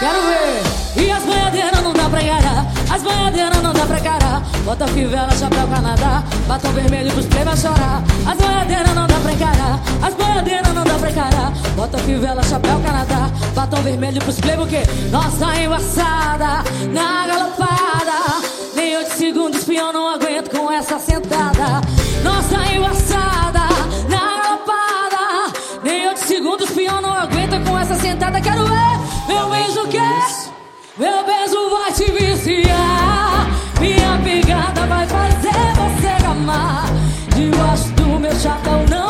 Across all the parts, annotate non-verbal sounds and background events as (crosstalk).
Quero ver. E as banhadeiras não dá pra enganar. As banhadeiras não dá pra encarar. Bota fivela, chapéu Canadá. Batom vermelho pros vai chorar. As banhadeiras não dá pra encarar. As banhadeiras não dá pra encarar. Bota fivela, chapéu Canadá. Batom vermelho pros play porque nós tá embaçada. Na galopada. Nem oito segundos, espião, não aguento com essa sentada. Tá embaçada. Quero ver. Meu beijo quer. Meu beijo vai te viciar. Minha pegada vai fazer você amar. Debaixo do meu chapéu não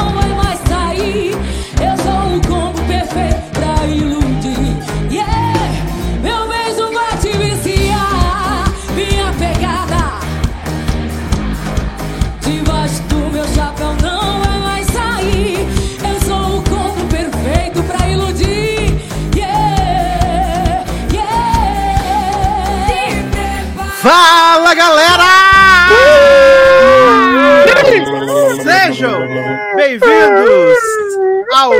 Fala galera! Sejam bem-vindos ao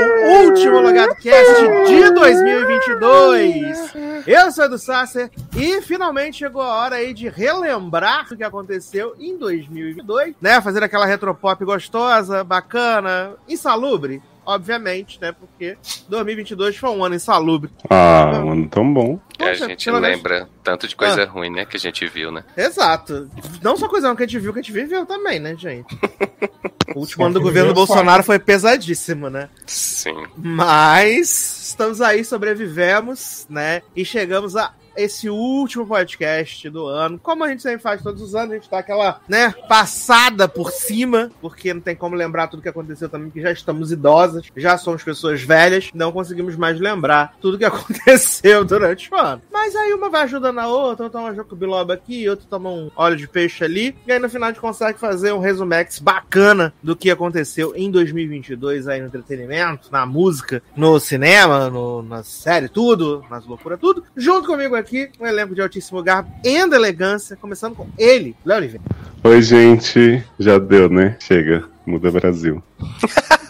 último Logado Cast de 2022. Eu sou do Sasser e finalmente chegou a hora aí de relembrar o que aconteceu em 2022, né? Fazer aquela retropop gostosa, bacana, insalubre. Obviamente, né? Porque 2022 foi um ano insalubre. Ah, um ano tão bom. É, a gente lembra tanto de coisa Ah. ruim, né, que a gente viu, né? Exato. Não só coisa que a gente viu, que a gente viveu também, né, gente? (laughs) O último ano do governo Bolsonaro foi pesadíssimo, né? Sim. Mas estamos aí, sobrevivemos, né? E chegamos a esse último podcast do ano. Como a gente sempre faz todos os anos, a gente dá aquela, né, passada por cima, porque não tem como lembrar tudo que aconteceu também, porque já estamos idosas, já somos pessoas velhas, não conseguimos mais lembrar tudo que (laughs) aconteceu durante o ano. Mas aí uma vai ajudando a outra, uma toma um biloba aqui, outra toma um óleo de peixe ali, e aí no final a gente consegue fazer um resumex bacana do que aconteceu em 2022 aí no entretenimento, na música, no cinema, no, na série, tudo, nas loucuras, tudo. Junto comigo aqui, um elenco de altíssimo garbo e elegância, começando com ele, Léo Oliveira. Oi, gente. Já deu, né? Chega. Muda Brasil. (laughs)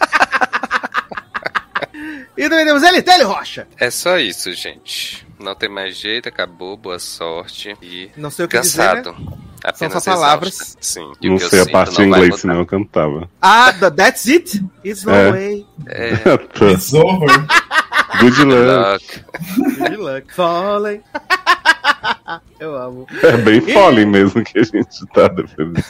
E também temos ele, Tele Rocha. É só isso, gente. Não tem mais jeito, acabou, boa sorte e Não sei o que dizer, né? Apenas só palavras. exausta. Sim. E não sei a parte em inglês, senão eu cantava. Ah, the- that's it? It's no É. way. É, It's over. Good luck. luck. Good luck. Falling. (laughs) Eu amo. É bem Fallen mesmo que a gente tá defendendo.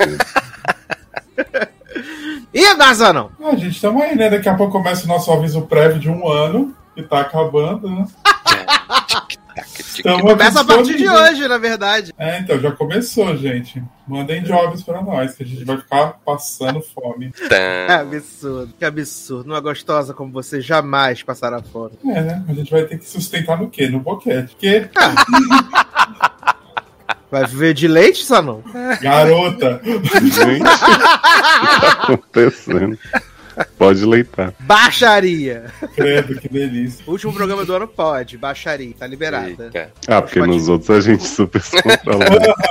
E Nazanão? Ah, gente, tamo aí, né? Daqui a pouco começa o nosso aviso prévio de um ano, que tá acabando, né? (laughs) Tamo Começa a partir de disponível. hoje, na verdade. É, então, já começou, gente. Mandem jobs pra nós, que a gente vai ficar passando fome. Que absurdo, que absurdo. Numa gostosa como você jamais passará fome. É, né? A gente vai ter que sustentar no quê? No boquete. Porque, (laughs) Vai viver de leite, Sanon? garota, Gente, o que tá acontecendo? Pode leitar. Baixaria. credo, que delícia. Último programa do ano pode. Baixaria. Tá liberada. Eita. Ah, porque nos outros a gente super se controla.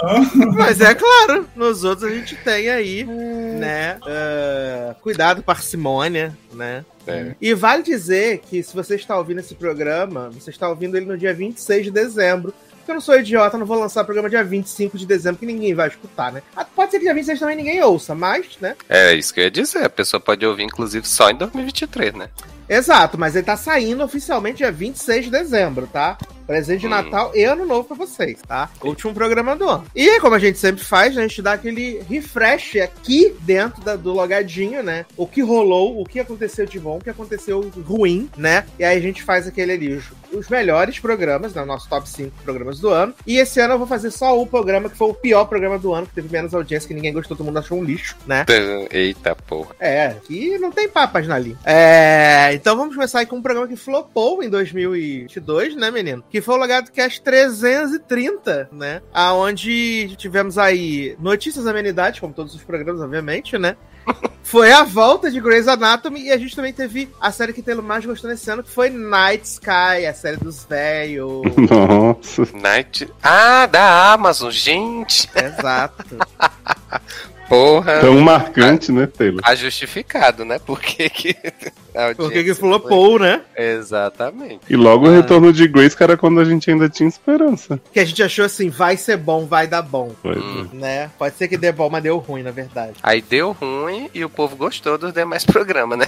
(laughs) Mas é claro, nos outros a gente tem aí, né? ah, cuidado, parcimônia, né? É. E vale dizer que se você está ouvindo esse programa, você está ouvindo ele no dia 26 de dezembro. Porque eu não sou idiota, não vou lançar o programa dia 25 de dezembro, que ninguém vai escutar, né? Ah, Pode ser que dia 26 também ninguém ouça, mas, né? É isso que eu ia dizer. A pessoa pode ouvir, inclusive, só em 2023, né? Exato, mas ele tá saindo oficialmente dia 26 de dezembro, tá? Presente de Hum. Natal e Ano Novo pra vocês, tá? Último programa do ano. E como a gente sempre faz, a gente dá aquele refresh aqui dentro da- do logadinho, né? O que rolou, o que aconteceu de bom, o que aconteceu ruim, né? E aí a gente faz aquele ali, os, os melhores programas, né? O nosso top 5 programas do ano. E esse ano eu vou fazer só o programa que foi o pior programa do ano, que teve menos audiência, que ninguém gostou, todo mundo achou um lixo, né? Eita porra. É, que não tem papas na linha. É, então vamos começar aí com um programa que flopou em 2022, né, menino? Que foi o Logado Cast 330, né? Aonde tivemos aí notícias amenidades, como todos os programas, obviamente, né? (laughs) Foi a volta de Grey's Anatomy e a gente também teve a série que Telo mais gostou nesse ano, que foi Night Sky, a série dos velhos. (laughs) Nossa. Night. Ah, da Amazon, gente! Exato. (laughs) Porra. Tão marcante, né, Taylor? Tá justificado, né? Por que que... (laughs) a Por que que audiência flopou, né? foi- Exatamente. E logo o retorno de Grace, cara, quando a gente ainda tinha esperança. Que a gente achou assim, vai ser bom, vai dar bom. Pois Hum. é. Né? Pode ser que dê bom, mas deu ruim, na verdade. Aí deu ruim e o povo gostou dos demais (laughs) programas, né?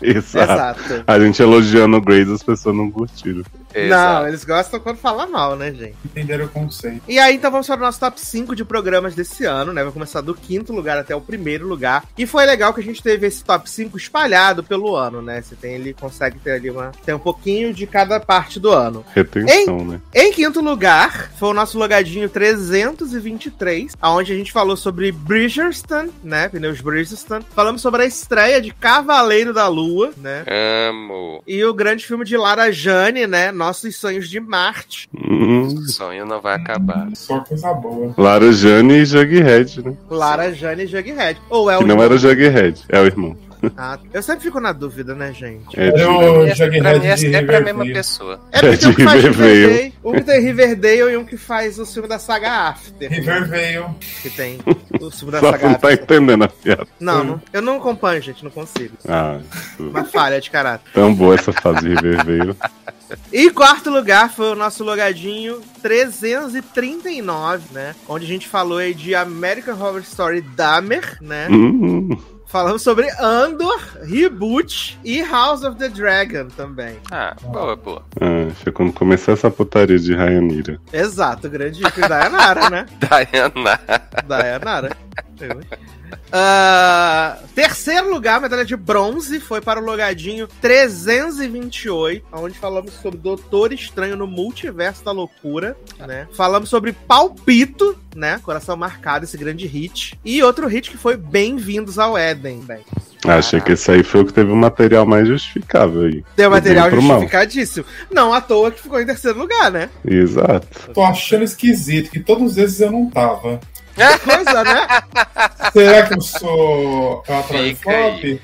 Exato. Exato. A gente elogiando o Grace, as pessoas não curtiram. Não, eles gostam quando fala mal, né, gente? Entenderam o conceito. E aí, então vamos para o nosso top 5 de programas desse ano, né? Vai começar do quinto lugar até o primeiro lugar. E foi legal que a gente teve esse top 5 espalhado pelo ano, né? Você tem ele consegue ter ali uma. Tem um pouquinho de cada parte do ano. Retenção, né? Em quinto lugar, foi o nosso logadinho 323, onde a gente falou sobre Bridgerton, né? Pneus Bridgerton. Falamos sobre a estreia de Cavaleiro da Lua, né? Amo. E o grande filme de Lara Jane, né? Nossos Sonhos de Marte. Hum. O sonho não vai acabar. Só coisa boa. Lara Jane e Jughead, né? Lara Jane e Jughead. Ou é o Que não era Jughead, é o irmão. Ah, eu sempre fico na dúvida, né, gente? É o Essa, pra mim, de é pra mesma pessoa. É porque tem um que faz Riverdale. Um que tem Riverdale e um que faz o filme da saga After. Riverdale. Que tem o filme da Só saga não tá After. entendendo a piada. Não, não, eu não acompanho, gente, não consigo. Ah. Uma falha de caráter. tão boa essa fase de Riverdale. E em quarto lugar foi o nosso logadinho 339, né? Onde a gente falou aí de American Horror Story Dahmer, né? Hum, Falamos sobre Andor, Reboot e House of the Dragon também. Ah, boa, boa. ah, foi quando começou essa putaria de Ryanira. Exato, grande dica da Yanara, né? Diana. (laughs) Da Yanara. (laughs) Ah, terceiro lugar, medalha de bronze, foi para o logadinho 328, onde falamos sobre Doutor Estranho no Multiverso da Loucura, né? Falamos sobre Palpito, né? Coração Marcado, esse grande hit. E outro hit que foi Bem-vindos ao Éden, bem. Ah, achei que esse aí foi o que teve o material mais justificável aí. Do material justificadíssimo. Não à toa que ficou em terceiro lugar, né? Exato. Tô achando esquisito que todos esses eu não tava. Coisa, né? (laughs) Será que eu sou flop?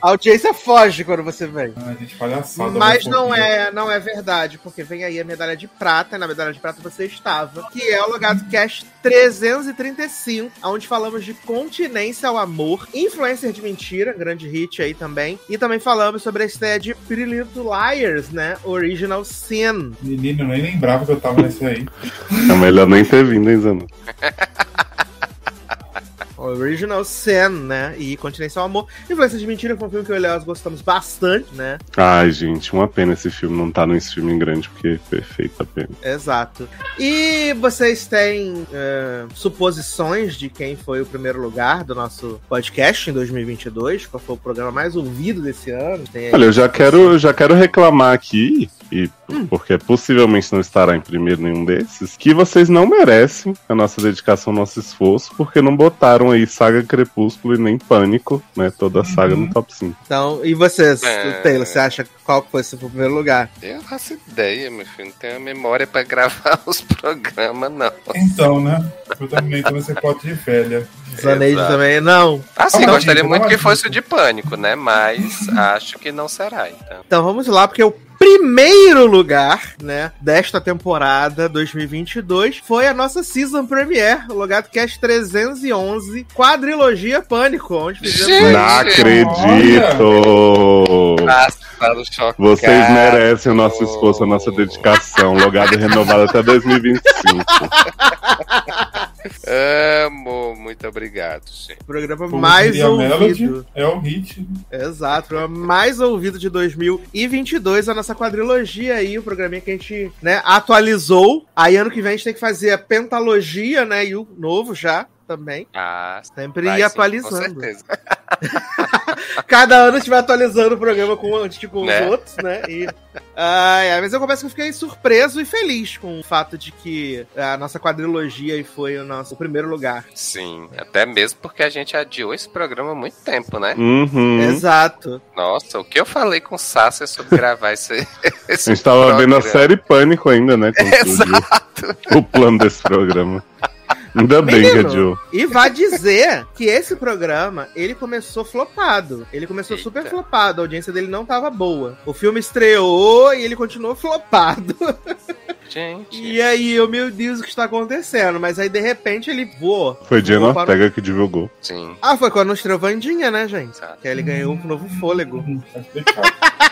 A audiência foge quando você vem. Ah, gente, palhaçada. Mas homofobia. não é, não é verdade, porque vem aí a medalha de prata, e na medalha de prata você estava, que é o Logado Cast 335, onde falamos de continência ao amor, influencer de mentira, grande hit aí também, e também falamos sobre a estreia de Pretty Little Liars, né, Original Sin. Menino, eu nem lembrava que eu tava nesse aí. É melhor nem ter vindo, hein, Zano? (laughs) Original Sin, né, e Continência ao Amor. Influência de Mentira foi um filme que eu e o Léo gostamos bastante, né, Ai, gente, uma pena esse filme não tá no streaming grande, porque é perfeita pena. Exato. E vocês têm é, suposições de quem foi o primeiro lugar do nosso podcast em 2022? Qual foi o programa mais ouvido desse ano? Tem Olha, eu já quero, já quero reclamar aqui, e porque possivelmente não estará em primeiro nenhum desses, que vocês não merecem a nossa dedicação, o nosso esforço, porque não botaram aí Saga Crepúsculo e nem Pânico, né? Toda a saga no top 5. Então, e vocês, É. Taylor, você acha qual foi seu primeiro lugar? Eu não faço ideia, meu filho. Não tenho a memória pra gravar (laughs) os programas, não. Então, né? Eu também tô nesse pote de velha. Zaneide também, não. Assim, uma gostaria muito que fosse o de pânico, né? Mas (laughs) acho que não será, então. Então vamos lá, porque o primeiro lugar, né, desta temporada 2022 foi a nossa season premiere, o Logado Cast 311, Quadrilogia Pânico, onde fizemos Não acredito! Passado chocado. Vocês merecem o nosso esforço, a nossa dedicação. Logado renovado até 2025. (laughs) Amo, muito obrigado, gente. O programa Como mais ouvido. É o hit. Exato, o programa mais ouvido de 2022, a nossa quadrilogia aí, o programinha que a gente, né, atualizou. Aí ano que vem a gente tem que fazer a pentalogia, né, e o novo já também. Ah, Sempre vai ir sim, atualizando. Com certeza. (laughs) Cada ano a gente vai atualizando o programa com, tipo, Né? os outros, né? E, ai, ai, mas eu confesso que eu fiquei surpreso e feliz com o fato de que a nossa quadrilogia foi o nosso primeiro lugar. Sim, até mesmo porque a gente adiou esse programa há muito tempo, né? Uhum. Exato. Nossa, o que eu falei com o Sasser sobre gravar esse, (laughs) esse A gente tava vendo a programa? série Pânico ainda, né? Surgiu (laughs) o plano desse programa. Ainda bem que Menino, adiou. E vai dizer que esse programa, ele começou flopado. Ele começou Eita. super flopado, a audiência dele não tava boa. O filme estreou e ele continuou flopado. Gente. E aí, eu, meu Deus, o que está acontecendo? Mas aí, de repente, ele voou. Foi para- Ortega que divulgou. Sim. Ah, foi quando estreou Vandinha, né, gente? Exato. Que aí ele ganhou um novo fôlego. (laughs)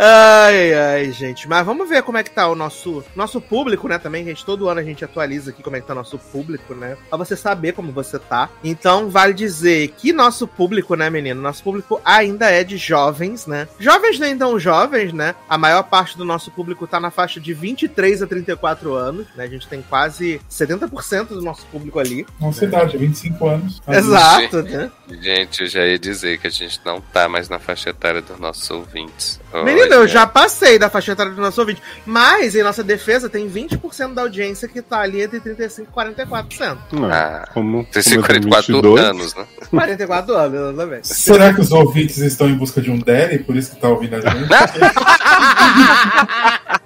Ai, ai, gente. Mas vamos ver como é que tá o nosso, nosso público, né? Também, gente. Todo ano a gente atualiza aqui como é que tá o nosso público, né? Pra você saber como você tá. Então, vale dizer que nosso público, né, menino? Nosso público ainda é de jovens, né? Jovens nem tão jovens, né? A maior parte do nosso público tá na faixa de 23 a 34 anos, né? A gente tem quase 70% do nosso público ali. Nossa idade, 25 anos. Exato, né? Gente, eu já ia dizer que a gente não tá mais na faixa etária dos nossos ouvintes. Menino, eu já passei da faixa etária do nosso ouvinte. Mas, em nossa defesa, tem 20% da audiência que tá ali entre 35% e 44%. Não, Ah, como, Tem como eu tenho 54 22, anos, né? (laughs) 44 anos, exatamente. Será que os ouvintes estão em busca de um Daddy, por isso que tá ouvindo a gente? (laughs)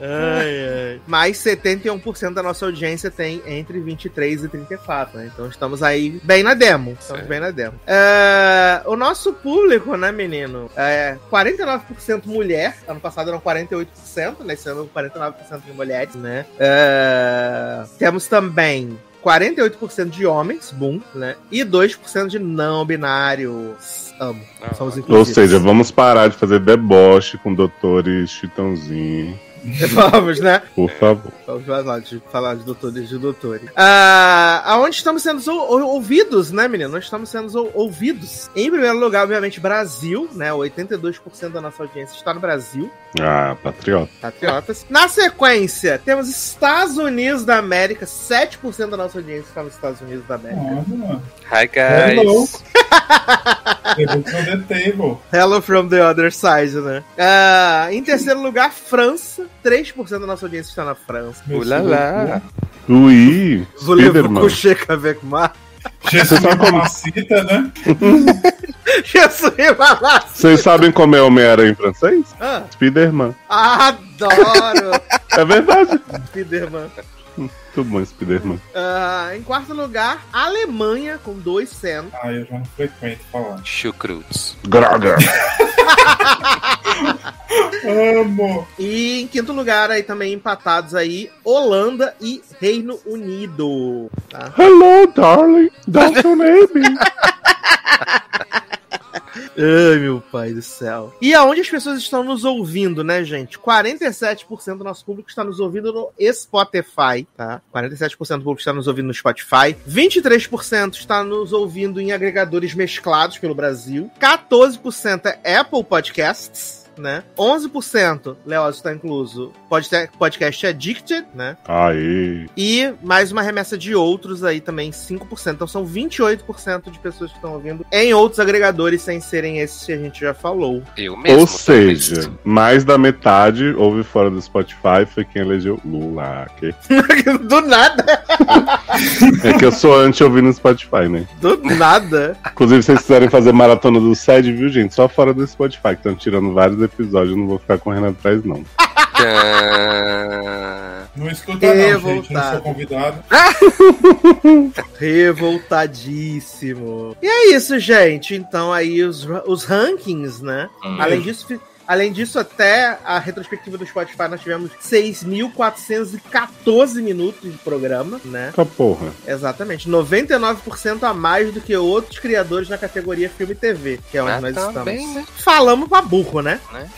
Ai, ai. Mas 71% da nossa audiência tem entre 23 e 34, né? Então estamos aí bem na demo. Estamos Sim. bem na demo. É, o nosso público, né, menino? É 49% mulher. Ano passado eram 48%, nesse ano 49% de mulheres, né? É, temos também 48% de homens, boom, né? E 2% de não binários. Amo. Ah, Somos Ou inclusivos. seja, vamos parar de fazer deboche com doutores Chitãozinho, (laughs) Vamos, né? por favor. Vamos falar de, falar de doutores de doutores. Ah, aonde estamos sendo ou- ou- ouvidos, né, menino? Nós estamos sendo ou- ouvidos. Em primeiro lugar, obviamente, Brasil, né? 82% da nossa audiência está no Brasil. Ah, patriota. Patriotas. Na sequência, temos Estados Unidos da América. 7% da nossa audiência está nos Estados Unidos da América. Olha, Hi, guys. Hello from the other side, né? Ah, em terceiro lugar, França. 3% da nossa audiência está na França. Ulala. Ui, Voulez-vous Spiderman. coucher avec moi? Jesus Mamacita, né? (laughs) Jesus, mamacita. Vocês sabem como é Homem-Aranha em francês? Ah, Spiderman. adoro! É verdade. Spiderman. Muito bom, Spiderman. Ah, em quarto lugar, Alemanha, com 2 centos. Ah, eu já não frequento falar. Chucrutes. Graga. Amo! E em quinto lugar, aí também empatados aí, Holanda e Reino Unido. Tá? Hello, darling. Downton Abbey. (laughs) Ai, meu pai do céu. E aonde as pessoas estão nos ouvindo, né, gente? 47% do nosso público está nos ouvindo no Spotify, tá? 47% do público está nos ouvindo no Spotify. 23% está nos ouvindo em agregadores mesclados pelo Brasil. 14% é Apple Podcasts. Né? 11%, Leoz está incluso, podca- podcast Addicted, né? Aí. E mais uma remessa de outros aí também, 5%. Então são 28% de pessoas que estão ouvindo em outros agregadores sem serem esses que a gente já falou. Eu mesmo. Ou seja, mais da metade ouve fora do Spotify foi quem elegeu Lula. (laughs) do nada, (laughs) É que eu sou anti ouvir no Spotify, né? do nada. Inclusive, se vocês quiserem fazer maratona do SED, viu, gente? Só fora do Spotify, que estão tirando vários episódios, eu não vou ficar correndo atrás, não. Tchan. Não escuta não, gente. Não sou convidado. (laughs) Revoltadíssimo. E é isso, gente. Então aí os, os rankings, né? Hum. Além disso, além disso, até a retrospectiva do Spotify, nós tivemos 6.414 minutos de programa, né? Tá porra. Exatamente. 99% a mais do que outros criadores na categoria filme e TV, que é onde Ah, nós tá estamos. bem, né? Falamos pra burro, né? Né?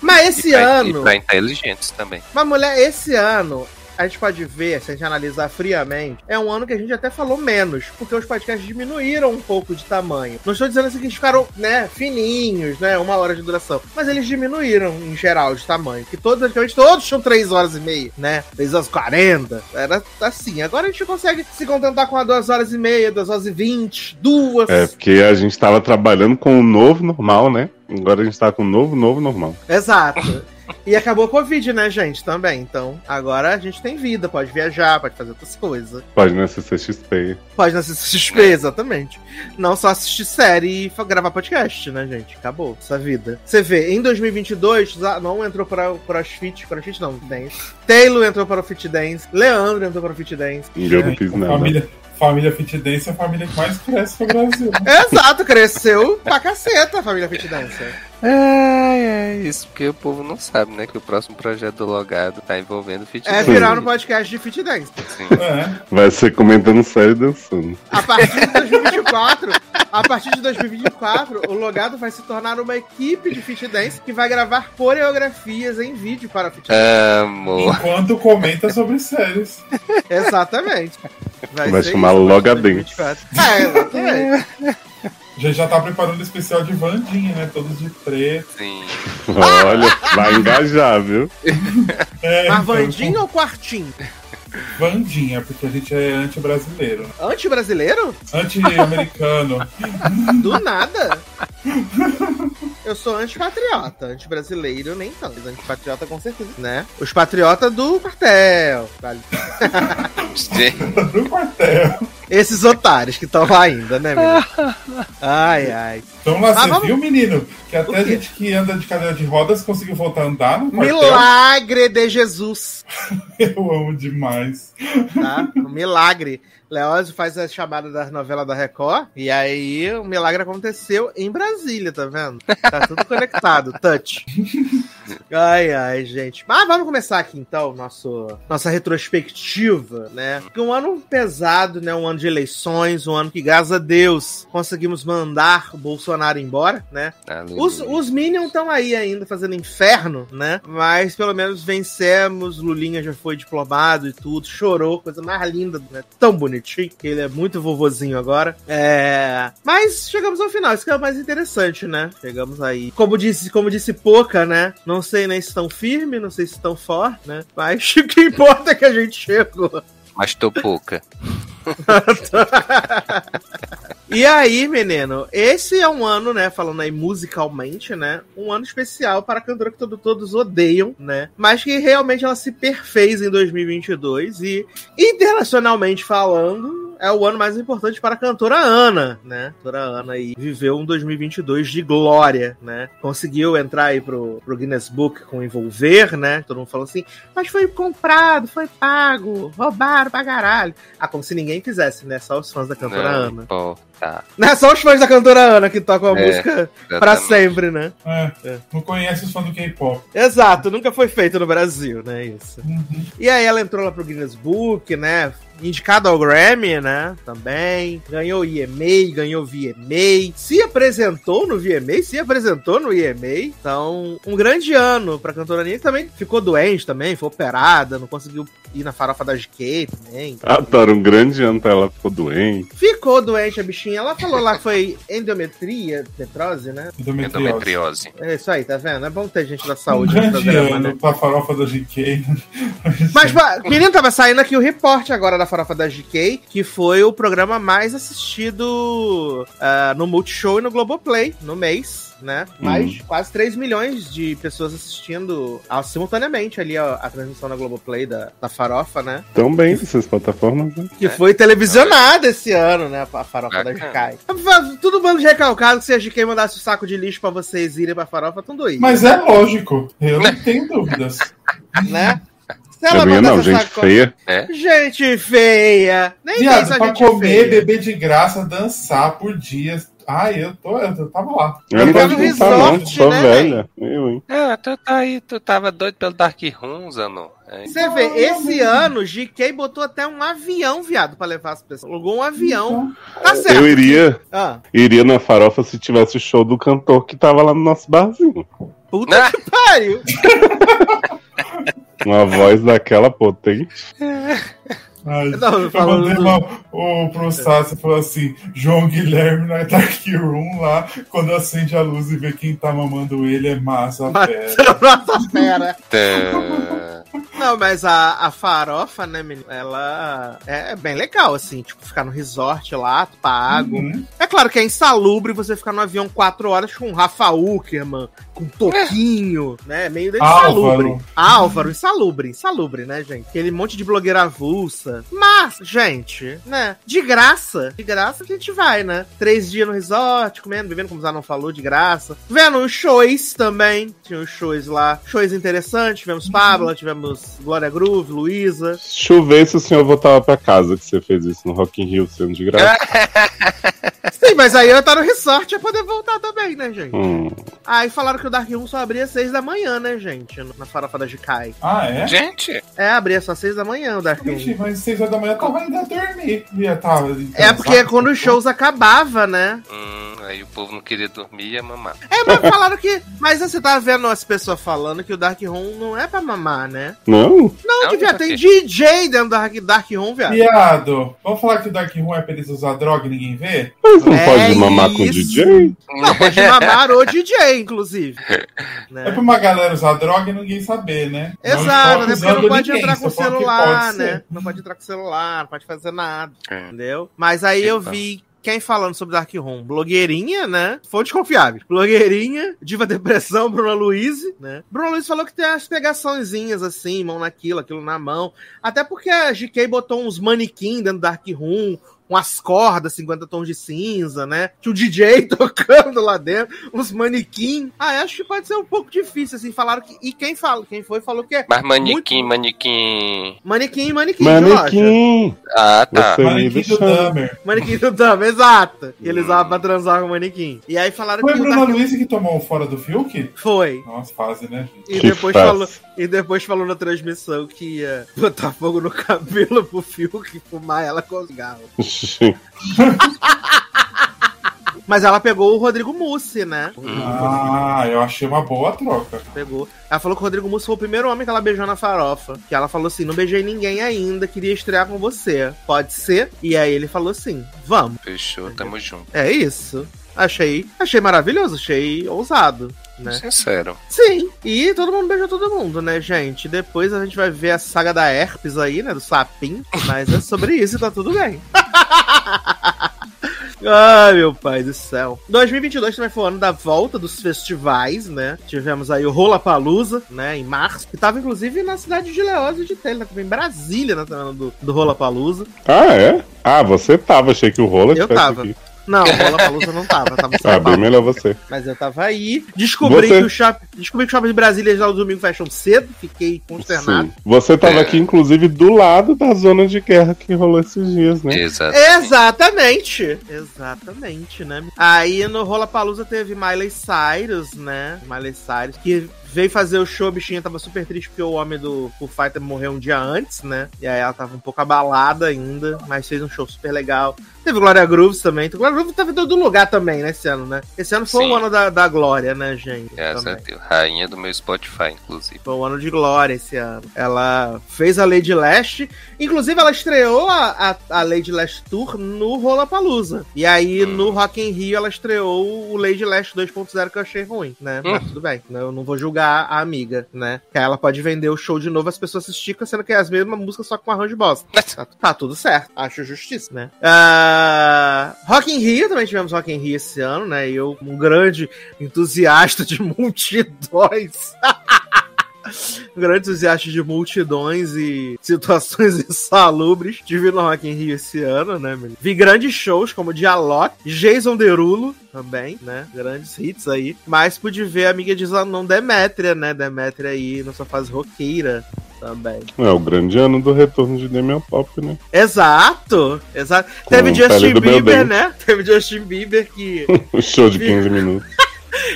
Mas esse e pra, ano. E pra inteligentes também. Mas, mulher, esse ano, a gente pode ver, se a gente analisar friamente, é um ano que a gente até falou menos, porque os podcasts diminuíram um pouco de tamanho. Não estou dizendo assim que eles ficaram, né, fininhos, né, uma hora de duração, mas eles diminuíram, em geral, de tamanho. Que todos, praticamente todos tinham 3 horas e meia, né, 3 horas e 40, era assim. Agora a gente consegue se contentar com a 2 horas e meia, 2 horas e 20, duas. É, porque a gente tava trabalhando com o novo normal, né? Agora a gente tá com o novo, novo normal. Exato. E acabou a Covid, né, gente, também. Então, agora a gente tem vida, pode viajar, pode fazer outras coisas. Pode na CCXP. Pode não assistir XP, exatamente. Não só assistir série e gravar podcast, né, gente? Acabou essa vida. Você vê, em 2022, não entrou para o CrossFit, CrossFit não, Dance. Taylor entrou para o Fit Dance, Leandro entrou para o Fit Dance. E eu não fiz A nada. família, família Fit Dance é a família que mais cresce no Brasil. (laughs) Exato, cresceu pra caceta a família Fit Dancer. É, é isso, porque o povo não sabe, né? Que o próximo projeto do Logado tá envolvendo fit É virar no podcast de Fit Dance. Sim. É. Vai ser comentando série e dançando. A partir de 2024, a partir de 2024, o Logado vai se tornar uma equipe de Fit Dance que vai gravar coreografias em vídeo para Fit Dance. Amor. Enquanto comenta sobre séries. Exatamente. Vai ser chamar isso a partir de Logadente. 2024. É, exatamente. A gente já tá preparando o especial de Vandinha, né? Todos de preto. Sim. (laughs) Olha, vai engajar, viu? É, Mas então, Vandinho ou Quartinho? Vandinha, porque a gente é anti-brasileiro. Anti-brasileiro? Anti-americano. (laughs) Do nada. Eu sou antipatriota. Anti-brasileiro nem tanto. mas Antipatriota com certeza, né? Os patriotas do quartel. vale? (laughs) no quartel. Esses otários que estão lá ainda, né, menino? Ai, ai. Então lá, você vamos- viu, menino? Que até quê? gente que anda de cadeira de rodas conseguiu voltar a andar no quartel. Milagre de Jesus. (laughs) Eu amo demais. Tá? Um milagre. Leózio faz a chamada das novelas da Record. E aí o milagre aconteceu em Brasília, tá vendo? Tá tudo conectado. Touch. Ai, ai, gente. Mas vamos começar aqui então, nosso, nossa retrospectiva, né? Porque um ano pesado, né? Um ano de eleições, um ano que, graças a Deus, conseguimos mandar o Bolsonaro embora, né? Os, os Minions estão aí ainda fazendo inferno, né? Mas pelo menos vencemos. Lulinha já foi diplomado e tudo, chorou, coisa mais linda, né? Tão bonitinho, que ele é muito vovozinho agora. É. Mas chegamos ao final, isso que é o mais interessante, né? Chegamos aí. Como disse, como disse Poca, né? Não sei nem se estão firmes, não sei se estão fortes, né? Mas (laughs) o que importa é que a gente chegou. Mas tô pouca. (laughs) E aí, menino, esse é um ano, né, falando aí musicalmente, né, um ano especial para a cantora que todo- todos odeiam, né, mas que realmente ela se perfez em 2022 e, internacionalmente falando, é o ano mais importante para a cantora Ana, né, a cantora Ana aí viveu um 2022 de glória, né, conseguiu entrar aí pro, pro Guinness Book com Envolver, né, todo mundo falou assim, mas foi comprado, foi pago, roubaram pra caralho. Ah, como se ninguém quisesse, né, só os fãs da cantora Não Ana. importa. Não é só os fãs da cantora Ana que tocam a É, música pra Exatamente. sempre, né? É, É. Não conhece os fãs do K-pop. Exato, nunca foi feito no Brasil, né? Isso. Uhum. E aí ela entrou lá pro Guinness Book, né? Indicada ao Grammy, né? Também. Ganhou EMA, ganhou VMA. Se apresentou no VMA, se apresentou no EMA. Então, um grande ano pra cantora Anitta. Também ficou doente também, foi operada, não conseguiu ir na farofa da GK também. Adoro, um grande ano pra ela ficou doente. Ficou doente a bichinha. Ela falou lá que foi endometria, petrose, né? Endometriose. Endometriose. É isso aí, tá vendo? É bom ter gente da Um saúde no grande programa, ano né? pra farofa da GK. Mas, menino, tava saindo aqui o reporte agora da Farofa da GK, que foi o programa mais assistido ah, no Multishow e no Globoplay no mês, né? Mais de quase 3 milhões de pessoas assistindo ah, simultaneamente ali ó, a transmissão na Globoplay da, da Farofa, né? Tão bem essas plataformas, né? Que foi televisionada esse ano, né? A Farofa da Bacana. GK. Tudo bando de recalcado que se a GK mandasse o saco de lixo pra vocês irem pra Farofa, tudo aí. Mas é lógico, eu não tenho dúvidas. né? Se Não é minha, não, gente feia. Gente feia! Nem Viado, só pra gente comer, feia. beber de graça, dançar por dias. Ai, eu, tô, eu tava lá. Eu não tá gosto de não. resort, Sou né, velha. Eu, hein? Ah, tu tá aí, tu tava doido pelo Dark Room, Zano. É, Você vê, esse ano, GK botou até um avião, viado, pra levar as pessoas. Alugou um avião. Tá certo. Eu iria, Ah, iria na farofa se tivesse o show do cantor que tava lá no nosso barzinho. puta Ah! que (laughs) pariu. (laughs) Uma voz daquela potente. Ai, Não, eu falando mandei uma, o pro Sassi falou assim: João Guilherme na Dark Room lá, quando acende a luz e vê quem tá mamando ele, é massa, fera. Nossa, fera. Não, mas a, a farofa, né, menino, ela é bem legal, assim, tipo, ficar no resort lá, pago. Uhum. É claro que é insalubre você ficar no avião quatro horas com o Rafa Uckerman, com Toquinho, né? Meio de insalubre. Álvaro. Álvaro, insalubre, insalubre, né, gente? Aquele monte de blogueira avulsa. Mas, gente, né? De graça, de graça a gente vai, né? Três dias no resort, comendo, bebendo, como o Zá não falou, de graça. Vendo os shows também. Tinha os shows lá. Shows interessantes. Tivemos Pablo, tivemos Glória Groove, Luísa. Chover se o senhor voltava pra casa, que você fez isso no Rock in Rio sendo de graça. (laughs) Sim, mas aí eu tá no resort ia poder voltar também, né, gente? Hum. Aí falaram que o Dark Room só abria às 6 da manhã, né, gente? Na farofa da Jikai. Ah, é? Gente, É, abria só às 6 da manhã o Dark Room. Gente, mas seis horas da manhã eu tava ainda dormir. Ia tava, É porque é quando os shows acabavam, né? hum, aí o povo não queria dormir e ia mamar. É, mas falaram que. Mas você tá vendo as pessoas falando que o Dark Room não é pra mamar, né? Não? Não, Não, que viado, tem? DJ dentro do Dark, Dark Room, viado. Viado, vamos falar que o Dark Room é pra eles usar droga e ninguém vê? Mas não É pode mamar com isso. DJ? Não, pode mamar o DJ, inclusive. É Né? pra uma galera usar droga e ninguém saber, né? Exato, tá porque não pode ninguém, entrar com o celular, pode né? ser. Não pode entrar com o celular, não pode fazer nada, É. entendeu? Mas aí eu Sim, tá. vi quem falando sobre Dark Room? Blogueirinha, né? Fonte confiável. Blogueirinha, Diva Depressão, Bruna Luiz, né? Bruna Luiz falou que tem as pegaçõezinhas assim, mão naquilo, aquilo na mão. Até porque a GK botou uns manequim dentro do Dark Room, umas cordas, 50 tons de cinza, né? Tinha o DJ (laughs) tocando lá dentro, uns manequim. Ah, acho que pode ser um pouco difícil, assim. Falaram que. E quem fala? Quem foi falou que é Mas manequim, manequim. manequim, manequim, loja. Manequim! Ah, tá. Manequim do. Dahmer. Manequim do Dama, exato. E ele usava pra transar com o manequim. E aí falaram Foi que o Bruna Dark... Luiz que tomou fora do Fiuk? Foi. Nossa, fase, né, gente? E Que depois, fácil. falou, e depois falou na transmissão que ia botar fogo no cabelo pro Fiuk e fumar ela com (laughs) (laughs) Mas ela pegou o Rodrigo Mussi, né? Ah, eu achei uma boa troca. Pegou. Ela falou que o Rodrigo Mussi foi o primeiro homem que ela beijou na farofa. Que ela falou assim: não beijei ninguém ainda, queria estrear com você. Pode ser? E aí ele falou assim: vamos. Fechou, tamo junto. É isso. Achei, achei maravilhoso, achei ousado, né? Sincero. Sim, e todo mundo beijou todo mundo, né, gente? Depois a gente vai ver a saga da herpes aí, né, do sapim, mas é sobre isso e tá tudo bem. (laughs) Ai, meu pai do céu. 2022 também foi o ano da volta dos festivais, né? Tivemos aí o Rollapalooza, né, em março, que tava inclusive na cidade de Leoz e de Telha, também em Brasília, na semana do, do Rollapalooza. Ah, é? Ah, você tava, achei que o Rola Eu tava. aqui. Não, o Rollapalooza não tava, tava Ah, bem melhor você. Mas eu tava aí. Descobri Você- que o shopping. Descobri que o shopping de Brasília já no domingo fecham cedo. Fiquei consternado. Sim. Você tava É. aqui, inclusive, do lado da zona de guerra que rolou esses dias, né? Exato. Exatamente. Exatamente, né? Aí no Rola Palusa teve Miley Cyrus, né? Miley Cyrus, que veio fazer o show, a bichinha tava super triste porque o homem do Foo Fighter morreu um dia antes, né? E aí ela tava um pouco abalada ainda, mas fez um show super legal. Teve Glória Grooves também. Então, Glória Grooves tava em todo lugar também, né, esse ano, né? Esse ano foi Sim. o ano da, da Glória, né, gente? Graças a Também. Deus. Rainha do meu Spotify, inclusive. Foi um ano de glória esse ano. Ela fez a Lady Leste. Inclusive, ela estreou a, a, a Lady Leste Tour no Rollapalooza. E aí, Hum. no Rock in Rio, ela estreou o Lady Leste 2.0, que eu achei ruim, né? Hum. Mas tudo bem. né? Eu não vou julgar a amiga, né? Que aí ela pode vender o show de novo, as pessoas assistirem, sendo que é as mesmas músicas, só com arranjo bosta. Tá, tá tudo certo. Acho justiça, né? Ah, Rock in Rio, também tivemos Rock in Rio esse ano, né? E eu, um grande entusiasta de multidões. (laughs) (laughs) Um grande entusiasta de multidões e situações (laughs) insalubres. Tive no Rock in Rio esse ano, né, menino? Vi grandes shows como Dialog, Jason Derulo também, né? Grandes hits aí. Mas pude ver a amiga de Zanon Demétria, né? Demétria aí na sua fase roqueira também. É o grande ano do retorno de Damian Pop, né? Exato, exato. Com Teve Justin Bieber, né? (laughs) Teve Justin Bieber que, O show de 15 minutos.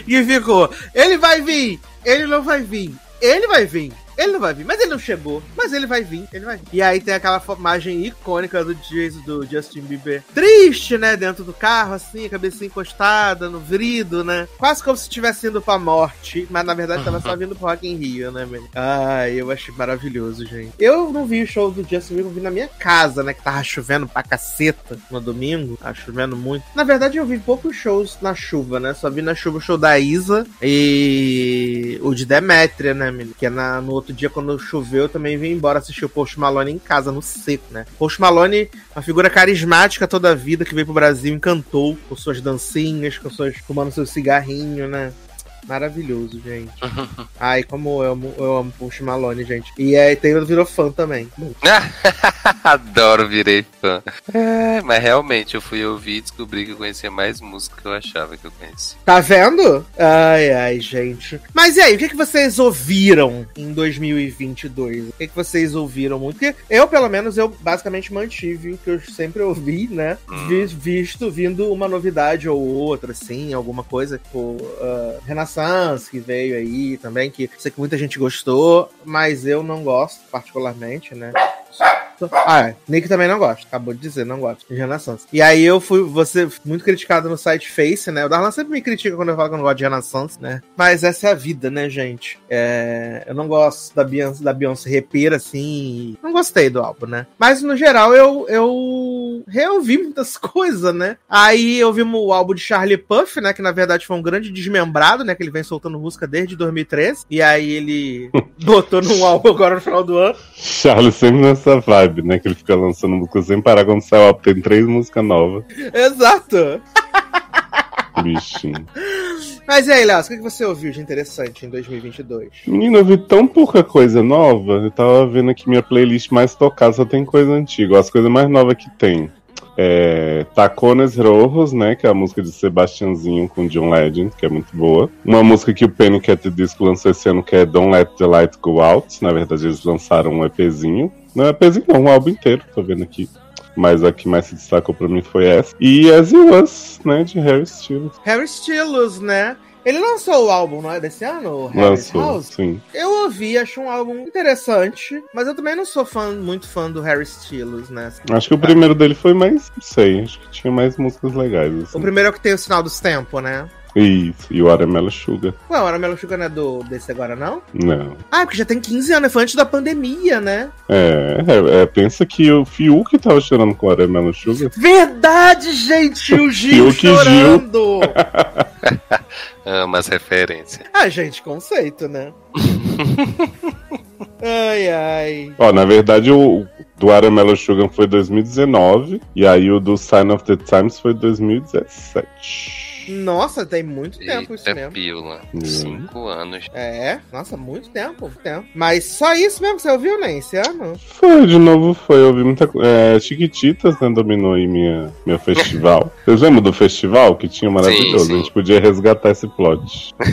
que ficou. Ele vai vir, ele não vai vir, ele vai vir. Ele não vai vir, mas ele não chegou. Mas ele vai vir, ele vai vir. E aí tem aquela imagem icônica do, Jason, do Justin Bieber triste, né? Dentro do carro, assim, a cabeça encostada no vidro, né? Quase como se estivesse indo pra morte. Mas na verdade tava só vindo pro Rock in Rio, né, velho? Ai, eu achei maravilhoso, gente. Eu não vi o show do Justin Bieber, eu vi na minha casa, né? Que tava chovendo pra caceta no domingo. Tava chovendo muito. Na verdade, eu vi poucos shows na chuva, né? Só vi na chuva o show da Isa e o de Demetria, né, menino? Que é na, no outro dia, quando choveu, eu também vim embora assistir o Post Malone em casa, no seco, né? Post Malone, uma figura carismática toda a vida, que veio pro Brasil, encantou com suas dancinhas, com suas. fumando seu cigarrinho, né? Maravilhoso, gente. (laughs) Ai, como eu amo, eu amo Post Malone, gente. E aí Taylor virou fã também. (laughs) Adoro, virei fã. É, mas realmente eu fui ouvir e descobri que eu conhecia mais música que eu achava que eu conhecia. Tá vendo? Ai, ai, gente. Mas e aí, o que, que vocês ouviram em 2022? O que, que vocês ouviram muito? Porque eu, pelo menos, eu basicamente mantive o que eu sempre ouvi, né? Vi- visto, vindo uma novidade ou outra, assim, alguma coisa, tipo, uh, Renaissance, que veio aí também, que sei que muita gente gostou, mas eu não gosto, particularmente, né? Ah, é. Nick também não gosta. Acabou de dizer, não gosta de Renaissance. E aí eu fui, você muito criticado no site Face, né? O Darlan sempre me critica quando eu falo que eu não gosto de Renaissance, né? Mas essa é a vida, né, gente? É, eu não gosto da Beyoncé, da Beyoncé repeira, assim. Não gostei do álbum, né? Mas no geral eu, eu reouvi muitas (laughs) coisas, né? Aí eu vi o álbum de Charlie Puff, né? Que na verdade foi um grande desmembrado, né? Que ele vem soltando música desde 2013. E aí ele (laughs) botou num álbum agora no final do ano. Charles sempre nessa vibe, né? Que ele fica lançando música sem parar quando sai o álbum. Tem três músicas novas. Exato! Bichinho. Mas e aí, Léo, o que você ouviu de interessante em 2022? Menino, eu vi tão pouca coisa nova. Eu tava vendo aqui minha playlist mais tocada, só tem coisa antiga. As coisas mais novas que tem. É, Tacones Rojos, né? Que é a música de Sebastianzinho com John Legend, que é muito boa. Uma música que o Panic! at the Disco lançou esse ano, que é Don't Let the Light Go Out. Na verdade, eles lançaram um EPzinho. Não é EPzinho, não, um álbum inteiro, tô vendo aqui. Mas a que mais se destacou pra mim foi essa. E As You Was, né? De Harry Styles. Harry Styles, né? Ele lançou o álbum, não é desse ano? o Lançou, House? sim. Eu ouvi, acho um álbum interessante, mas eu também não sou fã, muito fã do Harry Styles, né? Acho que o primeiro dele foi mais, não sei, acho que tinha mais músicas legais. O Assim. primeiro é o que tem o sinal dos tempos, né? Isso, e o Watermelon Sugar. Ué, o Aramelo Sugar não é do, desse agora, não? Não. Ah, porque já tem 15 anos, foi antes da pandemia, né? É, é, é, pensa que o Fiuk tava chorando com o Watermelon Sugar. Verdade, gente! O (laughs) Gil Fiuk e Gil. chorando! (laughs) Amo as referências. ah, gente, conceito, né? (laughs) ai, ai. Ó, na verdade, o do Watermelon Sugar foi 2019, e aí o do Sign of the Times foi 2017. Nossa, tem muito tempo isso Eita mesmo. pílula. Hum. Cinco anos. É, nossa, muito tempo, muito tempo. Mas só isso mesmo que você ouviu, nem esse ano? Foi, de novo, foi. Eu vi muita coisa. É, Chiquititas, né, dominou aí minha, meu festival. (laughs) Vocês lembram do festival que tinha maravilhoso? sim. A gente podia resgatar esse plot. (laughs)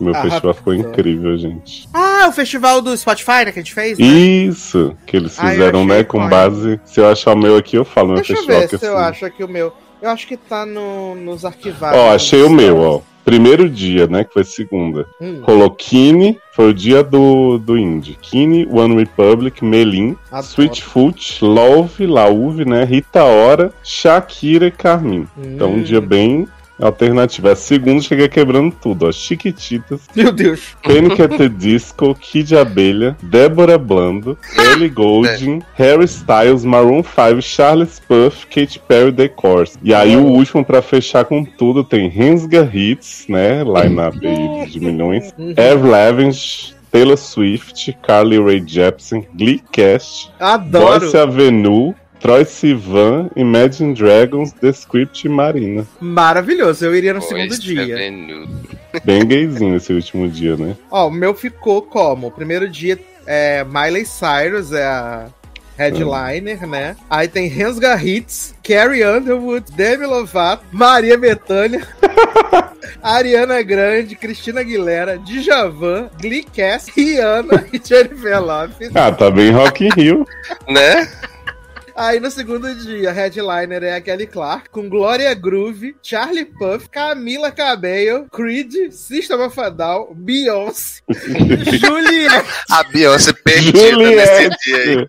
Meu Ah, festival ficou incrível, gente. Ah, o festival do Spotify, né, que a gente fez? né? Isso, que eles Ah, fizeram, né, com icônico. base. Se eu achar o meu aqui, eu falo, meu Deixa eu festival ver que se eu acho aqui o meu. Eu acho que tá no, nos arquivados. Ó, achei o meu, ó. Primeiro dia, né, que foi segunda. Hum, Rolou Kine, foi o dia do, do indie. Kine, One Republic, Melim, Adoro. Sweetfoot, Love, Lauve, né, Rita Ora, Shakira e Carmin. Então, um hum. dia bem alternativo. A segunda cheguei quebrando tudo, ó. Chiquititas, Meu Deus. Panic! at the Disco, Kid Abelha, Débora Blando, Ellie (laughs) Goulding, Harry Styles, Maroon 5, Charles Puff, Katy Perry, The Course. E aí o último pra fechar com tudo tem Rensga Hits, né? Line-up aí de milhões. Uhum. Avril Lavigne, Taylor Swift, Carly Rae Jepsen, Glee Cast, Adoro. Boyce Avenue, Troy Sivan, Imagine Dragons, The Script e Marina. Maravilhoso. Eu iria no Pois, segundo dia. Avenue. (laughs) Bem gayzinho esse último dia, né? Ó, o meu ficou como? Primeiro dia é Miley Cyrus, é a headliner, né? Aí tem Rensga Hits, Carrie Underwood, Demi Lovato, Maria Bethânia, (laughs) Ariana Grande, Cristina Aguilera, Djavan, Glee Cast, Rihanna e Jennifer Lopez. Ah, tá bem Rock in Rio. Né? Aí no segundo dia, a headliner é a Kelly Clark, com Gloria Groove, Charlie Puff, Camila Cabello, Creed, System of a Down, Beyoncé, (laughs) Juliette, A Beyoncé perdida Juliette. nesse dia aí.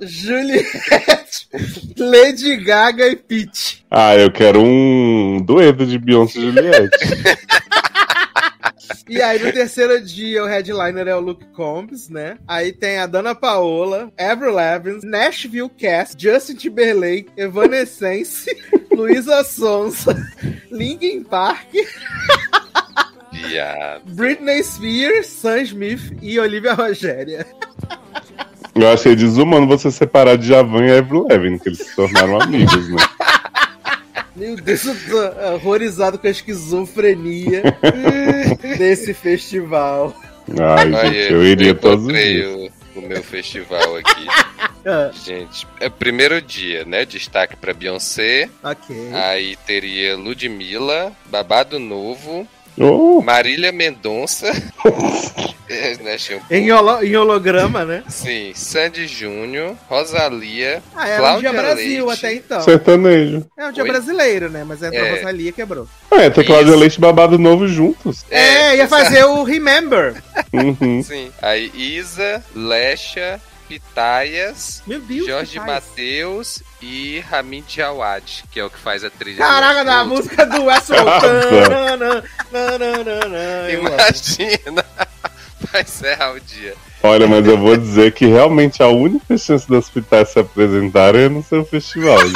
Juliette, Lady Gaga e Peach. Ah, eu quero um dueto de Beyoncé e Juliette. (laughs) E aí no terceiro dia, o headliner é o Luke Combs, né? Aí tem a Dana Paola, Avril Lavigne, Nashville Cast, Justin Timberlake, Evanescence, (laughs) Luísa Sonsa, Linkin Park. Britney Spears, Sam Smith e Olivia Rogéria. Eu achei desumano você separar de Javan e Avril Lavigne, que eles se tornaram amigos, né? (laughs) Meu Deus, eu tô horrorizado com a esquizofrenia (laughs) desse festival. Ai, gente, eu iria todos os dias. o, o meu festival aqui. (laughs) Ah, Gente, é o primeiro dia, né? Destaque pra Beyoncé. ok. Aí teria Ludmilla, Babado Novo, Oh, Marília Mendonça. (laughs) É, né, um Em, holo- em holograma, né? Sim, Sandy Júnior, Rosalia, Ah, era um Cláudia dia Brasil Leite. até então. sertanejo. É um dia Oi? brasileiro, né? Mas entrou É. a Rosalia e quebrou. É, ter Cláudia. Leite e babado novo juntos. É, ia exato. fazer o Remember. Uhum. Sim. Aí Isa, Lecha, Pitaias, Meu Deus, Jorge. Matheus e Ramin Djawad, que é o que faz a trilha. Caraca, da música do (laughs) amo. Imagina! (laughs) Vai encerrar o dia. Olha, mas eu vou dizer que realmente a única chance das Pitais se apresentarem é no seu festival. (laughs)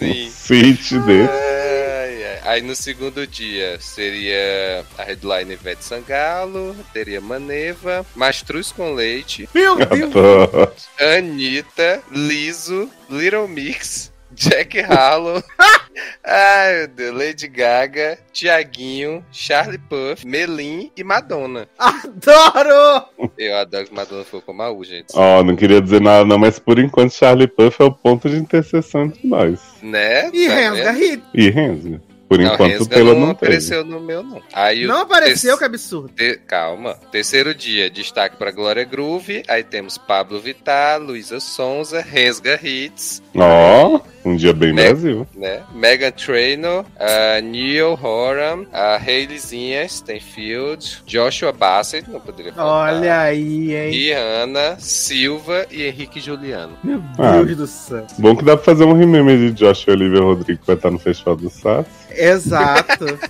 Sim. Desse. Ai, ai. Aí no segundo dia seria a headline Ivete Sangalo, teria Maneva, Mastruz com Leite, Meu Deus. Anitta, Liso, Little Mix, Jack Harlow, (laughs) ai meu Deus, Lady Gaga, Tiaguinho, Charlie Puth, Melim e Madonna. Adoro! Eu adoro que Madonna foi com a U, gente. Ó, não queria dizer nada não, mas por enquanto Charlie Puff é o ponto de interseção entre nós. Né? E Tá? Hit. E Rensga. Por Não, enquanto Taylor não não teve. apareceu no meu, não. Aí Não apareceu, que absurdo. Te- Calma. Terceiro dia, destaque para Glória Groove. Aí temos Pablo Vittar, Luísa Sonza, Resga Hits, Ó, um dia bem Né? Brasil. né? Megan Trainor, a Neil Horan, a Haileyzinha Stenfield, Joshua Bassett, não poderia falar. Olha aí, hein? Rihanna, Silva e Henrique Juliano. Meu Ah. Deus do céu. Bom que dá pra fazer um remember de Josh e Olivia Rodrigo que vai estar no Festival do SAS. Exato. (laughs)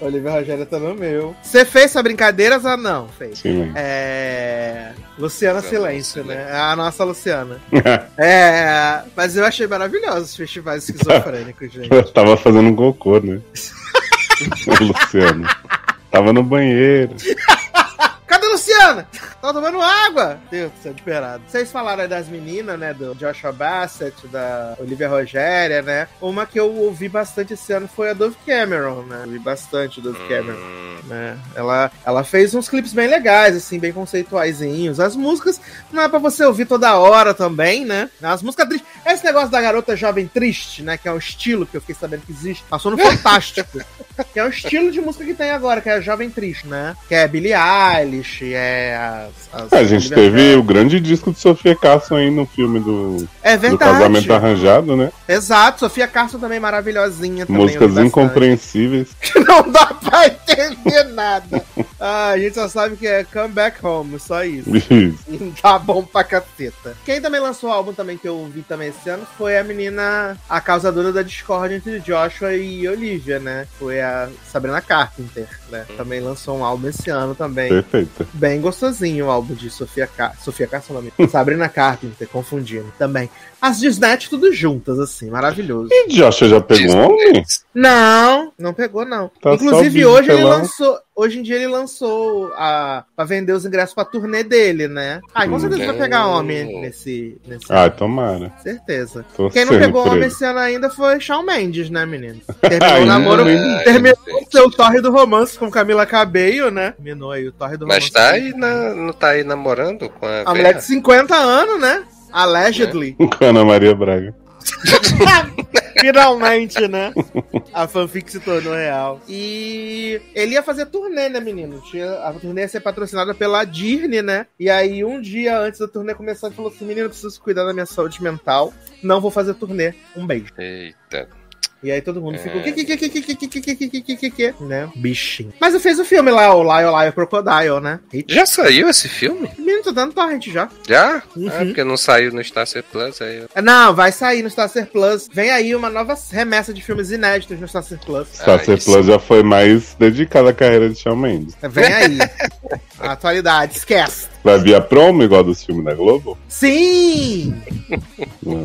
Olivia Rogério tá no meu. Você fez essa brincadeiras ou não? Fez. Sim? É. Luciana Luciana Silêncio, né? A nossa Luciana. (laughs) É. Mas eu achei maravilhosos os festivais esquizofrênicos, (laughs) gente. Eu tava fazendo um cocô, né? o Luciano. Tava no banheiro. Cadê a Luciana? Tava tomando água. Deus do céu, esperado. Vocês falaram aí das meninas, né? Do Joshua Bassett, da Olivia Rogéria, né? Uma que eu ouvi bastante esse ano foi a Dove Cameron, né? Ouvi bastante Dove Cameron. Hum, né? Ela, ela fez uns clipes bem legais, assim, bem conceituaizinhos. As músicas não é pra você ouvir toda hora também, né? As músicas tristes. Esse negócio da garota jovem triste, né? Que é um estilo que eu fiquei sabendo que existe. Passou no (laughs) Fantástico. Que é um estilo de música que tem agora, que é a jovem triste, né? Que é Billie Eilish, é as. as A gente teve o grande disco de Sofia Carson aí no filme do, É do. Casamento Arranjado, né? Exato, Sofia Carson também maravilhosinha. Também, Músicas incompreensíveis. (laughs) que não dá pra entender nada. Ah, a gente só sabe que é Come Back Home, só isso. Tá bom pra caceta. Quem também lançou o álbum também que eu ouvi também esse ano foi a menina, a causadora da discórdia entre Joshua e Olivia, né? Foi a Sabrina Carpenter, né? Também lançou um álbum esse ano também. Perfeita. Bem gostosinho o álbum de Sofia Car... Sofia Carson, (laughs) Sabrina Carpenter, confundindo também. As Disnet tudo juntas, assim, maravilhoso. E Joshua já pegou um homem? Não, não pegou, não. Tá Inclusive, hoje ele bitelão. lançou. Hoje em dia ele lançou a. pra vender os ingressos pra turnê dele, né? Ah, com certeza vai pegar homem nesse. nesse Ai, tomara. Certeza. Tô Quem não pegou homem ele. esse ano ainda foi Shawn Mendes, né, menino? (laughs) Terminou o namoro. terminou o seu torre do romance com Camila Cabello, né? Terminou aí o torre do romance. Mas tá aí, na, não tá aí namorando com a, A mulher de 50 anos, né? Allegedly. (laughs) Com a Ana Maria Braga. (laughs) Finalmente, né? A fanfic se tornou real. E ele ia fazer turnê, né, menino? Tinha, a turnê ia ser patrocinada pela Disney, né? E aí, um dia antes da turnê começar, ele falou assim: menino, eu preciso cuidar da minha saúde mental. Não vou fazer turnê. Um beijo. Eita. E aí todo mundo ficou. Né? Bichinho. Mas fez o filme lá, o Lion Lion Crocodile, né? Já saiu esse filme? Menino, tô dando torrent já. Já? É, porque não saiu no Starcer Plus aí. Não, vai sair no Starcer Plus. Vem aí uma nova remessa de filmes inéditos no Starcer Plus. Starcer Plus já foi mais dedicado à carreira de Shawn Mendes. Vem aí. Atualidade, esquece. Vai vir a promo igual dos filmes da Globo? Sim!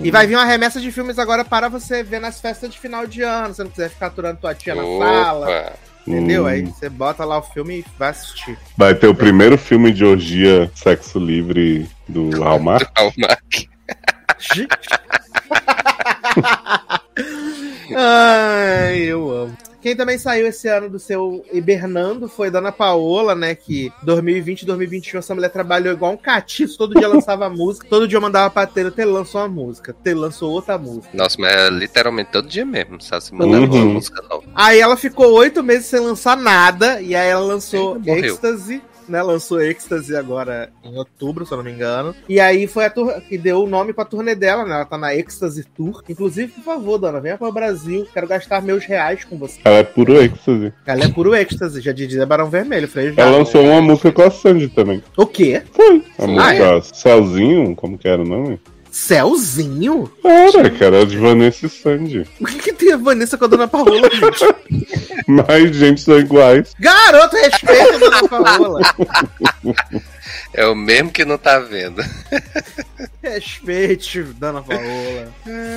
E vai vir uma remessa de filmes agora para você ver nas festas de final de ano. Se não quiser ficar aturando tua tia na sala. Opa! Entendeu? Hum. Aí você bota lá o filme e vai assistir. Vai ter o primeiro filme de orgia sexo livre do Hallmark. (laughs) Hallmark. (laughs) Ai, eu amo. Quem também saiu esse ano do seu hibernando foi Dona Paola, né? Que 2020 e 2021 essa mulher trabalhou igual um catiço, todo dia lançava (laughs) música, todo dia mandava pra Taylor, Taylor lançou uma música, Taylor lançou outra música. Nossa, mas é literalmente todo dia mesmo, sabe? Se mandando Uhum. uma música nova. Aí ela ficou oito meses sem lançar nada, e aí ela lançou. Ecstasy, né? Lançou Ecstasy agora em outubro, se eu não me engano. E aí foi a tour que deu o nome pra turnê dela, né? Ela tá na Ecstasy Tour. Inclusive, por favor, dona, venha para o Brasil, quero gastar meus reais com você. Ela é puro êxtase. Ela é puro Ecstasy, já dizia Barão Vermelho. Ela lançou uma música com a Sandy também. O quê? Foi. A Foi. música Céuzinho, como que era o nome? Céuzinho? Era, que era de Vanessa e Sandy. O que, que tem a Vanessa com a dona Paola, gente? (laughs) Mas, gente, são iguais. Garoto, respeita a dona Paola. (laughs) É o mesmo que não tá vendo. (laughs) Respeite, dona Paola.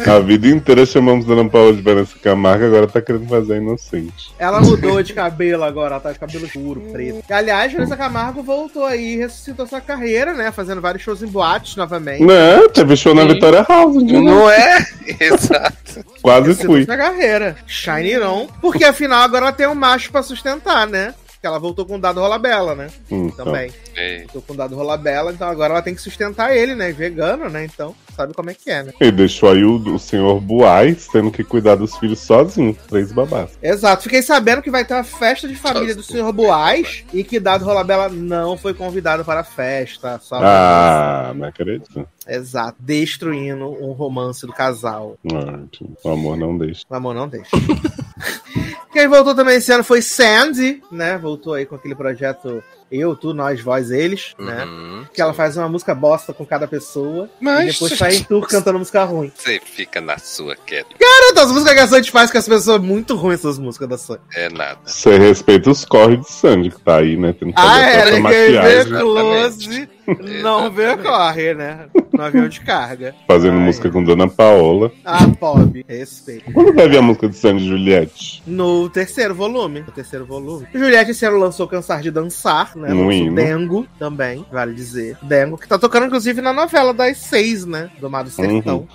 A vida inteira chamamos Dona Paula de Vanessa Camargo, agora tá querendo fazer a inocente. Ela mudou de cabelo agora, ela tá de cabelo puro, preto. E, (laughs) aliás, Vanessa Camargo voltou aí e ressuscitou sua carreira, né? Fazendo vários shows em boates novamente. Não, teve show na Sim. Vitória House, um dia Não é? (laughs) Exato. Quase fui. sua carreira. Shine On. Porque afinal agora ela tem um macho pra sustentar, né? Porque ela voltou com o dado Rolabella, né? Então, Também. É. Voltou com o dado Rolabella, então agora ela tem que sustentar ele, né? Vegano, né? Então, sabe como é que é, né? E deixou aí o, o senhor Buais tendo que cuidar dos filhos sozinho, três babás. Exato. Fiquei sabendo que vai ter uma festa de família do Sr. Boaz e que Dado Rolabella não foi convidado para a festa. Só Ah, não acredito. Exato. Destruindo um romance do casal. Ah, o amor não deixa. O amor não deixa. (laughs) Quem voltou também esse ano foi Sandy, né? Voltou aí com aquele projeto Eu, Tu, Nós, Vós, Eles, né? Uhum. Que ela faz uma música bosta com cada pessoa e Mas depois sai em tour cantando música ruim. você fica na sua queda. Cara, as músicas que a Sandy faz com as pessoas muito ruins, essas músicas da Sandy. É nada. Você respeita os corres de Sandy que tá aí, né? Tendo que Ah, fazer é, essa né? Maquiagem, close não Exatamente. corre, né? No avião de carga. fazendo Ai. música com Dona Paola. Ah, Bob, respeito. Quando vai ver a música de Sandy e Juliette? No terceiro volume. No terceiro volume. Juliette esse ano lançou Cansar de Dançar, né? Lançou hino. Dengo também, vale dizer. Dengo, que tá tocando, inclusive, na novela das seis, né? Do Mar do Sertão. Uhum.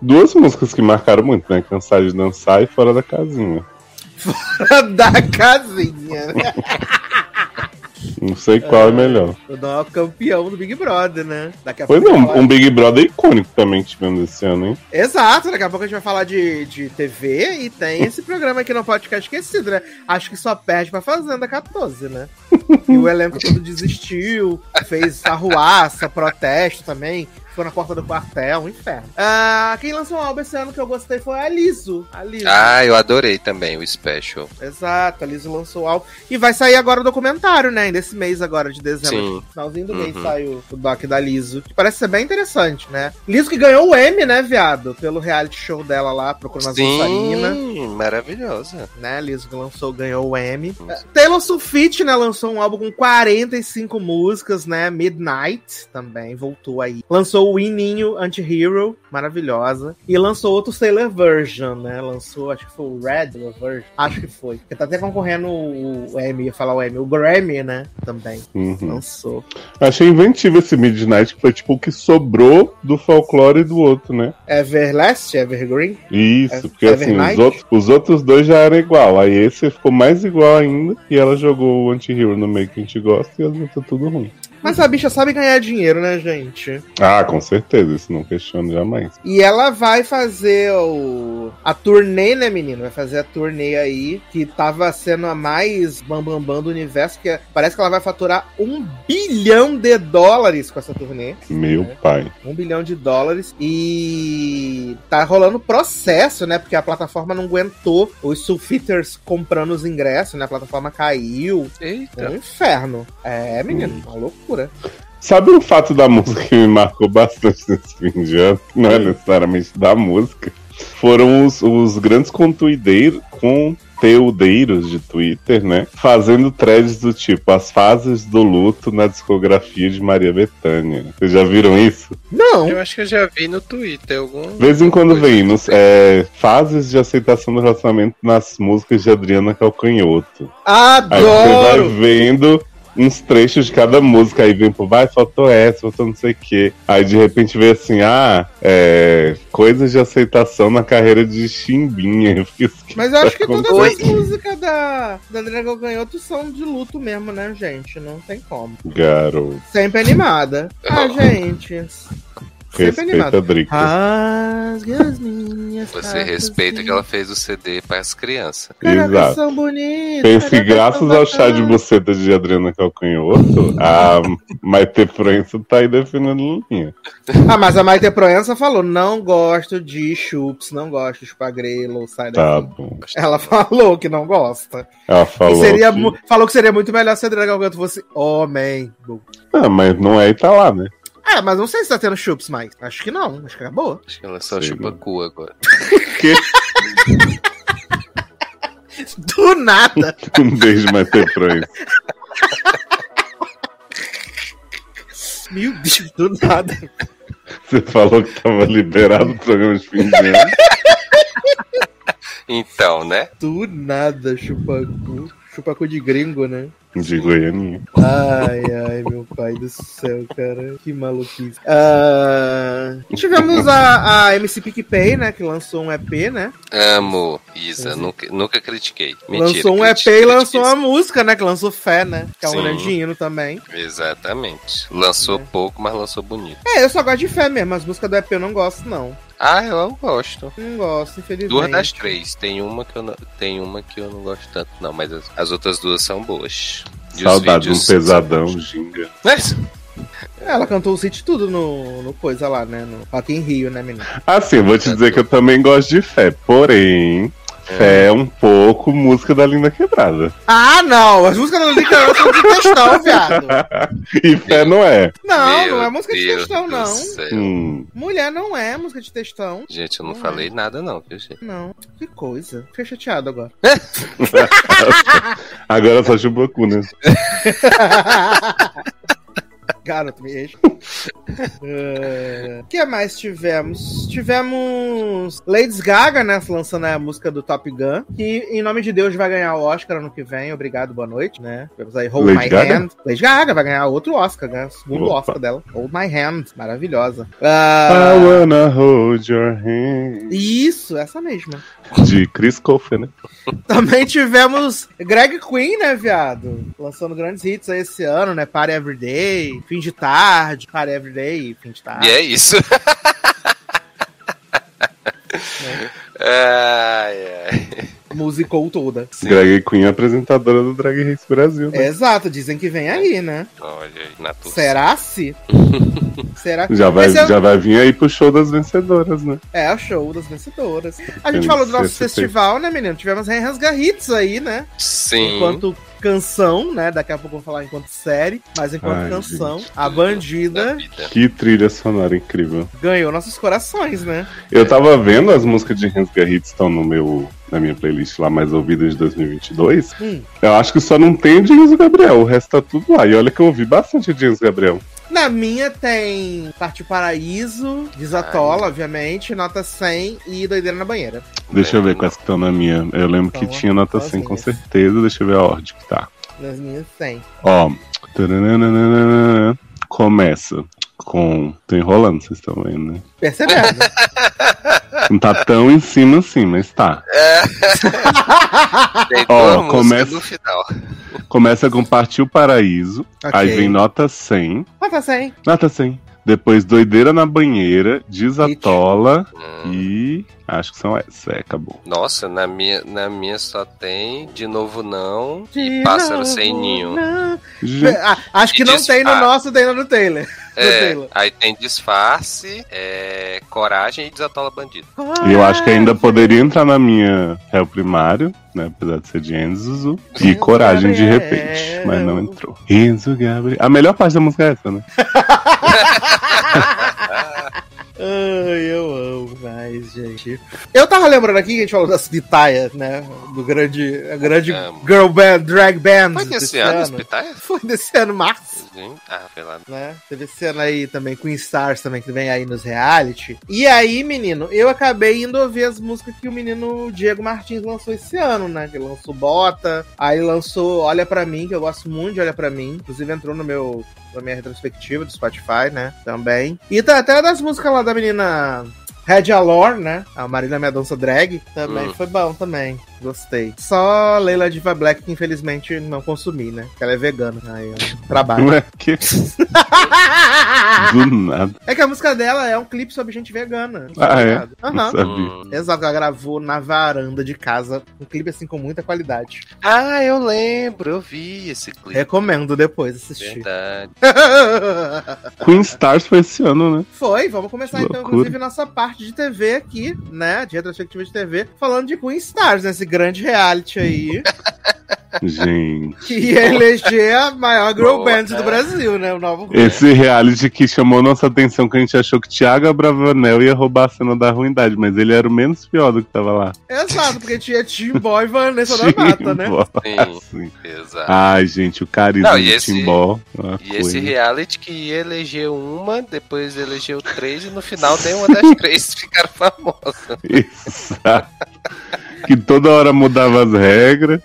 Duas músicas que marcaram muito, né? Cansar de dançar e Fora da Casinha. (laughs) da casinha, né? (laughs) Não sei qual é melhor. O Dom campeão do Big Brother, né? Daqui a Pois pouco não, ela- um Big Brother icônico também que tivemos esse ano, hein? Exato, daqui a pouco a gente vai falar de, de TV e tem esse (laughs) programa aqui no podcast esquecido, né? Acho que só perde pra Fazenda 14, né? (laughs) E o elenco todo desistiu, fez arruaça, protesto também, ficou na porta do quartel, um inferno. Ah, quem lançou um álbum esse ano que eu gostei foi a Liso. A Liso. Ah, eu adorei também o Special. Exato, a Liso lançou o álbum. E vai sair agora o documentário, né? Nesse mês agora de dezembro. Sim. Finalzinho do mês Uhum. saiu o doc da Liso, que parece ser bem interessante, né? Liso que ganhou o M, né, viado? Pelo reality show dela lá, Procurando a Sim, maravilhosa. né? Liso que lançou, ganhou o M. Taylor Swift, né, lançou um álbum com 45 músicas, né? Midnight também, voltou aí. Lançou o Ininho Anti-Hero, maravilhosa. E lançou outro Taylor Version, né? Lançou, acho que foi o Red Version. Acho que foi. Porque tá até concorrendo o, M, ia falar o M, o Grammy, né? Também. Uhum. Lançou. Achei inventivo esse Midnight, que foi tipo o que sobrou do folclore do outro, né? Everlast, Evergreen. Isso, porque assim, os outros, os outros dois já eram igual. Aí esse ficou mais igual ainda. E ela jogou o anti-hero no meio que a gente gosta e as outras tudo ruim. Mas a bicha sabe ganhar dinheiro, né, gente? Ah, com certeza, isso não questiono jamais. E ela vai fazer o... a turnê, né, menino? Vai fazer a turnê aí, que tava sendo a mais bambambam bam, bam do universo, que é- parece que ela vai faturar um bilhão de dólares com essa turnê. Meu É. pai. Um bilhão de dólares. E tá rolando processo, né? Porque a plataforma não aguentou os sulfiters comprando os ingressos, né? A plataforma caiu. É Eita. um inferno. É, menino, uma loucura. Sabe um fato da música que me marcou bastante nesse fim de ano? Não é necessariamente da música. Foram os, os grandes contuideiros, conteudeiros de Twitter, né? Fazendo threads do tipo as fases do luto na discografia de Maria Bethânia. Vocês já viram isso? Não. Eu acho que eu já vi no Twitter algum. De vez em quando vem nos, é, fases de aceitação do relacionamento nas músicas de Adriana Calcanhoto. Aí você vai Adoro! vendo uns trechos de cada música, aí vem por vai, faltou essa, faltou não sei o quê. Aí de repente vê assim, ah, é, coisas de aceitação na carreira de Chimbinha. (laughs) Assim, Mas eu acho que todas as músicas da, da André Galganhoto são de luto mesmo, né, gente? Não tem como. Garoto, Sempre animada. Ah, gente. Sempre respeita a. Drica. Rasgue as (laughs) minhas Você respeita que ela fez o CD para as crianças. Exato. são bonitas. Pense que graças ao chá de buceta de Adriana Calcanhoto, a Maite Proença tá aí defendendo linha. Ah, mas a Maite Proença falou: não gosto de chups, não gosto de chupagrelo, sai Tá daqui. bom. Ela falou que não gosta. Ela falou. seria que- Falou que seria muito melhor se a Adriana Galganto fosse homem. Ah, mas não é e tá lá, né? É, mas não sei se tá tendo chups mais. Acho que não, acho que acabou. Acho que ela só Sei chupa cu agora. (laughs) Que Do nada. (laughs) um beijo Maite Proença. Meu Deus, do nada. Você falou que tava liberado o programa de fim de ano. Então, né? Do nada, chupacu. Chupacu de gringo, né? De Goianinha. Ai, ai, meu pai do céu, cara. Que maluquice. Ah, tivemos a, a MC PicPay, né? Que lançou um EP, né? Amo, Isa. Nunca, nunca critiquei. Mentira, lançou um EP critiquei, e lançou critiquei uma música, né? Que lançou Fé, né? Que é um hino também. Exatamente. Lançou É. pouco, mas lançou bonito. É, eu só gosto de Fé mesmo. As músicas do EP eu não gosto, não. Ah, eu gosto. Não gosto, infelizmente. Duas das três. Tem uma que eu não, tem uma que eu não gosto tanto, não, mas as, as outras duas são boas. E Saudade de um pesadão, ginga. Mas, Ela cantou o hit tudo no, no coisa lá, né? No Rock in Rio, né, menina? Assim, eu vou te dizer que eu também gosto de fé, porém, fé é um pouco música da Linda Quebrada. Ah, não! As músicas da Lica são de textão, (laughs) viado. E fé não é. Não, Meu não é música de textão, não. Hum, Mulher não é música de textão. Gente, eu não Não é. falei nada, não, viu, gente? Não, que coisa. Fiquei chateado agora. (laughs) agora só chubacu, né? (laughs) Garoto, me enche. O que mais tivemos? Tivemos Lady Gaga, né? Lançando a música do Top Gun. Que, em nome de Deus, vai ganhar o Oscar ano que vem. Obrigado, boa noite, né? Tivemos aí Hold Lady My Gaga? Hand. Lady Gaga vai ganhar outro Oscar, né? Segundo Opa. Oscar dela. Hold My Hand. Maravilhosa. I Ah, wanna hold your hand. isso, essa mesma. De Chris Colfer, né? (laughs) Também tivemos Greg Queen, né, viado? Lançando grandes hits aí esse ano, né? Party Everyday, Fim de Tarde, Party Everyday, Fim de Tarde. E é isso. (laughs) ai, ai. Musicou toda. Sim. Greg Queen, apresentadora do Drag Race Brasil. Né? Exato, dizem que vem aí, né? Olha aí, na. Será se? (laughs) Será Já vai, eu- já vai vir aí pro show das vencedoras, né? É o show das vencedoras. A gente Tem falou do nosso festival, né, menino? Tivemos Renras Hits aí, né? Sim. Enquanto canção, né? Daqui a pouco eu vou falar enquanto série, mas enquanto Ai, canção, gente. a Da bandida. Que trilha sonora incrível. ganhou nossos corações, né? Eu tava vendo as músicas de Hans Garrett estão no meu, na minha playlist lá mais ouvidas de 2022. Hum. Eu acho que só não tem o James Gabriel, o resto tá tudo lá. E olha que eu ouvi bastante o James Gabriel. Na minha tem Parte Paraíso, Desatola, obviamente, Nota 100 e Doideira na Banheira. Deixa eu ver quais que estão na minha. Eu lembro que Então, tinha nota então 100 com certeza. Deixa eu ver a ordem que tá. Nas minhas tem. Ó. taranana, Começa com. Tô enrolando, vocês estão vendo, né? Percebendo? (laughs) Não tá tão em cima assim, mas tá. (laughs) Tem Ó, começa- no final. Começa com Partiu Paraíso. Aí Ok. vem nota 100. Nota 100. Nota 100. Depois Doideira na Banheira, Desatola Hum. e. Acho que são essas. É, acabou. Nossa, na minha, na minha só tem De Novo Não De e Pássaro novo, Sem Ninho. não. Gente, Ah, acho que E não tem no disfarce. nosso, tem no do Taylor. (laughs) É, aí tem Disfarce, é, Coragem e Desatola Bandido. E eu acho que ainda poderia entrar na minha réu primário, né? Apesar de ser de Enzo. E Enzo Coragem de repente. Mas não entrou. Enzo Gabriel. A melhor parte da música é essa, né? (laughs) Ai, eu amo mais, gente. Eu tava lembrando aqui que a gente falou das pitaias, né? Do grande, a grande Amo. girl band, drag band. Foi desse ano, Pitaia? Foi desse ano, março. Gente, Ah, foi lá. né? Teve esse ano aí também, Queen Stars também, que vem aí nos reality. E aí, menino, eu acabei indo ouvir as músicas que o menino Diego Martins lançou esse ano, né? Que lançou Bota, aí lançou Olha Pra Mim, que eu gosto muito de Olha Pra Mim. Inclusive entrou no meu, na minha retrospectiva do Spotify, né? Também. E tá até das músicas lá da menina... Red Alor, né? A Marina Minha Dança Drag. Também Hum. foi bom também. Gostei. Só Leila Diva Black, que infelizmente não consumi, né? Porque ela é vegana. Aí eu trabalho. Não é que (laughs) do nada. É que a música dela é um clipe sobre gente vegana. Ah, é? ligado? Não Aham. sabia. Hum. Exato, ela gravou na varanda de casa. Um clipe assim com muita qualidade. Ah, eu lembro, eu vi esse clipe. Recomendo depois assistir. Verdade. (laughs) Queen Stars foi esse ano, né? Foi, vamos começar então, inclusive, nossa parte de TV aqui, né? De retrospectiva de TV, falando de Queen Stars, nesse grande reality aí, Gente. que ia eleger a maior girl Boa, band né? do Brasil, né? O novo. Esse reality que chamou nossa atenção, que a gente achou que Thiago Abravanel ia roubar a cena da ruindade, mas ele era o menos pior do que tava lá. Exato, porque tinha Tim Boy e (laughs) Vanessa da Mata, né? Sim, Sim. exato. Ai, gente, o carisma Não, do esse- Timbó. é uma E esse coisa. reality que ia eleger uma, depois elegeu três e no final nenhuma das (laughs) três ficaram famosas. Exato. Que toda hora mudava as regras.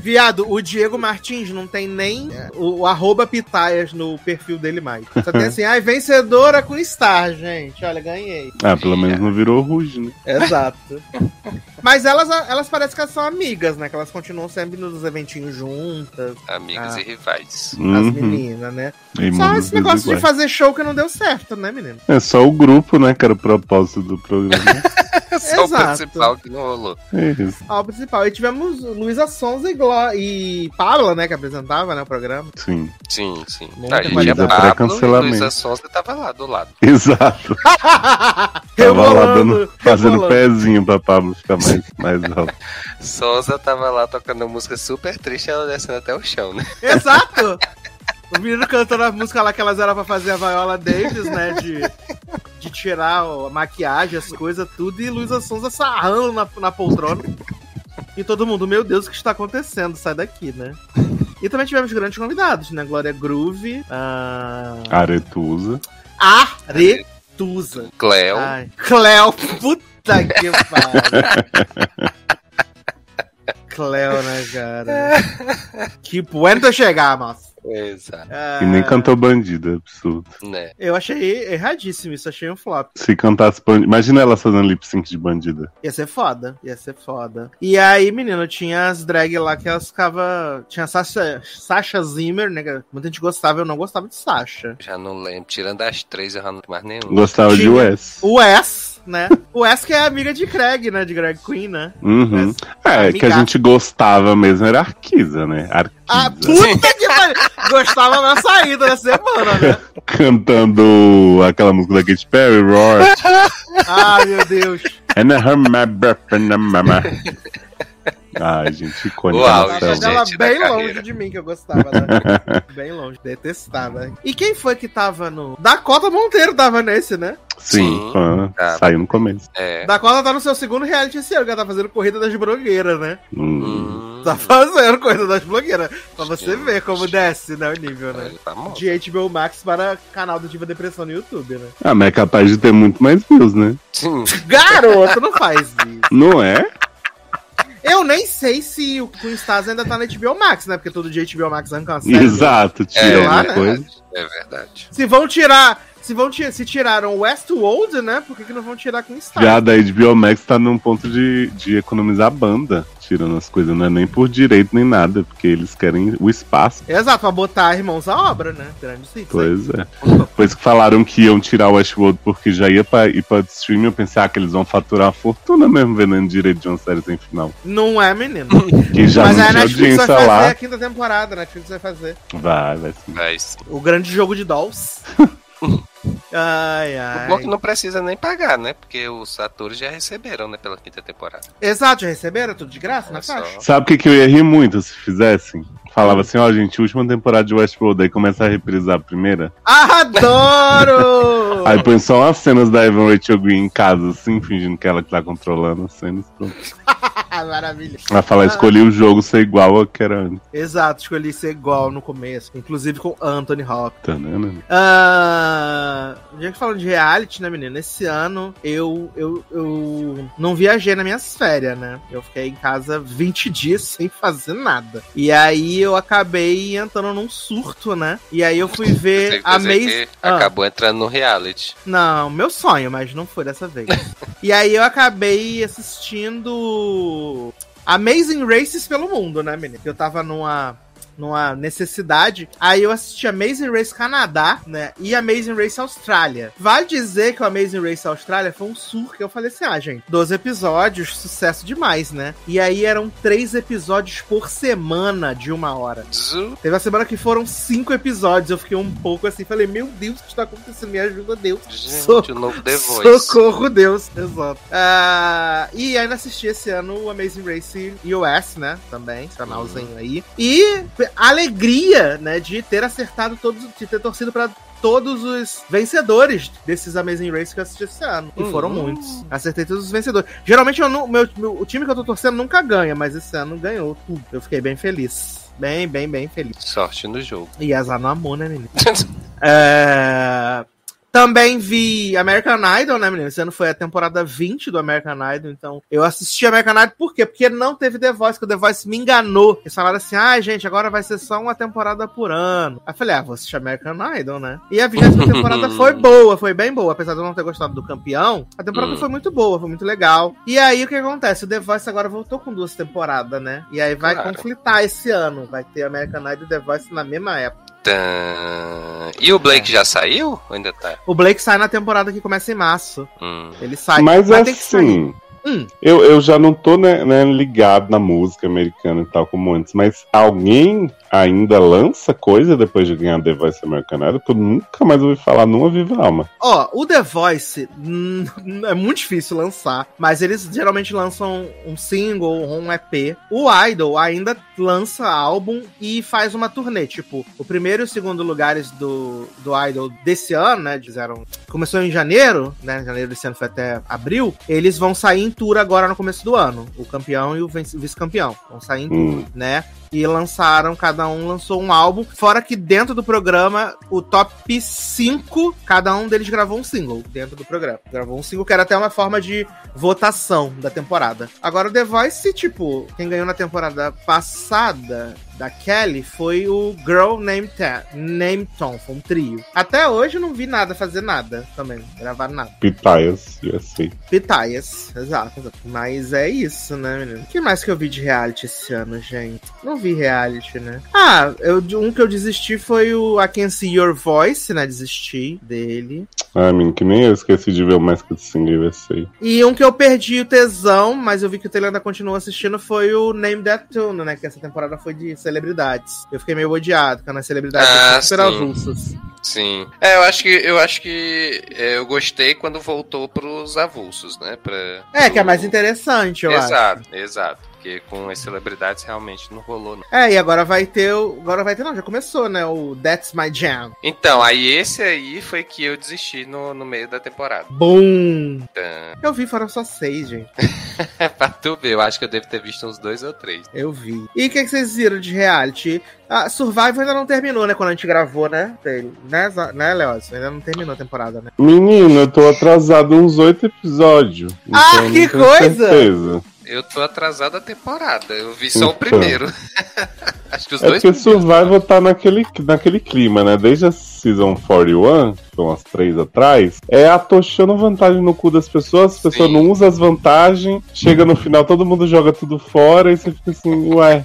Viado, o Diego Martins não tem nem o, o arroba pitaias no perfil dele mais. Só tem assim, ai, vencedora com Star, gente. Olha, ganhei. Ah, pelo menos não virou Ruge, né? Exato. (laughs) Mas elas, elas parecem que elas são amigas, né? Que elas continuam sempre nos eventinhos juntas, Amigas Ah. e rivais. as Uhum. meninas, né? E Só esse negócio de fazer show que não deu certo, né, menino? É só o grupo, né, que era o propósito do programa. (laughs) Só o Exato. principal que não rolou. É isso. Ó, o principal. E tivemos Luísa Sonza e, Glo e Paula, né? Que apresentava né, o programa. Sim. Sim, sim. Muita Não, a gente Pablo e. Luísa Sonza tava lá do lado. (laughs) Exato. (laughs) Tava lá dando, fazendo pezinho pra Pablo ficar mais, mais (laughs) alto. Sonza tava lá tocando música super triste, ela descendo até o chão, né? Exato! O menino cantando a música lá que elas eram pra fazer a Viola Davis, né? De, de tirar ó, a maquiagem, as coisas, tudo, e Luísa Sonza sarrando na, na poltrona. E todo mundo, meu Deus, o que está acontecendo? Sai daqui, né? (laughs) E também tivemos grandes convidados, né? Glória Groove, a. Aretusa. Aretusa. Cleo. Ai, Cleo, puta que (laughs) pariu. Cleo, né, cara? que puento chegar, moça. Exato. Ah, E nem cantou bandida, absurdo. Né? Eu achei erradíssimo isso, achei um flop. Se cantasse bandida. Imagina ela fazendo lip sync de bandida. Ia ser foda, ia ser foda. E aí, menino, tinha as drag lá que elas ficavam. Tinha a Sasha, Sasha Zimmer, né? Muita gente gostava, eu não gostava de Sasha. Já não lembro. Tirando as três, eu já não tenho mais nenhum. Gostava de Tinha Wes. O Wes, né? O Wes que é amiga de Craig, né? De Drag Queen, né? Uhum. É, Amigaço. que a gente gostava mesmo era Arquisa, né? Arquisa. Ah, puta que pariu! Gostava na saída da semana, né? (laughs) Cantando aquela música da Katy Perry, Roar. Ai, (laughs) meu Deus. And I heard my breath in the mama. Ai, gente, icônica Uau, gente da bem carreira. longe de mim que eu gostava, né? (laughs) bem longe, detestava. E quem foi que tava no. Dakota Monteiro tava nesse, né? Sim, Sim. fã. Tá. Saiu no começo. É. Dakota tá no seu segundo reality esse ano, que ela tá fazendo corrida das blogueiras, né? Hum. Hum, Tá fazendo corrida das blogueiras. Pra você Gente. ver como desce, né? O nível, né? tá. De HBO Max para canal do Diva Depressão no YouTube, né? Ah, mas é capaz de ter muito mais views, né? Sim. Garoto, não faz isso. (laughs) Não é? Eu nem sei se o Queen Stars ainda tá na HBO Max, né? Porque todo dia HBO Max arranca uma série. Exato, tira É, uma né? coisa. É verdade. Se vão tirar. Se, vão se tiraram Westworld, né? Por que, que não vão tirar Queen Stars? Já da HBO Max tá num ponto de, de economizar banda, tirando as coisas, não é nem por direito nem nada, porque eles querem o espaço. Exato, pra botar irmãos à obra, né? Grande hits. aí. Pois é. Depois que falaram que iam tirar o Westworld porque já ia pra, ir pra streaming, eu pensei ah, que eles vão faturar uma fortuna mesmo vendendo direito de uma série sem final. Não é, menino. (laughs) Que já Mas não aí a tinha Netflix vai audiência fazer lá. a quinta temporada, a Netflix vai fazer. Vai, vai sim. Mas O grande jogo de dolls. (laughs) Ai, O bom é que ai. não precisa nem pagar, né? Porque os atores já receberam, né? Pela quinta temporada. Exato, já receberam tudo de graça na só. faixa? Sabe o que, que eu ia rir muito se fizessem? Falava assim, ó, gente, última temporada de Westworld, aí começa a reprisar a primeira. Adoro! (laughs) Aí põe só umas cenas da Evan Rachel Green em casa, assim, fingindo que ela que tá controlando as cenas. Pronto. (laughs) Maravilha. Ela fala, escolhi o jogo ser igual ao que era antes. Exato, escolhi ser igual no começo. Inclusive com Anthony Hopkins. Tá, né, né? Ah, já que falando de reality, né, menina? Esse ano eu, eu, eu não viajei nas minhas férias, né? Eu fiquei em casa 20 dias (laughs) sem fazer nada. E aí eu acabei entrando num surto, né? E aí eu fui (laughs) ver a Maze. Ah. Acabou entrando no reality. Não, meu sonho, mas não foi dessa vez. (laughs) e aí eu acabei assistindo Amazing Races pelo mundo, né, menina? Eu tava numa numa necessidade. Aí eu assisti Amazing Race Canadá, né? E Amazing Race Austrália. Vale dizer que o Amazing Race Austrália foi um sur que eu falei assim: ah, gente, 12 episódios, sucesso demais, né? E aí eram três episódios por semana de uma hora. Teve a semana que foram cinco episódios. Eu fiquei um pouco assim, falei: Meu Deus, o que está acontecendo? Me ajuda, Deus. Gente, novo The Voice. Socorro, Deus. Exato. Ah, e ainda assisti esse ano o Amazing Race US, né? Também, canalzinho aí. E alegria, né, de ter acertado todos, de ter torcido pra todos os vencedores desses Amazing Race que eu assisti esse ano. E foram Uhum. muitos. Acertei todos os vencedores. Geralmente eu não, meu, meu- o time que eu tô torcendo nunca ganha, mas esse ano ganhou tudo. Eu fiquei bem feliz. Bem, bem, bem feliz. Sorte no jogo. E azar no amor, né, menino? (laughs) É, Também vi American Idol, né, menino? Esse ano foi a temporada 20 do American Idol, então eu assisti American Idol por quê? Porque não teve The Voice, que o The Voice me enganou. Eles falaram assim, ah, gente, agora vai ser só uma temporada por ano. Aí eu falei, ah, vou assistir American Idol, né? E a 20 temporada foi (laughs) boa, foi bem boa, apesar de eu não ter gostado do campeão. A temporada Hum. foi muito boa, foi muito legal. E aí o que acontece? O The Voice agora voltou com duas temporadas, né? E aí vai Claro. conflitar esse ano. Vai ter American Idol e The Voice na mesma época. Tã. E o Blake já saiu? Ou ainda tá? O Blake sai na temporada que começa em março. Hum. Ele sai. Mas que sair. assim, Hum. eu, eu já não tô né, né, ligado na música americana e tal como antes, mas alguém ainda lança coisa depois de ganhar The Voice American Idol? Que eu nunca mais ouvi falar numa Viva Alma. Ó, o The Voice é muito difícil lançar, mas eles geralmente lançam um single ou um EP. O Idol ainda lança álbum e faz uma turnê. Tipo, o primeiro e o segundo lugares do, do Idol desse ano, né? Fizeram. Começou em janeiro, né? Janeiro desse ano foi até abril. Eles vão sair em tour agora no começo do ano. O campeão e o vice- vice-campeão. Vão sair em tour, Hum. né? E lançaram, cada um lançou um álbum. Fora que dentro do programa, o top 5, cada um deles gravou um single dentro do programa. Gravou um single que era até uma forma de votação da temporada. Agora o The Voice, tipo, quem ganhou na temporada passada da Kelly foi o Girl Named, Ta Named Tom, foi um trio. Até hoje eu não vi nada fazer nada também, gravaram nada. Pitaias, USA. Pitaias, exato, exato. Mas é isso, né, menino? O que mais que eu vi de reality esse ano, gente? Não vi reality, né? Ah, eu, um que eu desisti foi o I Can See Your Voice, né? Desisti dele. Ah, menino, que nem eu esqueci de ver o Masked Singer USA. E um que eu perdi o tesão, mas eu vi que o Taylor ainda continua assistindo, foi o Name That Tune, né? Que essa temporada foi de celebridades. Eu fiquei meio odiado, porque nas celebridades Ah, super avulsas. Sim. É, eu acho que eu acho que é, eu gostei quando voltou pros avulsos, né? Pra, É, que é mais pro- interessante, eu acho. Exato, exato. Porque com as celebridades realmente não rolou, não. É, e agora vai ter o. Agora vai ter, não, já começou, né? O That's My Jam. Então, aí esse aí foi que eu desisti no, no meio da temporada. Boom! Tã. Eu vi, foram só seis, gente. (laughs) Pra tu ver, eu acho que eu devo ter visto uns dois ou três. Eu vi. E o que, que vocês viram de reality? Ah, Survival ainda não terminou, né? Quando a gente gravou, né? Tem- Né, né Leócio? Ainda não terminou a temporada, né? Menino, eu tô atrasado uns oito episódios. Ah, então que coisa! certeza. Eu tô atrasado a temporada. Eu vi só o Então. primeiro. (laughs) acho que os É dois porque primeiros. Survival tá naquele, naquele clima, né? Desde a Season 41, que foi umas três atrás, é atochando vantagem no cu das pessoas, as pessoas Sim. não usam as vantagens, chega no final, todo mundo joga tudo fora e você fica assim, ué.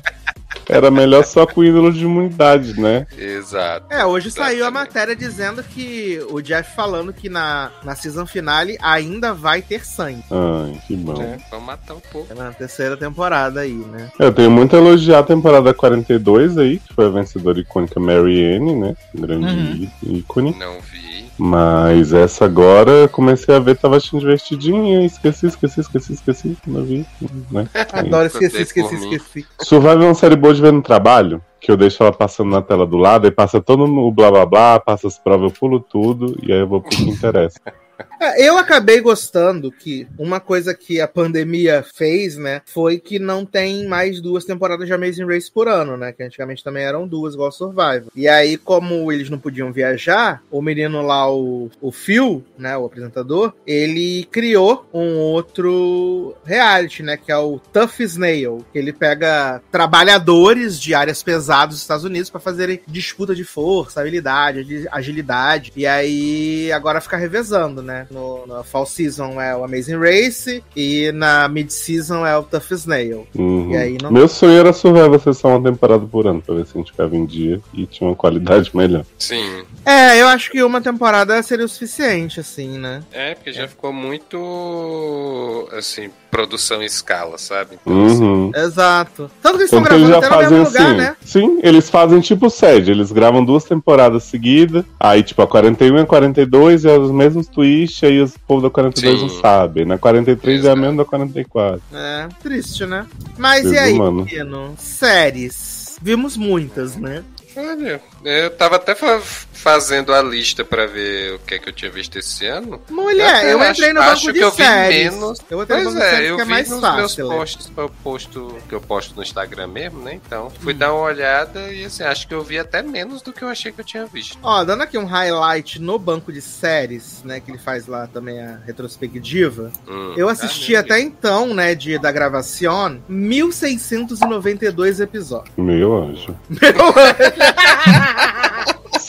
Era melhor só com ídolo de imunidade, né? Exato. É, hoje saiu a Exatamente. matéria dizendo que o Jeff falando que na, na season finale ainda vai ter sangue. Ai, que bom. É, vamos matar um pouco. É na terceira temporada aí, né? Eu tenho muito a elogiar a temporada 42 aí, que foi a vencedora icônica Mary Anne, né? Grande Uhum. ícone. Não vi. Mas essa agora eu comecei a ver, tava achando divertidinha. Esqueci, esqueci, esqueci, esqueci. Não vi. Né? (laughs) Adoro, esqueci, esqueci, esqueci. Survival é uma série boa de ver no trabalho, que eu deixo ela passando na tela do lado, aí passa todo o blá blá blá, passa as provas, eu pulo tudo, e aí eu vou pro que interessa. (laughs) É, Eu acabei gostando que uma coisa que a pandemia fez, né, foi que não tem mais duas temporadas de Amazing Race por ano, né? Que antigamente também eram duas, igual Survival. E aí, como eles não podiam viajar, o menino lá, o, o Phil, né, o apresentador, ele criou um outro reality, né, que é o Tough Snail, que ele pega trabalhadores de áreas pesadas dos Estados Unidos para fazerem disputa de força, habilidade, de agilidade. E aí agora fica revezando, né? No, na Fall Season é o Amazing Race e na Mid Season é o Tough Snail. Uhum. E aí não- Meu sonho era Survival ser só uma temporada por ano, pra ver se a gente ficava em dia e tinha uma qualidade (laughs) melhor. Sim. É, eu acho que uma temporada seria o suficiente, assim, né? É, porque já ficou muito, assim, produção em escala, sabe? Então, assim, Uhum. Exato. Tanto que eles estão Tanto eles gravando já até no fazem mesmo lugar, assim. né? Sim, eles fazem tipo sede. Eles gravam duas temporadas seguidas. Aí, tipo, a 41 e a 42 é os mesmos twists. Aí os povo da 42 Sim. não sabe. Na 43 é a Exato. mesma da 44. É, triste, né? Mas e aí, menino? Séries. Vimos muitas, né? Olha, eu tava até fa- fazendo a lista pra ver o que é que eu tinha visto esse ano. Mulher, Eu eu entrei no acho banco de eu vi séries. menos. Eu entrei no Pois banco de é, séries eu que é vi mais nos fácil. meus né? posts eu posto, que eu posto no Instagram mesmo, né? Então, fui dar uma olhada e assim, acho que eu vi até menos do que eu achei que eu tinha visto. Ó, dando aqui um highlight no banco de séries, né, que ele faz lá também a retrospectiva. Hum. Eu assisti Ah, até então, né, de da gravação, 1692 episódios. Meu anjo. (laughs)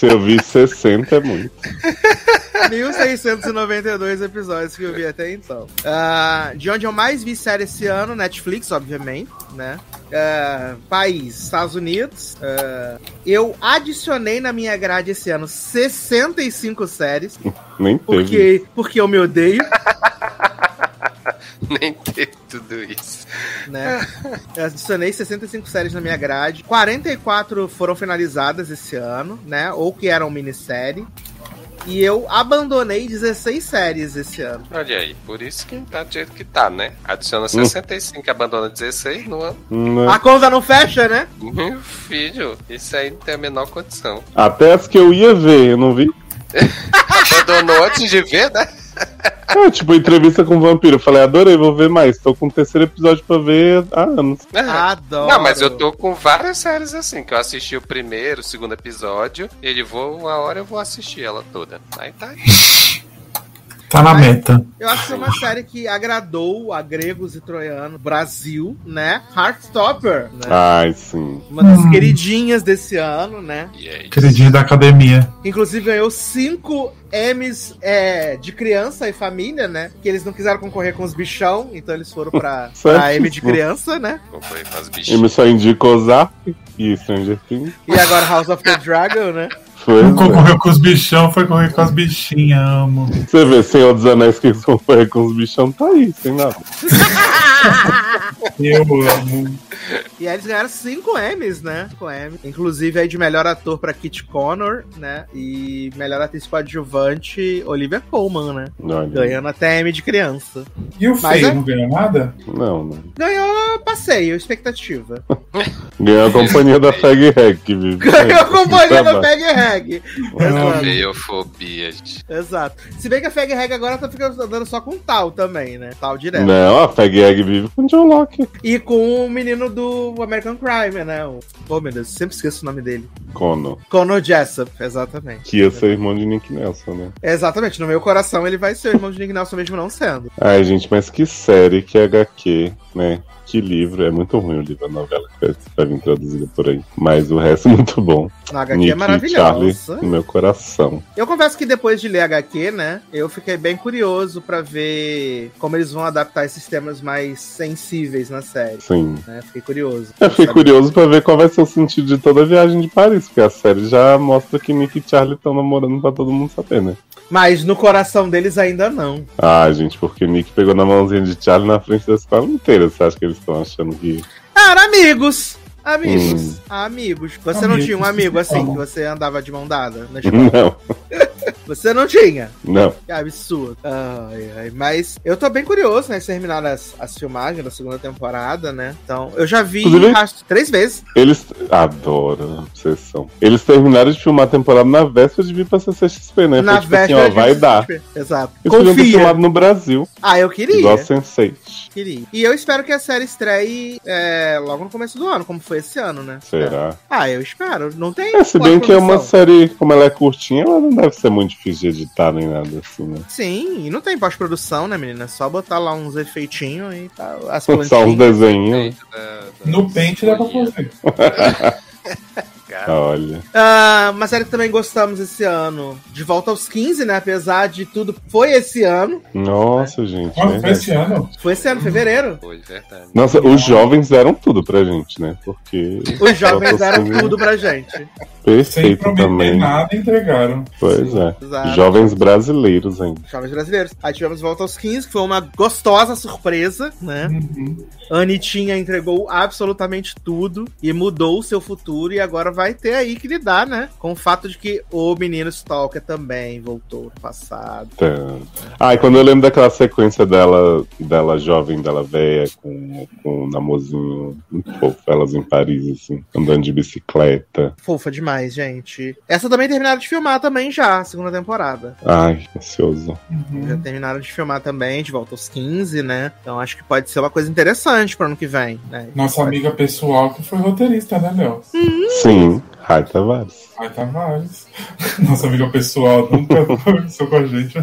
Se eu vi 60 é muito. (laughs) 1692 episódios que eu vi até então. Ah, de onde eu mais vi série esse ano, Netflix, obviamente, né? Ah, país, Estados Unidos. Ah, eu adicionei na minha grade esse ano 65 séries, Nem teve. porque, porque eu me odeio, (laughs) Nem teve tudo isso. né? Eu adicionei 65 séries na minha grade. 44 foram finalizadas esse ano, né? Ou que eram minissérie. E eu abandonei 16 séries esse ano. Olha aí, por isso que tá do jeito que tá, né? Adiciona 65 e abandona 16 no ano. Não. A conta não fecha, né? Meu filho, isso aí não tem a menor condição. Até as que eu ia ver, eu não vi. (laughs) Abandonou antes de ver, né? (laughs) É, tipo, entrevista com o vampiro. Eu falei, adorei, vou ver mais. Tô com o terceiro episódio pra ver há anos. Adoro. Não, mas eu tô com várias séries assim, que eu assisti o primeiro, o segundo episódio, e ele vou, uma hora eu vou assistir ela toda. Aí tá. (laughs) Tá na Mas- meta. Eu acho que é uma série que agradou a gregos e troianos, Brasil, né? Heartstopper, né? Ai, sim. Uma das Hum. queridinhas desse ano, né? E é isso. Queridinho da academia. Inclusive ganhou cinco M's é, de criança e família, né? Que eles não quiseram concorrer com os bichão, então eles foram pra, (laughs) pra M de criança, né? Comprei com as E bichinhas. me só indica Ozark e Stranger Things. E agora House of the Dragon, né? Foi. Não concorreu com os bichão, foi correr com as bichinhas, amo. Você vê, Senhor dos Anéis que eles concorrem com os bichão, tá aí, sem nada. (laughs) Eu amo. E aí eles ganharam cinco M's, né? Cinco M's. Inclusive aí de melhor ator pra Kit Connor, né? E melhor atriz coadjuvante, Olivia Colman, né? Olha. Ganhando até M de criança. E o Mas feio é- não ganhou nada? Não, não. Ganhou passeio, expectativa. (laughs) Ganhou a companhia da Fag Hack, vive. (laughs) Ganhou a companhia da Trabalho. Peg Reg. Exato. Feiofobia, gente. Exato. Se bem que a Feg Reg agora tá ficando andando só com tal também, né? Tal direto. Não, a Fag Hack vive com o John Locke. E com o menino do American Crime, né? O... Oh, meu Deus, sempre esqueço o nome dele. Connor. Connor Jessup, exatamente. Que ia ser irmão de Nick Nelson, né? Exatamente, no meu coração ele vai ser o irmão de Nick Nelson mesmo não sendo. Ai, gente, mas que série, que HQ, né? Que livro. É muito ruim o livro, a novela que vai- vir traduzida por aí. Mas o resto é muito bom. A HQ Nick é maravilhosa. Charlie no meu coração. Eu confesso que depois de ler HQ, né, eu fiquei bem curioso pra ver como eles vão adaptar esses temas mais sensíveis na série. Sim. Né? Fiquei curioso. Eu fiquei curioso pra ver qual vai ser o sentido de toda a viagem de Paris, porque a série já mostra que Nick e Charlie estão namorando pra todo mundo saber, né? Mas no coração deles ainda não. Ah, gente, porque Nick pegou na mãozinha de Charlie na frente da escola inteira. Você acha que eles estão achando que. Ah, Era amigos. Amigos. Hum. Amigos. Você não Amigos tinha um amigo assim, falam. que você andava de mão dada na (laughs) escola? Não. Você não tinha. Não. Que absurdo. Ai, ai. Mas eu tô bem curioso, né? Terminar as, as filmagens da segunda temporada, né? Então, eu já vi Inclusive- acho, três vezes. Eles. Adoro, obsessão. Eles terminaram de filmar a temporada na véspera de vir pra CCXP, né? na Foi tipo assim, véspera ó, de vai dar. Exato. Eles podiam ter Confia. filmado no Brasil, Ah, eu queria. igual Sense8. Queria. E eu espero que a série estreie é, logo no começo do ano, como foi esse ano, né? Será? Ah, eu espero. Não tem. É, se bem que é uma série, como ela é curtinha, ela não deve ser muito difícil de editar nem nada assim, né? Sim, e não tem pós-produção, né, menina? É só botar lá uns efeitinhos e tal. As Só uns desenhos. No pente dá pra fazer. (laughs) (laughs) Cara, Olha. Ah, uma série que também gostamos esse ano. De volta aos 15, né? Apesar de tudo. Foi esse ano. Nossa, gente. Nossa, foi verdade. esse ano. Foi esse ano, fevereiro. Foi verdade. Nossa, os jovens deram tudo pra gente, né? Porque. Os jovens deram 15. tudo pra gente. Sem Perfeito prometer também. nada, entregaram. Pois é. Exato. Jovens brasileiros ainda. Jovens brasileiros. Aí tivemos Volta aos 15, que foi uma gostosa surpresa, né? Uhum. A Anitinha entregou absolutamente tudo e mudou o seu futuro. E agora vai ter aí que lidar, né? Com o fato de que o menino Stalker também voltou no passado. Tá. Ah, e quando eu lembro daquela sequência dela, dela jovem, dela velha, com, com o namorzinho muito fofo, elas em Paris, assim, andando de bicicleta. Fofa demais, gente. Essa também terminaram de filmar também já, a segunda temporada. Ai, ansioso. Uhum. Já terminaram de filmar também, de volta aos 15, né? Então acho que pode ser uma coisa interessante pro ano que vem, né? Nossa amiga pessoal que foi roteirista, né, Léo? Sim, Rai Tavares. Ai, Tavares. (laughs) Nossa amiga pessoal nunca (laughs) conversou com a gente.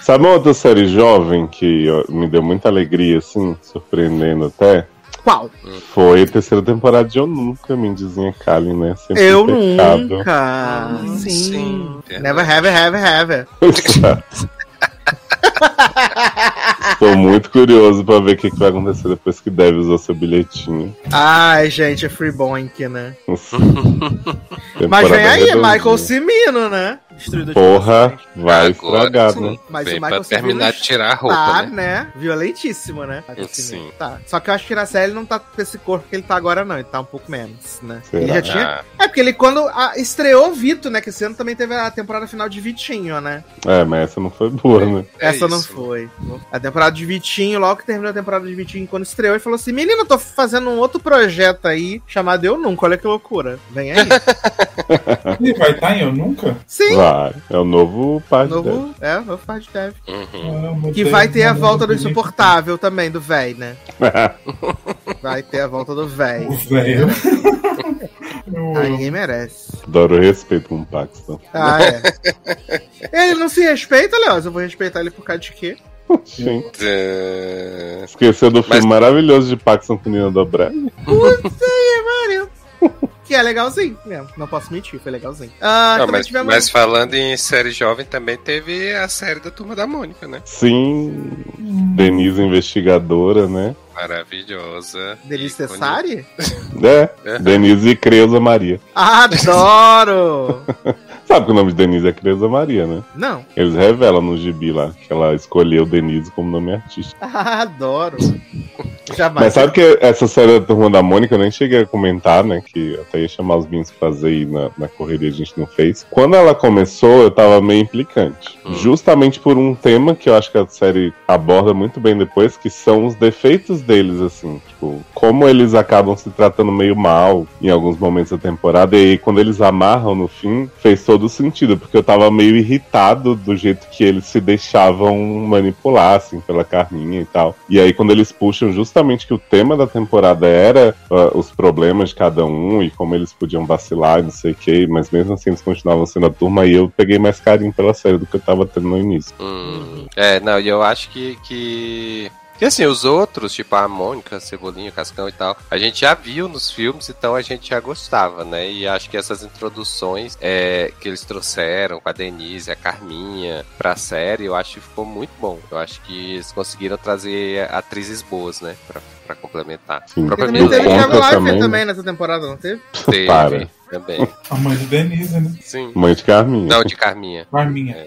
Sabe uma outra série jovem que me deu muita alegria, assim, surpreendendo até? Qual? Foi a terceira temporada de Eu Nunca, Mindizinha Kalin, né? Sempre Eu um nunca. Hum, sim. sim. Never have, have, have. (laughs) Tô muito curioso pra ver o que, que vai acontecer depois que Deve usar seu bilhetinho. Ai, gente, é free bonk, né? Mas vem aí, redondinha. Michael Cimino, né? Destruidor de Porra, corações. vai estragar, né? Mas Vem o pra Michael Cimino terminar de tirar a roupa, tá, né? né? Violentíssimo, né? Sim. Tá. Só que eu acho que na série ele não tá com esse corpo que ele tá agora, não. Ele tá um pouco menos, né? Será? Ele já tinha. Ah, É, porque ele quando ah, estreou o Vito, né? Que esse ano também teve a temporada final de Vitinho, né? É, mas essa não foi boa, né? é Essa não isso. foi. A temporada de Vitinho, logo que terminou a temporada de Vitinho, quando estreou, ele falou assim: Menino, eu tô fazendo um outro projeto aí chamado Eu Nunca. Olha que loucura. Vem aí. (laughs) Ele vai estar em Eu Nunca? Sim. Vai. É o novo Deve. Novo, é, novo Fard Dev. Uhum. Que vai ter a volta do insuportável também, do véi, né? (laughs) Vai ter a volta do véi. O Ah, amo. ninguém merece. Adoro o respeito com o Paxton. Ah, é. Ele não se respeita, Leoz. Eu vou respeitar ele por causa de quê? Sim. É, Esqueceu do Mas- filme maravilhoso de Paxton com Nina Dobrev? (laughs) Que é legalzinho mesmo. Não posso mentir, foi legalzinho. Ah, Não, mas, tivemos. mas falando em série jovem, também teve a série da Turma da Mônica, né? Sim. Denise investigadora, né? Maravilhosa. Denise. Cessari? É. É. Denise e Creuza Maria. Adoro! (laughs) Sabe que o nome de Denise é Creuza Maria, né? Não. Eles revelam no gibi lá que ela escolheu Denise como nome artístico. (laughs) Adoro. Jamais. Mas sabe que essa série da Turma da Mônica eu nem cheguei a comentar, né? Que até ia chamar os Bins pra fazer aí na, na correria a gente não fez. Quando ela começou, eu tava meio implicante. Hum. Justamente por um tema que eu acho que a série aborda muito bem depois, que são os defeitos deles, assim. Tipo, como eles acabam se tratando meio mal em alguns momentos da temporada. E aí, quando eles amarram no fim, fez todo sentido. Porque eu tava meio irritado do jeito que eles se deixavam manipular, assim, pela Carminha e tal. E aí, quando eles puxam justamente que o tema da temporada era ah, os problemas de cada um e como eles podiam vacilar e não sei o que, mas mesmo assim eles continuavam sendo a turma e eu peguei mais carinho pela série do que eu tava tendo no início. Hum, É, não, e eu acho que, que. Que assim, os outros, tipo a Mônica, Cebolinha, Cascão e tal, a gente já viu nos filmes, então a gente já gostava, né? E acho que essas introduções é, que eles trouxeram com a Denise, a Carminha, pra série, eu acho que ficou muito bom. Eu acho que eles conseguiram trazer atrizes boas, né? Pra, pra complementar. Sim. E também teve Thiago Leifert também, também, nessa temporada, não teve? (laughs) Teve Para. também. A mãe de Denise, né? Sim. Mãe de Carminha. Não, de Carminha. Carminha.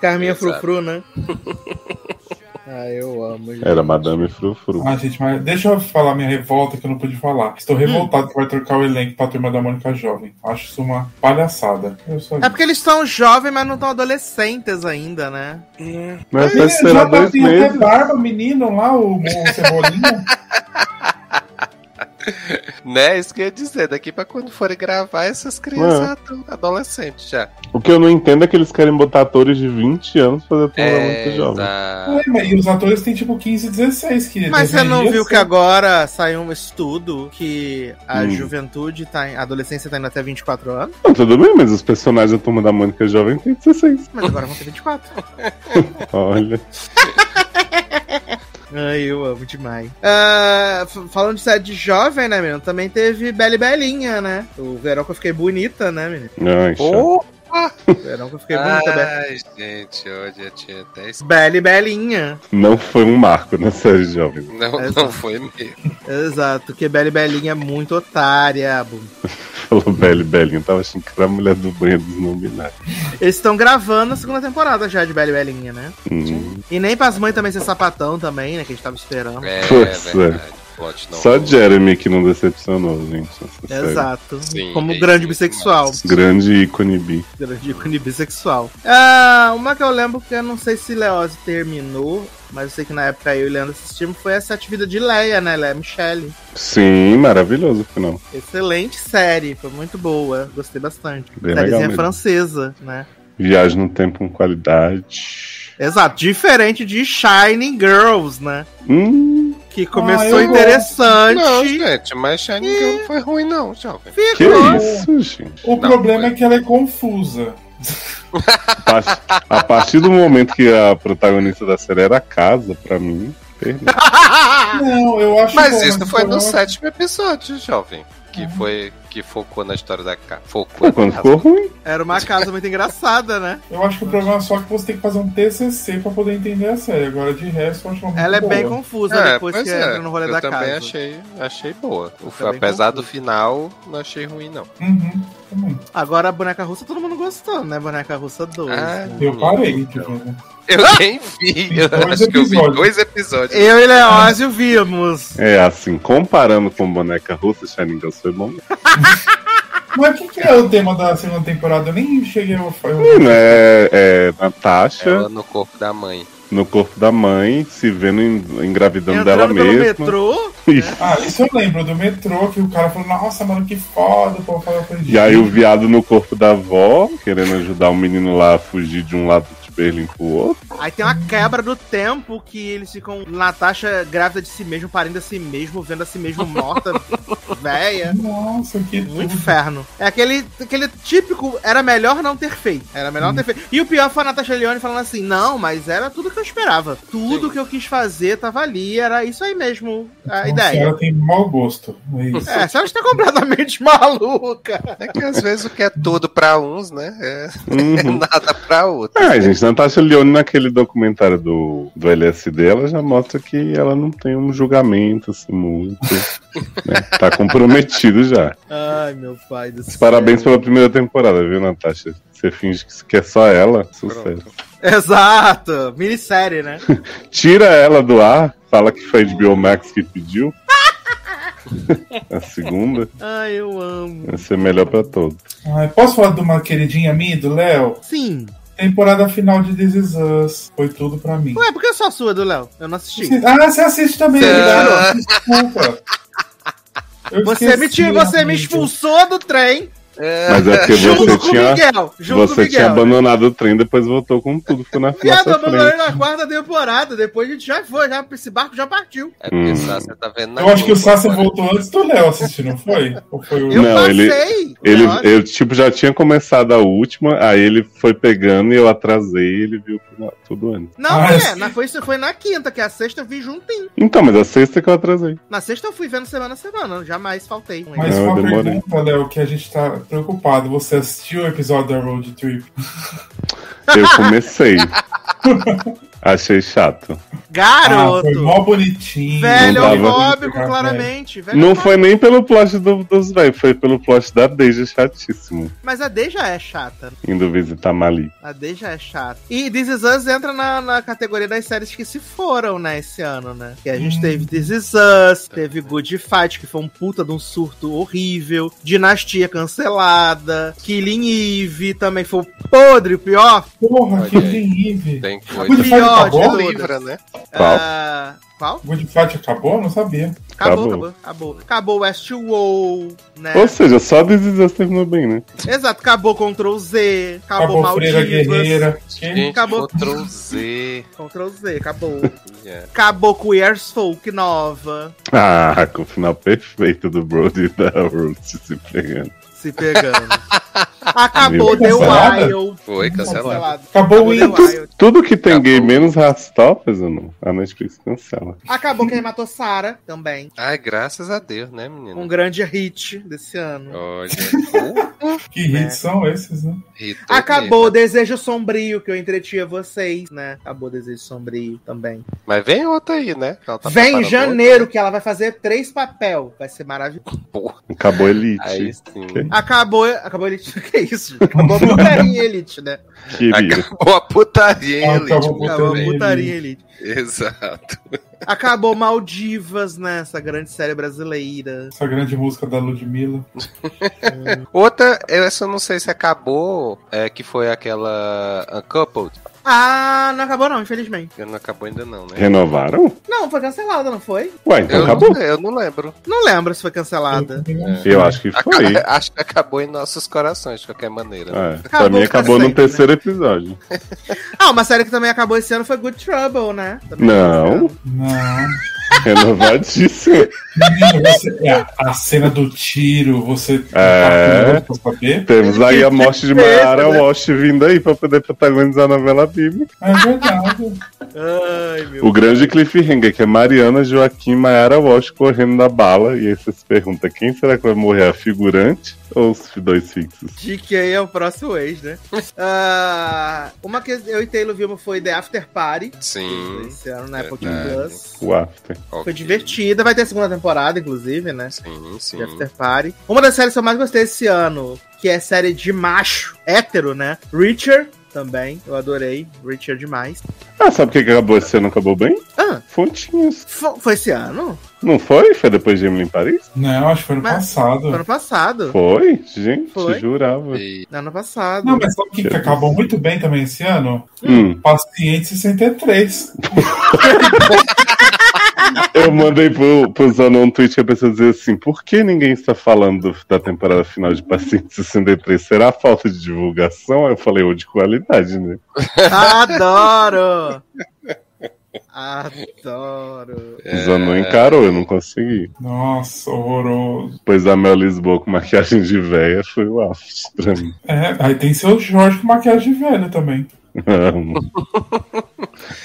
Carminha Exato. Frufru, né? (laughs) Ah, eu amo. gente. Era Madame Frufru. Ah, gente, mas deixa eu falar minha revolta que eu não pude falar. Estou revoltado que vai trocar o elenco pra turma da Mônica Jovem. Acho isso uma palhaçada. É porque eles estão jovens, mas não estão adolescentes ainda, né? Mas Ele vai ser dois tá tem até meses. barba, o menino lá, o, o Cebolinha. (laughs) (laughs) Né? Isso que eu ia dizer. Daqui pra quando forem gravar, essas crianças estão adolescentes já. O que eu não entendo é que eles querem botar atores de 20 anos pra fazer a turma É, muito jovem. exato. É, mas e os atores têm tipo 15, 16. Que Mas você não viu ser. que agora saiu um estudo que a Hum. juventude tá em. A adolescência tá indo até 24 anos, Não, tudo bem, mas os personagens da turma da Mônica Jovem têm 16. mas agora vão ter 24. (laughs) Olha. (laughs) Ai, eu amo demais. Ah, f- falando de série de jovem, né, menino? Também teve Bela e Belinha, né? O verão que eu fiquei bonita, né, menino? Ai, chato. Pô, O verão que eu fiquei bonita, Ai, gente, hoje eu tinha até. Bela e Belinha. Não foi um marco na (laughs) série de jovens. Não, Exato. não foi mesmo. Exato, porque Bela e Belinha é muito otária. bum. (laughs) Falou Belle Belinha. Tava achando que era a mulher do banho dos não binários. Eles estão gravando a segunda temporada já de Bela e Belinha, né? Hum. E nem pras mães também ser sapatão também, né? Que a gente tava esperando. É, é. Só. Jeremy que não decepcionou, gente. Exato. Sim, Como é grande bissexual. Grande ícone bi. Grande ícone bissexual. Ah, uma que eu lembro que eu não sei se Leose terminou, mas eu sei que na época eu e o Leandro assistimos foi a Sete Vidas de Leia, né? Leia Michelle. Sim, maravilhoso o final. Excelente série, foi muito boa, gostei bastante. Bem Sériezinha francesa, né? Viagem no tempo com qualidade. Exato, diferente de Shining Girls, né? Hum, Que começou Ah, interessante. Não, gente, mas Shining Girl não foi ruim, não, jovem. que isso, gente. O Não, problema foi. é que ela é confusa. A par- A partir do momento que a protagonista da série era a casa, pra mim, perdeu. (laughs) Não, eu acho Mas bom, isso foi no eu- sétimo episódio, jovem. Que foi. Que focou na história da casa. Focou quando ficou ruim. Era uma casa muito engraçada, né? Eu acho que o problema é só que você tem que fazer um TCC pra poder entender a série. Agora, de resto, eu acho ela muito Ela é boa. bem confusa É, depois pois que é. entra no rolê eu da também casa. achei, achei boa. O- Também apesar do final, não achei ruim, não. Uhum, também. Agora a boneca russa todo mundo gostou, né? Boneca russa 2. Ah, Eu parei Então. Eu nem vi. Eu Dois acho que eu vi dois episódios. Eu e Leózio vimos. É assim, comparando com boneca russa, Shining Girls foi bom. (laughs) Mas o que, que é o tema da segunda temporada? Eu nem cheguei a falar. Menina, é, é Natasha Ela no corpo da mãe. No corpo da mãe, se vendo en- engravidando dela Entrando mesma. metrô. (laughs) Ah, isso eu lembro do metrô, que o cara falou, nossa, mano, que foda, pô, falou pra E aí o viado no corpo da avó, querendo ajudar o menino lá a fugir de um lado de Berlim pro outro. Aí tem uma quebra do tempo que eles ficam. Natasha grávida de si mesmo, parindo a si mesmo, vendo a si mesmo morta, (laughs) véia. Nossa, que Um tudo. inferno. É aquele, aquele típico. Era melhor não ter feito. Era melhor não ter feito. E o pior foi a Natasha Leone falando assim: não, mas era tudo que eu esperava. Tudo Sim. que eu quis fazer tava ali. Era isso aí mesmo. A Nossa, ideia. Ela tem mau gosto. É isso. É, a senhora está completamente (laughs) maluca. É que às vezes o que é tudo pra uns, né? É Uhum. (laughs) nada pra outros. Ah, gente, Natasha Leone naquele documentário do, do LSD, ela já mostra que ela não tem um julgamento, assim, muito. né? Tá comprometido já. Ai, meu pai do céu. Parabéns pela primeira temporada, viu, Natasha? Você finge que que é só ela, sucesso. (laughs) Exato. Minissérie, né? (laughs) Tira ela do ar, fala que foi de Biomax que pediu. (laughs) A segunda Ai, eu amo. vai ser melhor pra todos. Ai, posso falar de uma queridinha minha, do Léo? Sim. Temporada final de This Is Us. Foi tudo pra mim. Ué, por que só a sua do Léo? Eu não assisti. Ah, você assiste também, Cê- verdade? Desculpa. Eu Você me, tirou, você me expulsou do trem É, Mas é porque (laughs) junto você com o tinha, Miguel. Junto com o você Miguel. tinha abandonado o trem, depois voltou com tudo, ficou na Viado, nossa abandonei frente. na quarta temporada. Depois a gente já foi, já, esse barco já partiu. é porque Hum. só você tá vendo na Eu acho que o agora. voltou antes do Léo assistir, não foi? Ou foi o... Eu Não, ele- passei. Ele, eu, tipo, já tinha começado a última, aí ele foi pegando e eu atrasei e ele viu tudo antes. Não, Ah, sim. na, foi, foi na quinta, que a sexta eu vi juntinho. Então, mas a sexta que eu atrasei. Na sexta eu fui vendo semana a semana, jamais faltei. Mas Não, uma eu demorei. pergunta, Léo, que a gente tá preocupado. Você assistiu o episódio da Road Trip? Eu comecei. (laughs) Achei chato. Ah, Garoto! foi mó bonitinho. velho homofóbico, claramente. Velho Não homofóbico. foi nem pelo plot do- dos velhos, foi pelo plot da Deja chatíssimo. Mas a D já é chata. Indo visitar Mali. A D já é chata. E This Is Us entra na, na categoria das séries que se foram, né, esse ano, né? Que a gente Hum. teve This Is Us, teve Good Fight, que foi um puta de um surto horrível, Dinastia cancelada, Killing Eve também foi o podre, o pior. Porra, tem Eve. Tem Good coisa. Fight acabou? todas. livra, né? Qual? Ah, qual? Good Fight acabou? Não sabia. Acabou, Acabou. acabou, acabou. Westworld, né? Ou seja, só Us terminou bem, né? Exato, acabou Ctrl Z, acabou, Acabou Freira Maldivas. Guerreira. Gente, Acabou. Ctrl Z. Ctrl Z, acabou. (laughs) Yeah. acabou com Years Folk nova. Ah, com o final perfeito do Brody e da Ruth se pegando. Se pegando. (laughs) Acabou Cancelada? Wild. Foi cancelado. Acabou o. Wild. Tudo que tem Acabou. gay menos Rastopers, ou não? A Netflix cancela. Acabou quem matou Sarah também. Ai, graças a Deus, né, menino? Um grande hit desse ano. Olha, (laughs) Que hits são esses, né? Acabou mesmo. Desejo Sombrio, que eu entretinha vocês, né? Acabou Desejo Sombrio também. Mas vem outra aí, né? Ela tá Vem em janeiro, que ela vai fazer três papel. Vai ser maravilhoso. Acabou Elite. Aí sim. Acabou, acabou Elite. Que isso? Acabou a putaria Elite, né? Acabou a putaria, Ah, Elite. acabou a putaria Elite. Exato. Acabou Maldivas, né? Essa grande série brasileira. Essa grande música da Ludmilla. (laughs) Outra, essa eu não sei se acabou, é, que foi aquela Uncoupled. Ah, não acabou não, infelizmente. Não acabou ainda não, né? Renovaram? Não, foi cancelada, não foi? Ué, então Eu, acabou. não, eu não lembro. Não lembro se foi cancelada. Eu acho que foi. (laughs) Acho que acabou em nossos corações, de qualquer maneira. né? É, pra Acabou mim pra acabou no né? terceiro episódio. Ah, uma série que também acabou esse ano foi Good Trouble, né? Também Não. Não. Renovadíssimo. Você, é, a, a cena do tiro, você É. tá curioso pra saber? Temos aí a morte de Mayara né? Walsh vindo aí pra poder protagonizar a novela bíblica. É verdade. Ai, meu O grande cliffhanger, que é Mariana Joaquim e Mayara Walsh correndo na bala. E aí você se pergunta, quem será que vai morrer? A figurante ou os dois fixos? Aí é o próximo ex, né? (laughs) Ah, uma que eu e Taylor vimos foi The After Party. Sim. Esse ano na Apple Verdade. Plus. O After. Foi ok. divertida. Vai ter a segunda temporada, inclusive, né? Sim, sim. De After Party. Uma das séries que eu mais gostei esse ano, que é série de macho, hétero, né? Richard, também. Eu adorei. Richard demais. Ah, sabe o que acabou esse ano? Acabou bem? Ah, Fontinhas. fo- foi esse ano? Não foi? Foi depois de Emily em Paris? Não, acho que foi no Mas- passado. Foi ano passado. Foi? Gente, Foi. jurava. E- Ano passado. Não, mas sabe o que, que acabou muito bem também esse ano? Hum, Paciente 63. (laughs) eu mandei pro, pro Zanon um tweet que a pessoa dizia assim: por que ninguém está falando da temporada final de Paciente 63? Será falta de divulgação? Aí eu falei, ou de qualidade, né? Adoro! Adoro. O Zanon encarou, eu não consegui. Nossa, horroroso. Pois a Mel Lisboa com maquiagem de véia foi o pra mim. É, aí tem seu Jorge com maquiagem de velho também. (laughs) Amo.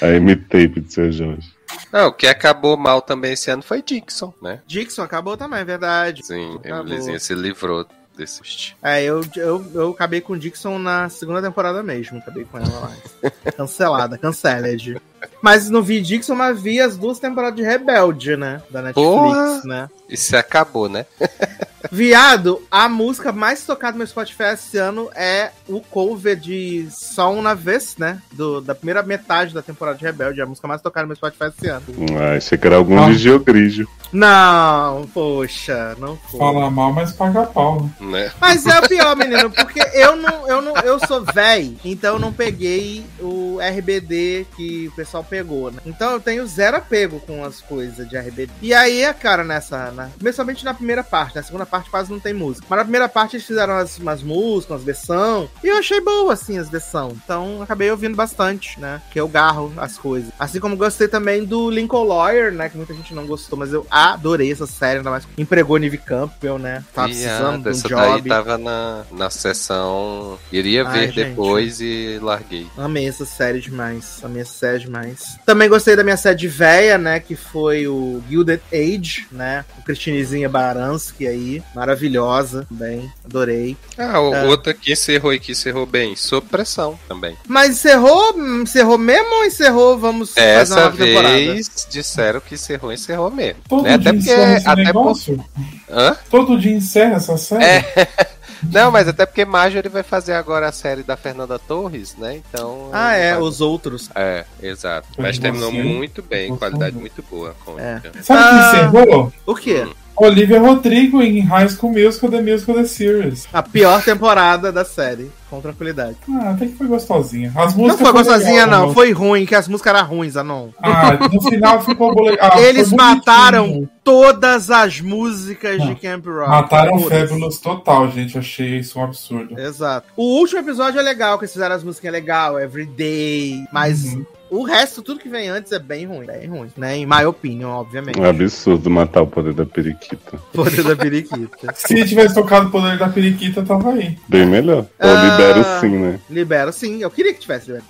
a M-Tape de seu Jorge. Não, o que acabou mal também esse ano foi Dixon, né? Dixon acabou também, é verdade. Sim. Emilyzinha se livrou desse. É, eu, eu, eu acabei com Dixon na segunda temporada mesmo. Acabei com ela lá. (laughs) Cancelada, canceled. Mas não vi Dixon, mas vi as duas temporadas de Rebelde, né? Da Netflix, Porra! né? Isso acabou, né? (laughs) Viado, a música mais tocada no meu Spotify esse ano é o cover de Só Uma Vez, né? Do, da primeira metade da temporada de Rebelde. É a música mais tocada no meu Spotify esse ano. Ah, achei que era algum Ah. de Geogrígio. Não, poxa, não foi. Fala mal, mas paga pau, né? né? Mas é o pior, (laughs) menino, porque eu não, eu não, eu sou véi, então eu não peguei o RBD que o pessoal pegou, né? Então eu tenho zero apego com as coisas de RBD. E aí, cara, nessa, na, principalmente na primeira parte, na segunda parte quase não tem música. Mas na primeira parte eles fizeram as, umas músicas, umas versão, e eu achei boa, assim, as versão. Então acabei ouvindo bastante, né? Que eu garro as coisas. Assim como gostei também do Lincoln Lawyer, né? Que muita gente não gostou, mas eu adorei essa série, ainda mais que empregou Nive Campbell, né? Tava precisando Viado, de um essa job. daí tava na, na sessão. Iria Ai, ver gente. depois e larguei. Amei essa série demais. Amei essa série demais. Também gostei da minha série de véia, né? Que foi o Gilded Age, né? Com Cristinizinha Baranski aí. Maravilhosa também. Adorei. Ah, o- É. outra que encerrou e que que encerrou bem? Sob pressão também. Mas encerrou, encerrou mesmo ou encerrou? Vamos fazer uma Essa nova temporada? vez disseram que encerrou, encerrou mesmo. Todo Né? dia Até porque. encerra esse Até por... negócio? Hã? Todo dia encerra essa série? É. (laughs) Não, mas até porque Marjorie vai fazer agora a série da Fernanda Torres, né? Então. Ah, é, vai- os outros. É, exato. Mas terminou muito bem, qualidade muito boa. cômica. Sabe Ah. quem encerrou? O quê? Olivia Rodrigo em High School Musical, The Musical, The Series. A pior temporada da série, com tranquilidade. Ah, até que foi gostosinha. As Não músicas foi foram gostosinha, legais, não. Foi ruim, que as músicas eram ruins, Anon. Ah, no final ficou ah, (laughs) foi Eles mataram todas as músicas de Não. Camp Rock. Mataram Todas. Fabulous total, gente. Achei isso um absurdo. Exato. O último episódio é legal, que eles fizeram as músicas legal, Everyday, mas Uhum. O resto, tudo que vem antes é bem ruim, bem ruim, né? Em my opinion, obviamente. É um absurdo matar o poder da periquita. Poder da periquita. (laughs) Se tivesse tocado o poder da periquita, tava aí. Bem melhor. Ou Ah. libero sim, né? Libero, sim. Eu queria que tivesse libero.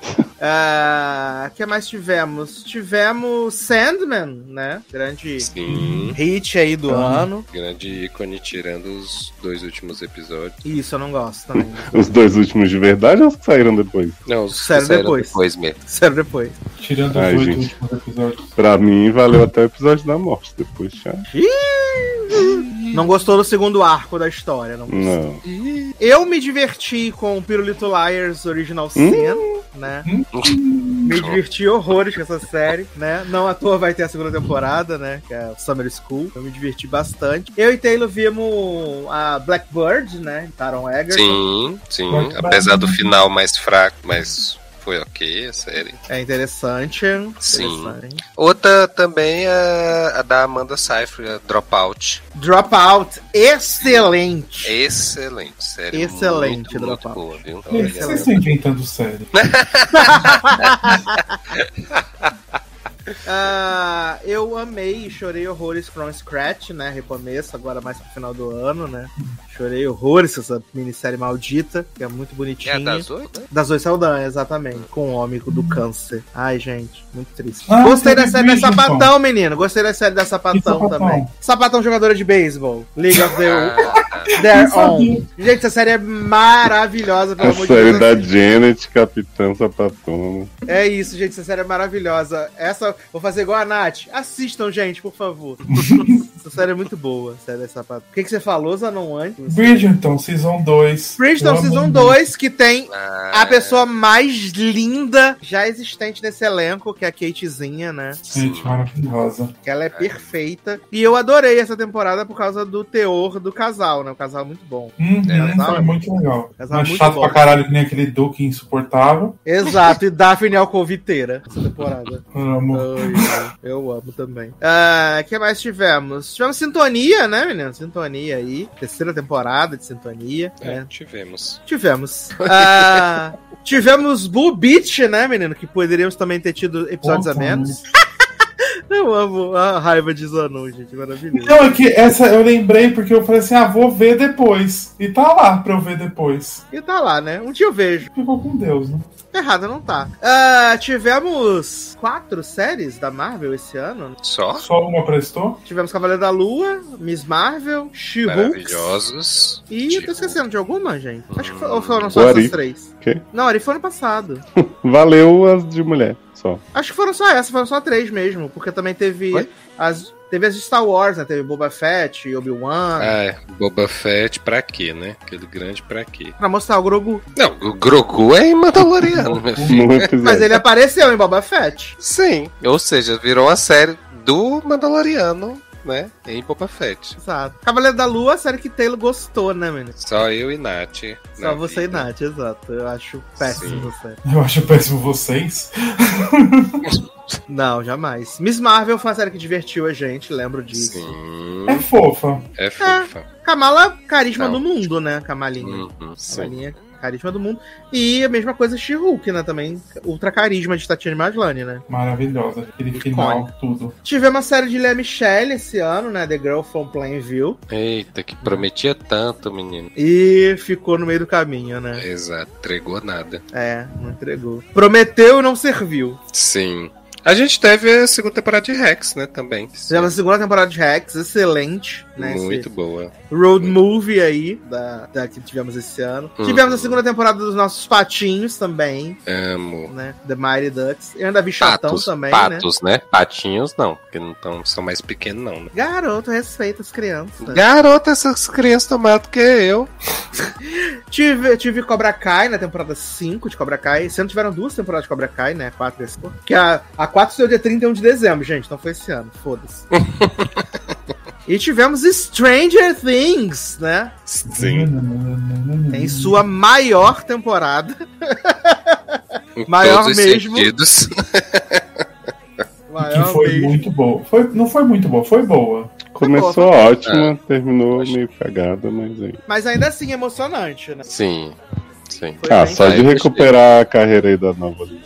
Ah, O que mais tivemos? Tivemos Sandman, né? Grande Sim. hit aí do Ah. ano. Grande ícone tirando os dois últimos episódios. Isso, eu não gosto também. (laughs) Os dois últimos de verdade ou os que saíram depois? Não, os que Sério, saíram depois. depois mesmo. Sério, depois. Tirando Ai, os gente. últimos episódios. Pra mim, valeu até o episódio da morte. Depois já. Não gostou do segundo arco da história, não gostou. Não. Eu me diverti com o Pirulito Liars Original Sin, né? Me diverti horrores com essa série, né? Não à toa vai ter a segunda temporada, né? Que é o Summer School. Eu me diverti bastante. Eu e Taylor vimos a Blackbird, né? Taron Egerton. Sim, sim. Apesar do final mais fraco, mas foi ok a série. É interessante. Sim. interessante. Outra também é a da Amanda Seyfried, a Dropout. Dropout, excelente. Excelente, série. Excelente, muito, muito Dropout. boa, viu? Por que vocês estão inventando série? (laughs) (laughs) Ah, eu amei e chorei horrores from Scratch, né? Recomeço, agora mais pro final do ano, né? Chorei horrores essa minissérie maldita, que é muito É bonitinha. a das oito? né? Das Oi Saldanha, exatamente. Com o homem do câncer. Ai, gente, muito triste. Ah, Gostei da série da. Sapatão, menino. Gostei da série da Sapatão, Sapatão? também. Sapatão jogadora de beisebol. League of the Ah. Gente, essa série é maravilhosa, pelo A amor de série da Janet, Capitã Sapatona. É isso, gente. Essa série é maravilhosa. Essa, vou fazer igual a Nath. Assistam, gente, por favor. (laughs) essa série é muito boa, série da Sapatão. O que, que você falou, Zanon, antes? Bridgerton, Season 2. Bridgerton Season muito. 2, que tem ah, a pessoa mais linda já existente nesse elenco, que é a Katezinha, né? Gente, maravilhosa. Que ela é perfeita. E eu adorei essa temporada por causa do teor do casal, né? O casal é muito bom. Uhum, casal- foi muito legal. casal Mas muito chato bom. pra caralho que nem aquele Duque insuportável. Exato, e Daphne Alcoviteira essa temporada. Amo. Ai, eu amo também. O que mais tivemos? Tivemos Sintonia, né, menino? Sintonia aí. Terceira temporada de Sintonia. é, né? tivemos. Tivemos. Ah, tivemos Blue Beach, né, menino? Que poderíamos também ter tido episódios a Puta menos. Eu amo a raiva de Zanon, gente. Maravilhoso. Não, é que essa eu lembrei porque eu falei assim: ah, vou ver depois. E tá lá pra eu ver depois. E tá lá, né? Um dia eu vejo. Ficou com Deus, né? Errado não tá. Ah, tivemos quatro séries da Marvel esse ano. Só? Só uma prestou? Tivemos Cavaleiro da Lua, Miss Marvel, She-Hulk. Maravilhosos. E eu tô esquecendo de alguma, gente? Acho que ou foram só essas três. Quê? Não, Ari foi ano passado. (laughs) Valeu as de mulher, só. Acho que foram só essas, foram só três mesmo. Porque também teve Oi? as. Teve as de Star Wars, né? Teve Boba Fett, Obi-Wan. É, Boba Fett pra quê, né? Aquele grande pra quê? Pra mostrar o Grogu. Não, o Grogu é em Mandaloriano, meu (laughs) filho. Episódio. Mas ele apareceu em Boba Fett. Sim. Ou seja, virou uma série do Mandaloriano, né? Em Boba Fett. Exato. Cavaleiro da Lua, a série que Taylor gostou, né, menino? Só eu e Nath. Só na você vida. e Nath, exato. Eu acho péssimo você. Eu acho péssimo vocês. (laughs) Não, jamais. Miss Marvel foi uma série que divertiu a gente, lembro disso. Sim. É fofa. É fofa. Kamala, carisma Não. do mundo, né? Kamalinha. Uhum, sim. Carisma do mundo. E a mesma coisa She-Hulk, né? Também, ultra carisma de Tatiana Maslany, né? Maravilhosa. Aquele final, tudo. Tivemos a série de Lea Michelle esse ano, né? The Girl from Plainview. Eita, que prometia tanto, menino. E ficou no meio do caminho, né? Exato, entregou nada. É, não entregou. Prometeu e não serviu. Sim. A gente teve a segunda temporada de Rex, né, também. Tivemos a segunda temporada de Rex, excelente, né? Muito esse boa. road movie aí, da, da que tivemos esse ano. Uhum. Tivemos a segunda temporada dos nossos patinhos também, Amo. né? The Mighty Ducks. Eu ainda vi Chatão também, né? patos, né? Patinhos não, porque não tão, são mais pequenos não, né? Garoto, respeita as crianças. Garota, essas crianças estão maior do que eu. (laughs) Tive, tive Cobra Kai na temporada 5 de Cobra Kai. Esse ano tiveram duas temporadas de Cobra Kai, né? 4 esse ano. Que a, a 4 saiu dia 31 de dezembro, gente. Não foi esse ano. Foda-se. (laughs) e tivemos Stranger Things, né? Sim. Em sua maior temporada. Em Maior mesmo. sentidos. (laughs) Que Maior foi mesmo. muito boa. Foi, não foi muito boa, foi boa. Começou Foi boa, ótima, terminou meio cagada, mas aí. Mas ainda assim emocionante, né? Sim. Sim. Foi Ah, só de recuperar a carreira aí da nova de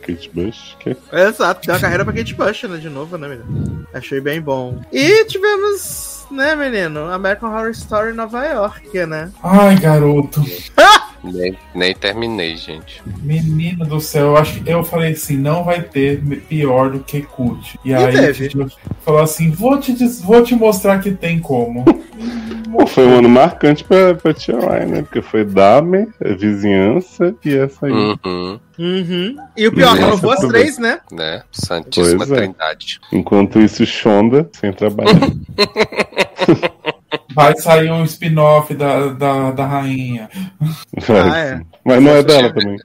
Kate Bush, que Exato, deu uma carreira pra Kate Bush, né? De novo, né, menino? Achei bem bom. E tivemos, né, menino? American Horror Story Nova York, né? Ai, garoto. (laughs) Nem, nem terminei, gente. Menino do céu, eu acho que eu falei assim, não vai ter pior do que Cut. E, aí teve. tipo, falou assim, vou te, vou te mostrar que tem como. Pô, foi um ano marcante pra, pra Tia Ryan, né? Porque foi Dahmer, a vizinhança e essa aí. Uhum. Uhum. E o pior, Nossa, renovou as três, né? Né? Santíssima Pois é. Trindade. Enquanto isso, Shonda, sem trabalhar. (laughs) Vai sair um spin-off da, da, da rainha. Vai, Ah, é. Mas não é dela também.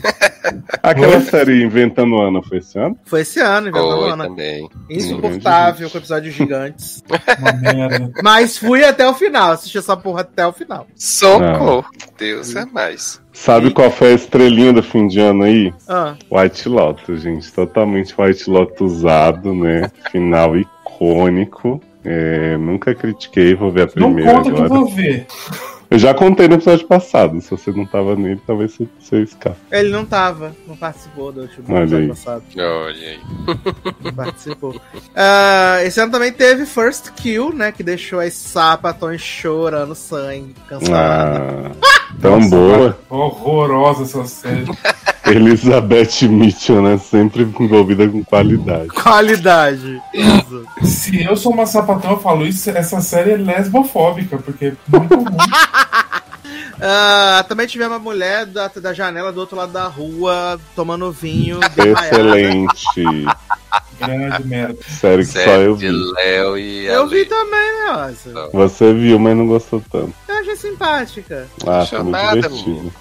(laughs) Aquela série Inventando Ana foi esse ano? Foi esse ano, inventando Foi Ana. também. Insuportável, com episódios gigantes. (laughs) Uma merda. Mas fui até o final, assisti essa porra até o final. Socorro. Deus é mais. Sabe qual foi a estrelinha do fim de ano aí? Ah, White Lotus, gente. Totalmente White Lotus usado, né? Final icônico. É, nunca critiquei, vou ver a Não primeira conta que eu agora. vou ver. Eu já contei no episódio passado. Se você não tava nele, talvez você, você escape. ele não tava, não participou do último Olha episódio aí. passado. Olha aí. Não participou. Ah, esse ano também teve First Kill, né? Que deixou as sapatões chorando sangue, cancelada. Ah, tão Nossa, boa. Horrorosa essa série. Elizabeth Mitchell, né? Sempre envolvida com qualidade. Qualidade. Se eu sou uma sapatão, eu falo isso, essa série é lesbofóbica, porque é muito ruim. (laughs) Ah, também tivemos a mulher da, da janela do outro lado da rua tomando vinho. Excelente. Grande merda. Série que só eu vi. Léo e Eu Ale. vi também, nossa. Você viu, mas não gostou tanto. Eu achei simpática. Ah, foi muito divertido. menino.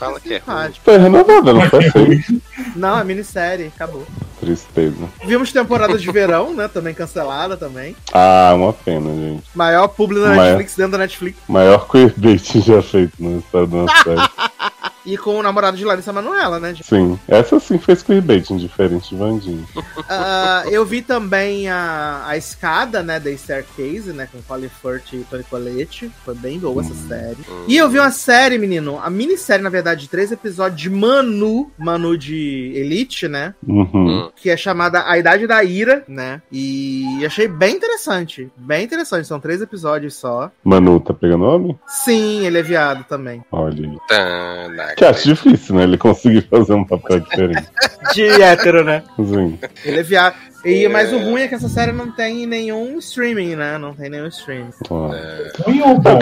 Fala que é ruim. Foi renovada, não foi feio. Não, é minissérie, acabou. Tristeza. Vimos temporada de verão, né? Também cancelada também. Ah, uma pena, gente. Maior publi da Maior. Netflix dentro da Netflix. Maior queerbait já feito na história uma série. E com o namorado de Larissa Manoela, né? gente? Sim, essa sim fez queerbait, diferente de Vandinho. (laughs) Ah, eu vi também a, a escada, né? Da Staircase, né? Com Colin Firth e Tony Colette. Foi bem boa essa série. E eu vi uma série, menino. A minissérie, na verdade, de três episódios de Manu. Manu de Elite, né? Uhum. Que é chamada A Idade da Ira, né? E achei bem interessante. Bem interessante. São três episódios só. Manu tá pegando nome? Sim, ele é viado também. Olha aí. Tá, na- Que acho difícil, né? Ele conseguir (laughs) fazer um papel diferente. De hétero, né? Sim. Ele é viado. E, mas o ruim é que essa série não tem nenhum streaming, né? Não tem nenhum streaming. Ó. Ruim ou bom?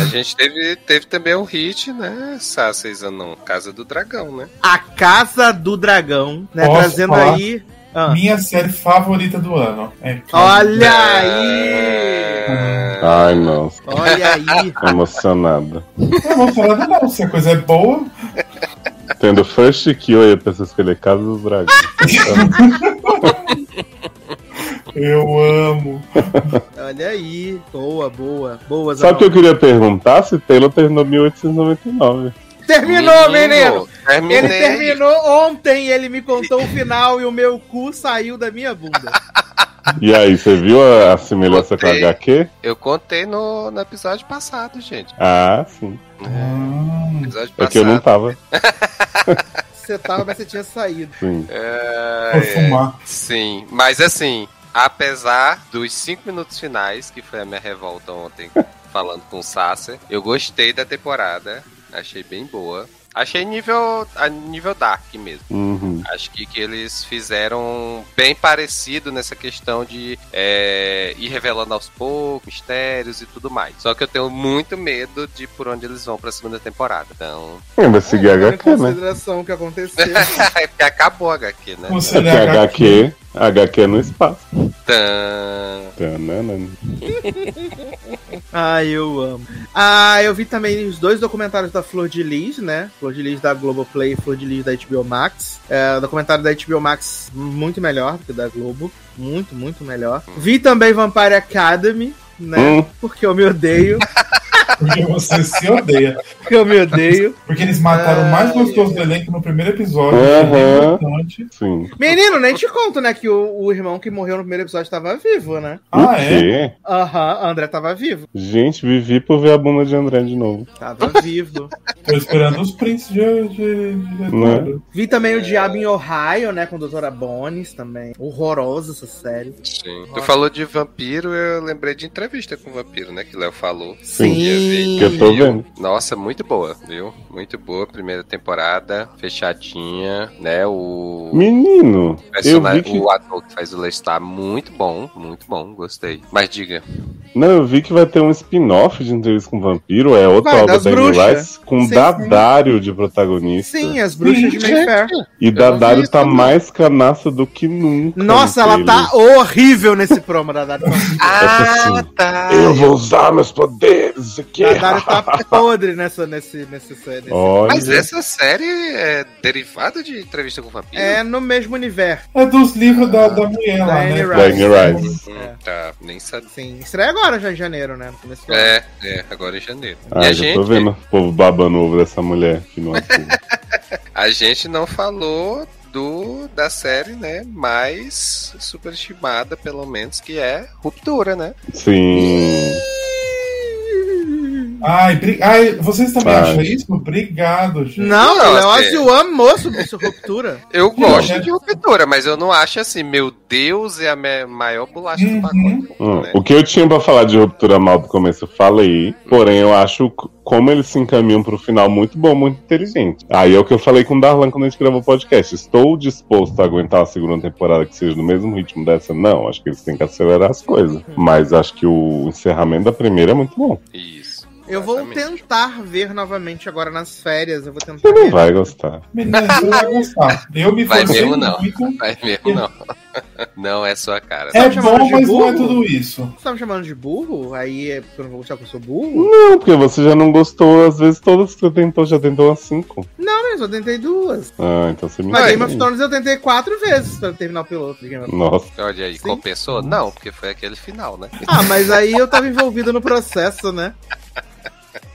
A gente teve, teve também um hit, né? Sá, seis anos, não. Casa do Dragão, né? A Casa do Dragão, né? Posso Trazendo falar? aí. Ah, Minha série favorita do ano. É olha É. aí! Ai, nossa. Olha aí! (laughs) Emocionada. Não vou falar não. Se a coisa é boa, Tendo First Kill aí, a pessoa escolher Casa dos Dragões. eu amo. Olha aí! Boa, boa, boa. Sabe o que eu queria perguntar? Se Taylor terminou 1899. Terminou, menino! Terminei. Ele terminou ontem, ele me contou o final e o meu cu saiu da minha bunda. E aí, você viu a, a semelhança com a. HQ? Eu contei no, no episódio passado, gente. Ah, sim. Hum, No episódio É passado. que eu não tava. (laughs) Você tava, mas você tinha saído. Sim. É, vou é, fumar. sim, mas assim, apesar dos cinco minutos finais, que foi a minha revolta ontem falando com o Sasser, eu gostei da temporada, achei bem boa. Achei nível, a nível Dark mesmo. Uhum. Acho que, que eles fizeram bem parecido nessa questão de é, ir revelando aos poucos mistérios e tudo mais. Só que eu tenho muito medo de por onde eles vão pra segunda temporada. Então. É, vai seguir É, a HQ, né? consideração que aconteceu. (laughs) é porque acabou a HQ, né? Você É porque HQ, HQ é no espaço. Tã. Tanana. (laughs) Ah, eu amo. Ah, eu vi também os dois documentários da Flor de Lis, né? Flor de Lis da Globoplay e Flor de Lis da HBO Max. É, o documentário da HBO Max muito melhor do que da Globo. Muito, muito melhor. Vi também Vampire Academy, né? Hum. Porque eu me odeio. Porque você se odeia. Porque eu me odeio. Porque eles mataram o mais Ai, gostoso do elenco no primeiro episódio. É. Sim. Menino, nem te conto, né? Que o, o irmão que morreu no primeiro episódio tava vivo, né? Ah, é? Aham, André tava vivo. Gente, vivi por ver a bunda de André de novo. Tava vivo. Tô esperando os prints de, de, de Eduardo. Vi também o Diabo em Ohio, né? Com a Doutora Bones também. Horrorosa essa série. Sim. Tu falou de vampiro, eu lembrei de entrevista com o vampiro, né? Que o Léo falou. Sim. Sim. Que eu tô vendo. Nossa, muito boa, viu? Muito boa, primeira temporada, fechadinha, né? O, Menino, eu personagem- vi que. o ator que faz o Lestat, muito bom, muito bom, gostei. Mas diga, Não, eu vi que vai ter um spin-off de entrevista com vampiro, é outra Vai, obra da. Rice, com Sim, Dadário de protagonista. Sim, as bruxas de Sim, Mayfair. E Dadário tá não. mais canaça do que nunca. Nossa, no ela tá horrível nesse promo da Dário. Ah, tá. Eu vou usar meus poderes aqui. A Dário tá (laughs) podre nessa, nesse, nesse, Olha, Mas essa série é derivada de entrevista com vampiro? É no mesmo universo. É dos livros da, da mulher Da lá, Anne né? Da Anne Rice. Hum, É. Tá, nem sabia. Sim, estreia agora já em janeiro, né? É, é, agora em janeiro. Ah, e a já gente, tô vendo o povo babando o ovo dessa mulher que não atua. (laughs) a gente não falou do da série, né, mais superestimada, pelo menos, que é Ruptura, né? Sim. Ai, bri... Ai, vocês também Ai. acham isso? Obrigado, gente. Não, Não, o Léo assim- Azul amou sobre essa ruptura. (laughs) Eu gosto é- de Ruptura, mas eu não acho assim, meu Deus, é a maior bolacha Uhum. do pacote. Hum, né? O que eu tinha pra falar de ruptura mal do começo eu falei, porém eu acho como eles se encaminham pro final muito bom, muito inteligente. Aí é o que eu falei com o Darlan quando a gente gravou o podcast. Estou disposto a aguentar a segunda temporada que seja no mesmo ritmo dessa? Não, acho que eles têm que acelerar as coisas. Mas acho que o encerramento da primeira é muito bom. Isso. Eu vou tentar ver novamente agora nas férias. Eu vou tentar Você não ver. vai gostar. Menina, você vai gostar. Eu me Vai mesmo, não. muito. Vai mesmo, não. (laughs) Não é sua cara. É Tá bom, mas não é burro? tudo isso. Você tá me chamando de burro? Aí é porque eu não vou gostar que eu sou burro? Não, porque você já não gostou, às vezes todas que você tentou, já tentou umas cinco. Não, mas eu tentei duas. Ah, então você me Mas Game of aí. Thrones eu tentei quatro vezes pra terminar o piloto. Nossa. Olha aí, Sim. compensou? Não, porque foi aquele final, né? Ah, mas aí eu tava envolvido no processo, né?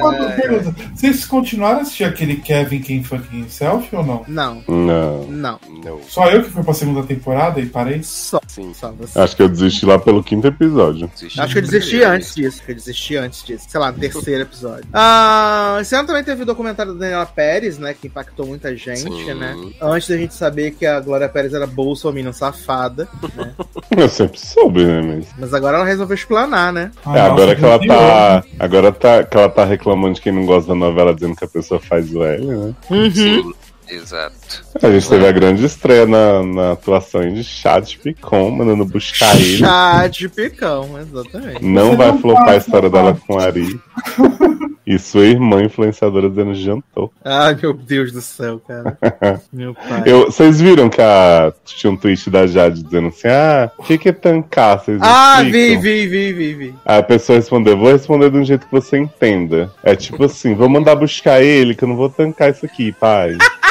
Uma pergunta, Vocês continuaram a assistir aquele Kevin Quem Fucking Self ou não? Não, Não. não. Não. Só eu que fui pra segunda temporada e parei? Só, Sim. só você. Acho que eu desisti lá pelo quinto episódio. Desisti Acho que eu desisti primeiro. antes disso. Eu desisti antes disso. Sei lá, no terceiro episódio. Ah, esse ano também teve o documentário da Daniela Pérez, né? Que impactou muita gente, Sim. né? Antes da gente saber que a Glória Pérez era bolsominion safada. (laughs) Eu sempre soube, né, mas... Mas agora ela resolveu explanar, né? Ah, É, agora que ela tá. Agora tá, que ela tá reclamando de quem não gosta da novela, dizendo que a pessoa faz o L, né? Sim, exato. A gente teve a grande estreia na, na atuação de Chad Picon, mandando buscar ele. Chá de picão, exatamente. Não Você vai não flopar a faz, história dela com Ari. E sua irmã influenciadora dizendo jantou. Ai, meu Deus do céu, cara. (laughs) Meu pai. Eu, vocês viram que a, tinha um tweet da Jade dizendo assim: Ah, o que, que é tancar? Vocês Ah, vi, explicam?" vi, vi, vi, vi. Aí a pessoa respondeu: Vou responder de um jeito que você entenda. É tipo assim: Vou mandar buscar ele, que eu não vou tancar isso aqui, pai. (laughs)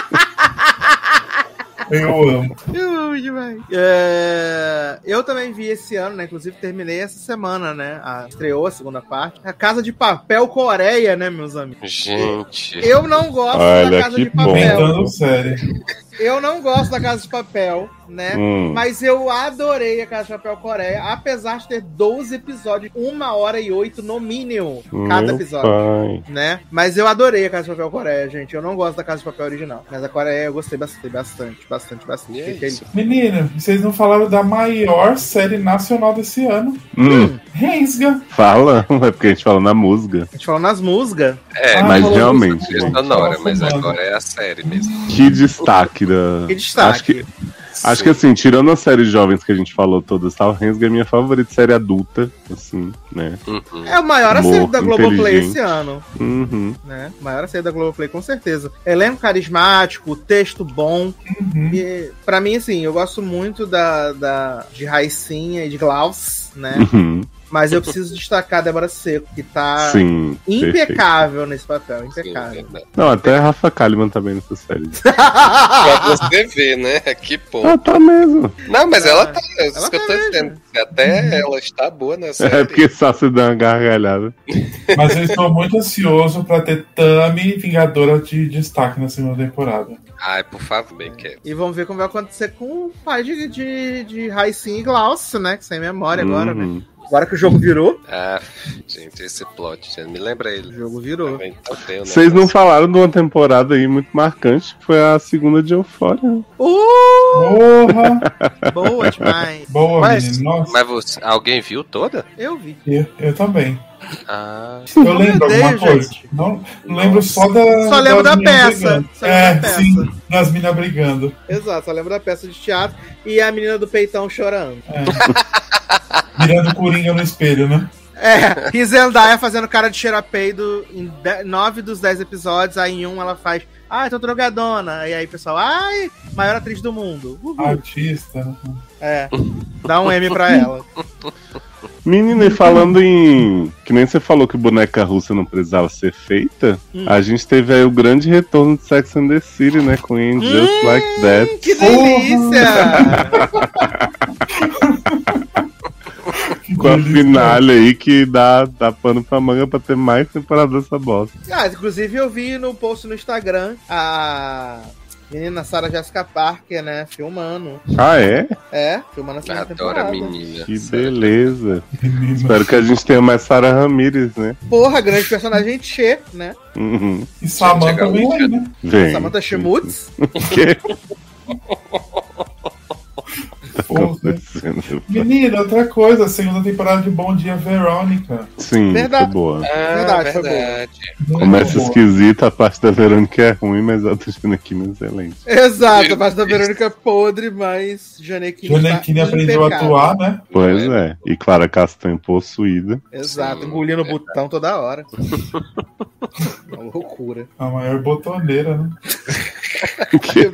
Eu amo. Eu demais. É, eu também vi esse ano, né? Inclusive terminei essa semana, né? A, estreou a segunda parte. A Casa de Papel Coreia, né, meus amigos? Gente. Eu não gosto Olha, da Casa que de bom. Papel. Sério. Eu não gosto da Casa de Papel, né? Hum. Mas eu adorei a Casa de Papel Coreia, apesar de ter 12 episódios, uma hora e oito no mínimo, cada Meu episódio. pai. Né? Mas eu adorei a Casa de Papel Coreia, gente. Eu não gosto da Casa de Papel original. Mas a Coreia eu gostei bastante, bastante, bastante, bastante. É Fiquei. Menino, vocês não falaram da maior série nacional desse ano. Hum. Rensga. Fala, (laughs) é porque a gente fala na música. A gente falou nas músicas. É, Ah, Mas realmente, sonora, mas agora é a série mesmo. que destaque da. Que destaque. Acho que, acho que assim, tirando as séries jovens que a gente falou todas, tal, Rensga é minha favorita série adulta, assim, né? Uhum. É o maior acerto Humor da Globoplay esse ano. Uhum. né? Maior acerto da Globoplay, com certeza. Elenco carismático, texto bom. Uhum. E, pra mim, assim, eu gosto muito da, da, de Raicinha e de Klaus, né? Uhum. Mas eu preciso destacar a Débora Seco, que tá Sim. perfeito. impecável nesse papel, Sim, impecável. verdade. Não, até Rafa Kalimann bem nessa série. (laughs) Pra você ver, né? Que ponto. ah, tá mesmo. Não, mas ela tá. É isso Ela que eu tá tô mesmo. dizendo. Até ela está boa na série. É porque só se dá uma gargalhada. (laughs) Mas eu estou muito ansioso pra ter Tami Vingadora de destaque na segunda temporada. Ai, por favor, bem quero. E vamos ver como vai acontecer com o pai de, de, de e Klaus, né? Que sem memória agora, né? Agora que o jogo virou, (laughs) Ah, gente, esse plot, me lembra o ele. jogo virou. Vocês não falaram de uma temporada aí muito marcante, que foi a segunda de Euphoria. Uh, Porra! (laughs) boa demais. Boa, Mas, menino. Nossa, mas você, alguém viu toda? Eu vi. eu, eu também. Ah, Eu lembro Deus, alguma coisa. gente. Não, não lembro só da. Só lembro da peça. Só lembro É, da peça. sim, das minas brigando. Exato, só lembro da peça de teatro e a menina do peitão chorando. Mirando Coringa no espelho, né? É, e Zendaya fazendo cara de cheirapeido em de- nove dos dez episódios, aí em um ela faz, ai, tô drogadona. E aí, pessoal, ai, maior atriz do mundo. Uhul. Artista. É, dá um M pra ela. (laughs) Menina, e falando em. Que nem você falou que boneca russa não precisava ser feita, Hum. a gente teve aí o grande retorno de Sex and the City, né? Com In Just Hum. Like That. Que delícia! (laughs) Com a finale aí que dá, dá pano pra manga pra ter mais temporada dessa bosta. ah, inclusive eu vi no post no Instagram a menina Sarah Jessica Parker, né, filmando. Ah, é? É, filmando a segunda adoro temporada. a menina. Que beleza. Menina. Espero que a gente tenha mais Sarah Ramirez, né? Porra, grande personagem Che, né? Uhum. E Samantha também, né? Vem. Samantha Schmutz. (laughs) Que tá (laughs) Porra. Menina, outra coisa, a segunda temporada de Bom Dia Verônica. Sim, Verdade. foi boa. Ah, Verdade, foi verdade. Muito Começa boa. esquisita, a parte da Verônica é ruim, mas a outra Janequina é excelente. Exato, a parte da Verônica é podre, mas Janequine Janequine está aprendeu a impecável. atuar, né? Pois é. E Clara Castanho possuída. Exato, engolindo o botão toda hora. (laughs) Uma loucura. A maior botoneira, né? (laughs)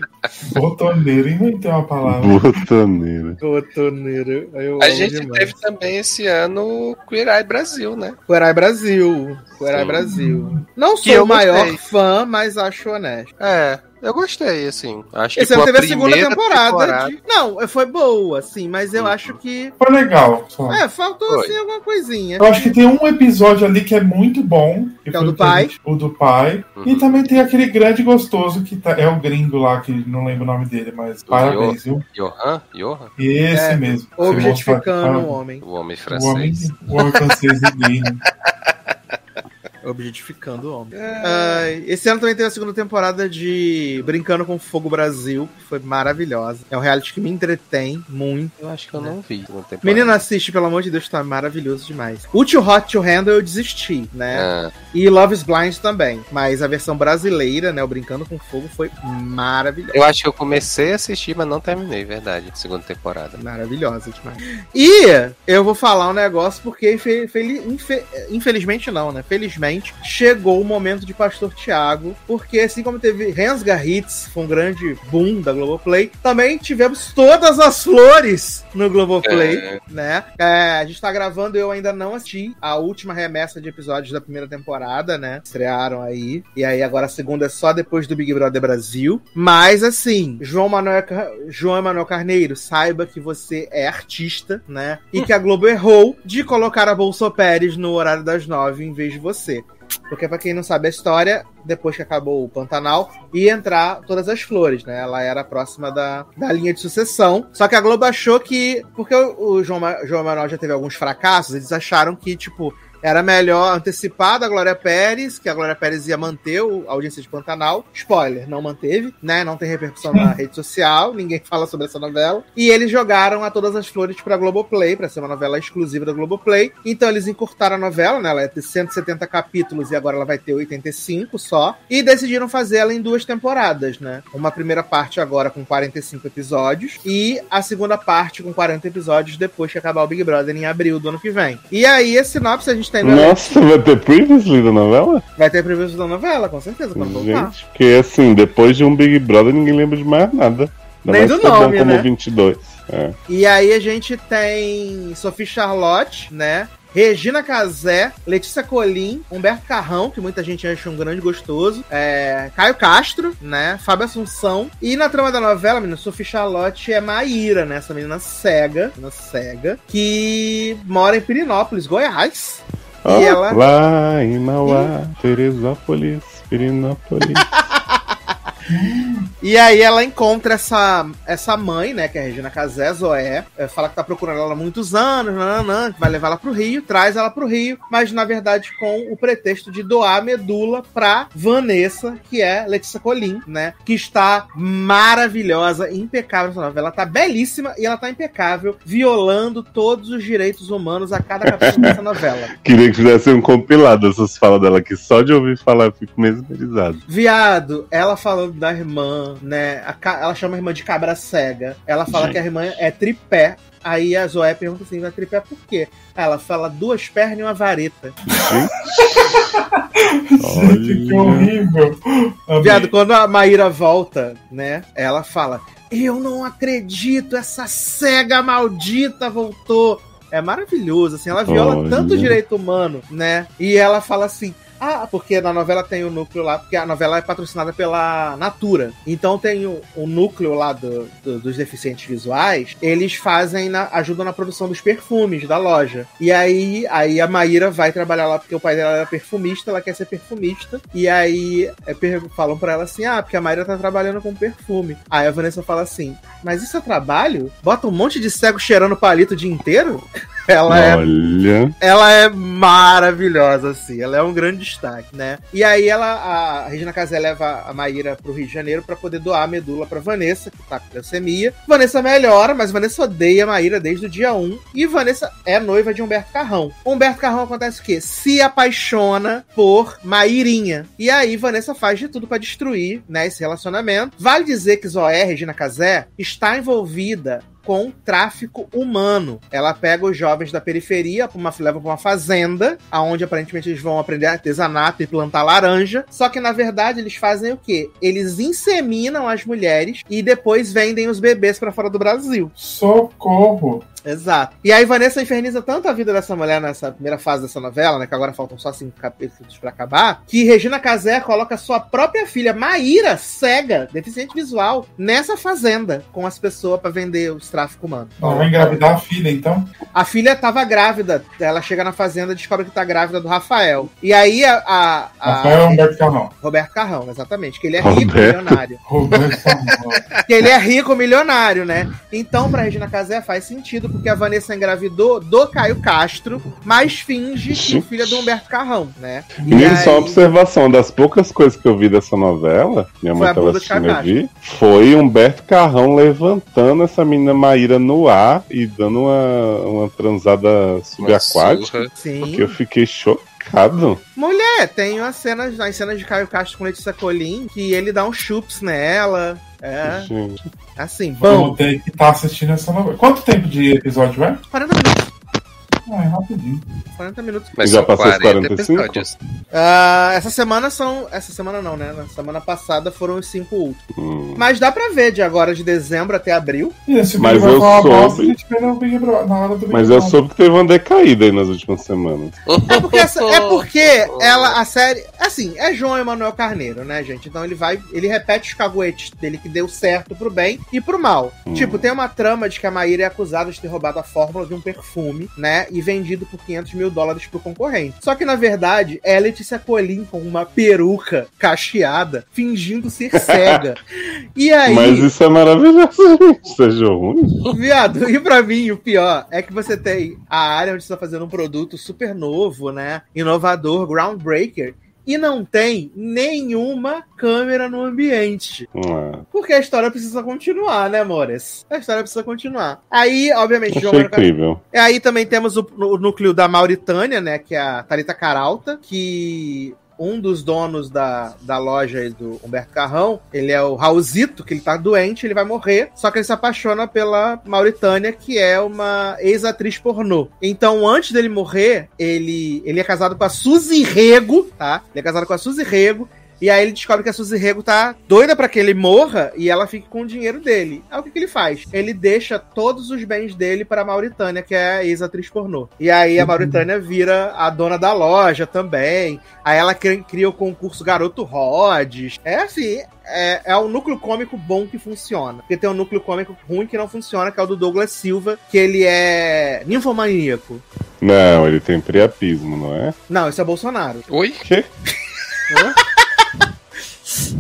Botoneira, inventei uma palavra. botoneira. Botoneiro. Eu A gente demais. teve também esse ano o Queer Eye Brasil, né? Queer Eye Brasil. Queer Eye. Brasil. Não sou o maior gostei. fã, mas acho honesto. É, eu gostei, assim. Acho Esse que teve a segunda primeira temporada. de- Não, foi boa, sim, mas eu Uhum. acho que. Foi legal. Só. É, faltou Foi. assim alguma coisinha. Eu acho que tem um episódio ali que é muito bom. Que Que é o do pai. gente- O do pai. E Uhum. também tem aquele grande gostoso que tá- é o gringo lá, que não lembro o nome dele, mas parabéns, viu? Johan? Johan? Esse É, mesmo. Objetificando o homem. O homem O homem, francês. o homem francês e né? (laughs) Objetificando o homem. É. Ai, esse ano também teve a segunda temporada de Brincando com Fogo Brasil, que foi maravilhosa. É um reality que me entretém muito. Eu acho que eu não vi. Não tem Menino, assiste, pelo amor de Deus, tá maravilhoso demais. O Too Hot to Handle eu desisti, né? Ah, E Love is Blind também. Mas a versão brasileira, né? O Brincando com Fogo foi maravilhosa. eu acho que eu comecei a assistir, mas não terminei, verdade. Segunda temporada. Maravilhosa demais. E eu vou falar um negócio porque, infe- fel- infe- infelizmente não, né? Felizmente, chegou o momento de Pastor Tiago, porque assim como teve Rensga Hits, foi um grande boom da Globoplay, também tivemos todas as flores no Globoplay, É. né? É, a gente tá gravando, eu ainda não assisti a última remessa de episódios da primeira temporada, né? Estrearam aí. E aí agora a segunda é só depois do Big Brother Brasil. Mas assim, João Manuel, João Emanuel Carneiro, saiba que você é artista, né? E que a Globo errou de colocar a Bolsa Pérez no horário das nove em vez de você. Porque, pra quem não sabe a história, depois que acabou o Pantanal, ia entrar todas as flores, né? Ela era próxima da, da linha de sucessão. Só que a Globo achou que. Porque o, o João, João Manuel já teve alguns fracassos, eles acharam que, tipo, era melhor antecipar da Glória Pérez, que a Glória Pérez ia manter a audiência de Pantanal. Spoiler, não manteve, né? Não tem repercussão na rede social, ninguém (laughs) fala sobre essa novela. E eles jogaram a todas as flores pra Globoplay, pra ser uma novela exclusiva da Globoplay. Então eles encurtaram a novela, né? Ela é de 170 capítulos e agora ela vai ter 85 só. E decidiram fazer ela em duas temporadas, né? Uma primeira parte agora com 45 episódios e a segunda parte com 40 episódios depois que acabar o Big Brother em abril do ano que vem. E aí, esse sinopse a gente tem elenco. Nossa, vai ter previously da novela? Vai ter previews da novela, com certeza, quando voltar. Gente, porque assim, depois de um Big Brother ninguém lembra de mais nada. Ainda Nem do bom nome, como né? 22. É. E aí a gente tem Sophie Charlotte, né? Regina Casé, Letícia Colim, Humberto Carrão, que muita gente acha um grande gostoso, é, Caio Castro, né? Fábio Assunção. E na trama da novela, menina, Sophie Charlotte é Maíra, né? Essa menina cega, menina cega, que mora em Pirinópolis, Goiás. Ó, E ela- Lá em Mauá, Teresópolis, Pirinópolis. (laughs) E aí ela encontra essa, essa mãe, né, que é a Regina Casé, Zoé, é, fala que tá procurando ela há muitos anos, nananã, vai levar ela pro Rio, traz ela pro Rio, mas na verdade com o pretexto de doar a medula pra Vanessa, que é Letícia Colim, né, que está maravilhosa, impecável essa novela, ela tá belíssima e ela tá impecável, violando todos os direitos humanos a cada capítulo dessa (laughs) novela. Queria que fizesse um compilado dessas falas dela, que só de ouvir falar eu fico mesmerizado. Viado, ela falando da irmã, né? a ela chama a irmã de cabra cega. Ela fala Gente. que a irmã é tripé. Aí a Zoé pergunta assim: é tripé por quê? Ela fala duas pernas e uma vareta. Gente, que horrível. Amei. Viado, quando a Maíra volta, né? Ela fala: Eu não acredito, essa cega maldita voltou. É maravilhoso, assim, ela viola Olha. tanto direito humano, né? E ela fala assim. Ah, porque na novela tem o núcleo lá, porque a novela é patrocinada pela Natura. Então tem o, o núcleo lá do- do- dos deficientes visuais, eles fazem, na- ajudam na produção dos perfumes da loja. E aí, aí a Maíra vai trabalhar lá porque o pai dela era perfumista, ela quer ser perfumista. E aí é, falam pra ela assim: ah, porque a Maíra tá trabalhando com perfume. Aí a Vanessa fala assim: mas isso é trabalho? Bota um monte de cego cheirando palito o dia inteiro? (laughs) Ela é Olha. ela é maravilhosa, assim. Ela é um grande destaque, né? E aí ela, a Regina Casé leva a Maíra pro Rio de Janeiro pra poder doar a medula pra Vanessa, que tá com leucemia. Vanessa melhora, mas Vanessa odeia a Maíra desde o dia 1. E Vanessa é noiva de Humberto Carrão. Humberto Carrão acontece o quê? Se apaixona por Mairinha. E aí Vanessa faz de tudo pra destruir, né, esse relacionamento. Vale dizer que Zoé, Regina Casé, está envolvida com tráfico humano. Ela pega os jovens da periferia, uma, leva pra uma fazenda, aonde aparentemente eles vão aprender artesanato e plantar laranja. Só que na verdade eles fazem o quê? Eles inseminam as mulheres e depois vendem os bebês pra fora do Brasil. Socorro. Exato. E aí Vanessa inferniza tanto a vida dessa mulher nessa primeira fase dessa novela, né? Que agora faltam só cinco capítulos pra acabar. Que Regina Casé coloca sua própria filha, Maíra, cega, deficiente visual, nessa fazenda com as pessoas pra vender os tráfico humano. Ela vai engravidar a filha, então? A filha tava grávida. Ela chega na fazenda e descobre que tá grávida do Rafael. E aí a. a- a- Rafael é Humberto Carrão. Roberto Carrão, exatamente. Que ele é rico, Roberto. milionário. (laughs) Roberto Carrão. Que ele é rico, milionário, né? Então, pra Regina Casé faz sentido, porque a Vanessa engravidou do Caio Castro, mas finge que é filha do Humberto Carrão, né? E Menino, só uma aí- observação. uma Das poucas coisas que eu vi dessa novela, minha mãe tava assistindo, eu vi, foi Humberto Carrão levantando essa menina Maíra no ar e dando uma, uma transada subaquática. Sim. Que eu fiquei chocado. Mulher, tem as cenas, as cenas de Caio Castro com Letícia Colim, que ele dá um chups nela. É, Gente. assim, Vamos bom. ter que estar assistindo essa novela. Quanto tempo de episódio é? 40 minutos. Ah, é rapidinho. 40 minutos. Mas Já passou os 40 45? episódios. Ah, essa semana são. Essa semana não, né? Na semana passada foram os cinco últimos. Hum. Mas dá pra ver de agora, de dezembro até abril. E esse Mas eu soube- bosta, a gente vê no Big Brother, na hora do Big Mas eu soube que teve uma decaída aí nas últimas semanas. (laughs) É porque, essa- é porque ela, a série. Assim, é João Emanuel Carneiro, né, gente? Então ele vai. Ele repete os caguetes dele que deu certo pro bem e pro mal. Hum. Tipo, tem uma trama de que a Maíra é acusada de ter roubado a fórmula de um perfume, né? e vendido por 500 mil dólares pro concorrente. Só que, na verdade, é Letícia Colim com uma peruca cacheada, fingindo ser (laughs) cega. E aí... Mas isso é maravilhoso, gente. Seja ruim. Viado, e pra mim, o pior é que você tem a área onde você tá fazendo um produto super novo, né? Inovador, groundbreaker. E não tem nenhuma câmera no ambiente. Ah, Porque a história precisa continuar, né, amores? A história precisa continuar. Aí, obviamente, jogando incrível. aí também temos o, o núcleo da Mauritânia, né? Que é a Thalita Caralta, que um dos donos da, da loja do Humberto Carrão, ele é o Raulzito, que ele tá doente, ele vai morrer, só que ele se apaixona pela Mauritânia, que é uma ex-atriz pornô. Então, antes dele morrer, ele, ele é casado com a Suzy Rego, tá? Ele é casado com a Suzy Rego, e aí ele descobre que a Suzy Rego tá doida pra que ele morra e ela fique com o dinheiro dele. Aí o que, que ele faz? Ele deixa todos os bens dele pra Mauritânia, que é a ex-atriz pornô. E aí a Mauritânia vira a dona da loja também. Aí ela cria, o concurso Garoto Rhodes. É assim, é, é um núcleo cômico bom que funciona. Porque tem um núcleo cômico ruim que não funciona, que é o do Douglas Silva, que ele é ninfomaníaco. Não, ele tem priapismo, não é? Não, esse é Bolsonaro. Oi? Que?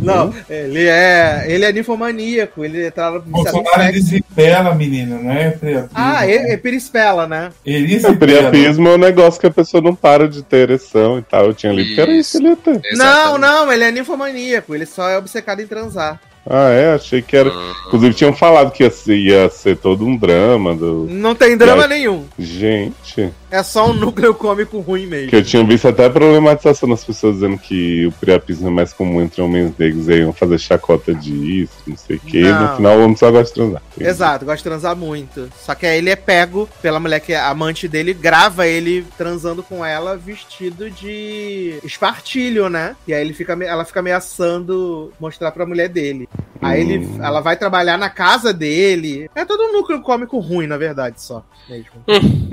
Não, ele é. Ele é ninfomaníaco, ele trata Bolsonaro ele se pela, menina, não é? Priapismo. Ah, é, é perispela, né? Se É, pela. priapismo é um negócio que a pessoa não para de ter ereção e tal. Eu tinha lido que era isso ele ia ter. Não, não, ele é ninfomaníaco, ele só é obcecado em transar. Ah, é? Achei que era. Inclusive tinham falado que ia ser, ia ser todo um drama do. Não tem drama aí- nenhum. Gente. É só um núcleo cômico ruim mesmo. Que eu tinha visto até a problematização das pessoas dizendo que o priapismo é mais comum entre homens negros e aí iam fazer chacota disso, não sei o quê. No final o homem só gosta de transar. Exato, gosta de transar muito. Só que aí ele é pego pela mulher que é amante dele, grava ele transando com ela vestido de espartilho, né? E aí ele fica, ela fica ameaçando mostrar pra mulher dele. Aí ele, Hum. ela vai trabalhar na casa dele. É todo um núcleo cômico ruim, na verdade, só. Mesmo.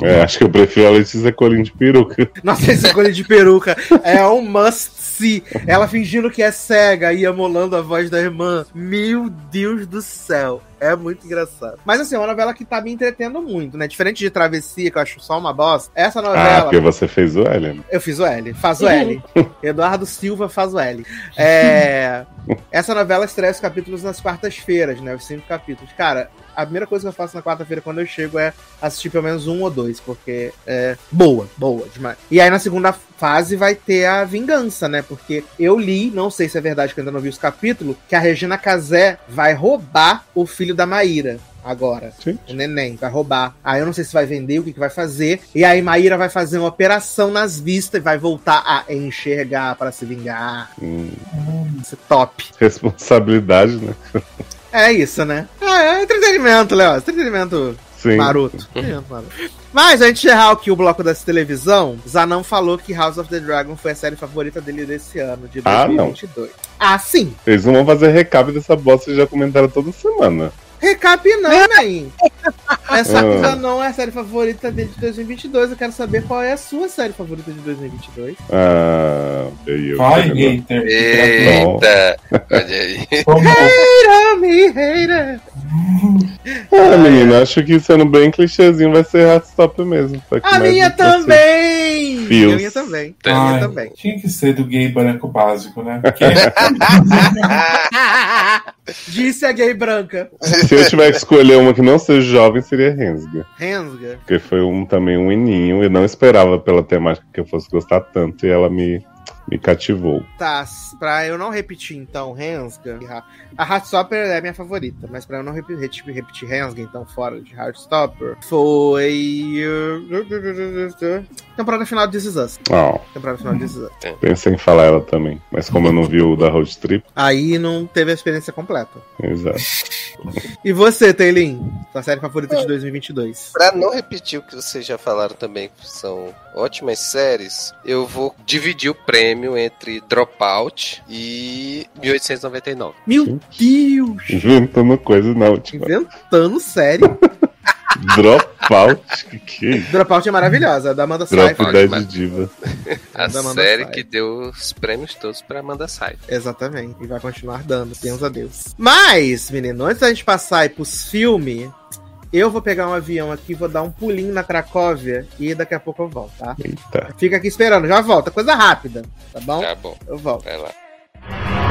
É, acho que eu prefiro a Letícia Colim de peruca. Nossa, esse escolha de peruca é um must see. Ela fingindo que é cega e amolando a voz da irmã. Meu Deus do céu. É muito engraçado. Mas assim, é uma novela que tá me entretendo muito, né? Diferente de Travessia, que eu acho só uma bosta. Essa Ah, novela. porque você fez o L, né? Eu fiz o L, faz o L. (laughs) Eduardo Silva faz o L. É, (laughs) essa novela estreia os capítulos nas quartas-feiras, né? Os cinco capítulos. Cara, a primeira coisa que eu faço na quarta-feira quando eu chego é assistir pelo menos um ou dois, porque é boa, boa demais. E aí na segunda fase vai ter a vingança, né? Porque eu li, não sei se é verdade que eu ainda não vi os capítulos, que a Regina Casé vai roubar o filho da Maíra. Agora, Sim. o neném vai roubar. Aí eu não sei se vai vender, o que, que vai fazer. E aí Maíra vai fazer uma operação nas vistas e vai voltar a enxergar para se vingar. Hum, Isso é top. responsabilidade, né? (laughs) É isso, né? É, é entretenimento, Léo. Entretenimento Sim. maroto. Entretenimento maroto. Mas, antes de encerrar aqui o bloco dessa televisão, Zanon falou que House of the Dragon foi a série favorita dele desse ano, de Ah, não. 2022. Ah, sim. Eles não vão fazer recap dessa bosta e já comentaram toda semana. Recap não, né? Essa Ah. Zanon é a série favorita dele de 2022. Eu quero saber qual é a sua série favorita de 2022. Ah, eu. Vai, hater. Eita! (laughs) Olha aí. Hater me, hater. (laughs) Ah, menina, acho que sendo bem clichêzinho vai ser Heartstop mesmo. Que A minha também! A minha também. A minha Ai, também. Tinha que ser do gay branco básico, né? Porque (laughs) Disse a gay branca. Se eu tiver que escolher uma que não seja jovem, seria Rensga. Rensga. Porque foi um, também um eninho. Eu não esperava pela temática que eu fosse gostar tanto e ela me, me cativou. Tá, pra eu não repetir então Rensga. A Heartstopper é a minha favorita, mas pra eu não repetir, repetir, repetir Rensga, então fora de Heartstopper, foi. uh, Temporada final de This Is Us. Ah, Temporada final de This Is Us. pensei em falar ela também. Mas como eu não vi o da Road Trip, Aí não teve a experiência completa. exato. E você, Taylin? Sua série favorita de 2022? Pra não repetir o que vocês já falaram também, que são ótimas séries, eu vou dividir o prêmio entre Dropout e 1899. Meu Deus! Inventando coisa na última. Inventando série. (laughs) Dropout. que que é? Dropout é maravilhosa, é da Amanda Drop Seyfried. Diva. (laughs) A série Seyfried. que deu os prêmios todos pra Amanda Seyfried. Exatamente. E vai continuar dando, Deus a Deus. Mas, menino, antes da gente passar aí pros filmes, Eu vou pegar um avião aqui, vou dar um pulinho na Cracóvia e daqui a pouco eu volto, tá? Eita. Fica aqui esperando, já volta. Coisa rápida, tá bom? Tá bom, Eu volto. vai lá.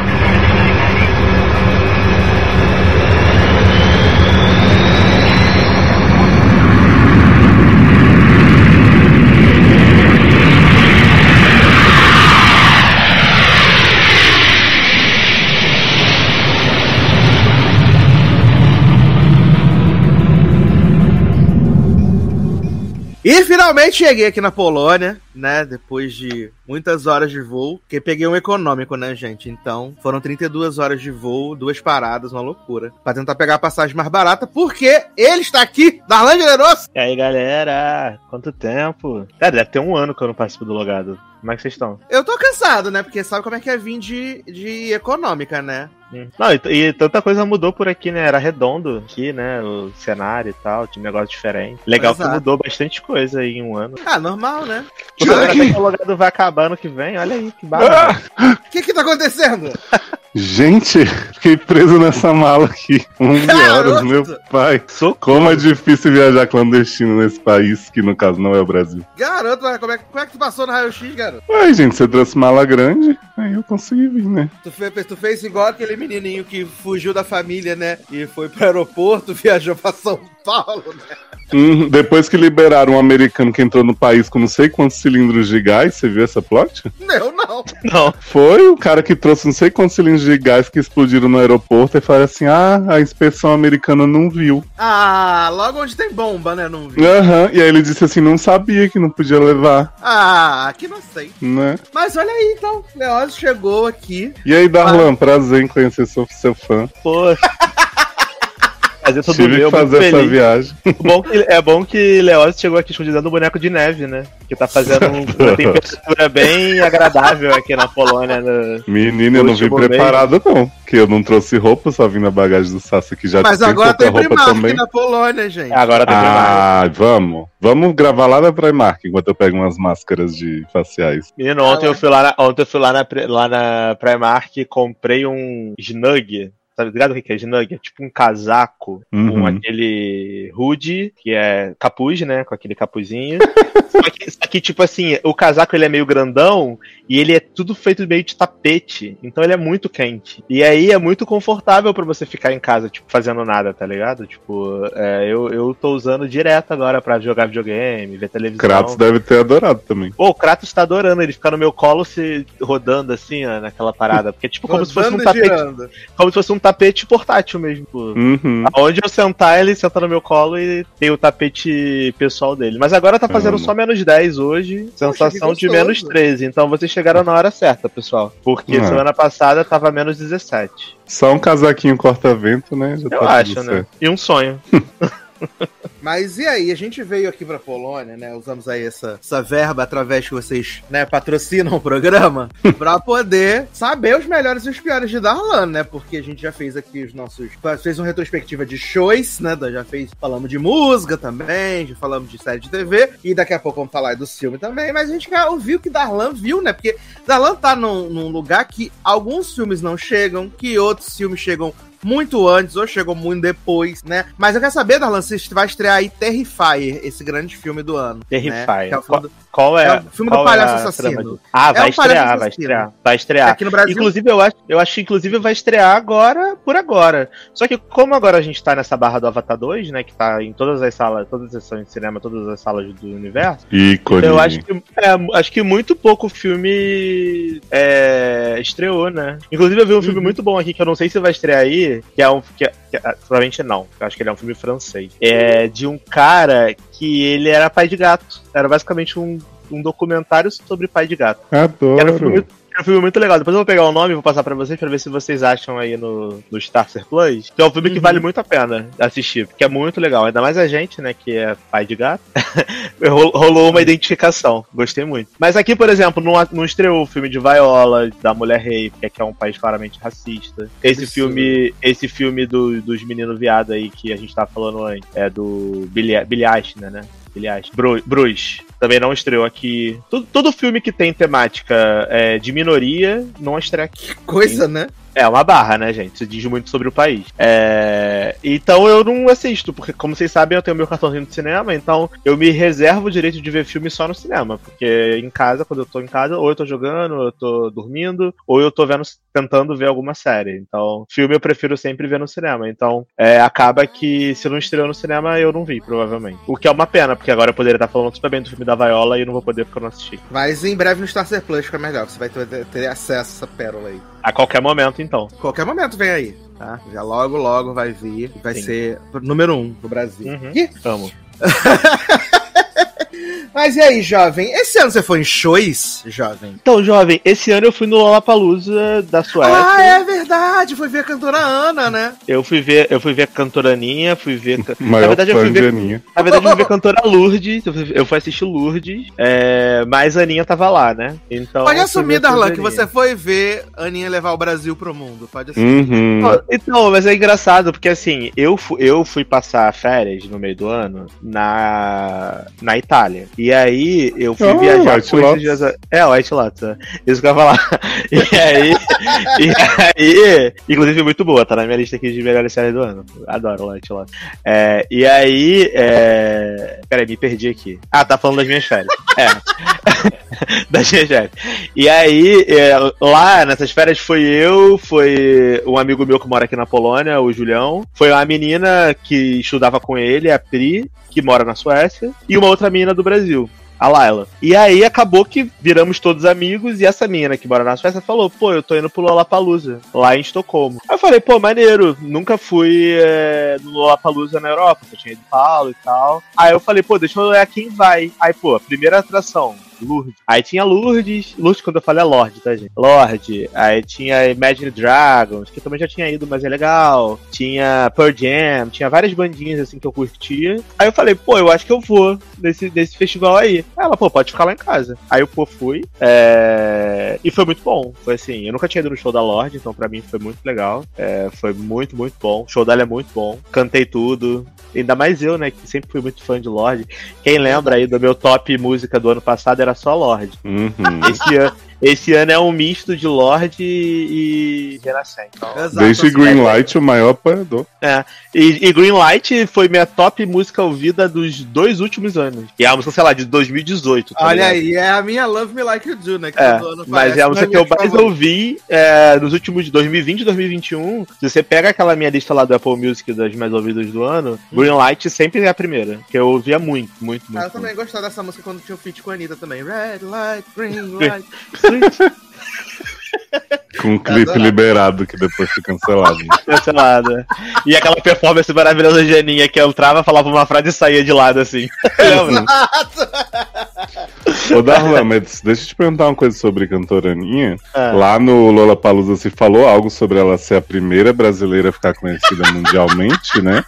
E finalmente cheguei aqui na Polônia, né? Depois de muitas horas de voo. Porque peguei um econômico, né, gente? Então foram 32 horas de voo, duas paradas, uma loucura. Pra tentar pegar a passagem mais barata, porque ele está aqui, Darlan Generoso. E aí, galera? Quanto tempo? Cara, deve ter um ano que eu não participo do Logado. Como é que vocês estão? Eu tô cansado, né? Porque sabe como é que é vir de, de econômica, né? Não, e, e tanta coisa mudou por aqui, né? Era redondo aqui, né? O cenário e tal, tinha um negócio diferente. Legal que Exato. mudou bastante coisa aí em um ano. Ah, normal, né? Que o Logado vai acabar ano que vem, olha aí, que (laughs) barra. O que que tá acontecendo? Gente, fiquei preso nessa mala aqui. (laughs) 11 Garoto! horas, meu pai. Como é difícil viajar clandestino nesse país, que no caso não é o Brasil. Garoto, mas como é, que- como é que tu passou no raio-x, garoto? Ué, gente, você trouxe mala grande, aí eu consegui vir, né? Tu fez, tu fez igual aquele menininho que fugiu da família, né? E foi pro aeroporto, (laughs) viajou pra São Paulo, né? Hum, depois que liberaram um americano que entrou no país com não sei quantos cilindros de gás, você viu essa plot? Não, não. Não, Foi o cara que trouxe não sei quantos cilindros de gás que explodiram no aeroporto e falaram assim: ah, a inspeção americana não viu. Ah, logo onde tem bomba, né? Não vi. Aham, e aí ele disse assim: não sabia que não podia levar, Ah, que não sei. né? Mas olha aí, então. Leoz chegou aqui. E aí, Darlan, prazer em conhecer seu, seu fã. pô. (laughs) Fazer todo Tive meu, que fazer essa feliz. viagem. (laughs) Bom que- é bom que Leoz chegou aqui escondido no boneco de neve, né? Que tá fazendo um- uma (laughs) temperatura bem agradável aqui na Polônia. né? Menina, eu não vim mês. preparado, não. Que eu não trouxe roupa, só vim na bagagem do Sassi que já Mas tem agora tem roupa Primark também. na Polônia, gente. Agora tem mais. Ah, vamos. Vamos gravar lá na Primark enquanto eu pego umas máscaras de faciais. Menino, ontem eu fui lá na, ontem eu fui lá na, lá na Primark e comprei um Snug. Tá ligado o que que é Snug? É tipo um casaco com Uhum. aquele hoodie, que é capuz, né? Com aquele capuzinho. (laughs) só, que, só que, tipo assim, o casaco ele é meio grandão e ele é tudo feito meio de tapete. Então ele é muito quente. E aí é muito confortável pra você ficar em casa, tipo, fazendo nada, tá ligado? Tipo, é, eu, eu tô usando direto agora pra jogar videogame, ver televisão. Kratos deve ter adorado também. Pô, o Kratos tá adorando, ele fica no meu colo se rodando assim, ó, naquela parada. Porque é tipo como se fosse um tapete. girando. Como se fosse um tapete portátil mesmo. pô. Uhum. Aonde eu sentar, ele senta no meu colo e tem o tapete pessoal dele. Mas agora tá fazendo só menos 10 hoje, sensação que de menos 13. Então vocês chegaram na hora certa, pessoal. Porque Ah. semana passada tava menos 17. Só um casaquinho corta-vento, né? Já Eu tá acho, tudo né? certo. E um sonho. (laughs) Mas e aí, a gente veio aqui pra Polônia, né? Usamos aí essa, essa verba através que vocês, né, patrocinam o programa, (laughs) pra poder saber os melhores e os piores de Darlan, né? Porque a gente já fez aqui os nossos. Fez uma retrospectiva de shows, né? Já fez. Falamos de música também, já falamos de série de TV. E daqui a pouco vamos falar do filme também. Mas a gente quer ouvir o que Darlan viu, né? Porque Darlan tá num, num lugar que alguns filmes não chegam, que outros filmes chegam muito antes ou chegou muito depois, né? Mas eu quero saber, Darlan, se vai estrear aí Terrifier, esse grande filme do ano. Terrifier. Né? Que é o filme do- Qual é, É o filme do qual palhaço é a assassino. Ah, É vai palhaço estrear, vai estrear. Vai estrear. Aqui no Brasil. Inclusive, eu acho, eu acho que inclusive vai estrear agora, por agora. Só que como agora a gente tá nessa barra do Avatar 2, né? Que tá em todas as salas, todas as sessões de cinema, todas as salas do universo. Ícone. Então eu acho que, é, acho que muito pouco filme é, estreou, né? Inclusive eu vi um filme Uhum. muito bom aqui, que eu não sei se vai estrear aí, que é um. Que, é- que é- provavelmente não. Acho que ele é um filme francês. É de um cara que ele era pai de gato. Era basicamente um, um documentário sobre pai de gato. Era um filme Era um filme muito legal. Depois eu vou pegar o nome e vou passar pra vocês pra ver se vocês acham aí no, no Starcer Plus. Que é um filme que Uhum. vale muito a pena assistir, porque é muito legal. Ainda mais a gente, né, que é pai de gato. (laughs) Rol- Rolou uma identificação. Gostei muito. Mas aqui, por exemplo, não, não estreou o filme de Viola, da Mulher Rei, porque aqui é um país claramente racista. Esse filme, esse filme do- dos meninos viados aí que a gente tava falando antes, é do Billy, Billy Eichner, né? Billy Eichner. Bru, Bruce. Também não estreou aqui. Todo, todo filme que tem temática é, de minoria não estreia aqui. Coisa, né? É uma barra, né, gente? Isso diz muito sobre o país. É... Então eu não assisto, porque, como vocês sabem, eu tenho meu cartãozinho de cinema, então eu me reservo o direito de ver filme só no cinema. Porque em casa, quando eu tô em casa, ou eu tô jogando, ou eu tô dormindo, ou eu tô vendo, tentando ver alguma série. Então, filme eu prefiro sempre ver no cinema. Então, é, acaba que se não estreou no cinema, eu não vi, provavelmente. O que é uma pena, porque agora eu poderia estar falando super bem do filme da Viola e não vou poder porque eu não assisti. Mas em breve no Star Plus fica melhor, você vai ter, ter acesso a essa pérola aí. A qualquer momento, então. Qualquer momento vem aí, tá? Já logo, logo vai vir. Vai Sim. ser número um no Brasil. Uhum. Ih. (laughs) Mas e aí, jovem? Esse ano você foi em shows, jovem? Então, jovem, esse ano eu fui no Lollapalooza da Suécia. Ah, é verdade. Foi ver a cantora Ana, né? Eu fui ver, eu fui ver a cantora Aninha, fui ver. Na Maior verdade, eu fui ver. Aninha. Na verdade, eu fui ver a cantora Lourdes. Eu fui, eu fui assistir Lourdes. É, mas a Aninha tava lá, né? Então. Pode fui assumir, Darlan, que você foi ver a Aninha levar o Brasil pro mundo. Pode assumir. Uhum. Então, mas é engraçado, porque assim, eu, fu- eu fui passar férias no meio do ano na, na Itália. E aí eu fui Oh, viajar White com esses Lotus. dias. a- É, White Lotus, é. Isso que eu ia falar. (laughs) E aí, e aí. Inclusive, muito boa, tá na minha lista aqui de melhores séries do ano. Adoro White Lotus. É, e aí. É... Peraí, me perdi aqui. Ah, tá falando das minhas férias. É. (laughs) das minhas férias. E aí, é, lá nessas férias foi eu, foi um amigo meu que mora aqui na Polônia, o Julião, foi uma menina que estudava com ele, a Pri, que mora na Suécia, e uma outra menina do Brasil. A Laila. E aí acabou que viramos todos amigos e essa menina que mora na Suécia falou: pô, eu tô indo pro Lollapalooza, lá em Estocolmo. Aí eu falei: pô, maneiro, nunca fui é, no Lollapalooza na Europa, só tinha ido Paulo e tal. Aí eu falei: pô, deixa eu olhar quem vai. Aí, pô, primeira atração, Lourdes. Aí tinha Lourdes, Lourdes quando eu falei é Lorde, tá, gente? Lorde. Aí tinha Imagine Dragons, que também já tinha ido, mas é legal. Tinha Pearl Jam, tinha várias bandinhas assim que eu curtia. Aí eu falei, pô, eu acho que eu vou nesse, nesse festival aí. Aí ela, pô, pode ficar lá em casa. Aí eu, pô, fui. é, E foi muito bom. Foi assim, eu nunca tinha ido no show da Lorde, então pra mim foi muito legal. É, Foi muito, muito bom. O show dela é muito bom. Cantei tudo. Ainda mais eu, né, que sempre fui muito fã de Lorde. Quem lembra aí do meu top música do ano passado era só Lorde. Uhum. Esse, ano, esse ano é um misto de Lorde e Renascença. Exato. Desde assim, Greenlight, o maior apoiador. E, e Greenlight foi minha top música ouvida dos dois últimos anos. E é a música, sei lá, de 2018. tá Olha ligado? aí, é a minha Love Me Like You Do, né? Que É, ano mas é a música que eu mais favorita. ouvi é, nos últimos de 2020 e 2021. Se você pega aquela minha lista lá do Apple Music das mais ouvidas do ano, Greenlight sempre é a primeira. Que eu ouvia muito, muito, muito. Ah, eu também gostava dessa música quando tinha o feat com a Anitta também. Red light, green (laughs) Green. (laughs) Com um clipe liberado que depois foi cancelado. (laughs) cancelada. E aquela performance maravilhosa de Aninha que entrava, falava uma frase e saía de lado assim. (laughs) Lembra? Ô Darlan, mas deixa eu te perguntar uma coisa sobre cantora Aninha. Ah. Lá no Lollapalooza se falou algo sobre ela ser a primeira brasileira a ficar conhecida mundialmente, né?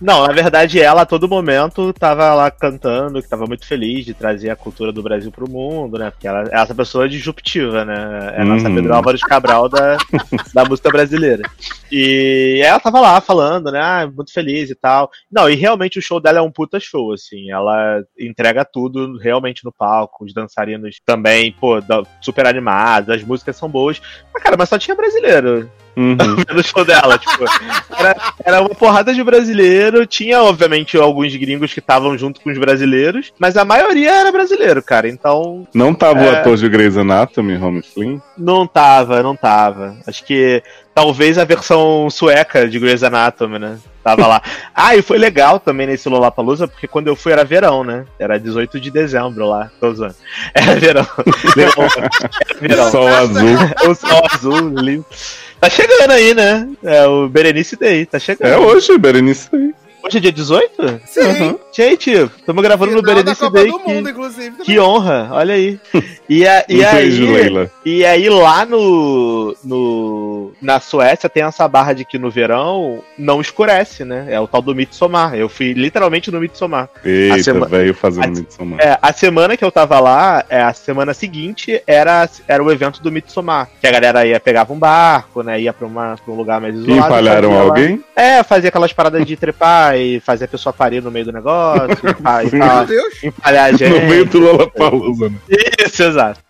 Não, na verdade ela a todo momento tava lá cantando, que tava muito feliz de trazer a cultura do Brasil pro mundo, né? Porque ela é essa pessoa disruptiva, né? É a nossa Uhum. Pedro Álvares Cabral da, da música brasileira. E ela tava lá falando, né? Ah, muito feliz e tal. Não, e realmente o show dela é um puta show, assim. Ela entrega tudo realmente no palco. Os dançarinos também, pô, super animados, as músicas são boas. Mas, cara, mas só tinha brasileiro Uhum. (laughs) no show dela, tipo, era, era uma porrada de brasileiro, tinha obviamente alguns gringos que estavam junto com os brasileiros, mas a maioria era brasileiro, cara, então Não tava o É. ator de Grey's Anatomy, Home Flynn? não tava, não tava. Acho que talvez a versão sueca de Grey's Anatomy, né? Tava lá. (laughs) Ah, e foi legal também nesse Lollapalooza, porque quando eu fui era verão, né? Era 18 de dezembro lá, tô zoando. (laughs) Era verão. Era verão. Sol azul. O sol azul, lindo. Tá chegando aí, né? É o Berenice Day, tá chegando. É hoje, Berenice aí. Hoje é dia 18? Sim. Uhum. Gente, estamos gravando no Final da Berenice Copa Day. do Que, Mundo, que honra, olha aí. E, a, (laughs) e aí, Leila. e aí lá no, no na Suécia tem essa barra de que no verão não escurece, né? É o tal do Midsommar. Eu fui literalmente no Midsommar. Eita, sema- velho fazendo a- Midsommar. É, a semana que eu tava lá, é, a semana seguinte era, era o evento do Midsommar. Que a galera ia, pegava um barco, né? Ia pra, uma, pra um lugar mais isolado. Empalharam fazia lá- alguém? É, fazia aquelas paradas de trepar e fazer a pessoa parir no meio do negócio. e empalhar a gente. No meio do Lollapalooza, né? Isso, exato.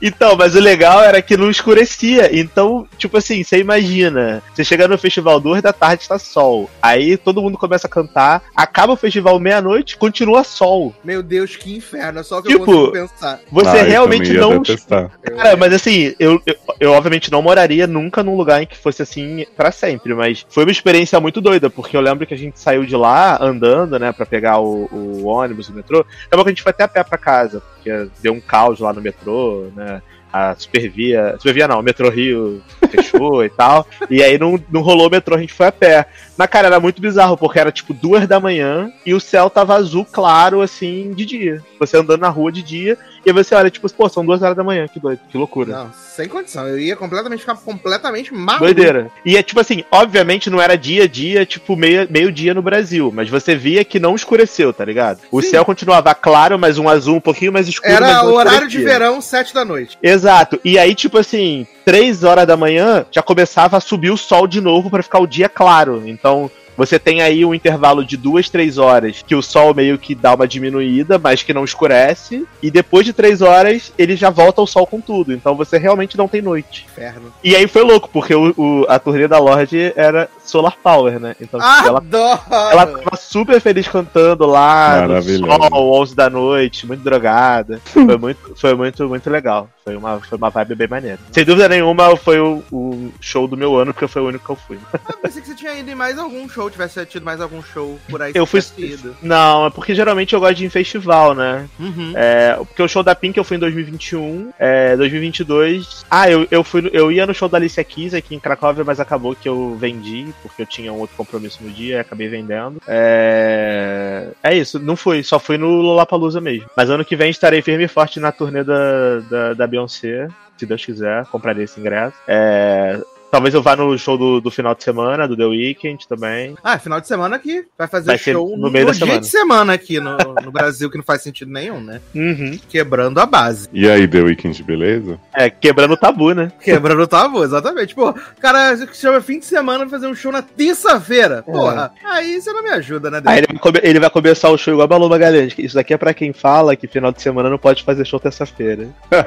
Então, mas o legal era que não escurecia. Então, tipo assim, você imagina, você chega no festival duas da tarde, tá sol. Aí todo mundo começa a cantar, acaba o festival meia-noite, continua sol. Meu Deus, que inferno. É só o que Tipo, eu consigo pensar. Você Ah, realmente não. detestar. Cara, mas assim, eu, eu, eu obviamente não moraria nunca num lugar em que fosse assim pra sempre, mas foi uma experiência muito doida, porque eu lembro que a gente saiu de lá andando, né, pra pegar o, o ônibus, o metrô. Acabou que a gente foi até a pé pra casa, porque deu um caos lá no metrô, né. A Supervia. Supervia não, o metrô Rio (laughs) fechou e tal. E aí não, não rolou o metrô, a gente foi a pé. Mas, cara, era muito bizarro, porque era tipo duas da manhã e o céu tava azul claro, assim, de dia. Você andando na rua de dia, e aí você olha, tipo, pô, são duas horas da manhã, que doido, que loucura. Não, sem condição. Eu ia completamente ficar completamente maluco. Doideira. E é tipo assim, obviamente não era dia a dia, tipo meio, meio dia no Brasil, mas você via que não escureceu, tá ligado? O Sim. céu continuava claro, mas um azul um pouquinho mais escuro. Era o horário de verão, sete da noite. Exato. E aí, tipo assim, três horas da manhã já começava a subir o sol de novo pra ficar o dia claro. Então. Você tem aí um intervalo de duas, três horas que o sol meio que dá uma diminuída, mas que não escurece. E depois de três horas, ele já volta ao sol com tudo. Então você realmente não tem noite. Inferno. E aí foi louco, porque o, o- a turnê da Lorde era Solar Power, né? Então ela, Adoro! ela tava super feliz cantando lá no sol, 11 da noite, muito drogada. Foi muito, foi muito, muito legal. Foi uma, foi uma vibe bem maneira. Sem dúvida nenhuma, foi o, o show do meu ano, porque foi o único que eu fui. Ah, pensei que você tinha ido em mais algum show, tivesse tido mais algum show por aí. Eu fui. ido. Não, é porque geralmente eu gosto de ir em festival, né? Uhum. É, porque o show da Pink eu fui em 2021, é, 2022. Ah, eu, eu fui, eu ia no show da Alicia Keys aqui em Cracóvia, mas acabou que eu vendi, porque eu tinha um outro compromisso no dia e acabei vendendo. É, é isso, não fui, só fui no Lollapalooza mesmo. Mas ano que vem estarei firme e forte na turnê da, da, da Beyoncé, se Deus quiser, comprarei esse ingresso. É, Talvez eu vá no show do, do final de semana, do The Weeknd também. Ah, final de semana aqui vai fazer Vai show no meio da dia semana. de semana aqui no, no Brasil, que não faz sentido nenhum, né? Uhum. Quebrando a base. E aí, The Weeknd, beleza? É, quebrando o tabu, né? Quebrando o tabu, exatamente. Pô, cara chama fim de semana pra fazer um show na terça-feira. Porra, aí você não me ajuda, né, É. Aí ele vai, come- ele vai começar o show igual a Balu Magalhães. que Isso daqui é pra quem fala que final de semana não pode fazer show terça-feira. (laughs)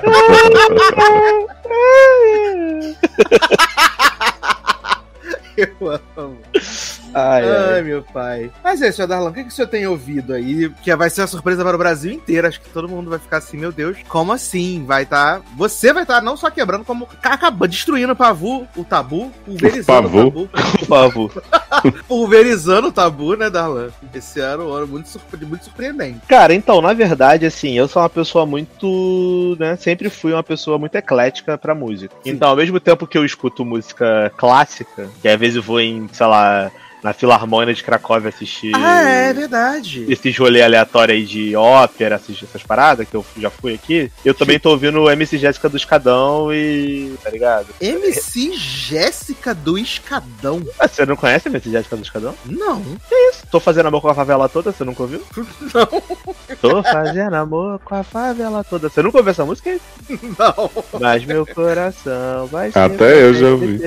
(laughs) Eu amo. Ai, Ai, ai. meu pai. Mas é isso, Darlan, o que, que o senhor tem ouvido aí? Que vai ser uma surpresa para o Brasil inteiro. Acho que todo mundo vai ficar assim, meu Deus, como assim? Vai estar. Você vai estar não só quebrando, como acabando, destruindo o pavu, o tabu, pulverizando o, pavu. tabu. (laughs) Por favor. (laughs) Pulverizando o tabu, né, Darlan? Esse ano, um ano muito, surpre- muito surpreendente. Cara, então, na verdade, assim, eu sou uma pessoa muito. né? Sempre fui uma pessoa muito eclética pra música. Sim. Então, ao mesmo tempo que eu escuto música clássica, que às vezes eu vou em, sei lá, na Filarmônia de Cracóvia assistir. Ah, é verdade. esses rolê aleatório aí de ópera, essas, essas paradas, que eu já fui aqui, eu também tô ouvindo o MC Jéssica do Escadão e. tá ligado? MC Jéssica do Escadão. Ah, você não conhece a MC Jéssica do Escadão? Não. Tô fazendo amor com a favela toda, você nunca ouviu? (laughs) Não. Tô fazendo amor com a favela toda. Você nunca ouviu essa música? Não. Mas meu coração vai Até eu já ouvi.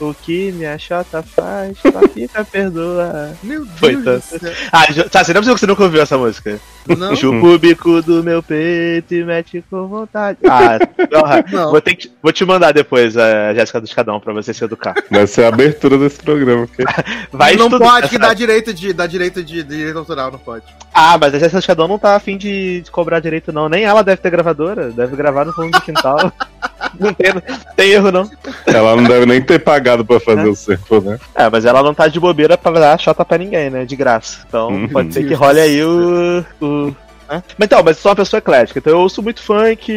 O que minha chota faz, só fica perdoar. Meu Deus Foi do tanto. céu. Ah, tá, você não é possível que você nunca ouviu essa música. Não. Chupa o bico do meu peito e mete com vontade. Ah, porra. (laughs) Não. Vou, ter que, vou te mandar depois a Jéssica do Escadão pra você se educar. (laughs) Vai ser a abertura desse programa. Porque... (laughs) Vai não estudar, pode, que dá direito de, dá direito de, de direito autoral, não pode. Ah, mas a Jéssica do Escadão não tá afim de, de cobrar direito, não. Nem ela deve ter gravadora. Deve gravar no fundo do quintal. Não tem, tem erro, não. Ela não deve nem ter pagado pra fazer o sample, né? É, mas ela não tá de bobeira pra dar chota pra ninguém, né? De graça. Então Uhum. pode ser que role aí o. o né? Mas então, mas sou uma pessoa eclética, então eu ouço muito funk,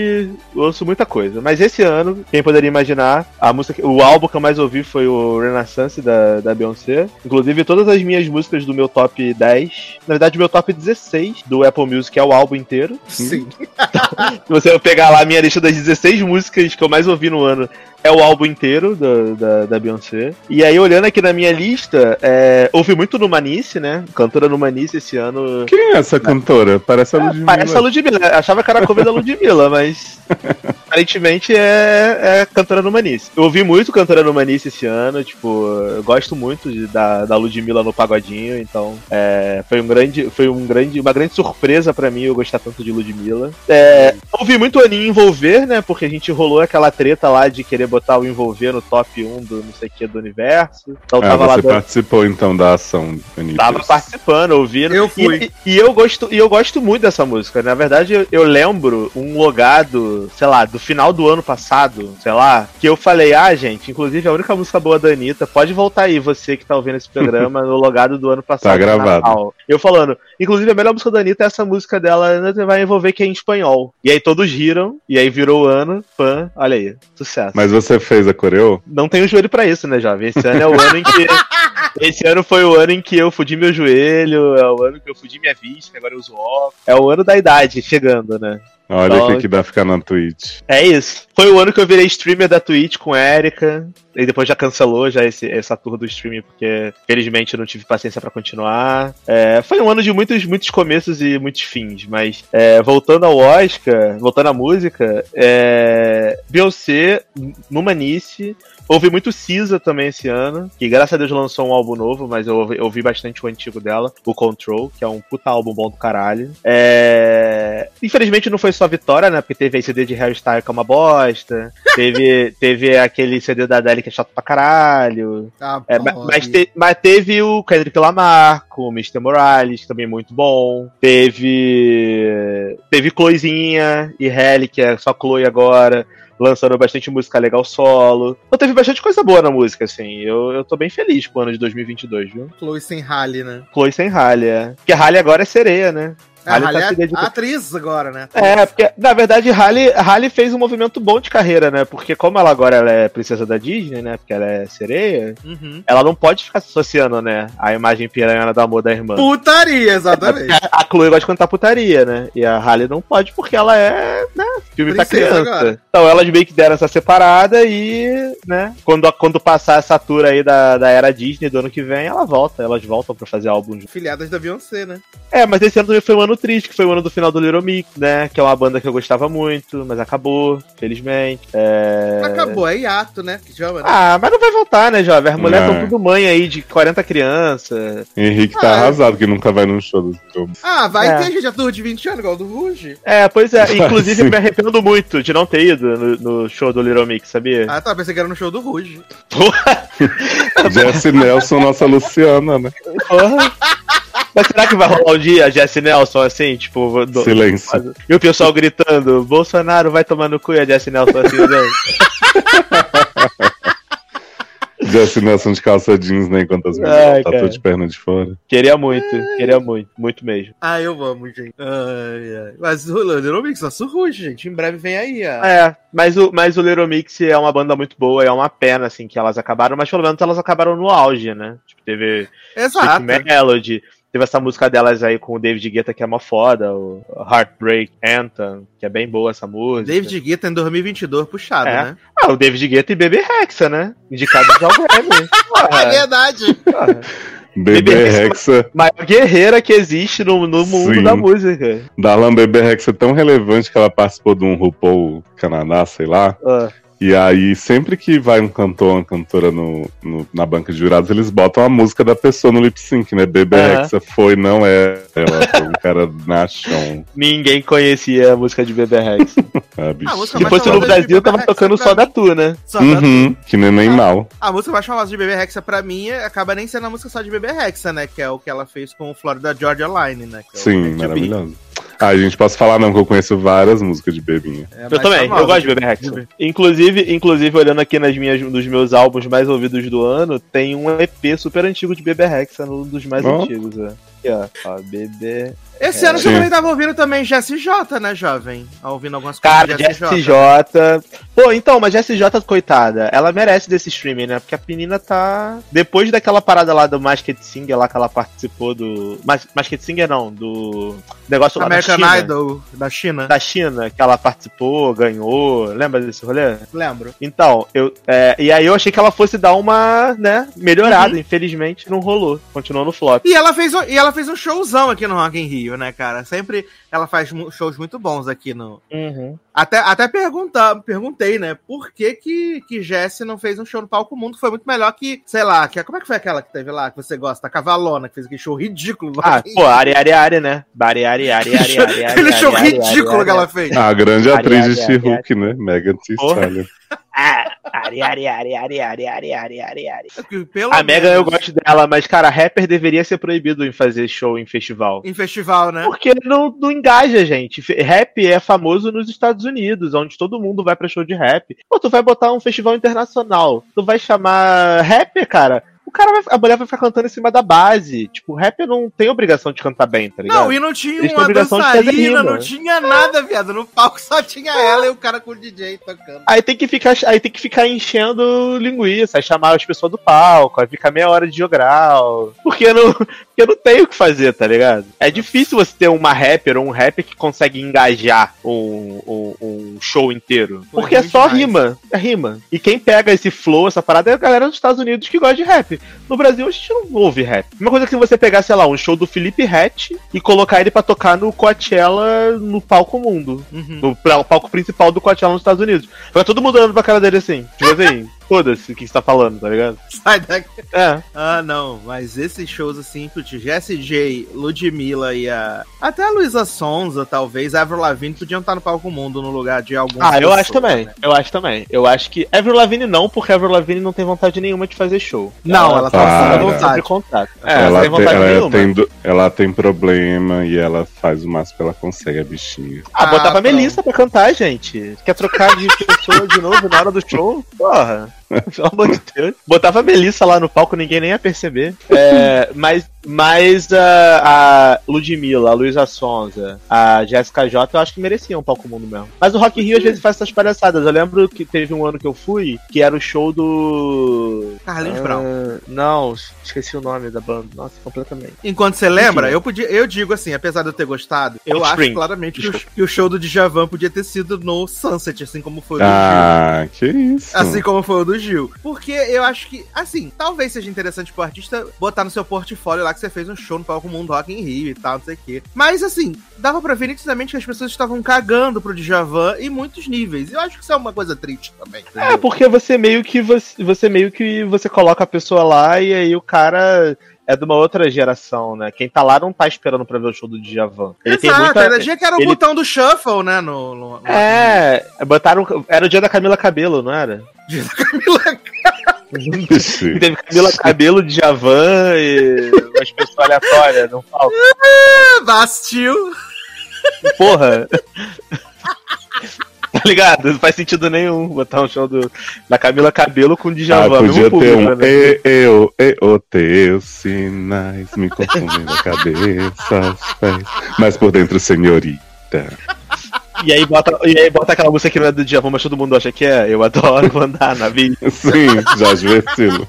eu ouço muita coisa. Mas esse ano, quem poderia imaginar, a música, o álbum que eu mais ouvi foi o Renaissance da, da Beyoncé. Inclusive, todas as minhas músicas do meu top 10, na verdade, o meu top 16 do Apple Music é o álbum inteiro. Sim. (laughs) Se você pegar lá a minha lista das 16 músicas que eu mais ouvi no ano, é o álbum inteiro da, da, da Beyoncé. E aí, olhando aqui na minha lista, é, ouvi muito no Manice, né? Cantora no Manice esse ano. Quem é essa cantora? Parece a Ludmilla. Parece a Ludmilla. Achava que era a cover da Ludmilla, mas. (laughs) aparentemente é, é cantora no Manice. Eu ouvi muito cantora no Manice esse ano, tipo, eu gosto muito de, da, da Ludmilla no pagodinho, então é, foi um grande, foi um grande, uma grande surpresa pra mim eu gostar tanto de Ludmilla. É, ouvi muito o Aninha envolver, né? Porque a gente rolou aquela treta lá de querer botar o envolver no top 1 do não sei o que do universo. Então Ah, tava lá você dando- participou então da ação, Anitta. Tava participando, ouvindo. Eu fui. E, e eu gosto, e eu gosto muito dessa música. Na verdade, eu, eu lembro um logado, sei lá, do final do ano passado, sei lá, que eu falei, ah, gente, inclusive a única música boa da Anitta, pode voltar aí, você que tá ouvindo esse programa, (laughs) no logado do ano passado. Tá gravado. Natal. Eu falando, inclusive a melhor música da Anitta é essa música dela, Anitta vai envolver que é em espanhol. E aí todos riram, e aí virou o ano, pã, olha aí, sucesso. Mas você fez a coreo? Não tenho joelho pra isso, né, jovem? Esse ano é o ano em que. (laughs) Esse ano foi o ano em que eu fudi meu joelho, é o ano que eu fudi minha vista, agora eu uso óculos. É o ano da idade chegando, né? Olha o que, que dá ficar na Twitch. É isso. Foi o ano que eu virei streamer da Twitch com Erika. E depois já cancelou já esse, essa tour do streaming, porque felizmente eu não tive paciência pra continuar. É, foi um ano de muitos, muitos começos e muitos fins, mas é, voltando ao Oscar, voltando à música, é, Beyoncé, no Manice, Ouvi muito Cisa também esse ano, que graças a Deus lançou um álbum novo, mas eu ouvi, eu ouvi bastante o antigo dela, o Control, que é um puta álbum bom do caralho. É... Infelizmente não foi só vitória, né? Porque teve aí CD de Harry Styles que é uma bosta, teve, (laughs) teve aquele CD da Adele que é chato pra caralho. Ah, É, mas, te- mas teve o Kendrick Lamar com o Mr. Morales, também muito bom. Teve. Teve Chloezinha e Halle, que é só Chloe agora, lançando bastante música legal solo. Então teve bastante coisa boa na música, assim. Eu, eu tô bem feliz com o ano de 2022, viu? Chloe sem Halle, né? Chloe sem Halle, é. Porque Halle agora é sereia, né? Halle Halle tá se é dedicando- atriz agora, né? É, porque, na verdade, Halle, Halle fez um movimento bom de carreira, né? Porque como ela agora ela é princesa da Disney, né? Porque ela é sereia, Uhum. ela não pode ficar associando, né? A imagem piranhana do amor da irmã. Putaria, exatamente. A Chloe gosta de cantar putaria, né? E a Halle não pode porque ela é, né? Filme pra criança. agora. Então elas meio que deram essa separada e, né? Quando, quando passar essa tour aí da, da era Disney do ano que vem, ela volta. Elas voltam pra fazer álbum. Filiadas da Beyoncé, né? É, mas esse ano também foi um ano triste, que foi o ano do final do Little Mix, né? Que é uma banda que eu gostava muito, mas acabou, felizmente. É... Acabou, é hiato, né? Que chama, né? Ah, mas não vai voltar, né, jovem? As mulheres Não. estão tudo mãe aí de 40 crianças. Henrique tá Ah, arrasado que nunca vai num show do Little Mix. Ah, vai É. ter gente a tour de 20 anos, igual do Ruge. É, pois é. (laughs) Inclusive, me arrependo muito de não ter ido no, no show do Little Mix, sabia? Ah, tá, pensei que era no show do Ruge. (laughs) Jesse Nelson, nossa Luciana, né? Porra. Mas será que vai rolar um dia a Jessie Nelson assim, tipo, do- Silêncio. e o pessoal gritando, Bolsonaro vai tomar no cu e a Jessie Nelson assim, né? (laughs) Jesse Nelson de calça jeans, né? Enquanto as meninas tá tudo de perna de fora. Queria muito, queria muito, muito mesmo. Ah, eu amo, gente. Ai, ai. Mas o Little Mix, nosso Ruge, gente. Em breve vem aí, ó. É, mas o, mas o Little Mix é uma banda muito boa, é uma pena, assim, que elas acabaram, mas pelo menos elas acabaram no auge, né? Tipo, teve Exato. Melody, teve essa música delas aí com o David Guetta que é uma foda, o Heartbreak Anthem, que é bem boa essa música. David Guetta em 2022, puxado, É. né? Ah, o David Guetta e Bebê Rexa, né? Indicados (laughs) ao Grammy. Porra, É verdade. porra. Bebê Rexa. Maior guerreira que existe no, no mundo Sim. da música. Darlan Bebê Rexa é tão relevante que ela participou de um RuPaul Canadá, sei lá. Ah, E aí, sempre que vai um cantor, uma cantora no, no- na banca de jurados, eles botam a música da pessoa no lip sync, né? Bebê Aham. Rexa foi, não é ela, foi um cara na chão, (laughs) ninguém conhecia a música de Bebê Rexa. (laughs) sabe? A música Se fosse no Brasil, tava tocando pra só da Tu, né? Só da- Uhum, que neném mal. A música mais famosa de Bebê Rexa pra mim é- acaba nem sendo a música só de Bebê Rexa, né? Que é o que ela fez com o Florida Georgia Line, né? Que é Sim, maravilhoso. Ah, gente, posso falar não, que eu conheço várias músicas de Bebinha. É Eu mais também, famosa eu gosto de Bebê. Bebê. Inclusive, inclusive, olhando aqui nas minhas, nos meus álbuns mais ouvidos do ano, tem um EP super antigo de Bebê Rexa, um dos mais Ó. antigos. É. Aqui, ó. ó Bebê. Esse ano você também tava ouvindo também Jesse J, né, jovem? Ouvindo algumas Cara, coisas de Jessie J. Pô, então, mas Jessie J, coitada, ela merece desse streaming, né? Porque a menina tá. Depois daquela parada lá do Masked Singer lá que ela participou do. Mas, Masked Singer não, do. Negócio lá American da China. Idol da China. Da China, que ela participou, ganhou. Lembra desse rolê? Lembro. Então, eu. é, e aí eu achei que ela fosse dar uma, né, melhorada. Infelizmente, não rolou. Continuou no flop. E ela fez, e ela fez um showzão aqui no Rock in Rio, né, cara? Sempre ela faz shows muito bons aqui no. Uhum. Até, até perguntar, perguntei, né? Por que que, que Jesse não fez um show no Palco Mundo? Foi muito melhor que, sei lá, que, como é que foi aquela que teve lá, que você gosta? A Cavalona, que fez aquele show ridículo. Ah, pô, área, área, área, né? Área, área, área, área, área. Aquele show ridículo que ela fez. A grande Ari, atriz de Ari, Ari, She-Hulk, né? Megan Thee. Stallion. Ah, área, área, área, área, área, área, área, área, área. Pelo A Megan eu gosto dela, mas, cara, rapper deveria ser proibido em fazer show em festival. Em festival, né? Porque não, não engaja, gente. Rap é famoso nos Estados Unidos, onde todo mundo vai pra show de rap. Pô, tu vai botar um festival internacional. Tu vai chamar rapper, cara. O cara vai, a mulher vai ficar cantando em cima da base. Tipo, rapper não tem obrigação de cantar bem, tá ligado? Não, e não tinha Eles uma dançarina, não tinha nada, viado. No palco só tinha ela e o cara com o DJ tocando. Aí tem que ficar, aí tem que ficar enchendo linguiça, aí chamar as pessoas do palco, aí ficar meia hora de jogral. Porque eu não, (laughs) porque eu não tenho o que fazer, tá ligado? É difícil você ter uma rapper ou um rapper que consegue engajar um, um, um show inteiro. Foi Porque é só demais. rima, é rima. E quem pega esse flow, essa parada, é a galera dos Estados Unidos que gosta de rap. No Brasil a gente não ouve rap. Uma coisa que você pegar, sei lá, um show do Felipe Hatch e colocar ele pra tocar no Coachella no palco mundo. Uhum. No palco principal do Coachella nos Estados Unidos. Fica todo mundo olhando pra cara dele assim. Tipo assim, (laughs) foda-se o que você tá falando, tá ligado? Sai daqui. É. Ah, não, mas esses shows assim, putz, Jessie J, Ludmilla e a. Até a Luísa Sonza, talvez, a Avril Lavigne podiam estar no palco mundo no lugar de algum. Ah, eu acho também. Eu acho também. Eu acho que Avril Lavigne não, porque Avril Lavigne não tem vontade nenhuma de fazer show. Não, ela tá Para. com sobre vontade. contato. É, ela, ela tem vontade ela, nenhuma. tem, do- ela tem problema e ela faz o máximo que ela consegue, a bichinha. Ah, botava Ah, a Melissa pra cantar, gente. Quer trocar de pessoa de novo na hora do show? Porra. (laughs) Pelo amor de Deus. Botava a Melissa lá no palco, ninguém nem ia perceber. É, mas mas a, a Ludmilla, a Luísa Sonza, a Jéssica J, eu acho que mereciam um palco mundo mesmo. Mas o Rock in Rio às vezes faz essas palhaçadas. Eu lembro que teve um ano que eu fui, que era o show do. Carlinhos Ah, Brown. Não, esqueci o nome da banda. Nossa, completamente. Enquanto você lembra, eu, podia, eu digo assim, apesar de eu ter gostado, eu acho claramente que o, que o show do Djavan podia ter sido no Sunset, assim como foi o do Gil. Ah, que isso. Assim como foi o do Gil. Porque eu acho que, assim, talvez seja interessante pro artista botar no seu portfólio lá que você fez um show no Palco Mundo Rock in Rio e tal, não sei o quê. Mas, assim, dava pra ver nitidamente que as pessoas estavam cagando pro Djavan em muitos níveis. Eu acho que isso é uma coisa triste também. É, entendeu? porque você meio que você, você meio que você coloca a pessoa lá e aí o cara é de uma outra geração, né? Quem tá lá não tá esperando pra ver o show do Djavan. Ele Exato, muita era dia que era o ele- botão do shuffle, né? No, no, no- É, botaram era o dia da Camila Cabelo, não era? (laughs) Dia da Camila. Ixi. (laughs) Teve Camila Cabelo, Djavan e umas pessoas aleatórias, não falta. Bastil. Porra. Tá ligado? Não faz sentido nenhum botar um show do, da Camila Cabelo com o Ah, Djavan. podia mesmo ter um né? e, eu, e, o teus sinais me confundem a cabeça, os pés, mas por dentro, senhorita. E aí, bota, e aí bota aquela música que não é do Djavan, mas todo mundo acha que é. Eu adoro (laughs) andar na vida. Sim, Jorge Versilo.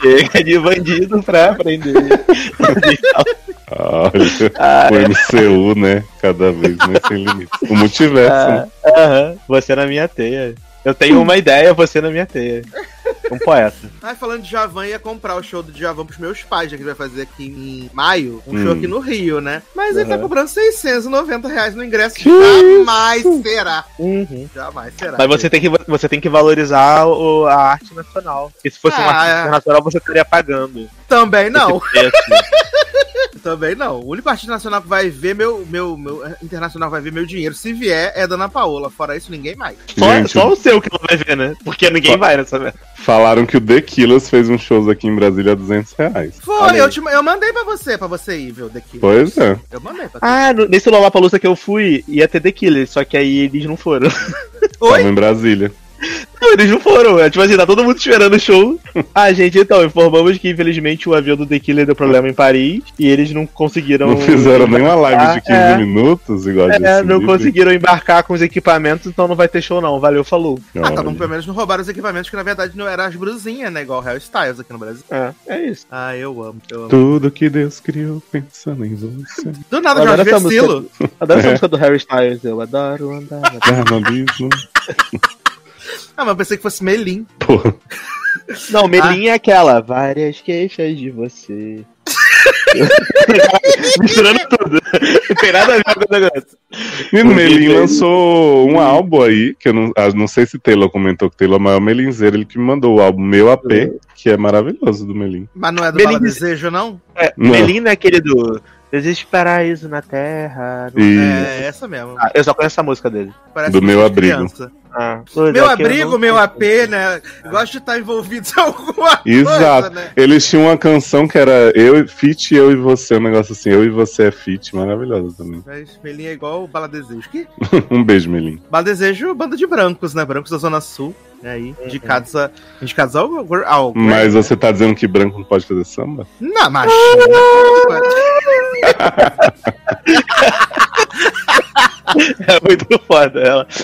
Chega de bandido pra aprender. Olha, Ah, o MCU, né? Cada vez mais sem limites. O multiverso, né? ah, Aham, você na minha teia. Eu tenho uma ideia, você na minha teia. Um poeta. (laughs) Ai, falando de Djavan, ia comprar o show do Djavan pros meus pais, já que ele vai fazer aqui em maio, um Hum. show aqui no Rio, né? Mas ele tá Uhum. cobrando 690 reais no ingresso. Que Jamais será. Uhum. Jamais será. Mas você tem que, você tem que valorizar o- a arte nacional. Porque se fosse uma Ah, arte é. internacional, você estaria pagando. Também não. (laughs) Também não. O único artista nacional que vai ver meu, meu, meu. Internacional vai ver meu dinheiro. Se vier, é Dona Paola. Fora isso, ninguém mais. Só, Gente, só o seu que não vai ver, né? Porque ninguém Só- vai nessa merda. Falaram que o The Killers fez um shows aqui em Brasília a 200 reais. Foi, eu, te, eu mandei pra você, pra você ir, viu, daqui. Pois é. Eu mandei pra você. Ah, no- nesse Lollapalooza que eu fui, ia ter The Killers, só que aí eles não foram. Oi? Tava em Brasília. Não, eles não foram. É, tipo assim, tá todo mundo esperando o show. (laughs) Ah, gente, então, informamos que infelizmente o avião do The Killer deu problema em Paris e eles não conseguiram. Não fizeram nem uma live de 15 É. minutos, igual a É, Justin não Bieber. conseguiram embarcar com os equipamentos, então não vai ter show não. Valeu, falou. Ah, tá bom, pelo menos não roubaram os equipamentos, que na verdade não eram as brusinhas, né? Igual o Hell Styles aqui no Brasil. É, é isso. Ah, eu amo, eu amo. Tudo que Deus criou pensando em você. (laughs) Do nada, Eu Jorge adoro essa Versilo. Adoro essa música do Harry Styles. Eu adoro andar. na- Ah. Ah, mas eu pensei que fosse Melim. Porra. Não, Melinha é aquela. Várias queixas de você. (laughs) Misturando tudo. Não tem nada a ver com o negócio. E o Melim lançou um álbum aí, que eu não, ah, não sei se Taylor comentou que Taylor é o maior melinzeiro, ele que me mandou o álbum Meu AP, que é maravilhoso do Melim. Mas não é do Melim Bala diz- Desejo, não? É, Não. Melina é aquele do. Existe paraíso na terra. não- E É, essa mesmo. Ah, eu só conheço essa música dele. Parece do Meu Abrigo. criança. Ah, Meu abrigo, meu AP, né? Gosto de estar envolvido em alguma Exato. coisa, né? eles tinham uma canção que era eu, Fit, eu e você, um negócio assim, eu e você é Fit, maravilhosa também. Mas Melinha é igual o Bala Desejo. Que? (laughs) um beijo, Melim. Bala Desejo, banda de brancos, né? Brancos da Zona Sul. Né? Aí, indicados, a, indicados ao, ao Mas né? você tá dizendo que branco não pode fazer samba? Não, imagina. (laughs) (laughs) É muito foda ela. (laughs)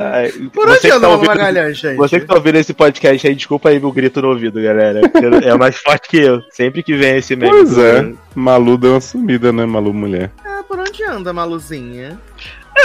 Ai, Por você onde tá andou ouvindo- Magalhães, gente? Você que tá ouvindo esse podcast aí, desculpa aí meu grito no ouvido, galera. É mais forte que eu. Sempre que vem esse meme. Pois do- é. Malu deu uma sumida, né, Malu mulher? Ah, por onde anda, Maluzinha?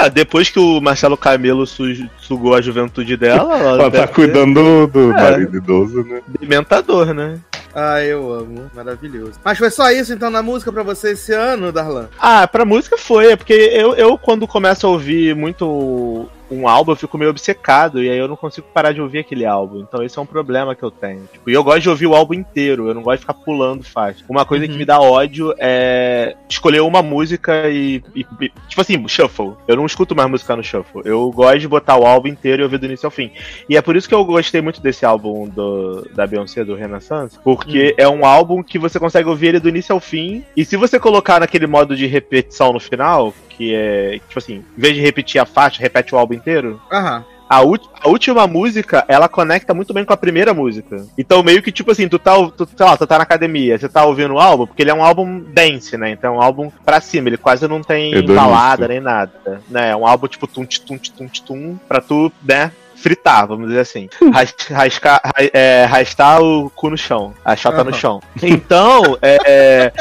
É, depois que o Marcelo Camelo su- sugou a juventude dela, ela, Ela tá cuidando do, do É. marido idoso, né? Dementador, né? Ah, eu amo. Maravilhoso. Mas foi só isso, então, na música pra você esse ano, Darlan? Ah, pra música foi, é porque eu, eu quando começo a ouvir muito um álbum, eu fico meio obcecado, e aí eu não consigo parar de ouvir aquele álbum. Então esse é um problema que eu tenho. Tipo, e eu gosto de ouvir o álbum inteiro, eu não gosto de ficar pulando fácil. Uma coisa que Uhum. me dá ódio é escolher uma música e, e- e- Tipo assim, shuffle. Eu não escuto mais música no shuffle. Eu gosto de botar o álbum inteiro e ouvir do início ao fim. E é por isso que eu gostei muito desse álbum do, da Beyoncé, do Renaissance, porque é um álbum que você consegue ouvir ele do início ao fim. E se você colocar naquele modo de repetição no final, que é, tipo assim, em vez de repetir a faixa, repete o álbum inteiro. Aham. A, ult- a última música, ela conecta muito bem com a primeira música. Então, meio que, tipo assim, tu tá, tu, sei lá, tu tá na academia, você tá ouvindo o álbum, porque ele é um álbum dance, né? Então é um álbum pra cima, ele quase não tem balada nem nada. Né? É um álbum tipo tum, tum, tum, tum, pra tu, né? Fritar, vamos dizer assim. Ras- Rascar, ra- é, rastar o cu no chão, a chota no Aham. chão. Então, é,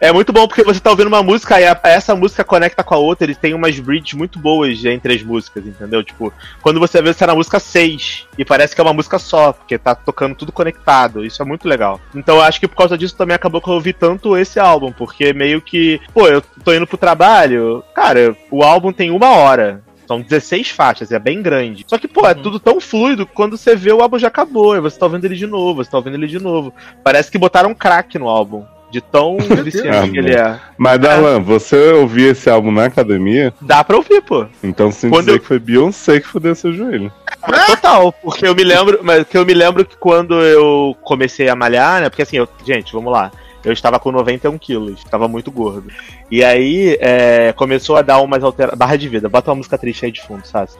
é muito bom porque você tá ouvindo uma música e a- essa música conecta com a outra, ele tem umas bridges muito boas entre as músicas, entendeu? Tipo, quando você vê, você tá na música 6 e parece que é uma música só, porque tá tocando tudo conectado. Isso é muito legal. Então eu acho que por causa disso também acabou que eu ouvi tanto esse álbum, porque meio que, pô, eu tô indo pro trabalho, cara, o álbum tem uma hora. São 16 faixas, é bem grande. Só que, pô, é Uhum. tudo tão fluido que quando você vê o álbum já acabou, e você tá ouvindo ele de novo, você tá ouvindo ele de novo. Parece que botaram um crack no álbum. De tão viciante que ele é. Mas, Darlan, você ouviu esse álbum na academia? Dá pra ouvir, pô. Então, sem Quando dizer eu- que foi Beyoncé que fudeu seu joelho. Mas total, porque eu me lembro, mas que eu me lembro que quando eu comecei a malhar, né? Porque assim, eu, gente, vamos lá. Eu estava com 91 quilos, estava muito gordo. E aí é, começou a dar umas alterações. Barra de vida, bota uma música triste aí de fundo, sabe?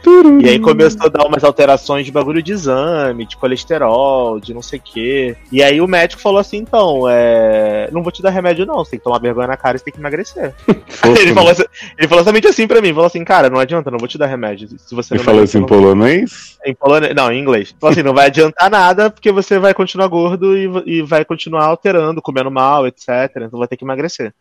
E aí começou a dar umas alterações de bagulho de exame, de colesterol, de não sei o quê. E aí o médico falou assim: então, é, não vou te dar remédio, não. Você tem que tomar vergonha na cara e você tem que emagrecer. Fofo, (laughs) (laughs) ele, né? falou, assim- ele falou somente assim pra mim: falou assim, cara, não adianta, não vou te dar remédio. Se você Ele não falou isso em não- polonês? em polonês. Não, em inglês. Então, assim, não vai adiantar nada, porque você vai continuar gordo e, e vai continuar alterando, comendo mal, etc. Então vai ter que emagrecer.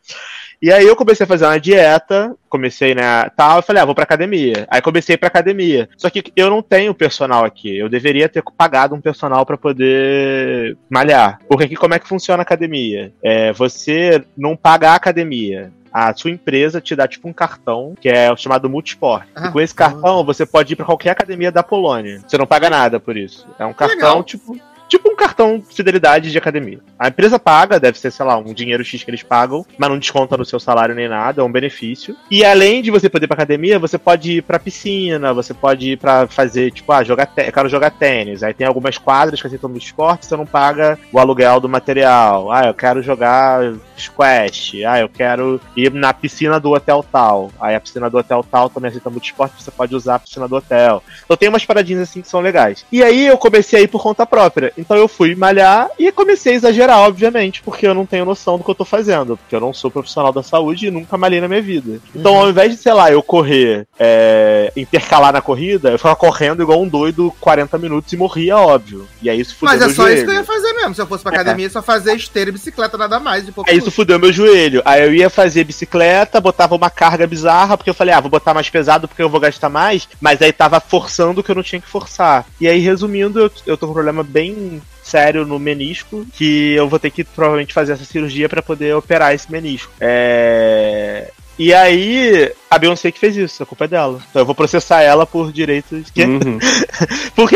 E aí eu comecei a fazer uma dieta, comecei, né, tal, eu falei, ah, vou pra academia. Aí comecei pra academia. Só que eu não tenho personal aqui. Eu deveria ter pagado um personal pra poder malhar. Porque aqui como é que funciona a academia? É, você não paga a academia. A sua empresa te dá tipo um cartão que é o chamado Multisport. Ah, e com esse cartão você pode ir pra qualquer academia da Polônia. Você não paga nada por isso. É um cartão legal. tipo tipo um cartão de fidelidade de academia. A empresa paga, deve ser, sei lá, um dinheiro X que eles pagam, mas não desconta no seu salário nem nada, é um benefício. E além de você poder ir pra academia, você pode ir pra piscina, você pode ir pra fazer, tipo, ah, jogar eu quero jogar tênis. Aí tem algumas quadras que aceitam do esporte, você não paga o aluguel do material. Ah, eu quero jogar squash. Ah, eu quero ir na piscina do hotel tal. Aí a piscina do hotel tal também aceita muito esporte, você pode usar a piscina do hotel. Então tem umas paradinhas assim que são legais. E aí eu comecei a ir por conta própria. Então eu fui malhar e comecei a exagerar, obviamente, porque eu não tenho noção do que eu tô fazendo. Porque eu não sou profissional da saúde e nunca malhei na minha vida. Então, ao invés de, sei lá, eu correr, é, intercalar na corrida, eu ficava correndo igual um doido 40 minutos e morria, óbvio. E aí isso fudeu Mas é só isso joelho. que eu ia fazer mesmo. Se eu fosse pra É. academia, só fazer esteira e bicicleta, nada mais. Pouco Aí isso fudeu meu joelho. Aí eu ia fazer bicicleta, botava uma carga bizarra, porque eu falei, ah, vou botar mais pesado porque eu vou gastar mais, mas aí tava forçando o que eu não tinha que forçar. E aí, resumindo, eu, eu tô com um problema bem sério no menisco que eu vou ter que provavelmente fazer essa cirurgia pra poder operar esse menisco. É... E aí, a Beyoncé que fez isso, a culpa é dela. Então eu vou processar ela por direitos. Que... Uhum. (laughs) porque,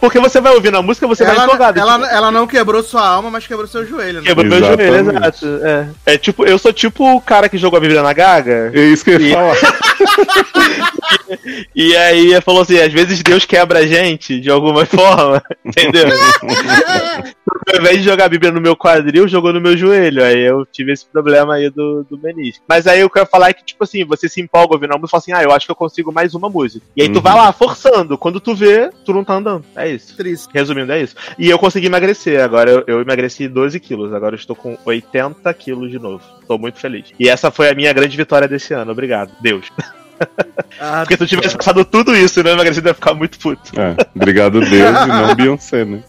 porque você vai ouvir na música, você vai Ela, empolgado. ela, tipo, ela não quebrou sua alma, mas quebrou seu joelho, né? Quebrou meu joelho, Exatamente. exato. É. é tipo, eu sou tipo o cara que jogou a Bíblia na gaga. É isso que eu E- ia falar. (laughs) E aí falou assim: às vezes Deus quebra a gente de alguma (laughs) forma, entendeu? Ao invés de jogar a Bíblia no meu quadril, jogou no meu joelho. Aí eu tive esse problema aí do, do menisco. Mas aí o que eu ia falar é que, tipo assim, você se empolga ouvindo a música e fala assim: ah, eu acho que eu consigo mais uma música. E aí tu Uhum. vai lá forçando. Quando tu vê, tu não tá andando. É isso. Triste. Resumindo, é isso. E eu consegui emagrecer. Agora eu, eu emagreci 12 quilos. Agora eu estou com 80 quilos de novo. Tô muito feliz. E essa foi a minha grande vitória desse ano. Obrigado. Deus. Ah, (laughs) Porque se tu tivesse passado tudo isso, né, emagrecido, eu ia ficar muito puto. É, obrigado Deus e não (laughs) Beyoncé, né?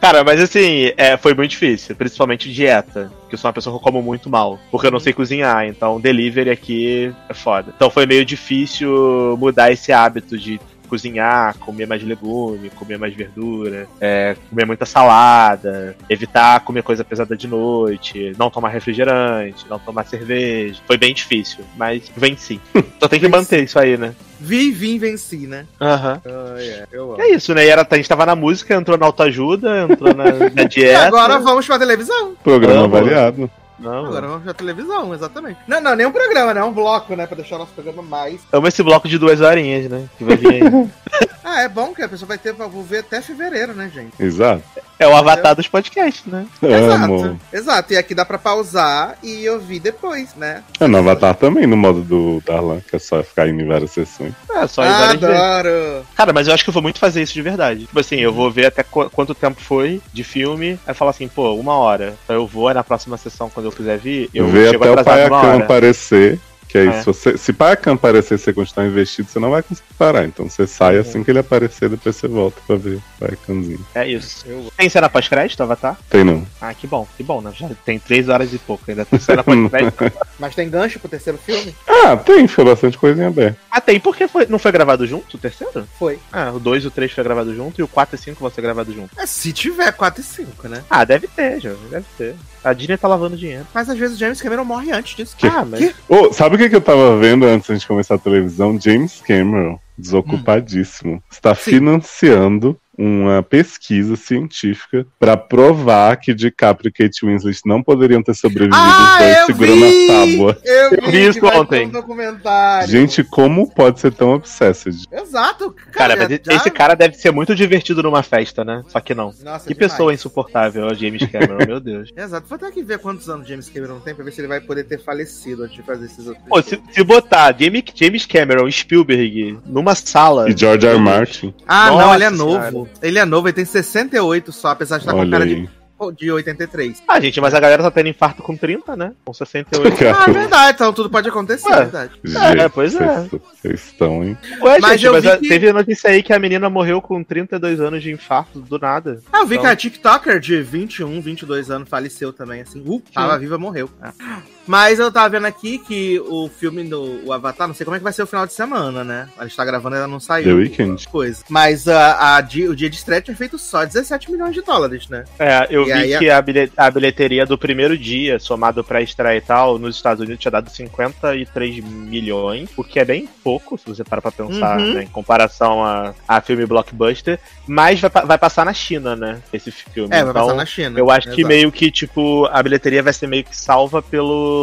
Cara, mas assim, é, foi muito difícil, principalmente dieta. Porque eu sou uma pessoa que eu como muito mal. Porque eu não sei cozinhar, então delivery aqui é foda. Então foi meio difícil mudar esse hábito de cozinhar, comer mais legume, comer mais verdura, é, comer muita salada, evitar comer coisa pesada de noite, não tomar refrigerante, não tomar cerveja. Foi bem difícil, mas venci. (laughs) Só tem que manter isso aí, né? Vi, vim, venci, né? Aham. Ah, é, eu amo. É isso, né? E era, a gente tava na música, entrou na autoajuda, entrou na, na E (laughs) dieta. agora vamos pra televisão. Programa variado. Não, Agora vamos pra televisão, exatamente. Não, não, nem um programa, né? Um bloco, né? Pra deixar o nosso programa mais. amo esse bloco de duas horinhas, né? Que vai vir aí. (laughs) Ah, é bom que a pessoa vai ter pra vou ver até fevereiro, né, gente? Exato. É o avatar dos podcasts, né? Amo. Exato. Exato. E aqui dá pra pausar e ouvir depois, né? É no Avatar também, no modo do Darlan, que é só ficar indo em várias sessões. É, só ir várias vezes. Adoro. Cara, mas eu acho que eu vou muito fazer isso de verdade. Tipo assim, eu vou ver até qu- quanto tempo foi de filme, aí falar assim, pô, uma hora. Então eu vou, aí na próxima sessão, quando eu quiser vir, eu chego até o hora. aparecer. Que aí, É. se, você, se Paiacan aparecer você continuar investido, você não vai conseguir parar. Então você sai Uhum. assim que ele aparecer, depois você volta pra ver o Paiacanzinho. É isso. Eu- Tem cena pós-crédito, Avatar? Tem não. Ah, que bom, que bom, né? Já tem três horas e pouco, ainda tem cena pós-crédito. (laughs) Mas tem gancho pro terceiro filme? Ah, tem, foi bastante coisa em aberto. ah, tem, porque foi, não foi gravado junto, o terceiro? Foi. Ah, o 2 e o 3 foi gravado junto e o 4 e 5 vão ser gravados junto. É, se tiver 4 e 5, né? Ah, deve ter, jovem, deve ter. A Disney tá lavando dinheiro. Mas às vezes o James Cameron morre antes disso. Ah, mas. Que? Ô, sabe o que, que eu tava vendo antes de começar a televisão? James Cameron, desocupadíssimo, está Sim. financiando uma pesquisa científica pra provar que DiCaprio e Kate Winslet não poderiam ter sobrevivido os dois segurando vi! a tábua. Eu Eu vi vi, isso ontem. Gente, como pode ser tão obsessed? Exato. Cara, Cara, mas já- esse cara deve ser muito divertido numa festa, né? Só que não. Nossa, Que demais. pessoa insuportável, é o James Cameron, meu Deus. (laughs) Exato. Vou ter que ver quantos anos James Cameron tem pra ver se ele vai poder ter falecido antes de fazer esses outros. Pô, se, se botar James, James Cameron, Spielberg, numa sala. E George R. R. Martin, Ah, não, Nossa ele é novo. Ele é novo, ele tem 68 só, apesar de estar com olha cara aí. de, de 83. Ah, gente, mas a galera tá tendo infarto com 30, né? Com 68. Ah, é verdade, então tudo pode acontecer, Ué. é verdade. É, pois é. Vocês estão, hein? Ué, Mas gente, eu mas vi a- que- teve notícia aí que a menina morreu com 32 anos de infarto do nada. Ah, eu vi Então- que a TikToker de 21, 22 anos faleceu também, assim. Uh, tava viva, morreu. Mas eu tava vendo aqui que o filme do o Avatar, não sei como é que vai ser o final de semana, né? A gente tá gravando, ainda não saiu. The Weeknd. Coisa. Mas a, a di- o dia de estreia tinha feito só 17 milhões de dólares, né? É, eu E vi a- que a, a bilheteria do primeiro dia, somado pra estreia e tal, nos Estados Unidos tinha dado 53 milhões, o que é bem pouco, se você parar pra pensar, Uhum. né, em comparação a, a filme blockbuster, mas vai, vai passar na China, né, esse filme. É, vai então, passar na China. Eu acho que Exato. meio que, tipo, a bilheteria vai ser meio que salva pelo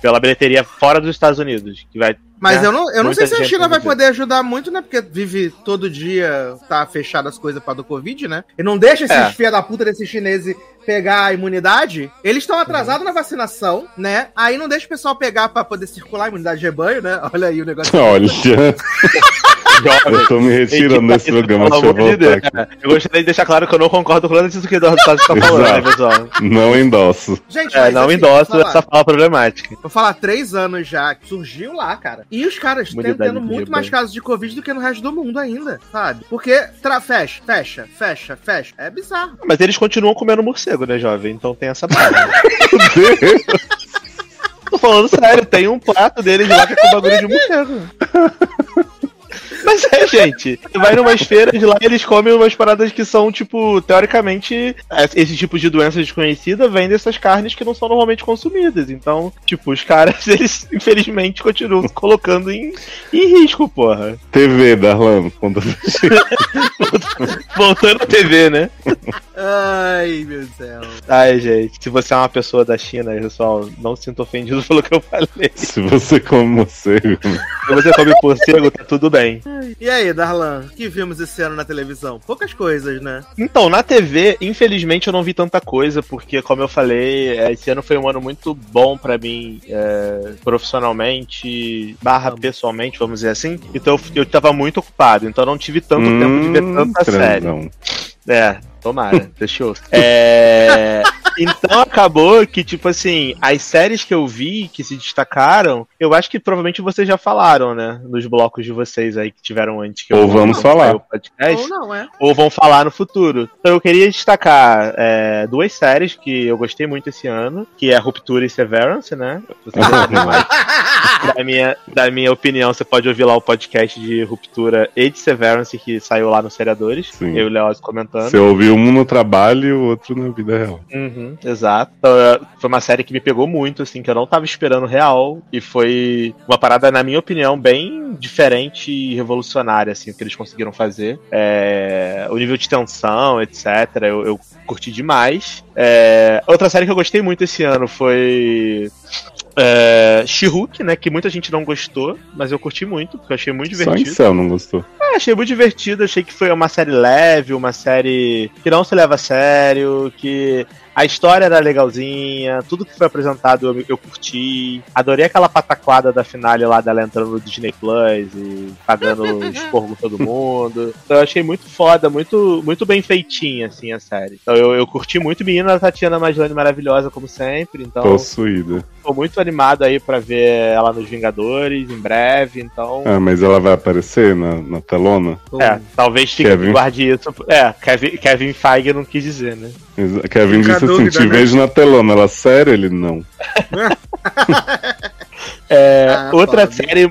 pela bilheteria fora dos Estados Unidos, que vai Mas né? eu não, eu não sei se a China vai poder ajudar muito, né? Porque vive todo dia, tá fechado as coisas para do Covid, né? E não deixa esses É. filha da puta desses chineses pegar a imunidade. Eles estão atrasados na vacinação, né? Aí não deixa o pessoal pegar pra poder circular a imunidade de rebanho, né? (laughs) Olha aí o negócio. Olha, eu tô me retirando desse programa, deixa eu voltar. Eu gostaria de deixar claro que eu não concordo com nada disso que o Eduardo tá falando, né, pessoal? Não endosso. Gente, É, não assim, endosso vou falar, essa fala problemática. Vou falar, três anos já que surgiu lá, cara. E os caras Imunidade tendo muito mais casos de Covid do que no resto do mundo ainda, sabe? Porque fecha, fecha, fecha, fecha. É bizarro. Mas eles continuam comendo morcego, né, jovem? Então tem essa parada. (laughs) Tô falando sério, tem um prato deles lá que é com bagulho de morcego. (laughs) Mas é, gente. Você vai numas feiras lá e eles comem umas paradas que são, tipo, teoricamente, é, esse tipo de doença desconhecida vem dessas carnes que não são normalmente consumidas. Então, tipo, os caras, (laughs) eles, infelizmente, continuam se colocando em, em risco, porra. TV, Darlan, conta (laughs) Voltando à TV, né? Ai, meu céu. Ai, gente, se você é uma pessoa da China, pessoal, não se sinta ofendido (laughs) pelo que eu falei. Se você come morcego. Se você come morcego, tá tudo bem. E aí, Darlan, o que vimos esse ano na televisão? Poucas coisas, né? Então, na TV, infelizmente eu não vi tanta coisa, porque, como eu falei, é, esse ano foi um ano muito bom pra mim, é, profissionalmente, barra pessoalmente, vamos dizer assim. Então eu, eu tava muito ocupado, então eu não tive tanto tempo de ver tanta série. transão. É, tomara, (laughs) fechou. É. Então acabou que, tipo assim, as séries que eu vi que se destacaram, eu acho que provavelmente vocês já falaram, né? Nos blocos de vocês aí que tiveram antes que eu Ou vamos quando falar. podcast, Ou não, é? ou vão falar no futuro. Então eu queria destacar é, duas séries que eu gostei muito esse ano, que é Ruptura e Severance, né? Você (laughs) da minha, da minha opinião, você pode ouvir lá o podcast de Ruptura e de Severance que saiu lá nos Seriadores. Sim. Eu e o Leoz comentando. Você ouviu um no trabalho e o outro na vida real. Uhum, exato. Então, foi uma série que me pegou muito, assim, que eu não tava esperando real. E foi uma parada, na minha opinião, bem diferente e revolucionária, assim, o que eles conseguiram fazer. É, o nível de tensão, etc. Eu, eu curti demais. É, outra série que eu gostei muito esse ano foi. É, She-Hulk, né? Que muita gente não gostou, mas eu curti muito, porque eu achei muito Só em divertido. céu não gostou. É, achei muito divertido, achei que foi uma série leve, uma série que não se leva a sério, que a história era legalzinha, tudo que foi apresentado eu, eu curti. Adorei aquela pataquada da finale lá dela entrando no Disney Plus e pagando (laughs) esporro com todo mundo. Então eu achei muito foda, muito, muito bem feitinha, assim, a série. Então eu, eu curti muito, menina Tatiana Maslany maravilhosa, como sempre. Então Possuída. Tô muito animado aí pra ver ela nos Vingadores em breve, então. Ah, mas ela vai aparecer na, na telona? É, talvez fique Kevin. guarde isso. É, Kevin, Kevin Feige não quis dizer, né? Exa- Kevin Fica disse assim: te né? vejo na telona. Ela, sério? Ele não. (laughs) É, Ah, outra foda. série.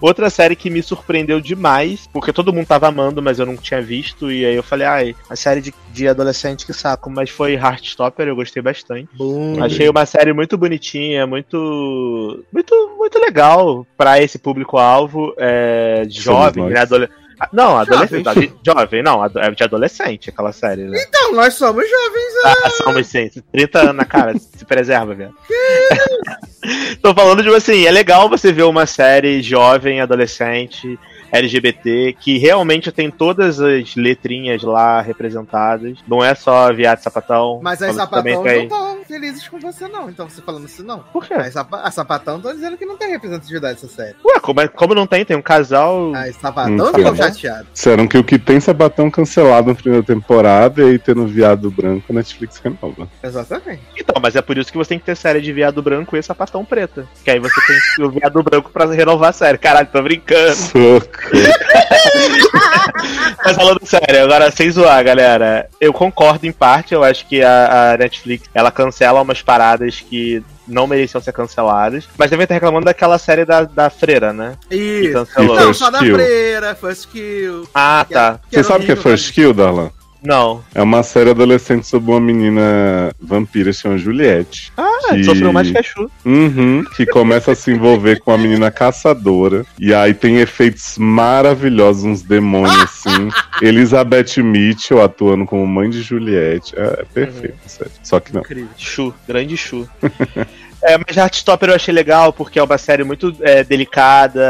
Outra série que me surpreendeu demais, porque todo mundo tava amando, mas eu não tinha visto, e aí eu falei, ai, a série de, de adolescente que saco, mas foi Heartstopper, eu gostei bastante. Bum. Achei uma série muito bonitinha, muito. muito, muito legal pra esse público-alvo, é, jovem, né? Adole... Ah, Não, adolescente. Jovens. Jovem, não, é de adolescente aquela série, né? Então, nós somos jovens. Ah, são sim, 30 anos na cara, (laughs) se preserva, velho. (laughs) Tô falando, tipo assim, é legal você ver uma série jovem, adolescente, LGBT, que realmente tem todas as letrinhas lá representadas. Não é só viado sapatão. Mas as sapatão não estão felizes com você, não. Então, você falando assim, não. Por quê? As, sapa a sapatão estão dizendo que não tem representatividade essa série. Ué, como, é- como não tem? Tem um casal. As sapatão Hum, ficam tá. chateados. Disseram que o que tem sabatão cancelado na primeira temporada e aí tendo viado branco, Netflix renova. Exatamente. Então, mas é por isso que você tem que ter série de viado branco e sapatão preta. Que aí você tem o viado branco pra renovar a série. Caralho, tô brincando. Socorro. (laughs) Mas falando sério, agora sem zoar, galera. Eu concordo em parte, eu acho que a, a Netflix ela cancela umas paradas que não mereciam ser canceladas. Mas devem estar reclamando daquela série da, da freira, né? Que Isso. cancelou. E Não, só da freira, First Kill. Ah, tá. que Você sabe o que é First Kill, Darlan? Não. É uma série adolescente sobre uma menina vampira chamada Juliette. Ah, Que- sofreu mais que a Chu. Uhum, que começa a se envolver com a menina caçadora. E aí tem efeitos maravilhosos, uns demônios assim. Elizabeth Mitchell atuando como mãe de Juliette. É, é perfeito, sério. Só que não. Incrível. Chu, grande Chu. (laughs) É, mas Heartstopper eu achei legal, porque é uma série muito é, delicada.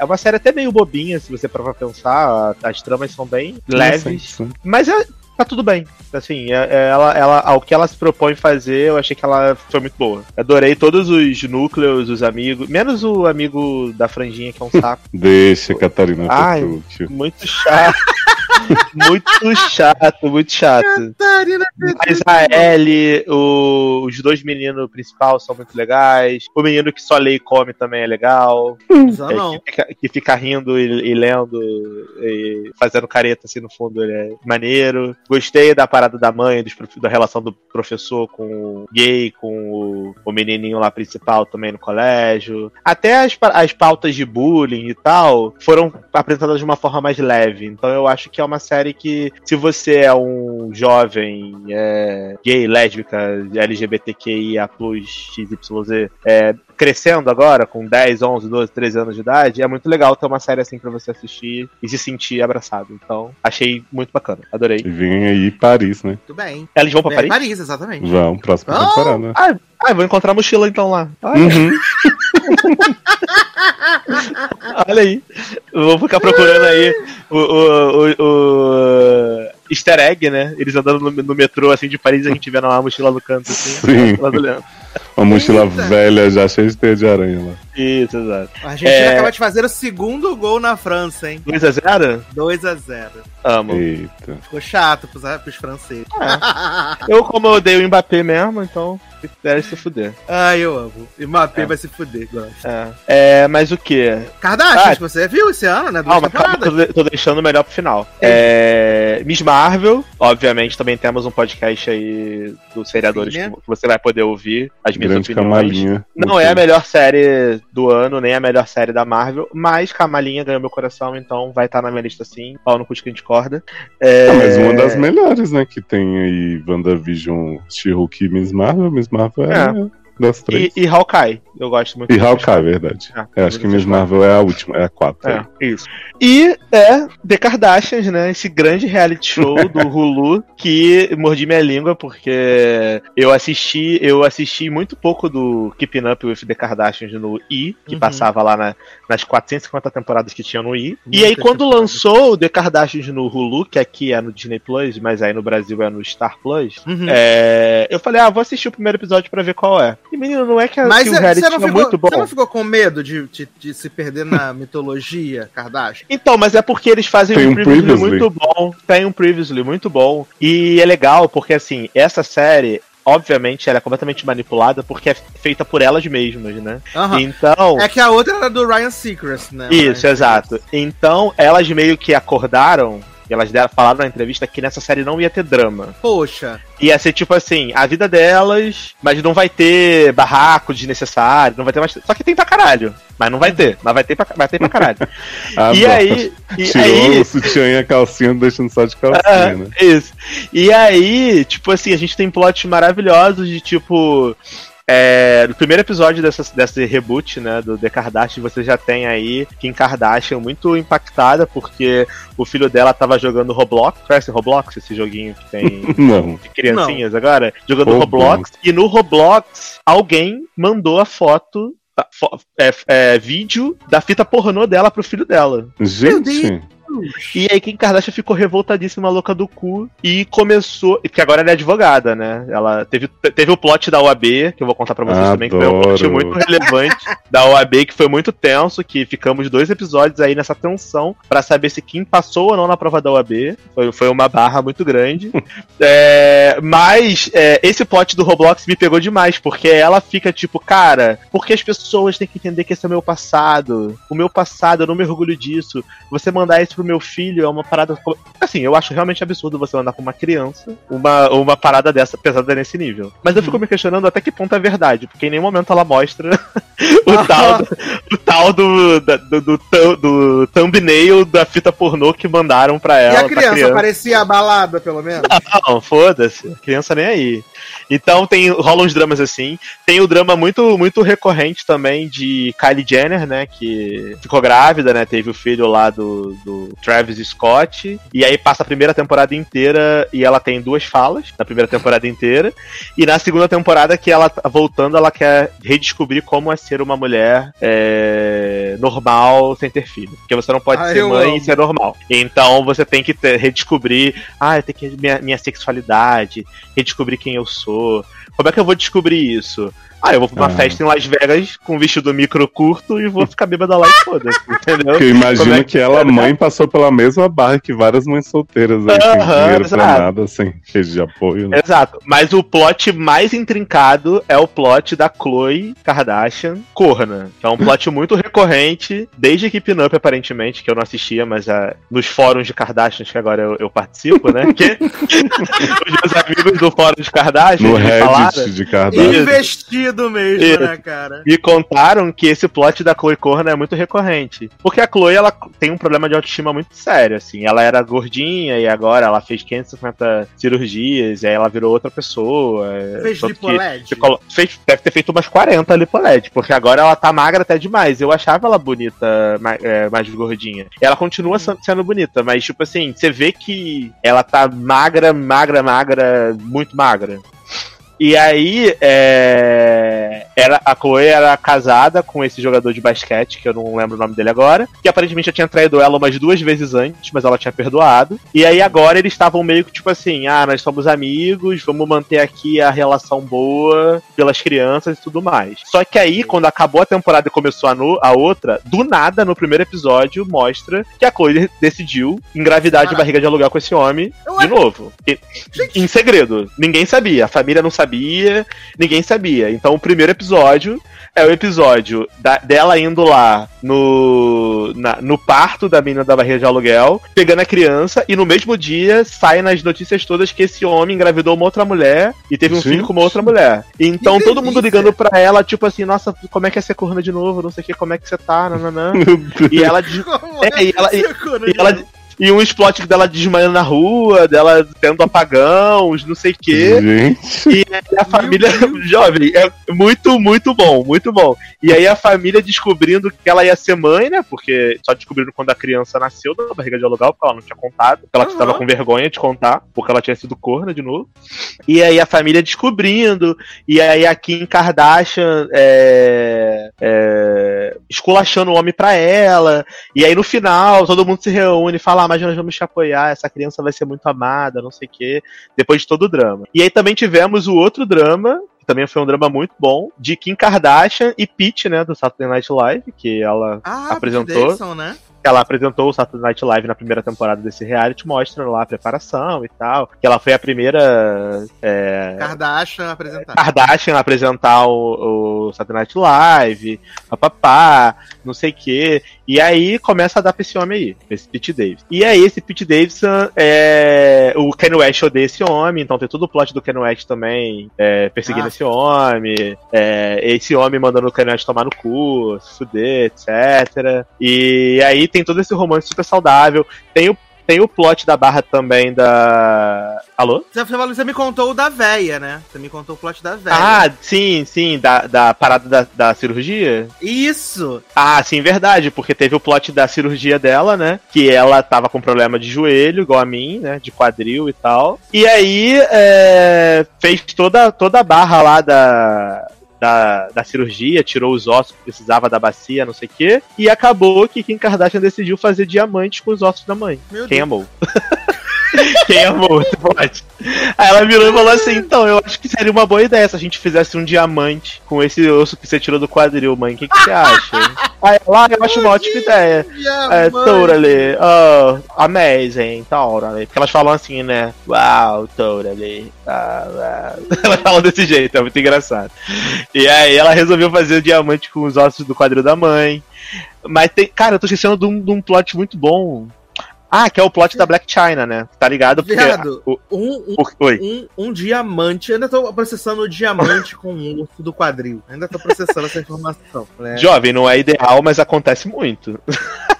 é- uma série até meio bobinha, se você pra pensar. As tramas são bem leves. Nossa, Mas é, tá tudo bem. Assim, é- é- ela, ela, ao que ela se propõe fazer, eu achei que ela foi muito boa. Adorei todos os núcleos, os amigos. Menos o amigo da franjinha, que é um (laughs) saco. Deixa, Catarina Ai. Muito chato. (laughs) muito chato, muito chato. Catarina Mas a Ellie, o- os dois meninos principais são muito legais. O menino que só lê e come também é legal. É, não. que, fica, que fica rindo e, e lendo e fazendo careta assim no fundo, ele é maneiro. Gostei da parada da mãe, dos da relação do professor com o gay, com o, o menininho lá principal também no colégio. Até as, as pautas de bullying e tal foram apresentadas de uma forma mais leve. Então eu acho que é uma série que, se você é um jovem é, gay, lésbica, LGBTQIA, XYZ, é, crescendo agora, com 10, 11, 12, 13 anos de idade, é muito legal ter uma série assim pra você assistir e se sentir abraçado. Então, achei muito bacana. Adorei. E vem aí Paris, né? Muito bem. Eles vão pra Paris? Paris, exatamente. Vão, próxima Oh! temporada. Ah, ah, eu vou encontrar a mochila então lá. Olha, Uhum. (laughs) olha aí. Vou ficar procurando aí o, o, o, o easter egg, né? Eles andando no, no metrô assim de Paris a gente vê uma mochila no canto assim. Sim. Lá do Leandro. Uma mochila Eita. velha já cheia de teia de aranha lá. Isso, exato. A gente É. acaba de fazer o segundo gol na França, hein? 2x0? 2 a 0 Amo. Eita. Ficou chato pros, pros franceses. (laughs) Eu, como eu odeio o Mbappé mesmo, então deve se fuder. Ai, eu amo. E Mbappé É. vai se fuder, gosto. É. É, mas o que? Kardashian, Ah. que você viu esse ano, né? Calma, calma, tô, tô deixando o melhor pro final. É, Miss Marvel, obviamente, também temos um podcast aí dos seriadores Sim, né? que você vai poder ouvir as minhas Grande opiniões. camalinha. Não é a melhor série do ano, nem a melhor série da Marvel, mas Camalinha ganhou meu coração, então vai estar na minha lista sim. Pau no cu de quem discorda. É, Ah, mas uma das melhores, né? Que tem aí WandaVision, She-Hulk e Miss Marvel. Miss Marvel é, das três. E, e Hawkeye, eu gosto muito. E, Hawkeye, é verdade. Ah, Eu acho que Miss. Marvel é a última, é a quatro. É, isso. E é The Kardashians, né? Esse grande reality show do (laughs) Hulu que mordi minha língua porque eu assisti, eu assisti muito pouco do Keeping Up with The Kardashians no I, que Uhum. passava lá na- nas 450 temporadas que tinha no I. e Muitas aí quando lançou o The Kardashians no Hulu, que aqui é no Disney Plus, mas aí no Brasil é no Star Plus, Uhum. é, eu falei, ah, vou assistir o primeiro episódio pra ver qual é. E menino, não é que, Mas que o é- reality você, não é ficou, muito bom. você não ficou com medo de, de, de se perder na (laughs) mitologia Kardashian? Então, mas é porque eles fazem Tem um um previously, previously. muito bom. Tem um previously muito bom. E é legal porque, assim, essa série, obviamente, ela é completamente manipulada porque é feita por elas mesmas, né? Aham. Então. É que a outra era do Ryan Seacrest, né? Isso, Ryan exato. Então, elas meio que acordaram. E Elas deram, falaram na entrevista que nessa série não ia ter drama. Poxa. Ia ser tipo assim, a vida delas, mas não vai ter barraco desnecessário, não vai ter mais. Só que tem pra caralho. Mas não vai ter, mas vai ter pra, vai ter pra caralho. (laughs) Ah, e bom. aí. E Tirou aí o sutiã e a calcinha, deixando só de calcinha, Ah, né? Isso. E aí, tipo assim, a gente tem plots maravilhosos de tipo. É, no primeiro episódio dessa, desse reboot, né, do The Kardashian, você já tem aí Kim Kardashian muito impactada porque o filho dela tava jogando Roblox. Conhece Roblox, esse joguinho que tem (laughs) Não. de criancinhas agora? Jogando Roblox. Roblox. E no Roblox, alguém mandou a foto, é, é, vídeo da fita pornô dela pro filho dela. Gente, E aí Kim Kardashian ficou revoltadíssima, louca do cu, e começou. Porque agora ela é advogada, né? Ela teve, teve o plot da OAB, que eu vou contar pra vocês também, que foi um plot Adoro. muito relevante da OAB, que foi muito tenso, que ficamos dois episódios aí nessa tensão pra saber se Kim passou ou não na prova da OAB. Foi, foi uma barra muito grande. (laughs) É, mas é, esse plot do Roblox me pegou demais, porque ela fica tipo, cara, porque as pessoas têm que entender que esse é o meu passado. O meu passado, eu não me orgulho disso. Você mandar isso pro meu filho é uma parada. Assim, eu acho realmente absurdo você mandar pra uma criança uma, uma parada dessa pesada nesse nível. Mas eu fico me questionando até que ponto é verdade, porque em nenhum momento ela mostra (laughs) o tal, do, o tal do, do, do, do thumbnail da fita pornô que mandaram pra E ela. a pra criança, parecia abalada, pelo menos? não, foda-se. Criança nem aí. Então tem rolam uns dramas assim. Tem o drama muito muito recorrente também de Kylie Jenner, né, que ficou grávida, né, teve o filho lá do, do Travis Scott e aí passa a primeira temporada inteira e ela tem duas falas na primeira temporada inteira e na segunda temporada que ela tá voltando ela quer redescobrir como é ser uma mulher é, normal sem ter filho, porque você não pode Ah, ser mãe amo. e ser normal. Então você tem que ter- redescobrir, ah, eu tenho que minha, minha sexualidade, redescobrir quem eu sou. Como é que eu vou descobrir isso? Ah, eu vou pra uma Ah. festa em Las Vegas com um vestido micro curto e vou ficar bêbada lá e foda-se, (laughs) entendeu? Porque eu imagino é que ela, mãe, passou pela mesma barra que várias mães solteiras aí, sem dinheiro pra exato. nada, sem rede de apoio. né? Exato. Mas o plot mais intrincado é o plot da Chloe Kardashian corna. Que é um plot (laughs) muito recorrente, desde Keeping Up, aparentemente, que eu não assistia, mas ah, nos fóruns de Kardashians que agora eu, eu participo, né? (laughs) Que os meus amigos do fórum de Kardashian No me falaram, Reddit de Kardashian. Investido mesmo, Isso. né, cara? me contaram que esse plot da Chloe Corna é muito recorrente. Porque a Chloe, ela tem um problema de autoestima muito sério, assim. Ela era gordinha e agora ela fez 550 cirurgias, e aí ela virou outra pessoa. Fez lipoled? fez- deve ter feito umas 40 lipoled, porque agora ela tá magra até demais. Eu achava ela bonita, ma- é, mais gordinha. E ela continua sen- sendo bonita, mas tipo assim, você vê que ela tá magra, magra, magra, muito magra. E aí, é, era, a Chloe era casada com esse jogador de basquete, que eu não lembro o nome dele agora, que aparentemente já tinha traído ela umas duas vezes antes, mas ela tinha perdoado. E aí agora eles estavam meio que tipo assim, ah, nós somos amigos, vamos manter aqui a relação boa pelas crianças e tudo mais. Só que aí, quando acabou a temporada e começou a, no- a outra, do nada, no primeiro episódio, mostra que a Chloe decidiu engravidar de barriga de aluguel com esse homem de novo. E- em segredo. Ninguém sabia. A família não sabia, ninguém sabia. Então o primeiro episódio é o episódio da- dela indo lá no, na- no parto da menina da barriga de aluguel, pegando a criança, e no mesmo dia sai nas notícias todas que esse homem engravidou uma outra mulher e teve um filho com uma outra mulher. Então Que todo mundo delícia. ligando pra ela, tipo assim, nossa, como é que é ser corna de novo? Não sei o que, como é que você tá, nananã. E ela Como É, e ela- e- Secura, e ela- e um explode dela desmaiando na rua, dela tendo apagões, não sei o quê. Gente. E aí a família (laughs) jovem é muito, muito bom, muito bom. E aí a família descobrindo que ela ia ser mãe, né? Porque só descobriram quando a criança nasceu da barriga de aluguel, porque ela não tinha contado. Porque ela Aham. estava com vergonha de contar, porque ela tinha sido corna de novo. E aí a família descobrindo, e aí a Kim Kardashian é, é, esculachando o homem pra ela. E aí no final todo mundo se reúne e fala: mas nós vamos te apoiar, essa criança vai ser muito amada, não sei o quê. Depois de todo o drama. E aí também tivemos o outro drama, que também foi um drama muito bom, de Kim Kardashian e Pete, né, do Saturday Night Live, que ela Ah, apresentou. Davidson, né? Ela apresentou o Saturday Night Live na primeira temporada desse reality, mostra lá a preparação e tal. Que ela foi a primeira é, Kardashian apresentar. Kardashian a apresentar o, o Saturday Night Live, papapá, não sei o quê. E aí começa a dar pra esse homem aí, esse Pete Davidson. E aí esse Pete Davidson, é, o Kanye West odeia esse homem, então tem todo o plot do Kanye West também é, perseguindo Ah. esse homem, é, esse homem mandando o Kanye West tomar no cu, se fuder, etc. E aí tem todo esse romance super saudável. Tem o, tem o plot da barra também da. Alô? Você, me contou o da véia, né? Você me contou o plot da véia. Ah, sim, sim, da, da parada da, da cirurgia. Isso! Ah, sim, verdade, porque teve o plot da cirurgia dela, né? Que ela tava com problema de joelho, igual a mim, né? De quadril e tal. E aí é, fez toda, toda a barra lá da. Da, da cirurgia, tirou os ossos que precisava da bacia, não sei o quê, e acabou que Kim Kardashian decidiu fazer diamantes com os ossos da mãe. Meu Quem Deus. (laughs) (laughs) Quem amou esse plot? Aí ela virou e falou assim: então, eu acho que seria uma boa ideia se a gente fizesse um diamante com esse osso que você tirou do quadril, mãe. O que, que você acha? Aí ah, eu acho uma ótima ideia. É, totally. Oh, amazing, totally. Porque elas falam assim, né? Wow, totally. Ah, wow. (laughs) Elas falam desse jeito, é muito engraçado. E aí ela resolveu fazer o diamante com os ossos do quadril da mãe. Mas tem. Cara, eu tô esquecendo de um, de um plot muito bom. Ah, que é o plot da Black China, né? Tá ligado? Porque. Viado, o- Um, um, um, um diamante. Eu ainda tô processando o diamante com o osso do quadril. Ainda tô processando essa informação. Né? Jovem, não é ideal, mas acontece muito. (laughs)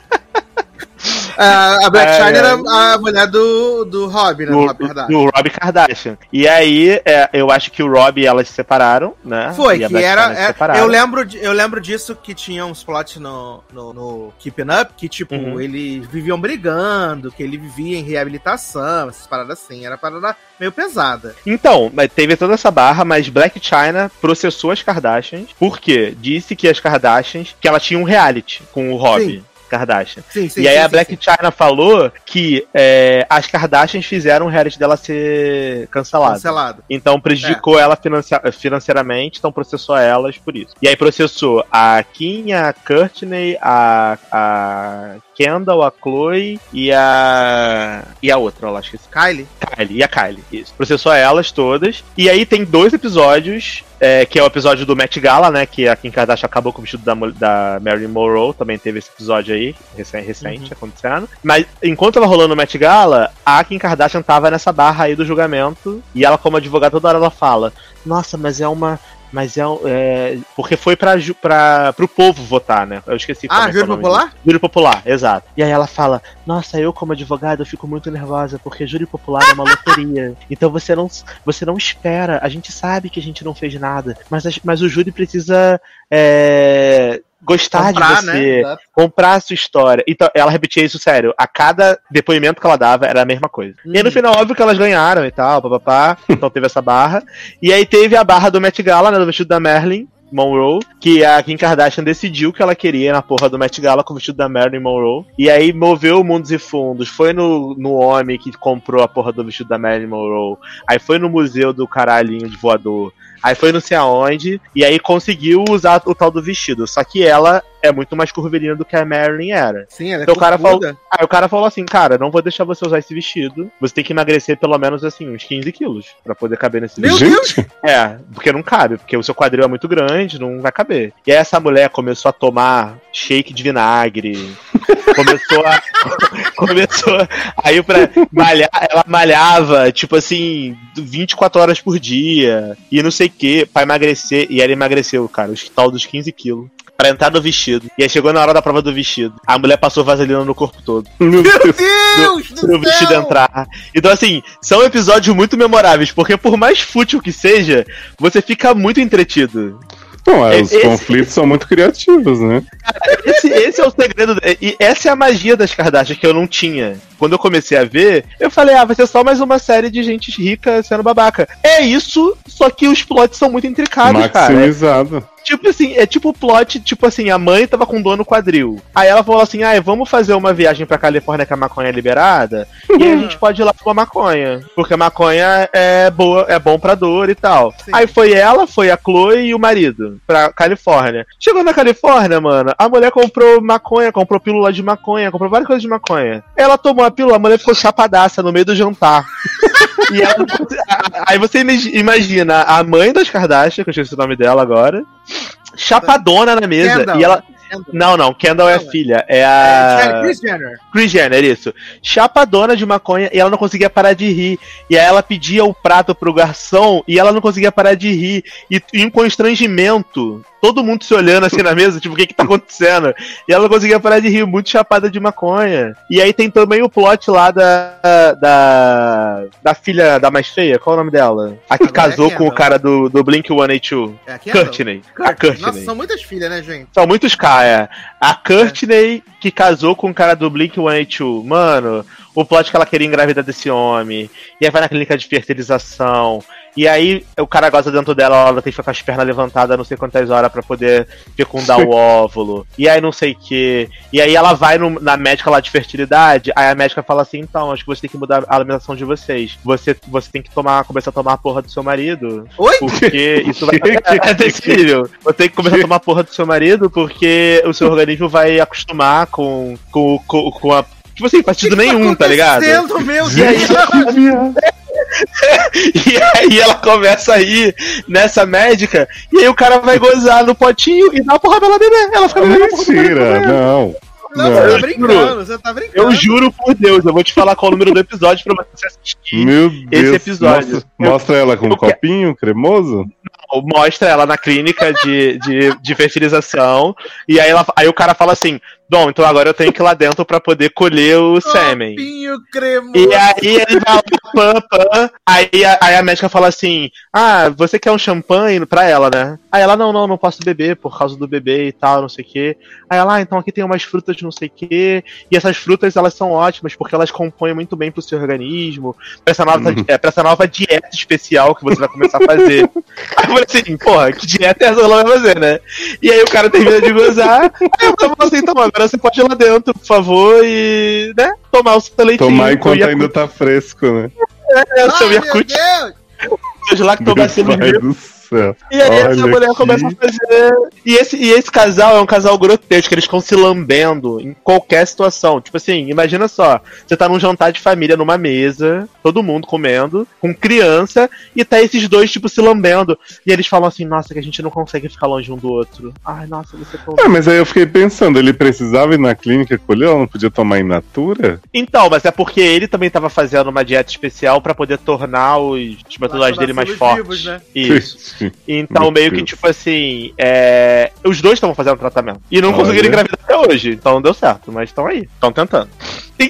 A Black É, China era a mulher do, do Rob, né? Do, Do, Rob Kardashian. do Rob Kardashian. E aí, é, eu acho que o Rob e elas se separaram, né? Foi, E que era. Se é- eu, lembro, eu lembro disso que tinha uns plots no, no, no Keeping Up, que, tipo, Uhum. eles viviam brigando, que ele vivia em reabilitação, essas paradas assim. Era parada meio pesada. Então, teve toda essa barra, mas Black China processou as Kardashians, porque disse que as Kardashians, que ela tinha um reality com o Rob. Sim. Kardashian. Sim, sim, e aí sim, a Black. China falou que é, as Kardashians fizeram o reality dela ser cancelado. Cancelado. Então prejudicou ela financia- financeiramente, então processou elas por isso. E aí processou a Kim, a Courtney, a, a Kendall, a Chloe e a. E a outra, eu acho que Kylie. Kylie, e a Kylie, isso. Processou elas todas. E aí tem dois episódios, é, que é o episódio do Met Gala, né? Que a Kim Kardashian acabou com o vestido da, da Marilyn Monroe, também teve esse episódio aí, recém, recente, acontecendo. Mas enquanto tava rolando o Met Gala, a Kim Kardashian tava nessa barra aí do julgamento, e ela, como advogada, toda hora ela fala: Nossa, mas é uma. Mas é, é porque foi pra, pra, pro povo votar, né? Eu esqueci Ah, é é o júri popular? disso. Júri popular, exato. E aí ela fala: Nossa, eu como advogada eu fico muito nervosa porque júri popular é uma loteria. (laughs) Então você não, você não espera. A gente sabe que a gente não fez nada, mas, as- mas o júri precisa é, gostar Comprar, de né? você, Exato. comprar a sua história. Então ela repetia isso sério. A cada depoimento que ela dava era a mesma coisa. E aí no Hum. final, óbvio que elas ganharam e tal, papapá. (laughs) então teve essa barra. E aí teve a barra do Met Gala, né? Do vestido da Marilyn. Monroe, que a Kim Kardashian decidiu que ela queria na porra do Met Gala com o vestido da Marilyn Monroe. E aí moveu mundos e fundos. Foi no, no homem que comprou a porra do vestido da Marilyn Monroe. Aí foi no museu do caralhinho de voador. Aí foi não sei aonde. E aí conseguiu usar o tal do vestido. Só que ela é muito mais curvilínea do que a Marilyn era. Sim, ela é Então o cara corpuda. Aí o cara falou assim, cara, não vou deixar você usar esse vestido. Você tem que emagrecer pelo menos assim, uns 15 quilos. Pra poder caber nesse Meu vestido. Deus! É, porque não cabe, porque o seu quadril é muito grande, não vai caber. E aí essa mulher começou a tomar shake de vinagre. (laughs) começou a. (laughs) começou. Aí pra malhar, ela malhava, tipo assim, 24 horas por dia. E não sei o que, pra emagrecer. E ela emagreceu, cara, os tal dos 15 quilos. Pra entrar no vestido. E aí chegou na hora da prova do vestido. A mulher passou vaselina no corpo todo (laughs) Meu Deus. Deus do pro vestido céu! entrar. Então, assim, são episódios muito memoráveis, porque por mais fútil que seja, você fica muito entretido. Não, é, os Esse- conflitos são muito criativos, né? Esse, esse é o segredo, e essa é a magia das Kardashian que eu não tinha. Quando eu comecei a ver, eu falei, ah, vai ser só mais uma série de gente rica sendo babaca. É isso, só que os plots são muito intricados, cara. Maximizado. Tipo assim, é tipo o plot, tipo assim, a mãe tava com dor no quadril. Aí ela falou assim: ah, vamos fazer uma viagem pra Califórnia que a maconha é liberada. e aí a gente pode ir lá fumar maconha. Porque a maconha é boa, é bom pra dor e tal. Sim. Aí foi ela, foi a Chloe e o marido pra Califórnia. Chegou na Califórnia, mano, a mulher comprou maconha, comprou pílula de maconha, comprou várias coisas de maconha. Ela tomou a pílula, a mulher ficou chapadaça no meio do jantar. E ela- aí você imagi- imagina a mãe das Kardashian, que eu esqueci o nome dela agora, chapadona na mesa. Kendall. E ela. Kendall. Não, não, Kendall é a é. filha. É É, a. Kris Jenner. Chris Jenner, isso. Chapadona de maconha e ela não conseguia parar de rir. E aí ela pedia o prato pro garçom e ela não conseguia parar de rir. E, e um constrangimento. Todo mundo se olhando assim na mesa, tipo, o que que tá acontecendo? E ela não conseguia parar de rir, muito chapada de maconha. E aí tem também o plot lá da. da. da filha da mais feia, qual é o nome dela? A que Agora é casou com o cara do, do Blink 182. É a? Courtney. A Courtney. Nossa, são muitas filhas, né, gente? São muitos É. A Courtney, que casou com o cara do Blink 182. Mano, o plot que ela queria engravidar desse homem. E aí vai na clínica de fertilização. E aí o cara goza dentro dela, ela tem que ficar com as pernas levantadas não sei quantas horas pra poder fecundar o (laughs) óvulo. E aí não sei o que. E aí ela vai no- na médica lá de fertilidade. Aí a médica fala assim: então, acho que você tem que mudar a alimentação de vocês. Você, você tem que tomar, começar a tomar a porra do seu marido. Oi? Porque (laughs) isso vai. É desse nível. Você tem que começar a tomar a porra do seu marido, porque o seu organismo vai acostumar com, com, com, com a. Tipo assim, partido nenhum, tá ligado? acontecendo, meu E aí, Deus? (laughs) (laughs) e aí ela começa a ir nessa médica, e aí o cara vai gozar no potinho e dá a porra pra ela beber. Ela fica bebendo ela Mentira, não. Não, Não. você tá Eu brincando, você tá brincando. Eu juro por Deus, eu vou te falar qual é o número do episódio pra você assistir. Meu Deus. episódio. Mostra, mostra ela com um quero- copinho cremoso? Mostra ela na clínica de, de, de fertilização, e aí, ela, aí o cara fala assim: Bom, então agora eu tenho que ir lá dentro pra poder colher o sêmen. Cremoso. E aí ele vai pã, pã, aí, a, aí a médica fala assim: Ah, você quer um champanhe pra ela, né? Aí ela, não, não, não posso beber por causa do bebê e tal, não sei o quê. Aí ela, ah, então aqui tem umas frutas de não sei o quê. E essas frutas, elas são ótimas, porque elas compõem muito bem pro seu organismo, pra essa nova, Uhum. é, pra essa nova dieta especial que você vai começar a fazer. (laughs) aí eu falei assim, porra, que dieta é essa que ela vai fazer, né? E aí o cara termina de gozar, aí eu falo assim, então agora agora você pode ir lá dentro, por favor, e, né, tomar o seu leitinho. Tomar enquanto ainda tá fresco, né? É, o seu Ai, Deus! seus lactobacilos do céu. E aí essa Olha mulher aqui. começa a fazer. E esse, e esse casal é um casal grotesco, eles ficam se lambendo em qualquer situação. Tipo assim, imagina só: você tá num jantar de família numa mesa, todo mundo comendo, com criança, e tá esses dois, tipo, se lambendo. E eles falam assim: nossa, que a gente não consegue ficar longe um do outro. Ai, nossa, você. É, mas aí eu fiquei pensando, ele precisava ir na clínica colher, ela não podia tomar in natura? Então, mas é porque ele também tava fazendo uma dieta especial pra poder tornar os espermatozoides dele mais fortes. né? Isso. (laughs) Então, Meu meio que, Deus. tipo assim, é... os dois estavam fazendo tratamento. E não Olha. conseguiram engravidar até hoje. Então deu certo, mas estão aí. Estão tentando.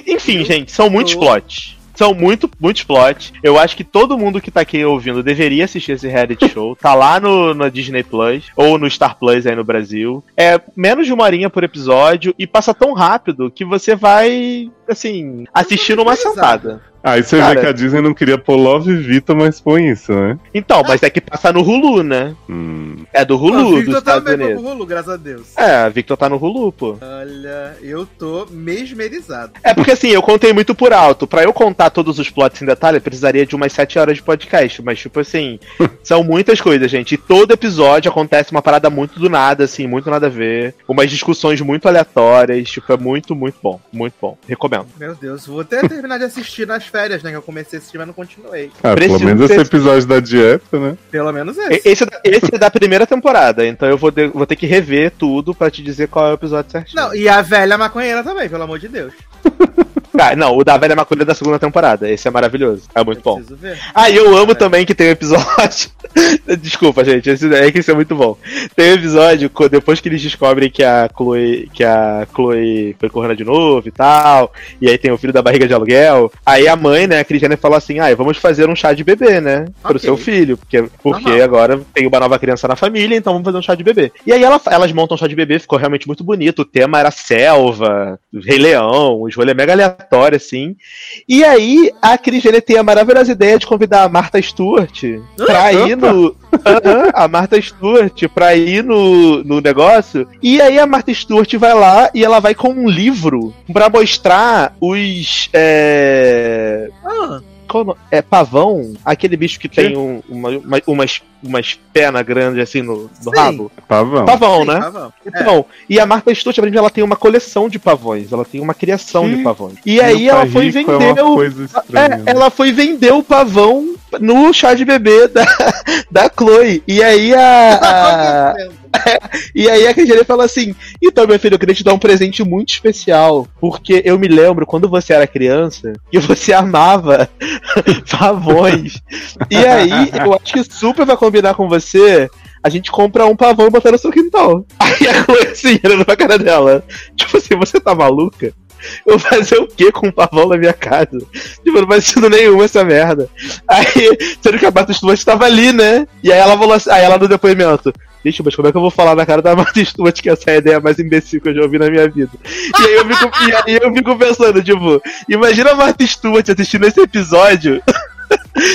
Enfim, gente, são muitos plots. São muito, muitos plots. Eu acho que todo mundo que tá aqui ouvindo deveria assistir esse reality show. (laughs) Tá lá no, no Disney Plus, ou no Star Plus aí no Brasil. É menos de uma horinha por episódio e passa tão rápido que você vai, assim, assistir numa sentada. Aí você Cara. vê que a Disney não queria pôr Love Vita, mas põe isso, né? Então, mas é que passa no Hulu, né? Hum. É do Hulu dos Victor Estados também foi Unidos. pro Hulu, graças a Deus. É, a Victor tá no Hulu, pô. Olha, eu tô mesmerizado. É porque assim, eu contei muito por alto. Pra eu contar todos os plots em detalhe, eu precisaria de umas 7 horas de podcast. Mas, tipo assim, (laughs) são muitas coisas, gente. E todo episódio acontece uma parada muito do nada, assim, muito nada a ver. Umas discussões muito aleatórias. Tipo, é muito, muito bom. Muito bom. Recomendo. Meu Deus, vou até terminar de assistir nas férias, né? Que eu comecei a assistir, mas não continuei. Ah, Preciso pelo menos ter- esse episódio da dieta, né? Pelo menos esse. Esse, é da- esse é da primeira temporada, então eu vou, de- vou ter que rever tudo pra te dizer qual é o episódio certinho. Não, e a velha maconheira também, pelo amor de Deus. (laughs) Cara, não, o da velha maconha é da segunda temporada. Esse é maravilhoso. É muito Eu bom. Ver. Ah, e eu amo também que tem um episódio. (laughs) Desculpa, gente, esse é que isso é muito bom. Tem um episódio, depois que eles descobrem que a Chloe, que a Chloe foi correndo de novo e tal, e aí tem o filho da barriga de aluguel. Aí a mãe, né, a Cristiane, fala assim: ah, vamos fazer um chá de bebê, né? Pro Ok. seu filho. Porque, porque Normal. agora tem uma nova criança na família, então vamos fazer um chá de bebê. E aí ela- elas montam um chá de bebê, ficou realmente muito bonito. O tema era selva, Rei Leão, os rolê mega aleatório, assim. E aí, a Cris Jenner tem a maravilhosa ideia de convidar a Martha Stewart pra ir no. A Martha Stewart pra ir no, no negócio. E aí a Martha Stewart vai lá e ela vai com um livro pra mostrar os. É... Ah? É pavão? Aquele bicho que tem um- uma- uma- umas, umas pernas grandes assim no, no rabo? Pavão. Pavão, sim, né? tá bom. Então, e a Martha Stewart, ela tem uma coleção de pavões, ela tem uma criação Sim. de pavões. E Meu aí ela foi é vender uma o. coisa estranha, É, né? ela foi vender o pavão no chá de bebê da, (laughs) da Chloe. E aí a. (laughs) A- (laughs) e aí a Cristiane fala assim: Então, meu filho, eu queria te dar um presente muito especial. Porque eu me lembro quando você era criança que você amava pavões. E aí, eu acho que super vai combinar com você. A gente compra um pavão e bota no seu quintal. (laughs) Aí a Chloe assim, olhando pra cara dela. Tipo assim, você tá maluca? Eu vou fazer o que com um pavão na minha casa? Tipo, não faz sentido nenhum essa merda. Aí, sendo que a Stewart estava ali, né? E aí ela falou assim, aí ela no depoimento. Gente, mas como é que eu vou falar na cara da Martha Stewart que essa é a ideia mais imbecil que eu já ouvi na minha vida? E aí eu fico, e aí eu fico pensando, tipo, imagina a Martha Stewart assistindo esse episódio (laughs)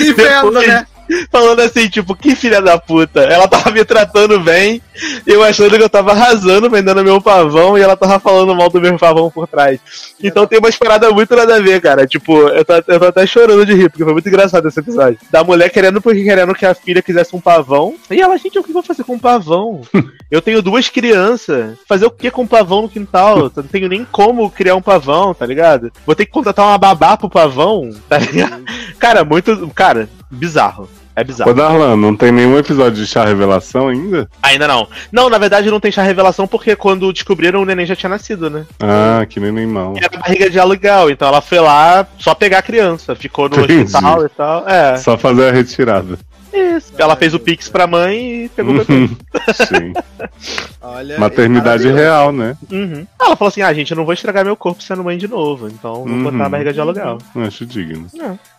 E vendo, né? Falando assim, tipo, que filha da puta. Ela tava me tratando bem, eu achando que eu tava arrasando, vendendo meu pavão, e ela tava falando mal do meu pavão por trás. Então tem umas paradas muito nada a ver, cara. Tipo, eu tô, eu tô até chorando de rir, porque foi muito engraçado esse episódio. Da mulher querendo, porque querendo que a filha quisesse um pavão. E ela, gente, o que eu vou fazer com um pavão? (laughs) eu tenho duas crianças. Fazer o que com um pavão no quintal? Eu não tenho nem como criar um pavão, tá ligado? Vou ter que contratar uma babá pro pavão, tá ligado? Cara, muito. Cara, bizarro. É bizarro. Ô, Darlan, não tem nenhum episódio de chá revelação ainda? Ainda não. Não, na verdade não tem chá revelação porque quando descobriram o neném já tinha nascido, né? Ah, que neném mal. E era barriga de aluguel, então ela foi lá só pegar a criança, ficou no Entendi. hospital e tal. É, Só fazer a retirada. Isso. Ela fez o pix pra mãe e pegou o bebê. (laughs) Sim. Olha, Maternidade é maravilhoso. real, né? Uhum. Ela falou assim: ah, gente, eu não vou estragar meu corpo sendo mãe de novo, então vou botar a Uhum. barriga de aluguel. Acho digno.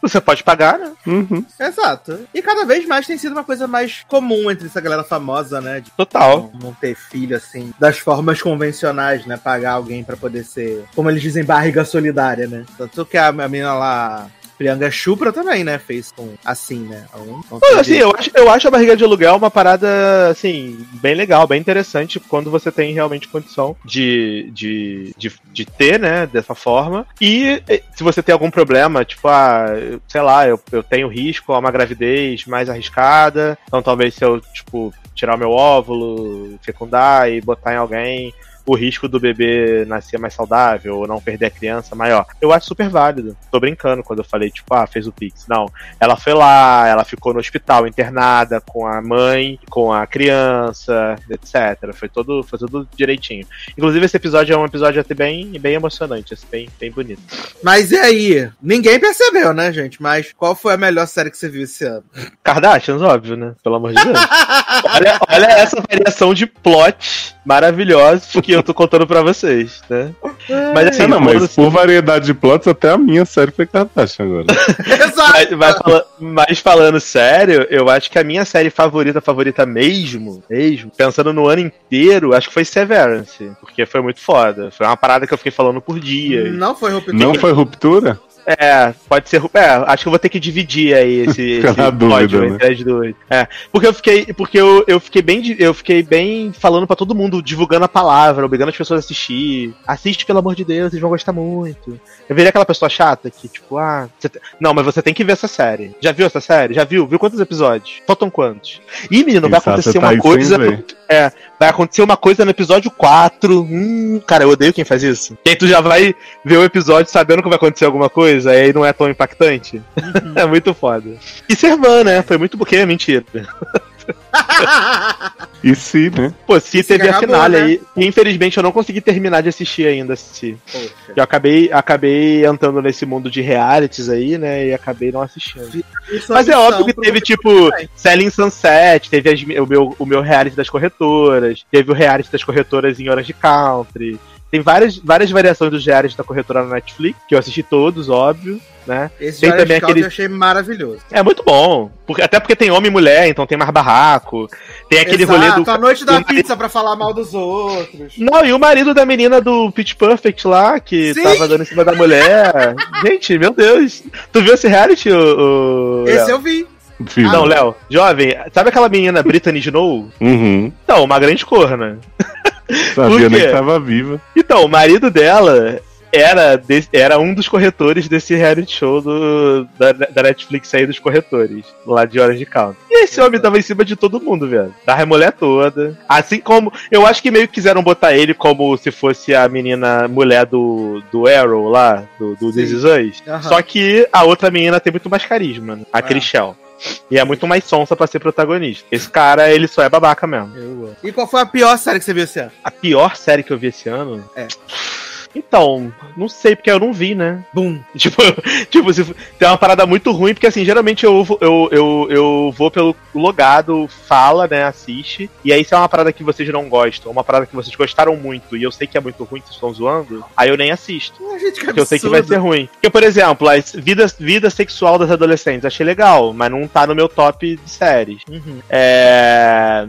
Você pode pagar, né? Uhum. Exato. E cada vez mais tem sido uma coisa mais comum entre essa galera famosa, né? De Total. não, não ter filho, assim, das formas convencionais, né? Pagar alguém pra poder ser, como eles dizem, barriga solidária, né? Tanto que a, a menina lá, Priyanka Chupra também, né? Fez com assim, né? Um, um assim, eu acho, eu acho a barriga de aluguel uma parada, assim, bem legal, bem interessante, quando você tem realmente condição de, de, de, de ter, né, dessa forma. E se você tem algum problema, tipo, ah, sei lá, eu, eu tenho risco a uma gravidez mais arriscada, então talvez se eu, tipo, tirar o meu óvulo, fecundar e botar em alguém, o risco do bebê nascer mais saudável ou não perder a criança maior. Eu acho super válido. Tô brincando quando eu falei, tipo, ah, fez o Pix. Não. Ela foi lá, ela ficou no hospital internada com a mãe, com a criança, etc. Foi todo, foi tudo direitinho. Inclusive, esse episódio é um episódio até bem, bem emocionante, assim, bem, bem bonito. Mas e aí? Ninguém percebeu, né, gente? Mas qual foi a melhor série que você viu esse ano? Kardashians, óbvio, né? Pelo amor de Deus. olha, olha essa variação de plot maravilhosos que eu tô contando pra vocês, né? Mas assim, não, mas por variedade de plots, até a minha série foi Kardashian agora. (laughs) Exato! Mas, mas mas falando sério, eu acho que a minha série favorita, favorita mesmo, mesmo, pensando no ano inteiro, acho que foi Severance. Porque foi muito foda. Foi uma parada que eu fiquei falando por dia. Não foi ruptura. Não foi ruptura? É, pode ser. É, acho que eu vou ter que dividir aí esse, (laughs) esse pódio né? entre as duas. É, porque eu fiquei, porque eu, eu fiquei bem, eu fiquei bem falando pra todo mundo, divulgando a palavra, obrigando as pessoas a assistir. Assiste pelo amor de Deus, vocês vão gostar muito. Eu virei aquela pessoa chata que tipo, ah, te- não, mas você tem que ver essa série. Já viu essa série? Já viu? Viu quantos episódios? Faltam quantos? Ih, menino, vai Quem sabe acontecer tá uma coisa. É, vai acontecer uma coisa no episódio 4. Hum, cara, eu odeio quem faz isso. Que aí tu já vai ver o episódio sabendo que vai acontecer alguma coisa, e aí não é tão impactante. (laughs) é muito foda. E Servan, né? Foi muito porque é mentira. E se, né? Pô, se Isso teve a finale né? aí. E infelizmente eu não consegui terminar de assistir ainda. Poxa. Eu acabei, acabei entrando nesse mundo de realities aí, né? E acabei não assistindo. Isso Mas é óbvio que teve, tipo. Selling Sunset, teve as- o, meu, o meu reality das corretoras, teve o reality das corretoras em Orange Country. Tem várias, várias variações dos realities da corretora na Netflix, que eu assisti todos, óbvio, né? Esse Tem também aquele- eu achei maravilhoso. É muito bom. Porque, até porque tem homem e mulher, então tem mais barraco. Tem aquele Exato, rolê do. a noite da do marido- pizza pra falar mal dos outros. Não, e o marido da menina do Pitch Perfect lá, que Sim. tava dando em cima da mulher. (laughs) Gente, meu Deus. Tu viu esse reality, o. o Esse eu vi. Filho. Não, Léo, jovem, sabe aquela menina Brittany Snow? Uhum. Não, uma grande corna. (laughs) Sabia nem que tava viva. Então, o marido dela era, desse- era um dos corretores desse reality show do, da, da Netflix aí dos corretores, lá de Horas de Count. E esse homem tava em cima de todo mundo, velho. Da mulher toda. Assim como. Eu acho que meio que quiseram botar ele como se fosse a menina mulher do, do Arrow lá, do, do. This Is Us. Aham. Só que a outra menina tem muito mais carisma, né? a É. Chriselle. E é muito mais sonsa pra ser protagonista. Esse cara, ele só é babaca mesmo. Eu. E qual foi a pior série que você viu esse ano? A pior série que eu vi esse ano? É. Então, não sei, porque eu não vi, né? Boom. (laughs) Tipo, tipo se, tem uma parada muito ruim, porque assim, geralmente eu, vou- eu, eu, eu vou pelo logado, fala, né, assiste, e aí se é uma parada que vocês não gostam, uma parada que vocês gostaram muito, e eu sei que é muito ruim, vocês estão zoando, aí eu nem assisto. Ah, gente, que Porque eu sei que vai ser ruim. Porque, por exemplo, a vida, vida sexual das adolescentes, achei legal, mas não tá no meu top de séries. Uhum. É.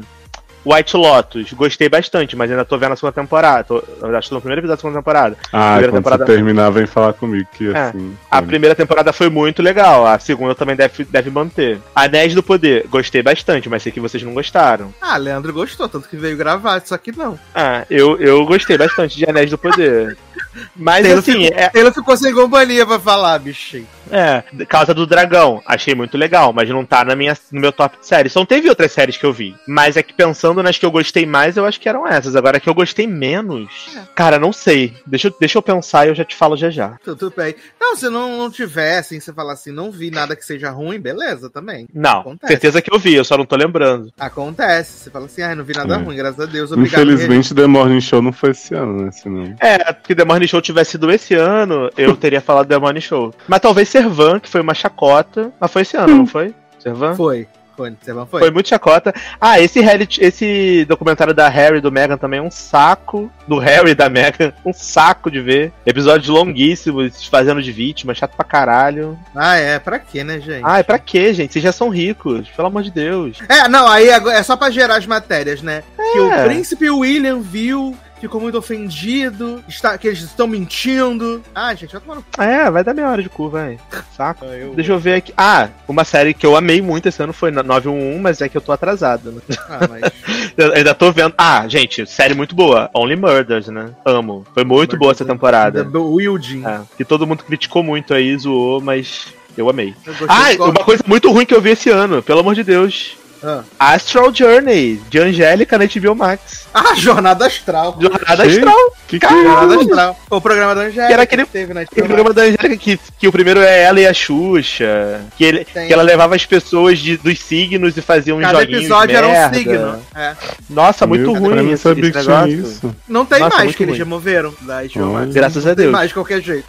White Lotus, gostei bastante, mas ainda tô vendo a segunda temporada. Tô, eu acho que tô no primeiro episódio da segunda temporada. Ah, Primeira temporada- você terminar, vem falar comigo que É. assim. A né? primeira temporada foi muito legal, a segunda também deve, deve manter. Anéis do Poder, gostei bastante, mas sei que vocês não gostaram. Ah, Leandro gostou, tanto que veio gravar, só que não. Ah, eu, eu gostei bastante de Anéis do Poder. (laughs) Mas Taylor assim, ficou, é, Taylor ficou sem companhia pra falar, bichinho. é, Casa do Dragão, achei muito legal, mas não tá na minha, no meu top de séries. Então teve outras séries que eu vi, mas é que pensando nas que eu gostei mais, eu acho que eram essas. Agora que eu gostei menos, cara, não sei. Deixa, eu- deixa eu pensar e eu já te falo já já. Tudo bem. Não, se não, não tiver, assim, você falar assim, não vi nada que seja ruim, beleza, também. Não, Acontece. certeza que eu vi, eu só não tô lembrando. Acontece. Você fala assim, ah, não vi nada É. ruim, graças a Deus, obrigado. Infelizmente, The Morning Show não foi esse ano, né? Senão... É, porque The Morning Show tivesse sido esse ano, eu teria falado The Morning Show. Mas talvez Servan, que foi uma chacota. Mas foi esse ano, não foi? Servan? Foi. Foi, não foi? Foi muito chacota. Ah, esse reality, esse documentário da Harry e do Meghan também é um saco. Do Harry e da Meghan, um saco de ver. Episódios longuíssimos, fazendo de vítima, chato pra caralho. Ah, é, pra quê, né, gente? Ai, pra quê, gente? Vocês já são ricos, pelo amor de Deus. É, não, aí é só pra gerar as matérias, né? Que o É. príncipe William viu ficou muito ofendido, está, que eles estão mentindo. Ah, gente, vai tomar no cu. É, vai dar meia hora de cu, vai. Saco. Deixa eu ver aqui. Ah, uma série que eu amei muito esse ano foi na 911, mas é que eu tô atrasado, né? Ah, mas. (laughs) Eu ainda tô vendo. Ah, gente, série muito boa. Only Murders, né? Amo. Foi muito boa essa temporada. Do Wilding. É, que todo mundo criticou muito aí, zoou, mas eu amei. Eu Ah, uma coisa muito ruim que eu vi esse ano, pelo amor de Deus. Ah. Astral Journey, de Angélica na HBO Max. Ah, Jornada Astral. Jornada Que? Astral. Que que Jornada? Astral. O programa da Angélica Que era aquele- teve na Aquele programa da Angélica que, que o primeiro é ela e a Xuxa. Que, ele, Tem. que ela levava as pessoas de- dos signos e fazia uns Cada joguinhos episódio de era um signo. É. Nossa, muito Meu, ruim Eu não esse, esse que negócio. isso. Não tem Nossa, mais, muito que eles ruim. removeram da HBO Max. Graças a Não tem Deus. mais de qualquer jeito.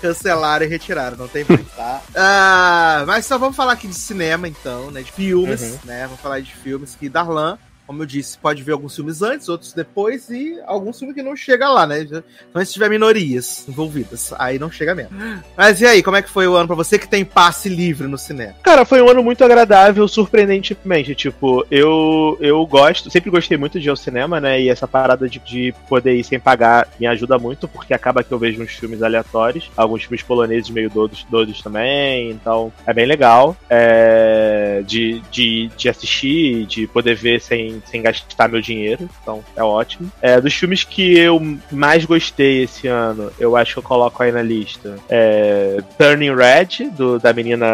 Cancelaram e retiraram, não tem mais, tá? (laughs) Ah, mas só vamos falar aqui de cinema, então, né? De filmes, Uhum. né? Vamos falar de filmes que Darlan, como eu disse, pode ver alguns filmes antes, outros depois, e alguns filmes que não chega lá, né? Então, se tiver minorias envolvidas, aí não chega mesmo. Mas e aí, como é que foi o ano pra você que tem passe livre no cinema? Cara, foi um ano muito agradável, surpreendentemente. Tipo, eu, eu gosto, sempre gostei muito de ir ao cinema, né? E essa parada de, de poder ir sem pagar me ajuda muito, porque acaba que eu vejo uns filmes aleatórios, alguns filmes poloneses meio doidos, doidos também, então é bem legal é, de, de, de assistir, de poder ver sem, sem gastar meu dinheiro, então é ótimo. É, dos filmes que eu mais gostei esse ano, eu acho que eu coloco aí na lista. É, Turning Red, do, da menina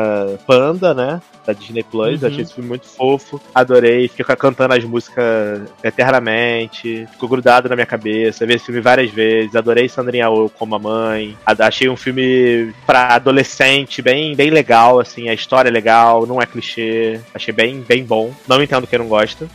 Panda, né? Da Disney Plus. Uhum. Achei esse filme muito fofo. Adorei. Fiquei cantando as músicas eternamente. Ficou grudado na minha cabeça. Vi esse filme várias vezes. Adorei Sandrinha Oh como a mãe. Achei um filme pra adolescente, bem, bem legal, assim. A história é legal, não é clichê. Achei bem, bem bom. Não entendo quem não gosta.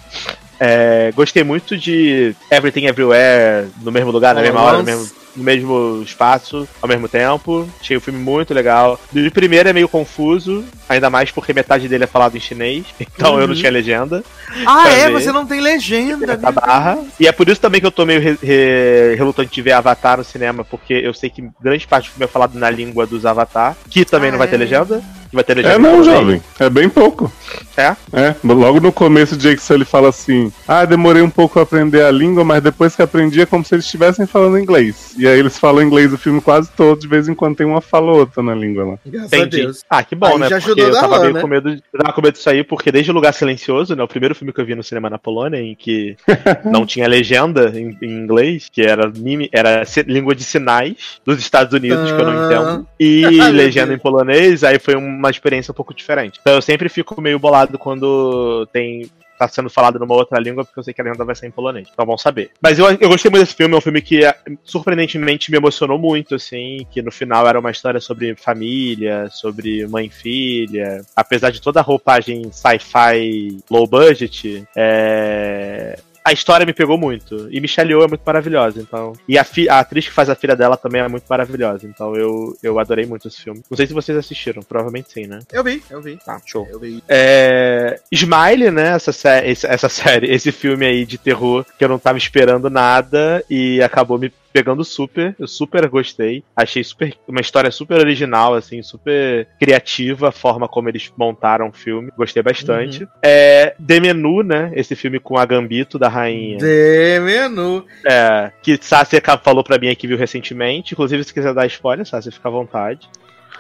É, gostei muito de Everything Everywhere no mesmo lugar, na mesma hora, no mesmo, no mesmo espaço, ao mesmo tempo. Achei o filme muito legal. De primeiro é meio confuso, ainda mais porque metade dele é falado em chinês, (laughs) então eu não Uhum. tinha legenda. Ah, é? ver. Você não tem legenda, né? barra. E é por isso também que eu tô meio re- re- relutante de ver Avatar no cinema, porque eu sei que grande parte do filme é falado na língua dos Avatar, que também Ah, não vai ter é? legenda. Que vai ter legenda É não, jovem. É bem pouco. É? É. Logo no começo, o Jake Sully fala assim: Ah, demorei um pouco a aprender a língua, mas depois que aprendi é como se eles estivessem falando inglês. E aí eles falam inglês o filme quase todo, de vez em quando tem uma fala ou outra na língua lá. Graças a Entendi. Deus. Ah, que bom, Aí né? já Porque ajudou eu tava meio né? com medo, de- eu tava com medo disso aí, porque desde o Lugar Silencioso, né? O primeiro filme que eu vi no cinema na Polônia, em que (laughs) não tinha legenda em, em inglês, que era, mimi- era língua de sinais dos Estados Unidos, que eu não Ah. entendo, e Ai, (laughs) meu legenda em polonês, aí foi uma experiência um pouco diferente. Então eu sempre fico meio bolado quando tem. Tá sendo falado numa outra língua, porque eu sei que a legenda vai ser em polonês. Então vamos saber. Mas eu, eu gostei muito desse filme, é um filme que eh, surpreendentemente me emocionou muito, assim, que no final era uma história sobre família, sobre mãe e filha. Apesar de toda a roupagem sci-fi low budget, é, a história me pegou muito. E Michelle Yeoh é muito maravilhosa, então. E a, a atriz que faz a filha dela também é muito maravilhosa. Então eu, eu adorei muito esse filme. Não sei se vocês assistiram, provavelmente sim, né? Eu vi, eu vi. Tá, show. Eu vi. É... Smile, né? Essa, sé- essa (laughs) série, esse filme aí de terror que eu não tava esperando nada e acabou me pegando super. Eu super gostei. Achei super uma história super original, assim, super criativa a forma como eles montaram o filme. Gostei bastante. É... The Menu, né? Esse filme com a Gambito da rainha. De menu. É, que Sassi falou pra mim aqui, viu recentemente. Inclusive, se quiser dar spoiler, Sassi, fica à vontade.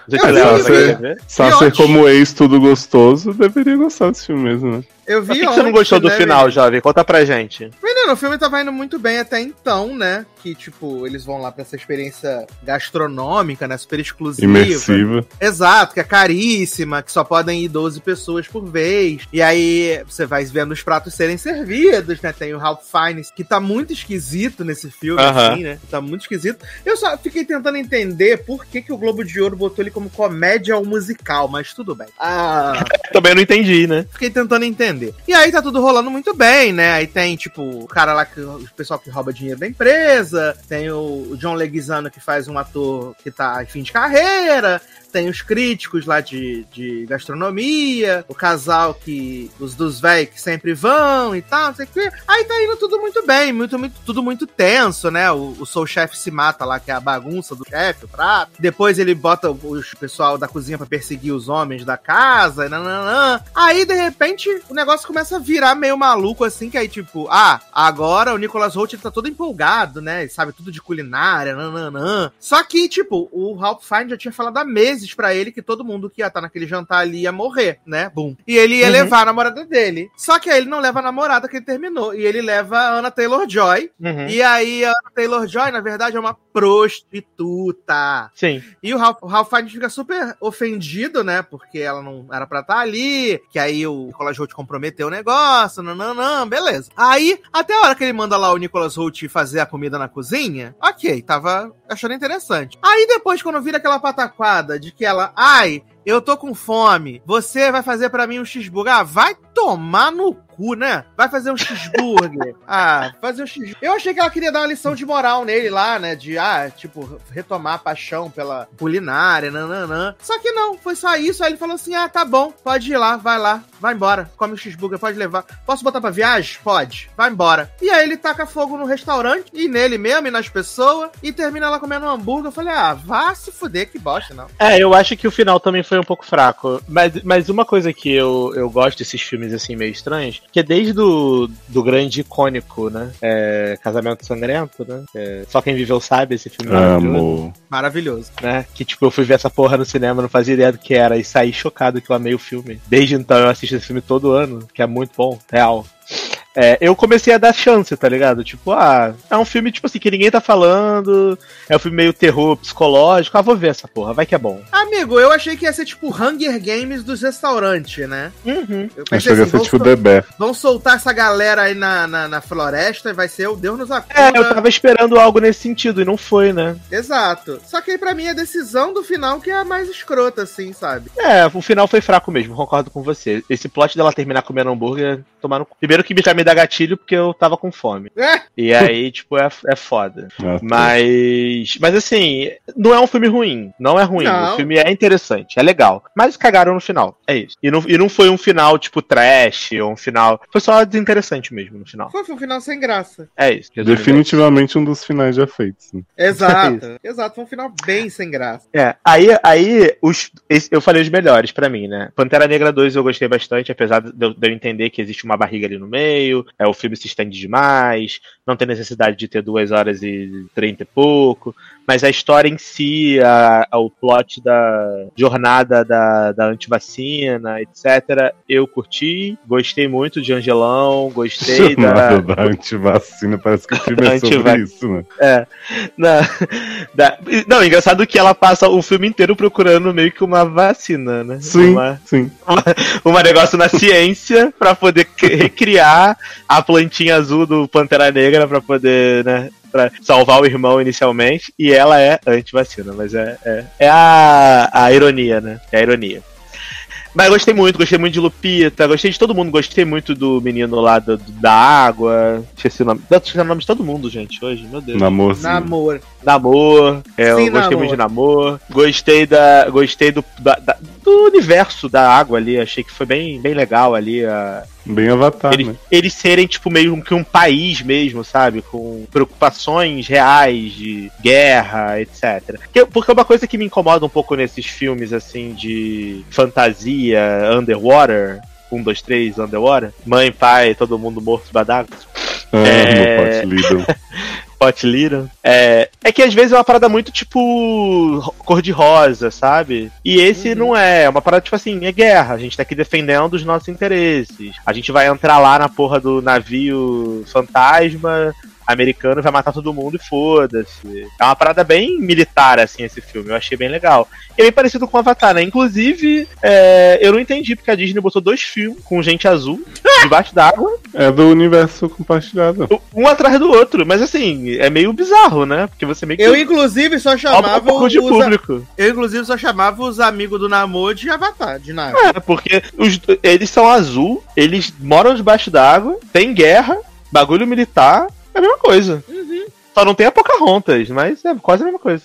Não sei se. Sasser como ex tudo gostoso, deveria gostar desse filme mesmo, né? Eu Por vi que, que você não gostou do final, menino? jovem? Conta pra gente. Menino, o filme tava indo muito bem até então, né? Que, tipo, eles vão lá pra essa experiência gastronômica, né? Super exclusiva. Imersiva. Exato, que é caríssima, que só podem ir 12 pessoas por vez. E aí você vai vendo os pratos serem servidos, né? Tem o Ralph Fiennes, que tá muito esquisito nesse filme, Aham. assim, né? Tá muito esquisito. Eu só fiquei tentando entender por que, que o Globo de Ouro botou ele como comédia ou musical, mas tudo bem. Ah, (laughs) Também não entendi, né? fiquei tentando entender. E aí tá tudo rolando muito bem, né? Aí tem, tipo, o cara lá, que, o pessoal que rouba dinheiro da empresa, tem o John Leguizano que faz um ator que tá em fim de carreira, tem os críticos lá de, de gastronomia, o casal que. os dos velhos que sempre vão e tal, não sei o quê. Aí tá indo tudo muito bem, muito, muito, tudo muito tenso, né? O, o Soul Chef se mata lá, que é a bagunça do chefe, o prato. Depois ele bota o pessoal da cozinha pra perseguir os homens da casa, nananã. Aí, de repente, o negócio começa a virar meio maluco, assim, que aí, tipo, ah, agora o Nicolas Holt ele tá todo empolgado, né? Ele sabe tudo de culinária, nananã. Só que, tipo, o Ralph Fiennes já tinha falado há meses pra ele que todo mundo que ia estar naquele jantar ali ia morrer, né? Bum. E ele ia Uhum. levar a namorada dele. Só que aí ele não leva a namorada que ele terminou. E ele leva a Anna Taylor-Joy. Uhum. E aí a Anna Taylor-Joy, na verdade, é uma prostituta. Sim. E o Ralph, o Ralph Fiennes fica super ofendido, né? Porque ela não era pra estar ali, que aí o Nicolas Holt comprometeu o negócio, não, beleza. Aí, até a hora que ele manda lá o Nicolas Holt fazer a comida na cozinha, ok, tava achando interessante. Aí depois, quando vira aquela pataquada de que ela, ai, eu tô com fome, você vai fazer pra mim um cheeseburger, ah, vai tomar no cu, né? Vai fazer um cheeseburger. (laughs) ah, fazer um cheeseburger. Eu achei que ela queria dar uma lição de moral nele lá, né? De, ah, tipo, retomar a paixão pela culinária, nananã. Só que não, foi só isso. Aí ele falou assim: ah, tá bom, pode ir lá, vai lá, vai embora. Come o cheeseburger, pode levar. Posso botar pra viagem? Pode. Vai embora. E aí ele taca fogo no restaurante, e nele mesmo, e nas pessoas, e termina lá comendo um hambúrguer. Eu falei, ah, vá se fuder, que bosta, não. É, eu acho que o final também foi um pouco fraco. Mas, mas uma coisa que eu, eu gosto desses filmes assim meio estranhos, que é desde do, do grande icônico, né? É, Casamento Sangrento, né? É, Só quem viveu sabe esse filme maravilhoso, Amo. Maravilhoso. né? Que tipo, eu fui ver essa porra no cinema, não fazia ideia do que era e saí chocado que eu amei o filme. Desde então eu assisto esse filme todo ano, que é muito bom, real. É, eu comecei a dar chance, tá ligado? Tipo, ah, é um filme, tipo assim, que ninguém tá falando. É um filme meio terror psicológico. Ah, vou ver essa porra, vai que é bom. Amigo, eu achei que ia ser tipo Hunger Games dos restaurantes, né? Uhum. Eu Achei que ia ser vão, tipo sol- The Bear. vão soltar essa galera aí na, na, na floresta e vai ser o Deus nos acuda. É, eu tava esperando algo nesse sentido e não foi, né? Exato. Só que aí pra mim a decisão do final que é a mais escrota, assim, sabe? É, o final foi fraco mesmo, concordo com você. Esse plot dela terminar comendo hambúrguer, tomar no... cu. Primeiro que já me dá gatilho porque eu tava com fome. É, E aí, tipo, é, é foda. Ah, Mas. Mas assim, não é um filme ruim. Não é ruim. Não. O filme é interessante, é legal. Mas cagaram no final. É isso. E não, e não foi um final, tipo, trash, ou um final. Foi só desinteressante mesmo no final. foi um final sem graça. É isso. Definitivamente um dos finais já feitos. né? Exato. (laughs) Exato, foi um final bem sem graça. É, aí, aí os, esse- eu falei os melhores pra mim, né? Pantera Negra 2 eu gostei bastante, apesar de eu, de eu entender que existe uma barriga ali no meio, é, o filme se estende demais, não tem necessidade de ter duas horas e trinta e pouco, mas a história em si, a, a- o plot da jornada da, da antivacina, etc., eu curti, gostei muito de Angelão, gostei (laughs) da. Nada da antivacina, parece que o filme é (laughs) sobre isso, né? Na- (laughs) da- não, engraçado que ela passa o filme inteiro procurando meio que uma vacina, né? Sim, Uma, sim. um negócio na ciência pra poder cri- recriar a plantinha azul do Pantera Negra pra poder, né? Pra salvar o irmão inicialmente, e ela é anti-vacina, mas é, é, é a, a ironia, né? É a ironia. Mas eu gostei muito, gostei muito de Lupita, gostei de todo mundo, gostei muito do menino lá do- do- da água. Esqueci o nome. Esqueci o nome de todo mundo, gente, hoje, meu Deus. Namorzinho. Namor. Namor, é, Sim, eu gostei Namor. muito de Namor. Gostei da. Gostei do, da- da- do universo da água ali. Achei que foi bem, bem legal ali. a- Bem avatar, eles, né? eles serem, tipo, meio que um país mesmo, sabe? Com preocupações reais de guerra, etc. Que- Porque uma coisa que me incomoda um pouco nesses filmes, assim, de fantasia, underwater. Um, dois, três, underwater. Mãe, pai, todo mundo morto badagos. Amo É. Pot Lidl. (laughs) Hot Little. É, é que às vezes é uma parada muito tipo ro- cor-de-rosa, sabe? E esse não é. É uma parada tipo assim: é guerra. A gente tá aqui defendendo os nossos interesses. A gente vai entrar lá na porra do navio fantasma americano vai matar todo mundo e foda-se. É uma parada bem militar, assim, esse filme. Eu achei bem legal. E é bem parecido com Avatar, né? Inclusive, é, eu não entendi porque a Disney botou dois filmes com gente azul (laughs) debaixo d'água É do universo compartilhado. um atrás do outro. Mas assim, é meio bizarro, né? Porque você meio que Eu, inclusive, só rouba um chamava pouco de os, público. Eu, inclusive, só chamava os amigos do Namor de Avatar, de nada. É, porque os- eles são azul, eles moram debaixo d'água, tem guerra, bagulho militar, é a mesma coisa. Só não tem a Pocahontas, mas é quase a mesma coisa.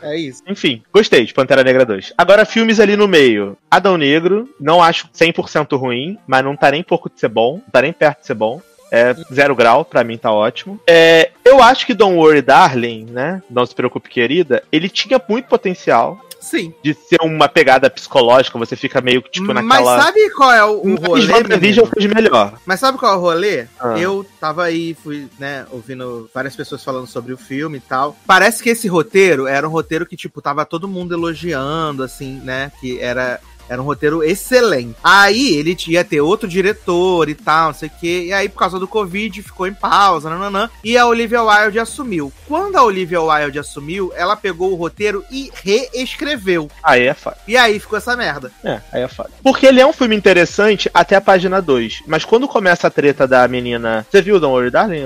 É isso. Enfim, gostei de Pantera Negra 2. Agora, filmes ali no meio. Adão Negro, não acho 100% ruim, mas não tá nem pouco de ser bom, não tá nem perto de ser bom. É zero grau, pra mim tá ótimo. É, eu acho que Don't Worry Darling, né? Não se preocupe, querida, ele tinha muito potencial Sim. de ser uma pegada psicológica, você fica meio que tipo naquela. Mas sabe qual é o, o rolê? WandaVision fez melhor. Mas sabe qual é o rolê? Ah. Eu tava aí, fui, né, ouvindo várias pessoas falando sobre o filme e tal. Parece que esse roteiro era um roteiro que, tipo, tava todo mundo elogiando, assim, né? Que era. Era um roteiro excelente. Aí ele ia ter outro diretor e tal, não sei o quê. E aí, por causa do Covid, ficou em pausa, nananã. E a Olivia Wilde assumiu. Quando a Olivia Wilde assumiu, ela pegou o roteiro e reescreveu. Aí é foda. E aí ficou essa merda. É, aí é foda. Porque ele é um filme interessante até a página 2. Mas quando começa a treta da menina. Você viu Don't Worry Darling,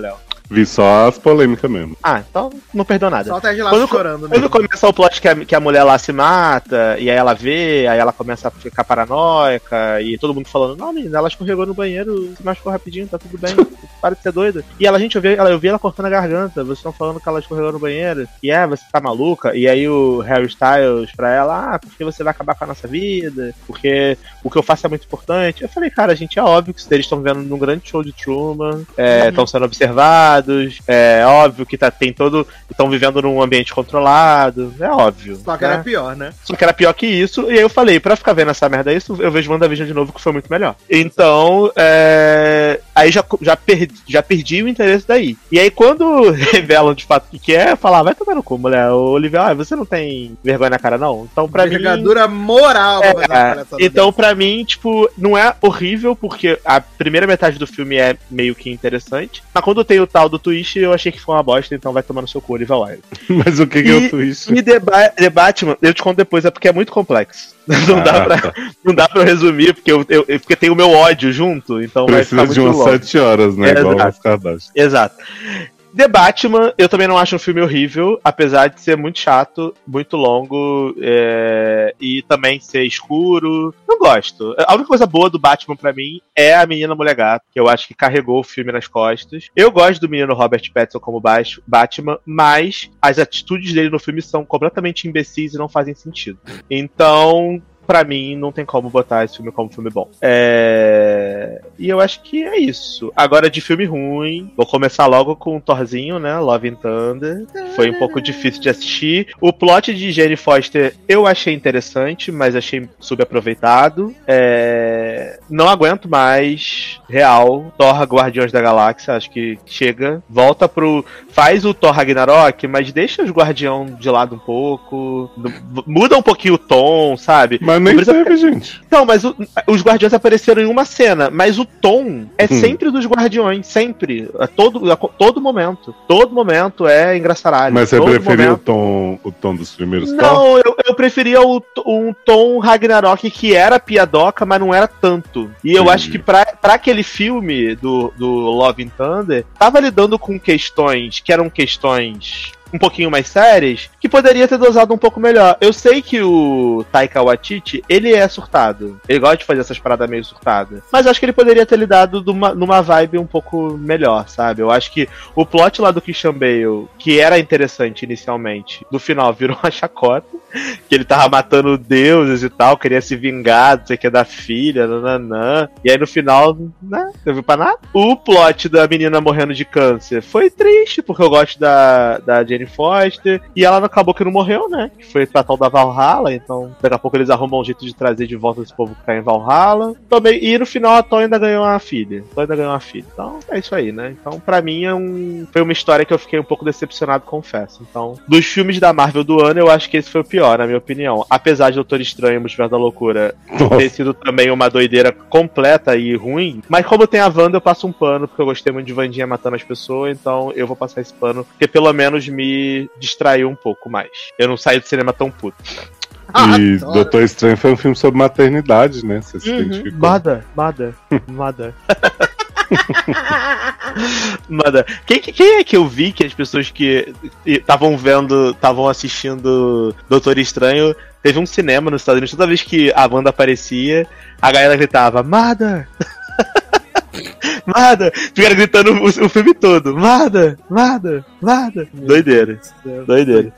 Léo? Vi só as polêmicas mesmo. Ah, então não perdeu nada. Só o Ted Lasso Quando, chorando quando mesmo. começa o plot que a, que a mulher lá se mata, e aí ela vê, aí ela começa a ficar paranoica, e todo mundo falando, não, menina, ela escorregou no banheiro, se machucou rapidinho, tá tudo bem, (laughs) para de ser doida. E ela, gente, eu vi ela, eu vi ela cortando a garganta, vocês estão falando que ela escorregou no banheiro, e é, você tá maluca, e aí o Harry Styles pra ela, ah, porque você vai acabar com a nossa vida, porque o que eu faço é muito importante. Eu falei, cara, gente, é óbvio que eles estão vendo num grande show de Truman, estão sendo observados, é óbvio que tá, tem todo. estão vivendo num ambiente controlado, é óbvio. Só que né? era pior, né? Só que era pior que isso, e aí eu falei, pra ficar vendo essa merda isso, eu vejo WandaVision de novo, que foi muito melhor. Então, é... aí já, já, perdi, já perdi o interesse daí. E aí quando (laughs) revelam de fato o que é, eu falava, vai tomar no cu, mulher. O Olivia, ah, você não tem vergonha na cara, não? Então, pra mim. Envergadura moral É, então, pra mim, tipo, não é horrível, porque a primeira metade do filme é meio que interessante. Mas quando tem o tal do twist, eu achei que foi uma bosta, então vai tomar no seu cu, Olivia Wilde. (laughs) Mas o que, que é o twist? E The, Ba- The Batman, eu te conto depois, é porque é muito complexo. (laughs) Não, dá, Ah, pra, tá. não dá pra resumir, porque, eu, eu- porque tem o meu ódio junto, então vai Precisa ficar de muito umas longo. sete horas, né? É, Igual exato. Exato. The Batman, eu também não acho um filme horrível, apesar de ser muito chato, muito longo é, e também ser escuro. Não gosto. A única coisa boa do Batman pra mim é a menina mulher gato, que eu acho que carregou o filme nas costas. Eu gosto do menino Robert Pattinson como Batman, mas as atitudes dele no filme são completamente imbecis e não fazem sentido. Então, pra mim, não tem como botar esse filme como filme bom. É... E eu acho que é isso. Agora, de filme ruim, vou começar logo com o Thorzinho, né? Love and Thunder. Foi um pouco difícil de assistir. O plot de Jane Foster eu achei interessante, mas achei subaproveitado. É... Não aguento mais. Real. Thor Guardiões da Galáxia, acho que chega. Volta pro. Faz o Thor Ragnarok, mas deixa os Guardião de lado um pouco. Muda um pouquinho o tom, sabe? Mas nem Não precisa- teve, gente. Não, mas o- os Guardiões apareceram em uma cena, mas o tom é Hum. sempre dos Guardiões, sempre. A todo, a todo momento. Todo momento é engraçaralho. Mas você preferia momento- o tom, o tom dos primeiros? Não, eu, eu preferia o, um tom Ragnarok que era piadoca, mas não era tanto. E eu Entendi. acho que pra, pra aquele filme do, do Love and Thunder, tava lidando com questões que eram questões um pouquinho mais sérias, que poderia ter dosado um pouco melhor. Eu sei que o Taika Waititi, ele é surtado. Ele gosta de fazer essas paradas meio surtadas. Mas acho que ele poderia ter lidado numa, numa vibe um pouco melhor, sabe? Eu acho que o plot lá do Christian Bale, que era interessante inicialmente, no final virou uma chacota. Que ele tava matando deuses e tal, queria se vingar, não sei o que, da filha, nananã. E aí no final, né? Não serviu pra nada. O plot da menina morrendo de câncer foi triste, porque eu gosto da, da Jane Foster. E ela acabou que não morreu, né? Que foi pra tal da Valhalla. Então, daqui a pouco eles arrumam um jeito de trazer de volta esse povo que tá em Valhalla. Também, e no final a Tom ainda ganhou uma filha. A Tom ainda ganhou uma filha. Então, é isso aí, né? Então, pra mim, é um... foi uma história que eu fiquei um pouco decepcionado, confesso. Então, dos filmes da Marvel do ano, eu acho que esse foi o pior, na minha opinião. Apesar de Doutor Estranho e Multiverso da Loucura ter Nossa, sido também uma doideira completa e ruim. Mas como tem a Wanda, eu passo um pano, porque eu gostei muito de Vandinha matando as pessoas, então eu vou passar esse pano, porque pelo menos me distraiu um pouco mais. Eu não saí do cinema tão puto. e Adoro. Doutor Estranho foi um filme sobre maternidade, né? Você Uhum. se identificou. Mada, Mada, Mada. Mada. Quem, quem é que eu vi que as pessoas que estavam vendo, estavam assistindo Doutor Estranho, teve um cinema nos Estados Unidos, toda vez que a banda aparecia, a galera gritava, Mada! (laughs) Marda! Ficaram gritando o, o filme todo. Marda! Marda! Marda! Doideira. Doideira.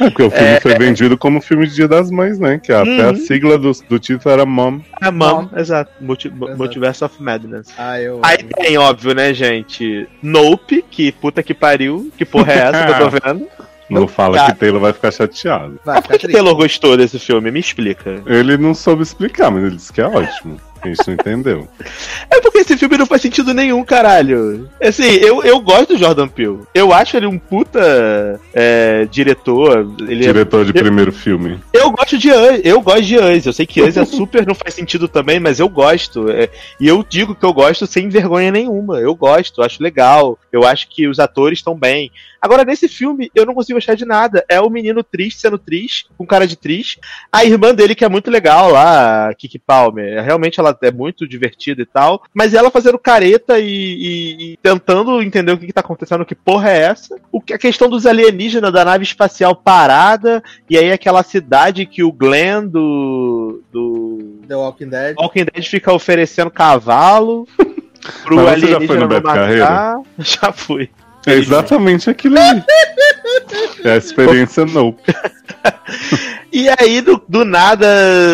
É, porque o filme foi vendido como filme de Dia das Mães, né? Que até a Uhum. sigla do, do título era Mom. É, Mom, exato. Multi, Exato. Multiverse of Madness. Ah, eu. Aí tem, óbvio, né, gente? Nope, que puta que pariu. Que porra é essa que eu tô (laughs) vendo? Não fala cara. que Taylor vai ficar chateado. Vai Mas por que. Taylor gostou desse filme? Me explica. Ele não soube explicar, mas ele disse que é ótimo. A gente não entendeu. É porque esse filme não faz sentido nenhum, caralho. Assim, eu, eu gosto do Jordan Peele. Eu acho ele um puta é, diretor. Ele é- Diretor de primeiro filme. eu gosto de Us, eu gosto de Us. Eu sei que Us é super não faz sentido também, mas eu gosto. É, e eu digo que eu gosto sem vergonha nenhuma. Eu gosto, acho legal. Eu acho que os atores estão bem. Agora, nesse filme, eu não consigo achar de nada. É o menino triste sendo triste, com cara de triste. A irmã dele, que é muito legal lá, Kiki Palmer. Realmente ela é muito divertida e tal. Mas ela fazendo careta e, e- e tentando entender o que, que tá acontecendo, que porra é essa. O que, a questão dos alienígenas, da nave espacial parada. E aí aquela cidade que o Glenn do. do. The Walking Dead. Walking Dead fica oferecendo cavalo. (laughs) Pro Mas você já foi alienígena no não Beto matar. (laughs) Já fui. É exatamente aquilo ali. É a experiência Nope. (laughs) E aí, do, do nada,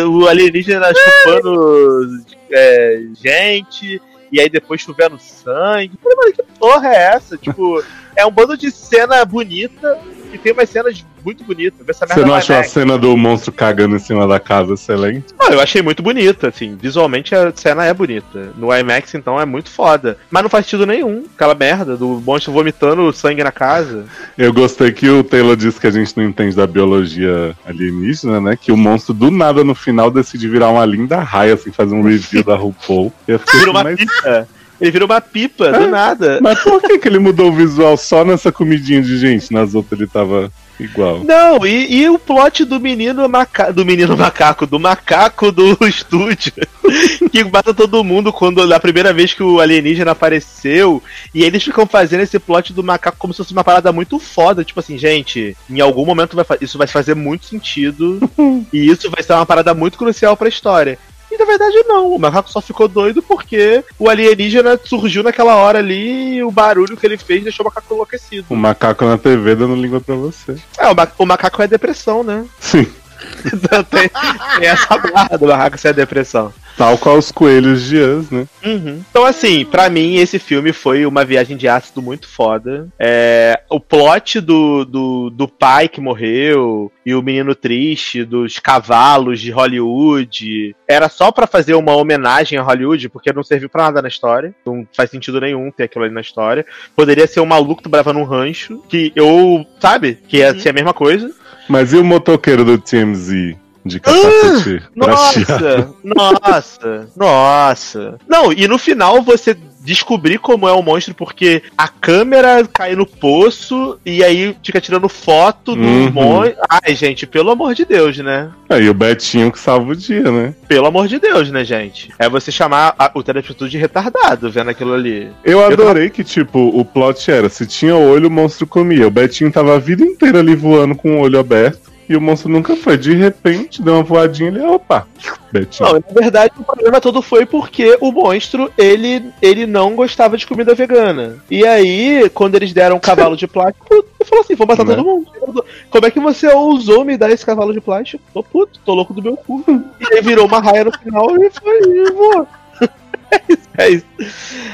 o alienígena chupando é, gente, e aí depois chovendo sangue. Falei, mano, que porra é essa? Tipo, é um bando de cena bonita e tem umas cenas muito bonitas. Essa Você merda não é achou a cena do monstro cagando em cima da casa excelente? Não, eu achei muito bonita, assim. Visualmente a cena é bonita. No IMAX, então, é muito foda. Mas não faz sentido nenhum. Aquela merda do monstro vomitando sangue na casa. Eu gostei que o Taylor disse que a gente não entende da biologia alienígena, né? Que o monstro do nada no final decide virar uma linda raia, assim, fazer um review da RuPaul. Eu fiquei Vira uma mas. Ele vira uma pipa, do nada. mas por que, que ele mudou o visual só nessa comidinha de gente? Nas outras ele tava igual. Não, e, e o plot do menino macaco. Do menino macaco, do macaco do (laughs) estúdio. que mata todo mundo quando na primeira vez que o alienígena apareceu. E eles ficam fazendo esse plot do macaco como se fosse uma parada muito foda. Tipo assim, gente, em algum momento vai fa- isso vai fazer muito sentido. (laughs) e isso vai ser uma parada muito crucial pra história. E na verdade não, o macaco só ficou doido porque o alienígena surgiu naquela hora ali e o barulho que ele fez deixou o macaco enlouquecido. O macaco na TV dando língua pra você. É, o, ma- o macaco é depressão, né? Sim. Então tem, tem essa barra do macaco ser depressão. Tal qual os coelhos de Us, né? Uhum. Então, assim, pra mim, esse filme foi uma viagem de ácido muito foda. É, o plot do, do, do pai que morreu e o menino triste, dos cavalos de Hollywood, era só pra fazer uma homenagem a Hollywood, porque não serviu pra nada na história. Não faz sentido nenhum ter aquilo ali na história. Poderia ser um maluco que trabalhava num rancho, que eu, sabe, que ia ser a mesma coisa. Mas e o motoqueiro do TMZ de capacete prateado? Nossa, nossa, nossa. Não, e no final você descobrir como é o monstro porque a câmera cai no poço e aí fica tirando foto do Uhum. monstro. Ai, gente, pelo amor de Deus, né? Aí o Betinho que salva o dia, né? Pelo amor de Deus, né, gente? É você chamar a- o telepatria de retardado vendo aquilo ali. Eu adorei que, tipo, o plot era: se tinha olho, o monstro comia. O Betinho tava a vida inteira ali voando com o olho aberto. E o monstro nunca foi. De repente, deu uma voadinha ele, opa, Betinho. Não, na verdade o problema todo foi porque o monstro, ele, ele não gostava de comida vegana. E aí, quando eles deram um cavalo de plástico, ele falou assim, vou matar Né? todo mundo. Como é que você ousou me dar esse cavalo de plástico? Tô puto, tô louco do meu cu. E aí virou uma raia no final e foi, e voou. (laughs) É isso, é isso.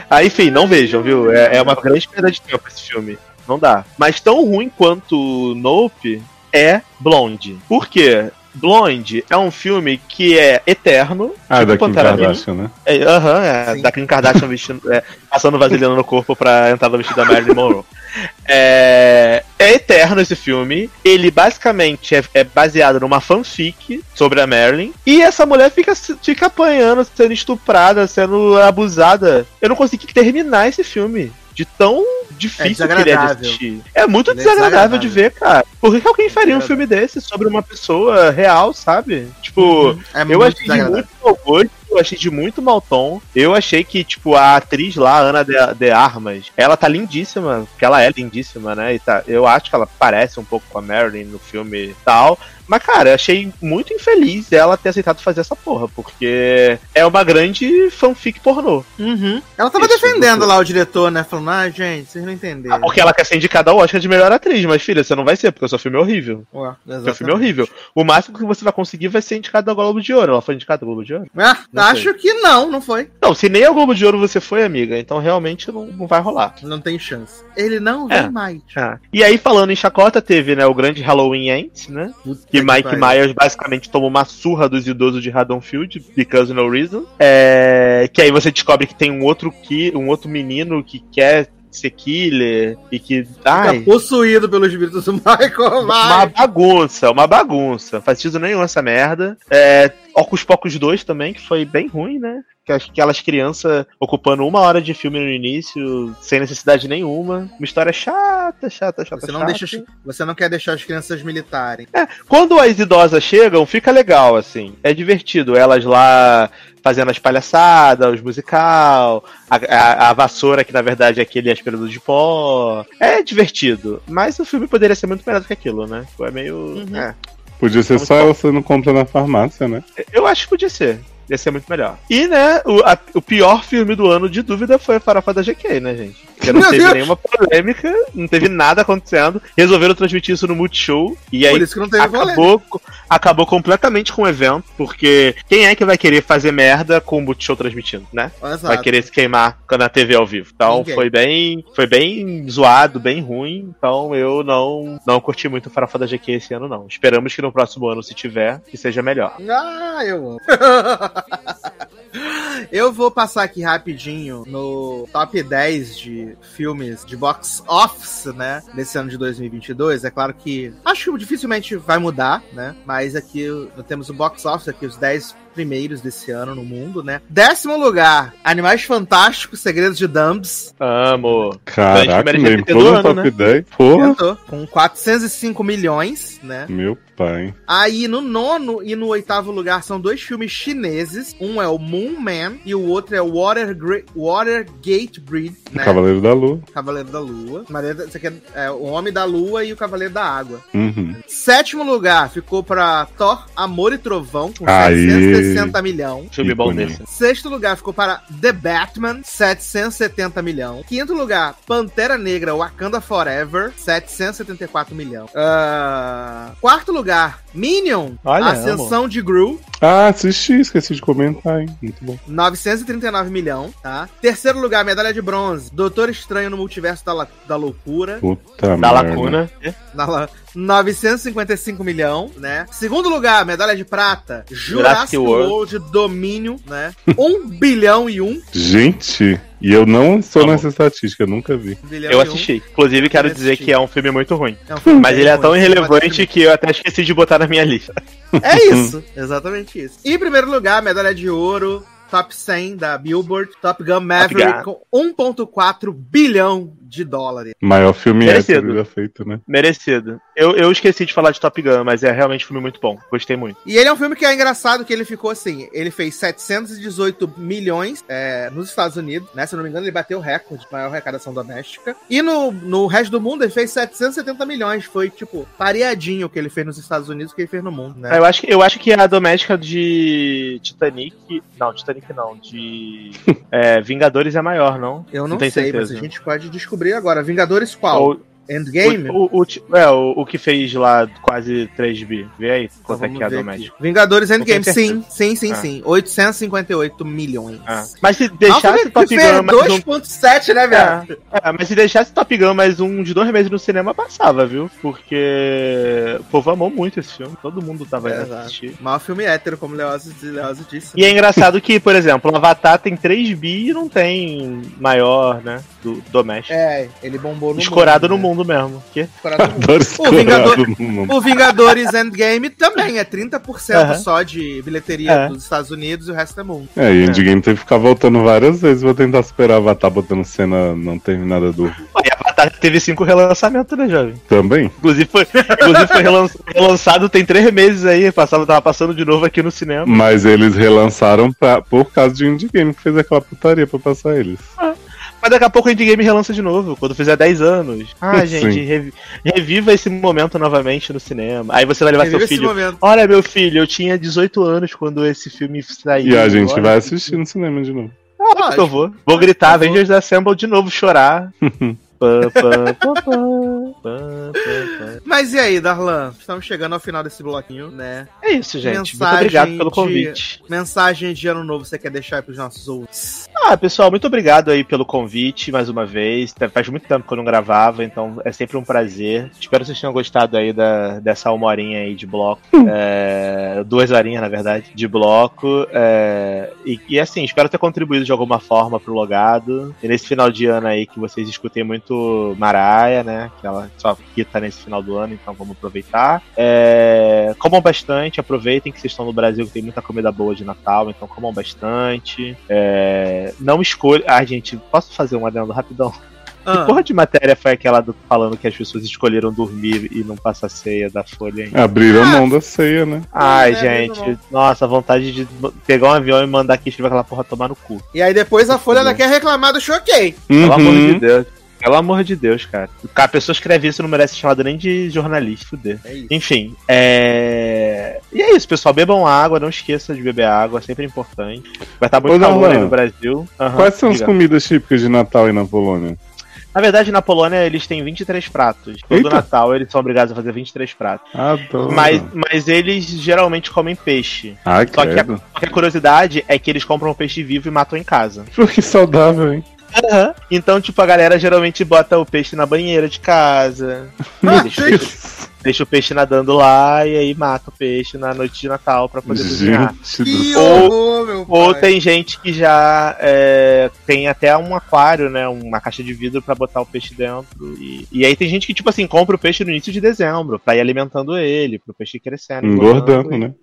Aí, enfim, não vejam, viu? É, é uma grande perda de tempo esse filme. Não dá. Mas tão ruim quanto Nope é Blonde. Por quê? Blonde é um filme que é eterno. ah, tipo da Kim. Kardashian, né? É, Aham, é. Sim. Da Kim Kardashian vestindo, é, passando vaselina no corpo pra entrar no vestido da Marilyn Monroe. É, é eterno esse filme. Ele basicamente é, é baseado numa fanfic sobre a Marilyn. E essa mulher fica, fica apanhando, sendo estuprada, sendo abusada. Eu não consegui terminar esse filme. De tão difícil que ele é de desagradável. assistir. É muito Ele é desagradável de desagradável. ver, cara. Por que, que alguém faria um filme desse sobre uma pessoa real, sabe? Tipo, É eu achei de desagradável. muito mau gosto, eu achei de muito mau tom. Eu achei que, tipo, a atriz lá, Ana de, de Armas, ela tá lindíssima, porque ela é lindíssima, né? E tá, eu acho que ela parece um pouco com a Marilyn no filme e tal. Mas, cara, achei muito infeliz dela ter aceitado fazer essa porra, porque é uma grande fanfic pornô. Uhum. Ela tava Isso, defendendo lá o diretor, né? Falando, ah, gente, vocês não entenderam. Porque ela quer ser indicada ao Oscar de melhor atriz, mas filha, você não vai ser, porque o seu filme é horrível. Ué, O seu filme é horrível. O máximo que você vai conseguir vai ser indicado ao Globo de Ouro. Ela foi indicada ao Globo de Ouro? Ah, Não acho que não, não foi. Não, se nem ao Globo de Ouro você foi, amiga, então realmente não, não vai rolar. Não tem chance. Ele não vem É. mais. Ah. E aí, falando em chacota, teve né, o grande Halloween Ends, né? Puta Que Mike. Myers basicamente tomou uma surra dos idosos de Haddonfield, because no reason. É, que aí você descobre que tem um outro, ki, um outro menino que quer ser killer e que. Fica Ai, possuído pelos espíritos do Michael uma Myers. bagunça, uma bagunça. Não faz sentido nenhum essa merda. É, Ocus Pocos 2 também, que foi bem ruim, né? Que as- Aquelas crianças ocupando uma hora de filme no início, sem necessidade nenhuma. Uma história chata, chata, chata, Você não, chata. deixa, você não quer deixar as crianças militarem. Quando as idosas chegam, fica legal, assim. É divertido. Elas lá fazendo as palhaçadas, os musical, a, a- a vassoura, que na verdade é aquele aspirador de pó. É divertido. Mas o filme poderia ser muito melhor do que aquilo, né? É meio. é. Podia ser só ela sendo compra na farmácia, né? Eu acho que podia ser. Ia ser muito melhor. E, né, o, a- o pior filme do ano, de dúvida, foi a Farofa da GK, né, gente? Porque não Meu teve Deus! nenhuma polêmica, não teve nada acontecendo. Resolveram transmitir isso no Multishow. E aí Por isso que não teve polêmica. acabou, acabou completamente com o evento. Porque quem é que vai querer fazer merda com o Multishow transmitindo, né? Vai Exato. querer se queimar na TV ao vivo. Então Ninguém. foi bem, foi bem zoado, bem ruim. Então eu não, não curti muito o Farofa da GQ esse ano, não. Esperamos que no próximo ano, se tiver, que seja melhor. Ah, eu amo. (laughs) Eu vou passar aqui rapidinho no top 10 de filmes de box office, né? Desse ano de 2022. É claro que acho que dificilmente vai mudar, né? Mas aqui temos o box office, aqui os 10 primeiros desse ano no mundo, né? Décimo lugar, Animais Fantásticos, Segredos de Dumbs. Amo. Caraca, ter Todo ano, top né? 10. Porra. Tentou, com 405 milhões, né? Meu pai. Aí no nono e no oitavo lugar são dois filmes chineses. Um é o Moon Man e o outro é o Water, Gra- Watergate Bridge, né? Cavaleiro da Lua. Cavaleiro da Lua. Maria- Esse aqui é, é o Homem da Lua e o Cavaleiro da Água. Uhum. Sétimo lugar ficou pra Thor, Amor e Trovão, com Aí. 760 milhões. Filme bom desse. Sexto lugar ficou para The Batman, 770 milhão. Quinto lugar, Pantera Negra Wakanda Forever, 774 milhão. Ah, quarto lugar, Minion, Olha, Ascensão de Gru, Ah, assisti, esqueci de comentar, hein? Muito bom. 939 milhão, tá? Terceiro lugar, medalha de bronze, Doutor Estranho no Multiverso da, La- da Loucura, Puta Da merda. lacuna. Na la- 955 milhão, né? Segundo lugar, medalha de prata, Jurassic Jurassic World, Domínio, né? 1 (laughs) bilhão e 1. Gente, e eu não sou bom. nessa estatística, eu nunca vi. bilhão Eu e um. assisti. Inclusive, quero dizer assisti. que é um filme muito ruim. É um filme Mas ele é ruim, tão mas irrelevante que eu até esqueci de botar na minha lista. É (laughs) isso, exatamente isso. E em primeiro lugar, medalha de ouro, top 100 da Billboard, Top Gun Maverick, Gun. com 1,4 bilhão de dólares. Maior filme Merecido. hétero já feito, né? Merecido. Eu, eu esqueci de falar de Top Gun, mas é realmente um filme muito bom. Gostei muito. E ele é um filme que é engraçado, que ele ficou assim, ele fez 718 milhões é, nos Estados Unidos, né? Se eu não me engano, ele bateu o recorde de maior arrecadação doméstica. E no, no resto do mundo, ele fez 770 milhões. Foi, tipo, pareadinho o que ele fez nos Estados Unidos, o que ele fez no mundo, né? Eu acho, que- eu acho que a doméstica de Titanic. Não, Titanic não. De é, Vingadores é maior, não? Eu não, não sei, certeza. mas a gente pode descobrir agora. Vingadores qual? Ou- Endgame? O, o, o, é, o, o que fez lá quase 3 bi. Vê aí Então quanto é que é a doméstica. Vingadores Endgame, sim, sim, sim, Ah. sim. 858 milhões. Ah. Mas se Nossa, deixasse que Top fez Gun mais um 2.7, né, velho? É, mas se deixasse Top Gun mais um de dois meses no cinema, passava, viu? Porque o povo amou muito esse filme. Todo mundo tava É, indo exato. assistir. Maior filme hétero, como o Leoz Leoz disse. E é engraçado que, por exemplo, o Avatar tem 3 bi e não tem maior, né? Do doméstico. É, ele bombou no Escorado mundo. no mundo mesmo. Que? né? Escorado no (laughs) mundo. O Vingador- escorado no mundo. O Vingadores Endgame também é 30% Aham. só de bilheteria É. dos Estados Unidos e o resto é mundo. É, e Endgame teve que ficar voltando várias vezes. Vou tentar superar Avatar botando cena não terminada do. E Avatar teve cinco relançamentos, né, jovem? Também? Inclusive foi, inclusive foi relan- relançado tem três meses aí. Passava, tava passando de novo aqui no cinema. Mas eles relançaram pra, por causa de Endgame, que fez aquela putaria pra passar eles. Mas Mas daqui a pouco o Endgame relança de novo, quando fizer 10 anos. Ah, (laughs) gente, reviva esse momento novamente no cinema. Aí você vai levar Reviva seu esse filho. momento. Olha, meu filho, eu tinha 18 anos quando esse filme saiu. E a gente Olha, vai assistir no cinema de novo. Que eu vou. Vou gritar. Avengers Assemble de novo, chorar. (laughs) Mas e aí, Darlan? Estamos chegando ao final desse bloquinho, né? É isso, gente. Muito Mensagem obrigado pelo de- convite. Mensagem de ano novo você quer deixar aí pros nossos ouvintes? Ah, pessoal, muito obrigado aí pelo convite mais uma vez. Faz muito tempo que eu não gravava, então é sempre um prazer. Espero que vocês tenham gostado aí da, dessa uma horinha aí de bloco. É, duas horinhas, na verdade, de bloco. É, e, e assim, espero ter contribuído de alguma forma pro logado. E nesse final de ano aí que vocês escutem muito Maraia, né? Que ela só quita nesse final do ano, então vamos aproveitar. É, comam bastante, aproveitem que vocês estão no Brasil, que tem muita comida boa de Natal, então comam bastante. É, não escolha. Ah, gente, posso fazer um adendo rapidão? Ah, Que porra de matéria foi aquela do, falando que as pessoas escolheram dormir e não passar ceia da folha, hein? Abriram mão da ceia, né? Ai, é gente, nossa, vontade de pegar um avião e mandar aqui escrever aquela porra tomar no cu. E aí depois a Folha ainda quer reclamar do choquei. Pelo amor de Uhum. Deus. Pelo amor de Deus, cara. A pessoa escreve isso não merece ser chamada nem de jornalista, fuder. É. Enfim, é. E é isso, pessoal. Bebam água, não esqueça de beber água, é sempre importante. Vai estar muito Ô, calor aí no Brasil. Aham, Quais são as comidas típicas de Natal aí na Polônia? Na verdade, na Polônia eles têm 23 pratos. Todo Eita. Natal eles são obrigados a fazer 23 pratos. Adoro. Mas, mas eles geralmente comem peixe. Ai, Só que, a, só que a curiosidade é que eles compram peixe vivo e matam em casa. Pô, que saudável, hein? Então, tipo, a galera geralmente bota o peixe na banheira de casa. (laughs) Ah, deixa, o peixe, deixa o peixe nadando lá e aí mata o peixe na noite de Natal pra poder cozinhar. Gente Que do... Ou- Ou tem gente que já é, tem até um aquário, né? Uma caixa de vidro pra botar o peixe dentro. E, e aí tem gente que, tipo assim, compra o peixe no início de dezembro pra ir alimentando ele, pro peixe ir crescendo. Engordando, e, né?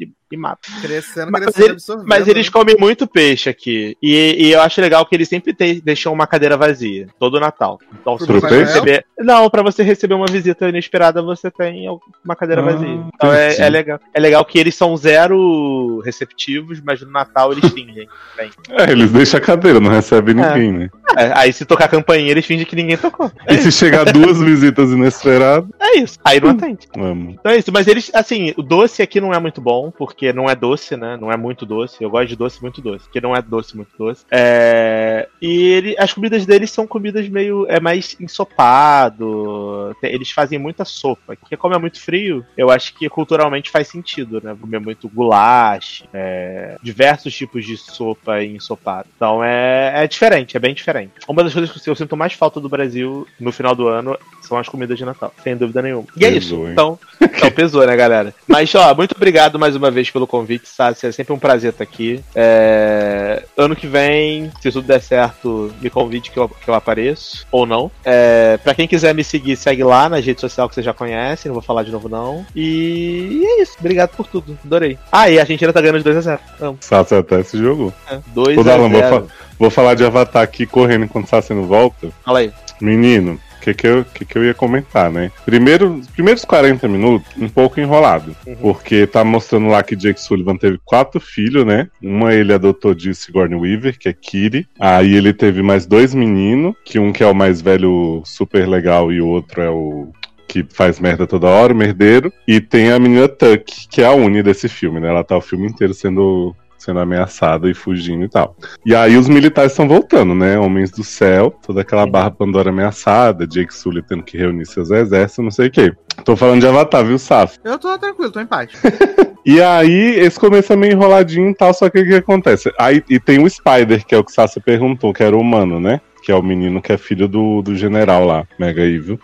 E, e mata. Crescendo, Mas crescendo, ele- absorvendo. Mas eles né? comem muito peixe aqui. E, e eu acho legal que eles sempre te- deixam uma cadeira vazia, todo Natal. Então, se você peixe? receber. Não, pra você receber uma visita inesperada, você tem uma cadeira Ah, vazia. Então é, é legal. É legal que eles são zero receptivos, mas no Natal eles fingem. Bem, É, eles deixam a cadeira, não recebem ninguém, né? é, aí se tocar campainha, eles fingem que ninguém tocou. É E se chegar duas visitas inesperadas, É isso. Aí não atende. amo. Então é isso, mas eles, assim, o doce aqui não é muito bom, porque não é doce, né? Não é muito doce. Eu gosto de doce muito doce, porque não é doce muito doce. É... E ele, as comidas deles são comidas meio. É mais ensopado. Eles fazem muita sopa. Porque como é muito frio, eu acho que culturalmente faz sentido, né? Comer muito goulash, é, diversos tipos de sopa e ensopado. Então é, é diferente, é bem diferente. Uma das coisas que eu sinto mais falta do Brasil no final do ano são as comidas de Natal, sem dúvida nenhuma. E é Pesou, isso. hein? Então, então pesou, né, galera? Mas, ó, muito obrigado mais uma vez pelo convite, Sácia. É sempre um prazer estar aqui. É, Ano que vem, se tudo der certo, me convide que eu, que eu apareço, ou não. É... Pra quem quiser me seguir, segue lá nas redes sociais que vocês já conhecem, não vou falar de novo, não. E, é isso. Obrigado por tudo. Adorei. Ah, e a Argentina tá ganhando de 2x0. Amo. Sassi até se jogou. É, 2 Ô, a Darlan, vou, 0. fa- vou falar de Avatar aqui correndo enquanto Sassi não volta. Fala aí. Menino, que, que, eu, que, que eu ia comentar, né? Primeiro, os primeiros 40 minutos, um pouco enrolado. Uhum. Porque tá mostrando lá que Jake Sullivan teve quatro filhos, né? Uma ele adotou de Sigourney Weaver, que é Kiri. Aí ele teve mais dois meninos, que um que é o mais velho, super legal, e o outro é o que faz merda toda hora, o merdeiro. E tem a menina Tuck, que é a Uni desse filme, né? Ela tá o filme inteiro sendo sendo ameaçada e fugindo e tal. E aí os militares estão voltando, né? Homens do céu, toda aquela barra Pandora ameaçada, Jake Sully tendo que reunir seus exércitos, não sei o quê. Tô falando de Avatar, viu, Saf? Eu tô tranquilo, tô em paz. (laughs) E aí, esse começo é meio enroladinho e tal, só que o que acontece? Aí, e tem o Spider, que é o que Sassi perguntou, que era o humano, né? Que é o menino que é filho do, do general lá, Mega Evil.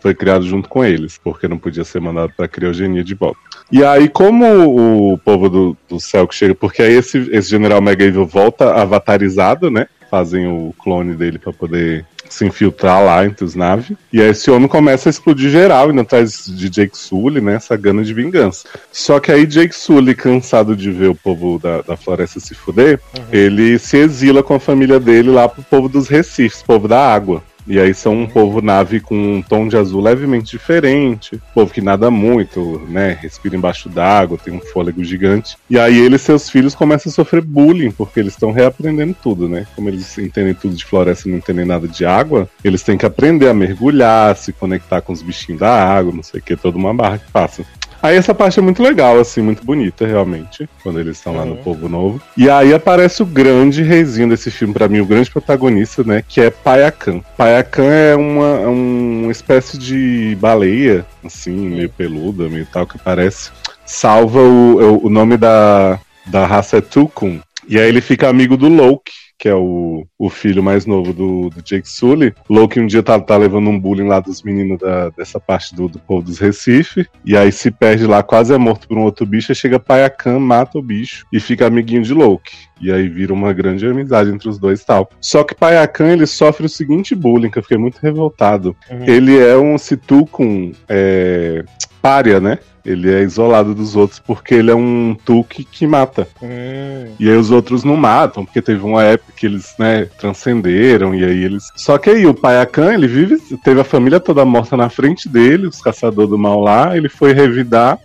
Foi criado junto com eles, porque não podia ser mandado pra criogenia de volta. E aí, como o povo do, do céu que chega, porque aí esse, esse general Mega Evil volta avatarizado, né? Fazem o clone dele pra poder se infiltrar lá entre os naves. E aí esse homem começa a explodir geral, indo atrás de Jake Sully, né? Essa gana de vingança. Só que aí Jake Sully, cansado de ver o povo da, da floresta se fuder, ele se exila com a família dele lá pro povo dos Recifes, povo da água. E aí são um povo nave com um tom de azul levemente diferente. Povo que nada muito, né? Respira embaixo d'água, tem um fôlego gigante. E aí eles seus filhos começam a sofrer bullying, porque eles estão reaprendendo tudo, né? Como eles entendem tudo de floresta e não entendem nada de água, eles têm que aprender a mergulhar, se conectar com os bichinhos da água, não sei o que, toda uma barra que passa. Aí essa parte é muito legal, assim, muito bonita, realmente, quando eles estão lá no Povo Novo. E aí aparece o grande reizinho desse filme, pra mim, o grande protagonista, né, que é Payakan. Payakan é uma, é uma espécie de baleia, assim, meio peluda, meio tal, que parece. Salva o, o nome da, da raça é Tukun. E aí ele fica amigo do Loki, que é o, o filho mais novo do, do Jake Sully. Loki um dia tá, tá levando um bullying lá dos meninos da, dessa parte do, do povo dos Recife. E aí se perde lá, quase é morto por um outro bicho. Aí chega Payakan, mata o bicho e fica amiguinho de Loki. E aí vira uma grande amizade entre os dois e tal. Só que Payakan, ele sofre o seguinte bullying, que eu fiquei muito revoltado. Ele é um Situkun é, párea, né? Ele é isolado dos outros porque ele é um Tuque que mata. Hum. E aí os outros não matam, porque teve uma época que eles, né, transcenderam, e aí eles. Só que aí o Payakan, ele vive. Teve a família toda morta na frente dele, os caçadores do mal lá, ele foi revidar.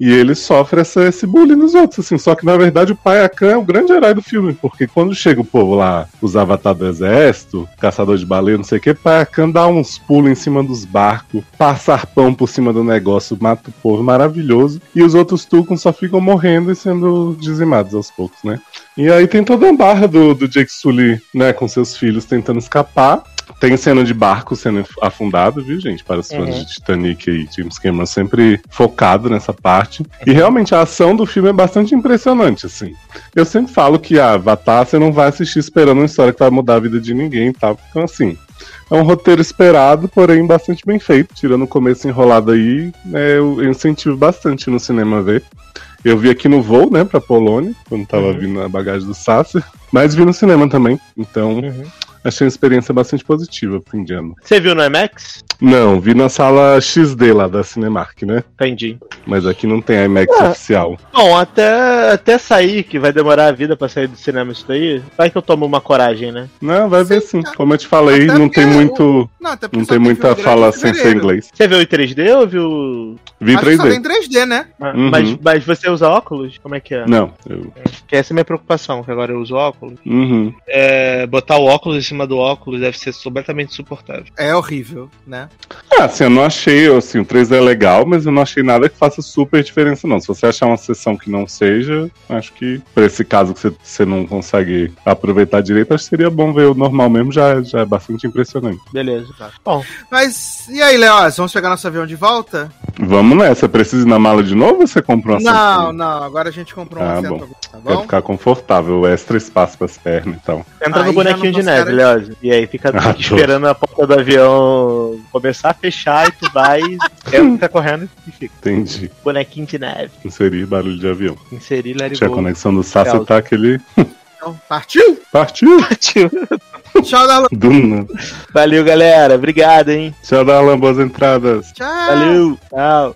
E ele sofre essa, esse bullying nos outros, assim. Só que, na verdade, o Payakan é o grande herói do filme. Porque quando chega o povo lá, os avatar do exército, caçador de baleia, não sei o que, Payakan dá uns pulos em cima dos barcos, passa arpão por cima do negócio, mata o povo, maravilhoso. E os outros Tukums só ficam morrendo e sendo dizimados aos poucos, né? E aí tem toda a barra do, do Jake Sully, né, com seus filhos tentando escapar. Tem cena de barco sendo afundado, viu, gente? Para os fãs Uhum. de Titanic e James Cameron sempre focado nessa parte. E realmente a ação do filme é bastante impressionante, assim. Eu sempre falo que a Avatar você não vai assistir esperando uma história que vai mudar a vida de ninguém e tal. Então, assim, é um roteiro esperado, porém bastante bem feito. Tirando o começo enrolado aí, é, eu incentivo bastante no cinema ver. Eu vi aqui no voo, né, pra Polônia, quando tava Uhum. vindo a bagagem do Sasser. Mas vi no cinema também. Então, Uhum. Achei uma experiência bastante positiva pro fim de ano. Você viu no IMAX? Não, vi na sala XD lá da Cinemark, né? Entendi. Mas aqui não tem IMAX Ah. oficial. Bom, até, até sair, que vai demorar a vida pra sair do cinema isso daí, vai que eu tomo uma coragem, né? Não, vai ver sim. Sim, Como eu te falei, Até não tem muito. Não, até porque Não tem muita fala sem ser inglês. Você viu em 3D ou viu. Vi em Acho que só 3D. tem 3D, né? Ah, Uhum. Mas, mas você usa óculos? Como é que é? Não. eu- Que essa é a minha preocupação, que agora eu uso óculos. Uhum. É, botar o óculos em cima do óculos deve ser completamente insuportável. É horrível, né? Ah, assim, eu não achei, assim, o 3D é legal, mas eu não achei nada que faça super diferença, não. Se você achar uma sessão que não seja, acho que, pra esse caso que você, você não consegue aproveitar direito, acho que seria bom ver o normal mesmo, já, já é bastante impressionante. Beleza. Tá. Bom, Mas, e aí, Leoz, vamos pegar nosso avião de volta? Vamos nessa, precisa ir na mala de novo ou você comprou uma Não, não, agora a gente comprou um Ah, assento, bom. tá Vai bom? ficar confortável, extra espaço pras pernas e tal. entra Aí no bonequinho de neve, considera- Leoz. E aí fica Ah, (laughs) esperando a porta do avião começar a fechar e tu vai, (laughs) entra correndo e fica. Entendi. Bonequinho de neve. Inserir barulho de avião. Inserir, it Tinha a conexão do Sassi, tá aquele. Então, partiu? Partiu! (laughs) Tchau, Darlan. Do nada. Valeu, galera. Obrigado, hein? Tchau, Darlan, boas entradas. Tchau. Valeu. Tchau.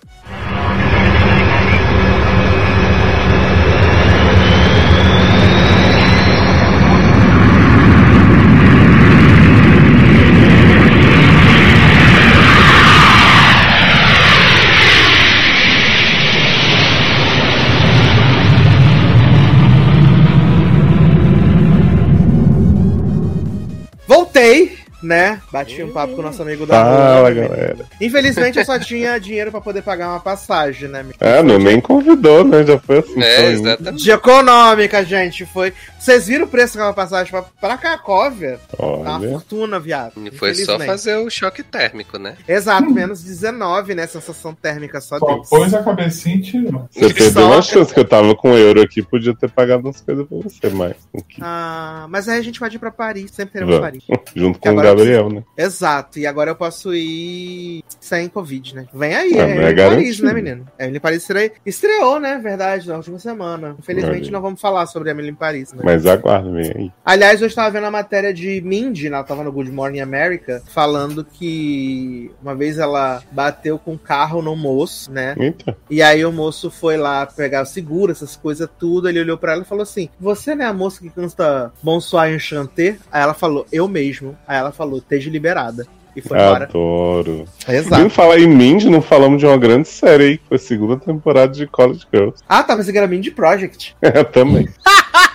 Né? Bati um papo com o nosso amigo da Fala, rua. galera. Infelizmente eu só tinha dinheiro pra poder pagar uma passagem, né? É, não, nem convidou, né? Já foi assim. É, exatamente. De econômica, gente, foi. Vocês viram o preço daquela passagem pra, pra Cracóvia? Tá uma Olha. fortuna, viado. E foi só fazer o choque térmico, né? Exato, menos 19, né? Sensação térmica só Só Deus. pôs a cabecinha e tirou. Você perdeu uma chance que eu tava com euro aqui, podia ter pagado umas coisas pra você, mas. aqui, Ah, mas aí a gente pode ir pra Paris, sempre teremos. Paris. (laughs) Junto Que com o Gabriel, né? Exato, e agora eu posso ir sem Covid, né? Vem aí, Ah, é, é Emily Paris, né, menino? Emily Paris estreou, estreou, né? Verdade, na última semana. Infelizmente não vamos falar sobre Emily Paris, né? Mas aguarda, vem aí. Aliás, eu estava vendo a matéria de Mindy, né? ela tava no Good Morning America, falando que uma vez ela bateu com o carro no moço, né? Eita. E aí o moço foi lá pegar o seguro, essas coisas tudo. Ele olhou pra ela e falou assim: Você não é a moça que canta Bonsoir Enchanté? Aí ela falou: Eu mesmo. Aí ela falou. Falou, esteja liberada. E foi embora. Adoro. Exato. falar em Mindy, não falamos de uma grande série aí, que foi a segunda temporada de College Girls. Ah, tá, mas que era Mindy Project. (laughs) É, também. (laughs)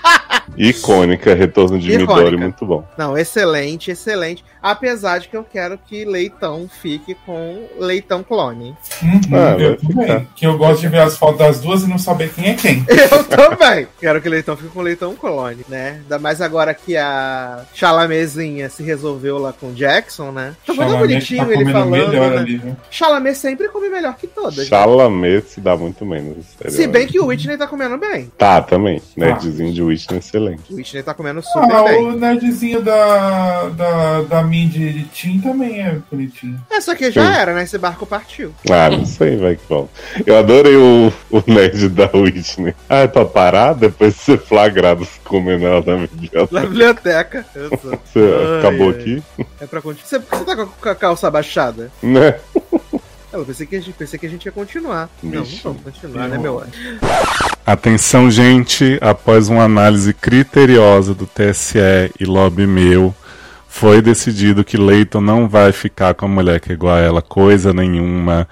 Icônica, retorno de Icônica. Midori, muito bom. Não, excelente, excelente. Apesar de que eu quero que Leitão fique com Leitão Clone. Uhum, Ah, eu também. Que eu gosto de ver as fotos das duas e não saber quem é quem. (laughs) Eu também. Quero que Leitão fique com Leitão Clone, né? Ainda mais agora que a Chalamezinha se resolveu lá com o Jackson, né? Tá muito Chalamet bonitinho tá ele falando, melhor né? ali, viu? Chalamet sempre come melhor que todas. Chalamet se dá muito menos. sério. Se bem que o Whitney tá comendo bem. Tá, também. Nerdzinho de Whitney, excelente. O Whitney tá comendo super Ah, bem. o nerdzinho da, da, da Mindy de Tim também é bonitinho. É, só que já Sim. era, né? Esse barco partiu. Ah, não sei, vai que volta. Eu adorei o, o nerd da Whitney. Ah, é pra parar depois de ser flagrado comendo ela na Na biblioteca. biblioteca. Eu sou. Você Ai, acabou ai. aqui? É pra continuar. Você, você tá com a calça abaixada? Né? Eu pensei que a gente, pensei que a gente ia continuar. Não, não vamos continuar, né, meu anjo? Atenção, gente, após uma análise criteriosa do TSE e lobby meu, foi decidido que Leighton não vai ficar com a mulher que é igual a ela, coisa nenhuma.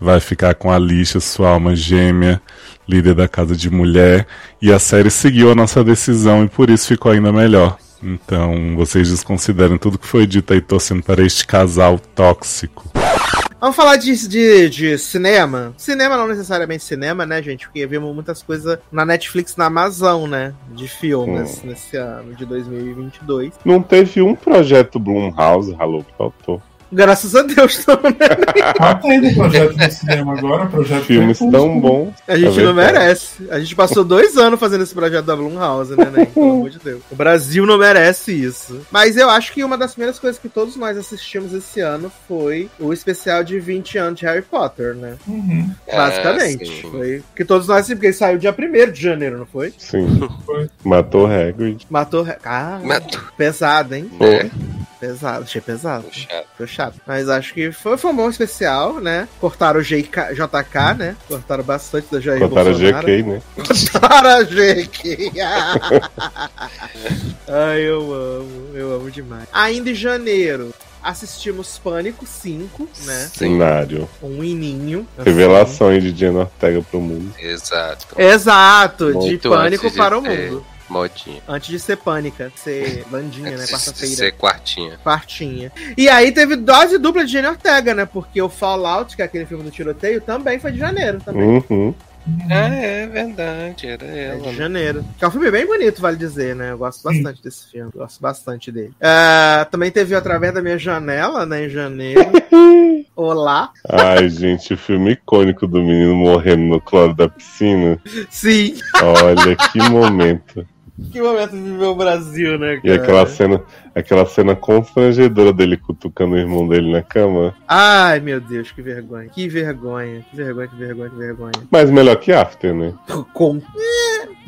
Vai ficar com a Alicia, sua alma gêmea, líder da casa de mulher. E a série seguiu a nossa decisão e por isso ficou ainda melhor. Então, vocês desconsiderem tudo que foi dito aí, torcendo para este casal tóxico. Vamos falar de, de, de cinema? Cinema não necessariamente cinema, né, gente? Porque vimos muitas coisas na Netflix, na Amazon, né? De filmes nesse ano de 2022. Não teve um projeto Blumhouse, que faltou. Graças a Deus, não, né? Tá tendo projeto no cinema agora, projeto Filmes tão bons. A gente É não merece. A gente passou dois anos fazendo esse projeto da Blumhouse, né, né? Pelo amor de Deus. O Brasil não merece isso. Mas eu acho que uma das primeiras coisas que todos nós assistimos esse ano foi o especial de 20 anos de Harry Potter, né? Uhum. Basicamente. sim. foi que todos nós, porque ele saiu dia 1 de janeiro, não foi? Sim. Foi. Matou Hagrid. Matou. Ah, Matou. pesado, hein? Né? Pesado, achei pesado. Chato. Foi chato. Mas acho que foi, foi um bom especial, né? Cortaram o JK, JK né? Cortaram bastante da Jair Botaram Bolsonaro. GK, né? Cortaram a JK. (laughs) Ai, eu amo. Eu amo demais. Ainda em janeiro, assistimos Pânico 5, né? Cenário. Um ininho. assim. Revelação aí de Diana Ortega pro mundo. Exato. Exato, de Muito Pânico antes de para o mundo. Modinha. Antes de ser Pânica, ser Landinha, né? Quarta-feira. ser quartinha. Quartinha. E aí teve dose dupla de Jenny Ortega, né? Porque o Fallout, que é aquele filme do tiroteio, também foi de janeiro também. Uhum. Ah, é verdade, era É ela. de né? janeiro. Que é um filme bem bonito, vale dizer, né? Eu gosto bastante desse filme. Gosto bastante dele. É, também teve Através da Minha Janela, né? Em janeiro. (laughs) Olá. Ai, gente, o filme icônico do menino morrendo no cloro da piscina. Sim. Olha que momento. Que momento viveu o Brasil, né, E aquela cena, aquela cena constrangedora dele cutucando o irmão dele na cama. Ai, meu Deus, que vergonha. Que vergonha. Que vergonha, que vergonha, que vergonha. Mas melhor que After, né? Com. É,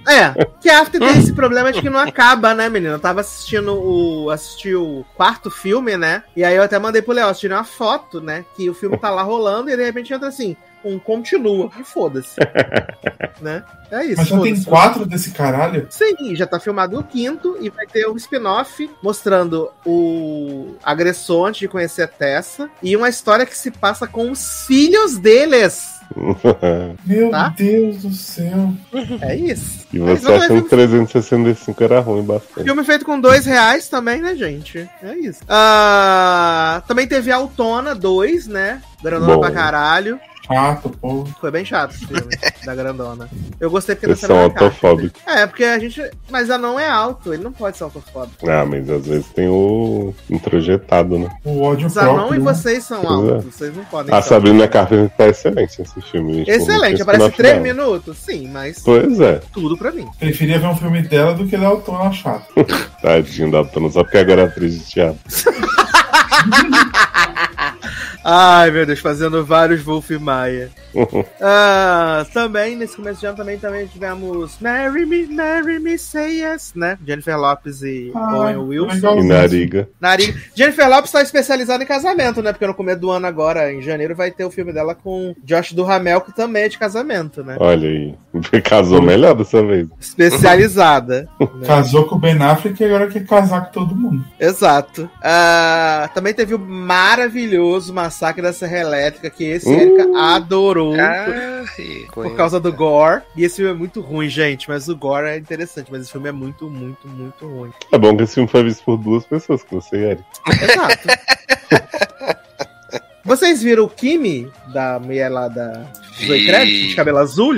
que After tem esse problema de que não acaba, né, menina? Eu tava assistindo o. assisti o quarto filme, né? E aí eu até mandei pro Léo assistir uma foto, né? Que o filme tá lá rolando e de repente entra assim, um continua. E foda-se. (laughs) né? É isso. Mas já tem quatro desse caralho? Sim, já tá filmado o quinto e vai ter um spin-off mostrando o agressor antes de conhecer a Tessa e uma história que se passa com os filhos deles. (laughs) Meu Tá? Deus do céu. É isso. e você é achando que 365 era ruim bastante. Filme feito com dois reais também, né, gente? É isso. Ah, também teve Autona 2, né? Grandona Bom. pra caralho. Chato, pô. Foi bem chato esse filme (laughs) da Grandona. Eu gostei porque Eles são autofóbicos. É, porque a gente. Mas a não é alto, ele não pode ser autofóbico. Ah, mas às vezes tem o introjetado, né? O ódio Os anão próprio. e né? vocês são é. altos, vocês não podem A Sabrina Carpenter tá excelente nesse filme. gente. Excelente, aparece três dela. minutos? Sim, mas Pois é, tudo pra mim. Preferia ver um filme dela do que da Autona chato. tadinho da Tona, só porque agora é atriz de teatro. (laughs) Ai, meu Deus, fazendo vários Wolf Maia. (laughs) Ah, também, nesse começo de ano, também, também tivemos Marry Me, Marry Me, Say Yes, né? Jennifer Lopes e Ah, Owen Wilson. E Nariga. Nariga. Jennifer Lopes tá especializada em casamento, né? Porque no começo do ano agora, em janeiro, vai ter o filme dela com Josh Duhamel, que também é de casamento, né? Olha aí. Casou melhor dessa vez. Especializada. (laughs) né? Casou com o Ben Affleck e agora quer casar com todo mundo. Exato. Ah, também teve o maravilhoso Massacre da Serra Elétrica, que esse Uh. Erika adorou. Ah, Por causa do gore. E esse filme é muito ruim, gente. Mas o gore é interessante. Mas esse filme é muito, muito, muito ruim. É bom que esse filme foi visto por duas pessoas, que você e Eric. Exato. (laughs) Vocês viram o Kimi, da mulher lá da Vi. Zoe Kravitz, de cabelo azul?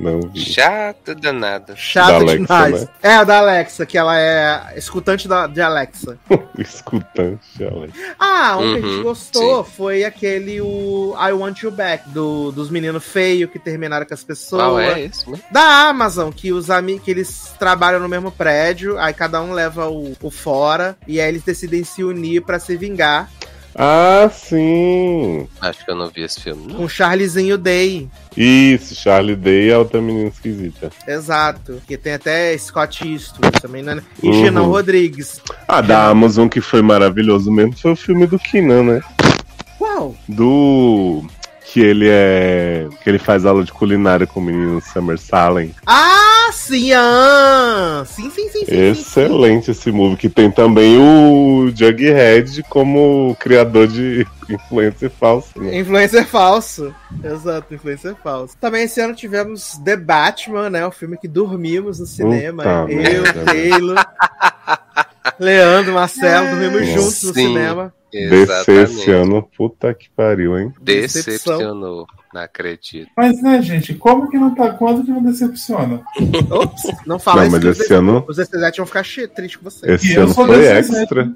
Não vi. Chato danado. Chato Da Alexa, demais. né? É, a da Alexa, que ela é escutante da, de Alexa. (laughs) Escutante, Alex. Ah, um que a gente Uhum, gostou foi aquele o I Want You Back, do, dos meninos feios que terminaram com as pessoas. Qual é esse, né? Da Amazon, que os amigos que eles trabalham no mesmo prédio, aí cada um leva o, o fora, e aí eles decidem se unir pra se vingar Ah, sim. Acho que eu não vi esse filme. não. com Charliezinho Day. Isso, Charlie Day a outra menina esquisita. Exato. Que tem até Scott Eastwood também, né? E Uhum. Genão Rodrigues. Ah, da Amazon que foi maravilhoso mesmo foi o filme do Kinan, né? Qual? Do. Que ele é. Que ele faz aula de culinária com o menino Summer Salem. Ah, sim! Ah! Sim, sim, sim, sim, sim, sim. Excelente esse movie, que tem também o Jughead como criador de (laughs) influencer falso. Né? Influencer falso. Exato, influencer falso. Também esse ano tivemos The Batman, né? O filme que dormimos no cinema. Puta Eu. Taylor, Leandro, Marcelo, dormimos juntos no Sim. Cinema. DC esse ano, puta que pariu, hein? Decepcionou. Não acredito. Mas, né, gente, como que não tá. Quando que não decepciona? (laughs) Ops, não fala Não, isso. mas esse ano- Os DCZ vão ficar tristes com você. Esse E eu ano foi extra.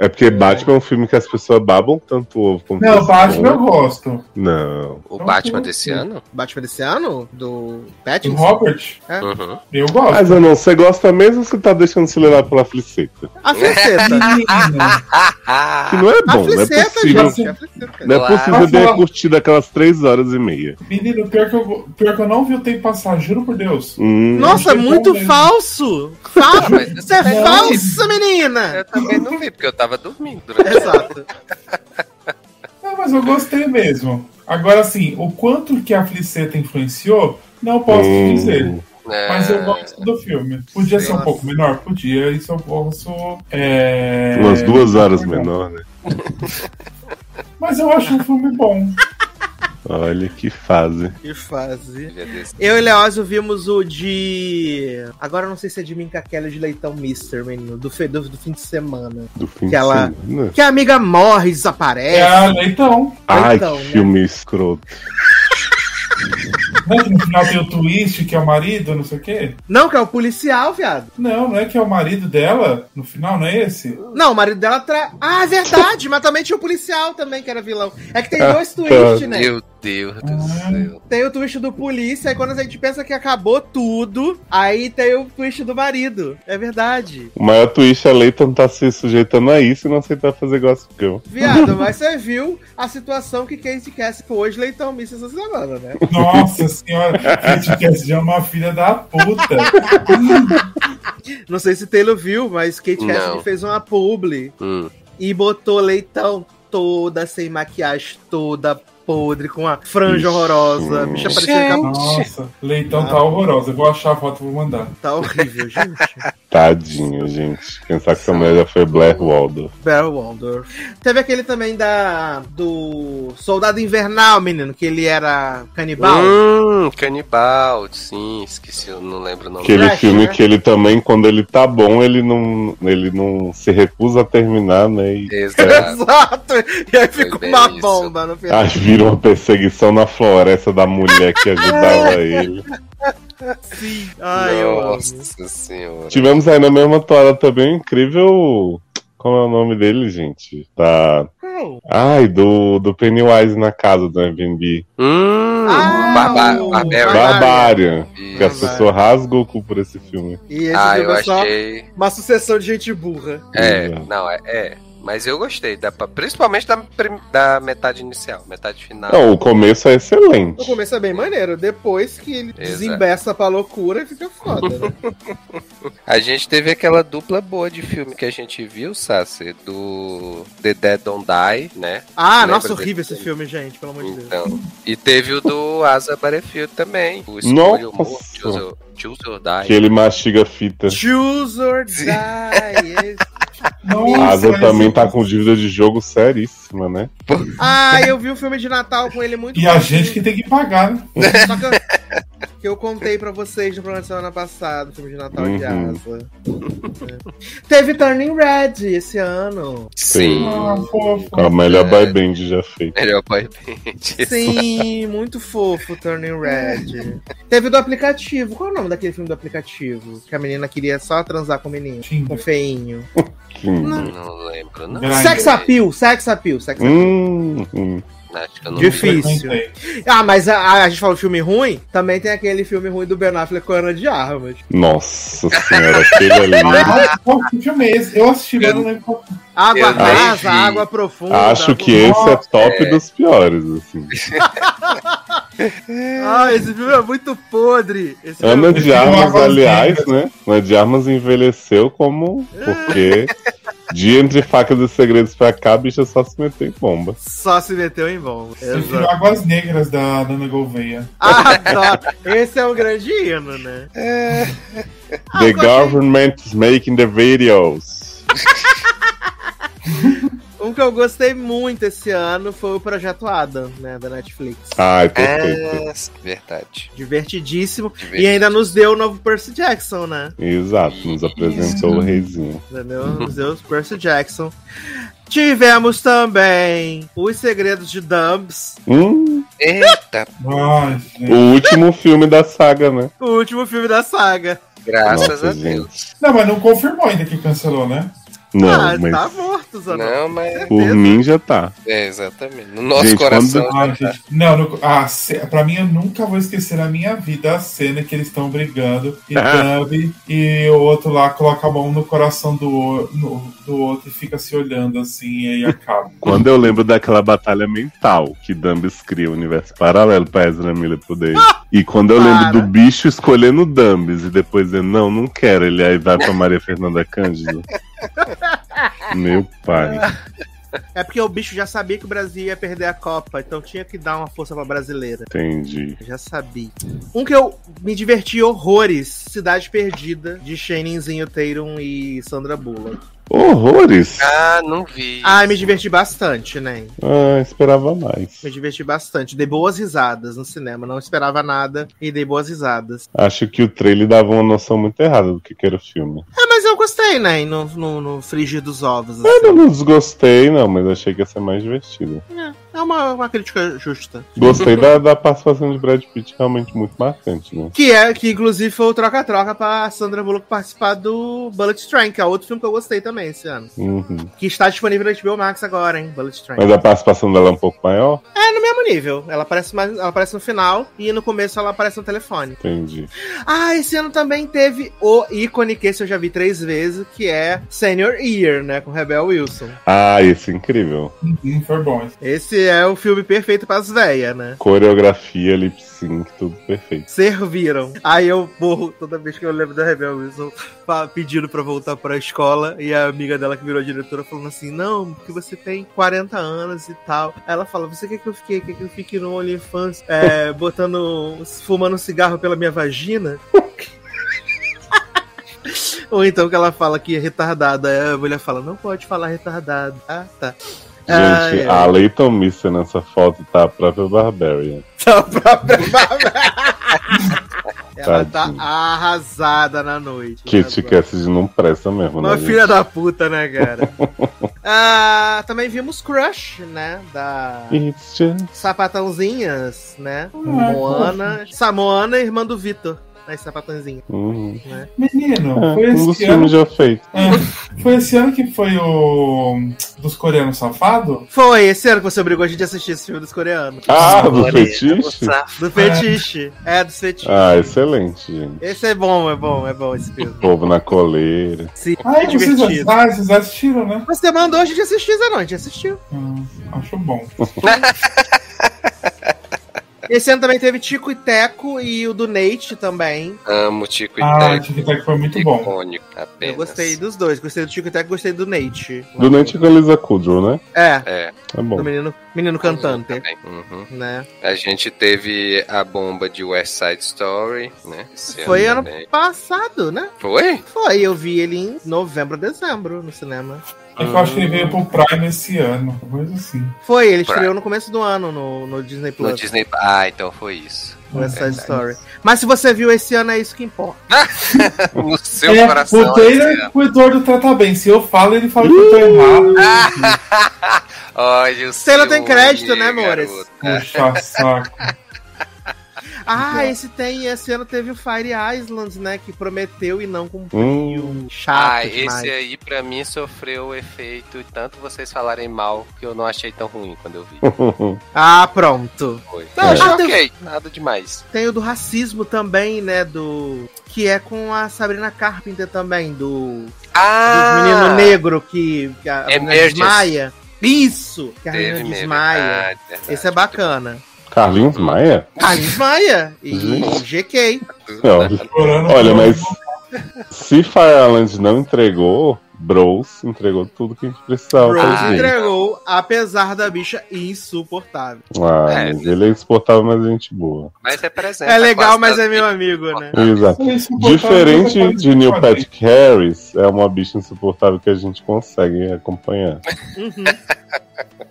É porque Batman é um filme que as pessoas babam tanto o ovo como Não, Batman eu gosto. Não. O Então, Batman sim. desse ano? Batman desse ano? Do O Pattinson? Robert, Uhum. eu gosto. Mas eu não, você gosta mesmo ou você tá deixando se levar pela fliceta? A Fliceta. (laughs) Que não é A bom, não é Fliceta, possível. gente. A Fliceta. Não é possível ter curtido aquelas três horas e meia. menino, pior que, eu, pior que eu não vi o tempo passar, juro por Deus. Hum, Nossa, muito falso! Falso! mas Você é não. falsa, menina! Eu também não vi, porque eu tava dormindo durante Exato. Não, mas eu gostei mesmo. Agora, assim, o quanto que a Fliceta influenciou, não posso te hum, dizer. É, Mas eu gosto do filme. Podia ser um Nossa. pouco menor? Podia, isso eu posso. É... Umas duas horas menor, né? Mas eu acho um filme bom. Olha que fase. Que fase. Eu e Leózio vimos o de. Agora eu não sei se é de Minka Kelly ou de Leitão Mister, menino. Do, fe- do, do fim de semana. Do fim Que ela- de semana. Que a amiga morre, desaparece. É a Leitão. Ai, então, que né? filme escroto. Não é que no final tem o twist, que é o marido, não sei o quê? Não, que é o policial, viado. Não, não é que é o marido dela? No final, não é esse? Não, o marido dela tra... Ah, é verdade, mas também tinha o policial também, que era vilão. É que tem Ah, dois tá. twists, né? Meu Deus do céu. Tem o twist do polícia, aí quando a gente pensa que acabou tudo, aí tem o twist do marido. É verdade. O maior twist é Leighton tá se sujeitando a isso e não aceitar fazer Gossip Girl. Viado, (laughs) mas você viu a situação que Kate Cassidy hoje Leitão Miss essa semana, né? Nossa senhora, Kate Cassidy é uma filha da puta. (laughs) Não sei se Taylor viu, mas Kate. Cassidy fez uma publi Hum. e botou Leitão toda sem maquiagem, toda podre, com a franja Ixi. horrorosa. Bicha parecia que Nossa, Leitão tá horrorosa. Eu vou achar a foto e vou mandar. tá horrível, gente. (laughs) Tadinho, gente. Pensar que essa mulher já foi Blair Waldorf. Barry Waldorf. Teve aquele também da do Soldado Invernal, menino, que ele era canibal. Hum, canibal, sim, esqueci, eu não lembro o nome. Aquele Flash, filme né? que ele também, quando ele tá bom, ele não, ele não se recusa a terminar, né? E Exato. Exato! E aí ficou uma isso. bomba no final. aí vira uma perseguição na floresta da mulher que ajudava (laughs) ele. Sim. Ai. Nossa senhora. Tivemos aí na mesma toada também um incrível. Como é o nome dele, gente? Tá. Ai, do, do Pennywise na casa do Airbnb. Hum, Ah, Barba- o- Barbarian. Que as pessoas rasgam o cu por esse filme. E esse Ah, filme eu é só achei. uma sucessão de gente burra. É, não, é, é. Mas eu gostei, da, principalmente da, da metade inicial, metade final. Não, o começo é excelente. No começo é bem maneiro, depois que ele Exato. desembeça pra loucura, fica foda, né? (laughs) A gente teve aquela dupla boa de filme que a gente viu, Sassi, do The Dead Don't Die, né? Ah, Lembra nossa, horrível esse filme? gente, pelo amor de Deus. Então, e teve o do Asa Battlefield também. O o Nossa. Choose or- Choose or Die. Que ele mastiga fita. Choose or die. esse- Nossa, Asa mas também tá com dívida de jogo seríssima, né? Ah, eu vi um filme de Natal com ele muito E a fofinho. gente que tem que pagar, né? Só que eu, que eu contei pra vocês no programa de semana passada, filme de Natal de Uhum. Asa. É. Teve Turning Red esse ano. Sim. Ah, a melhor É. boy band já feita. Melhor boy band. Sim, muito fofo Turning Red. Teve do aplicativo. Qual é o nome daquele filme do aplicativo? Que a menina queria só transar com o menino. Tinder. Com o feinho. Lindo. Não lembro, não. Sex appeal, sex appeal, sex appeal. Hum, hum. Não Difícil. Ah, mas a, a gente falou filme ruim, também tem aquele filme ruim do Ben Affleck com Ana de Armas. Nossa senhora, aquele ali. Ah, filme é esse? Eu assisti, mas não lembro qual. Água Eu rasa, água profunda. Acho que esse é top É. dos piores, assim. (laughs) Ah, esse filme é muito podre. Esse filme Ana é de é Armas, aliás, né? Ana de Armas envelheceu como. Porque de entre facas e segredos pra cá, a bicha só se meteu em bomba. Só se meteu em bomba. Exato. Águas Negras da Nana Gouveia. Ah, adoro. Esse é um grande hino, né? The eu gostei. government is making the videos. (laughs) Um que eu gostei muito esse ano foi o Projeto Adam, né? Da Netflix. Ai, perfeito. É, verdade. Divertidíssimo. Divertido. E ainda nos deu o novo Percy Jackson, né? Exato, nos apresentou o reizinho. Entendeu? Nos deu o Percy Jackson. Tivemos também Os Segredos de Dumbs, Hum, Eita, Ai, o último filme da saga, né? o último filme da saga. graças Nossa, a Deus. gente. Não, mas não confirmou ainda que cancelou, né? Não, ah, mas tá morto, Zanon. Não, mas. por mim já tá. É, exatamente. No nosso Gente, coração. quando- Ai, já tá. gente. Não, no, a, ce- pra mim, eu nunca vou esquecer na minha vida a cena que eles estão brigando e (laughs) Dub e o outro lá coloca a mão no coração do, o- no- do outro e fica se olhando assim e aí (laughs) acaba. Quando eu lembro daquela batalha mental que Dumbis cria o universo paralelo pra Ezra Miller poder. (laughs) E quando eu lembro Para. do bicho escolhendo Dumbis e depois dizendo, não, não quero, ele aí vai pra Maria Fernanda Cândido. (laughs) Meu pai. É porque o bicho já sabia que o Brasil ia perder a Copa, então tinha que dar uma força pra brasileira. Entendi. Já sabia. Um que eu me diverti horrores: Cidade Perdida, de Shanezinho Tatum e Sandra Bullock. Horrores! Ah, não vi. Ah, me diverti bastante, né? Ah, esperava mais. Me diverti bastante. Dei boas risadas no cinema. Não esperava nada e dei boas risadas. Acho que o trailer dava uma noção muito errada do que, que era o filme. Ah, mas eu gostei, né? No, no, no frigir dos ovos. Eu assim. não desgostei, não, mas achei que ia ser mais divertido. É uma, uma crítica justa. Gostei da, da participação de Brad Pitt, realmente muito marcante, né? Que é, que inclusive foi o troca-troca pra Sandra Bullock participar do Bullet Train, que é outro filme que eu gostei também esse ano. Uhum. Que está disponível na HBO Max agora, hein? Bullet Train. Mas a participação dela é um pouco maior? É no mesmo nível. Ela aparece, mais, ela aparece no final e no começo ela aparece no telefone. Entendi. Ah, esse ano também teve o ícone que esse eu já vi três vezes, que é Senior Year, né? Com Rebel Wilson. Ah, esse é incrível. Hum, foi bom. Esse é o filme perfeito pras véias, né? Coreografia, lip sync, tudo perfeito. Serviram. Aí eu morro toda vez que eu lembro da Rebel Wilson pedindo pra voltar pra escola e a amiga dela que virou diretora falando assim: Não, porque você tem 40 anos e tal. Ela fala: Você quer que eu fique, quer que eu fique no OnlyFans é, (laughs) botando, fumando um cigarro pela minha vagina? (laughs) Ou então que ela fala que é retardada. A mulher fala: Não pode falar retardado. Ah, tá. Gente, Ai, a. Leighton Mister nessa foto tá a própria Barbarian. (laughs) Tá a própria (laughs) Ela tá Tadinho. arrasada na noite. Kit Tá Cassidy não presta mesmo, Uma né? filha gente? da puta, né, cara? (laughs) Ah, também vimos Crush, né? Da It's just... Sapatãozinhas, né? Moana. Samoana, irmã do Vitor. Nas sapatãozinhas. Uhum. Menino, É, foi um dos esse ano. já feitos. É, foi esse ano que foi o. dos coreanos safado? Foi esse ano que você obrigou a gente a assistir esse filme dos coreanos. Ah, do Olha, fetiche? Do fetiche. É, dos fetiches. Ah, excelente, gente. Esse é bom, é bom, é bom esse filme. Povo na coleira. Sim, Ah, é vocês, divertido. ah, vocês assistiram, né? Você mandou a gente assistir, Zé, não, a gente assistiu. Hum, acho bom. (laughs) Esse ano também teve Tico e Teco e o do Nate também. Amo Tico e Ah, Teco. Tic Tac foi muito bom. Icônico, apenas. Eu gostei dos dois. Gostei do Tico e Teco, gostei do Nate. Do Nate com a Elisa Kudrow, né? É, É. É bom. do menino, menino cantante, Também. Uhum. né? A gente teve a bomba de West Side Story, né? Esse Foi ano também. passado, né? Foi? Foi, eu vi ele em novembro, dezembro no cinema. É que eu acho que ele veio pro Prime esse ano, coisa assim. Foi, ele Pra- estreou no começo do ano no, no Disney Plus. No Disney. Ah, então foi isso. West Side Verdade. Story. Mas se você viu esse ano, é isso que importa. (laughs) No seu É, coração. o trailer, Luciano. o Eduardo trata bem. Se eu falo, ele fala que eu tô errado. (laughs) Olha o Taylor tem crédito, né, amores? Puxa saco. Ah, esse tem, esse ano teve o Fire Islands, né? Que prometeu e não cumpriu. Hum. Chato Ah, demais. esse aí pra mim sofreu o efeito tanto vocês falarem mal que eu não achei tão ruim quando eu vi. (laughs) Ah, pronto. Foi. Não, ah, tem- ok, nada demais. Tem o do racismo também, né? Do. Que é com a Sabrina Carpenter também, do. Ah! do menino negro que, que a, a menina Emergence. desmaia. Isso! Que a Teve desmaia. verdade, verdade. Esse é bacana. Carlinhos Maia? Ah, desmaia! E. GK. Olha, mas se Fire Island não entregou, Bros entregou tudo que a gente precisava gente. entregou, apesar da bicha insuportável. Ah, É. ele é insuportável, mas é gente boa. Mas representa. É legal, mas é meu amigo, né? Exato. É insuportável, Diferente de Neil Patrick Harris, é uma bicha insuportável que a gente consegue acompanhar. Uhum. (laughs)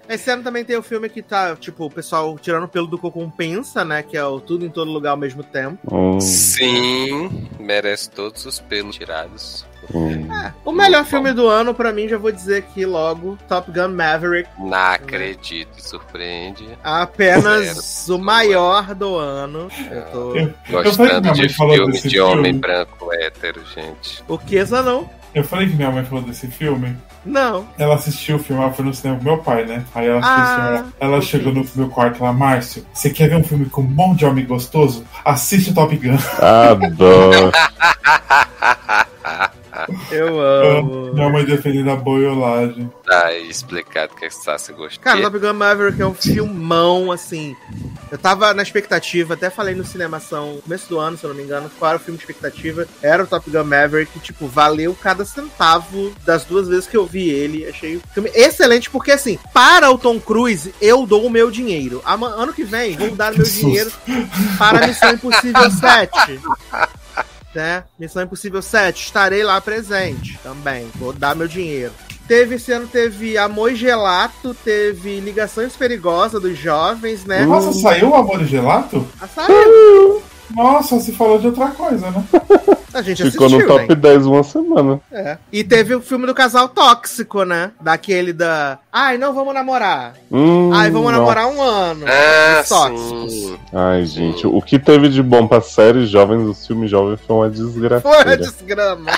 Esse ano também tem o filme que tá, tipo, o pessoal tirando pelo do Cocompensa, né? Que é o Tudo em Todo Lugar ao mesmo tempo. Hum, Sim, merece todos os pelos tirados. Hum. O melhor Muito filme do ano, pra mim, já vou dizer aqui logo, Top Gun Maverick. Não acredito, surpreende. Apenas o maior do ano. Eu tô... Eu- Eu falei que Gostando minha mãe de falou filme desse de homem filme. branco hétero, gente. O que, não? Eu falei que minha mãe falou desse filme. Não. Ela assistiu o filme, ela foi no cinema com meu pai, né? Aí ela assistiu Ah, o filme, ela, ela ok. chegou no meu quarto lá, Márcio, você quer ver um filme com um monte de homem gostoso? Assiste Top Gun. (laughs) Adoro. (laughs) Eu amo. Minha mãe defendendo a boiolagem. Tá aí explicado que essa se gostou. Cara, Top Gun Maverick é um filmão, assim. Eu tava na expectativa, até falei no Cinemação, começo do ano, se eu não me engano, qual era o filme de expectativa. Era o Top Gun Maverick, tipo, valeu cada centavo das duas vezes que eu vi ele. Achei o filme excelente, porque assim, para o Tom Cruise, eu dou o meu dinheiro. Ano que vem, vou dar meu Que susto. dinheiro para a Missão Impossível 7. (laughs) Né? Missão Impossível 7, estarei lá presente também. Vou dar meu dinheiro. Teve esse ano, teve Amor e Gelato, teve Ligações Perigosas dos Jovens, né? Nossa, saiu o Amor e Gelato? Ah, saiu. Nossa, se falou de outra coisa, né? A gente Ficou assistiu, no top né? 10 uma semana. É. E teve o filme do casal tóxico, né? Daquele da. Ai, não vamos namorar. Hum, Ai, vamos não. namorar um ano. Ah, Os tóxicos. sim. Ai, gente, o que teve de bom pra séries jovens, os filmes jovens foi uma desgraça. Foi a desgrama.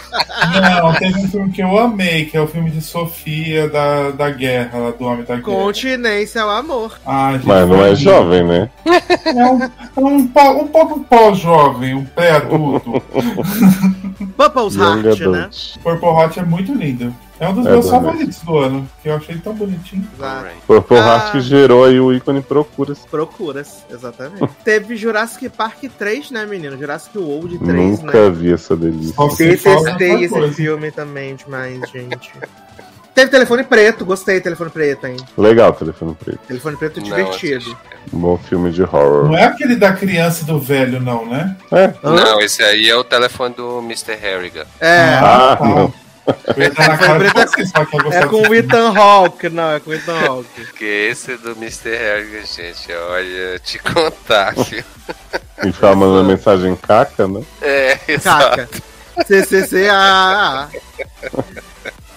Não, teve um filme que eu amei, que é o filme de Sofia da, da guerra, do Homem da Guerra. Continência ao amor. Ai, gente, Mas não é jovem, né? É um, é um, pó- um pouco pós-jovem, um pré-adulto. Bubbles (laughs) Young Heart, né? Purple Heart é muito lindo. É um dos É meus favoritos do ano, que eu achei tão bonitinho. Exato. Purple Ah. Heart que gerou aí o ícone Procuras. Procuras, exatamente. (laughs) Teve Jurassic Park 3, né, menino? Jurassic World 3, Nunca né? vi essa delícia. Detestei esse coisa. filme também demais, gente. (laughs) Teve Telefone Preto, gostei de Telefone Preto, hein? Legal, Telefone Preto. Telefone Preto Não, divertido. Um bom filme de horror. Não é aquele da criança e do velho, não, né? É. Não, esse aí é o telefone do Mr. Harrigan. É, Ah, tá. não. Eu é gostava com o Ethan Hawke, não, é com o Ethan Hawke. Porque esse do Mr. Harrigan, gente, olha, te contar, (laughs) viu? E ficava mandando mensagem caca, né? É, exato. Caca. CCCA.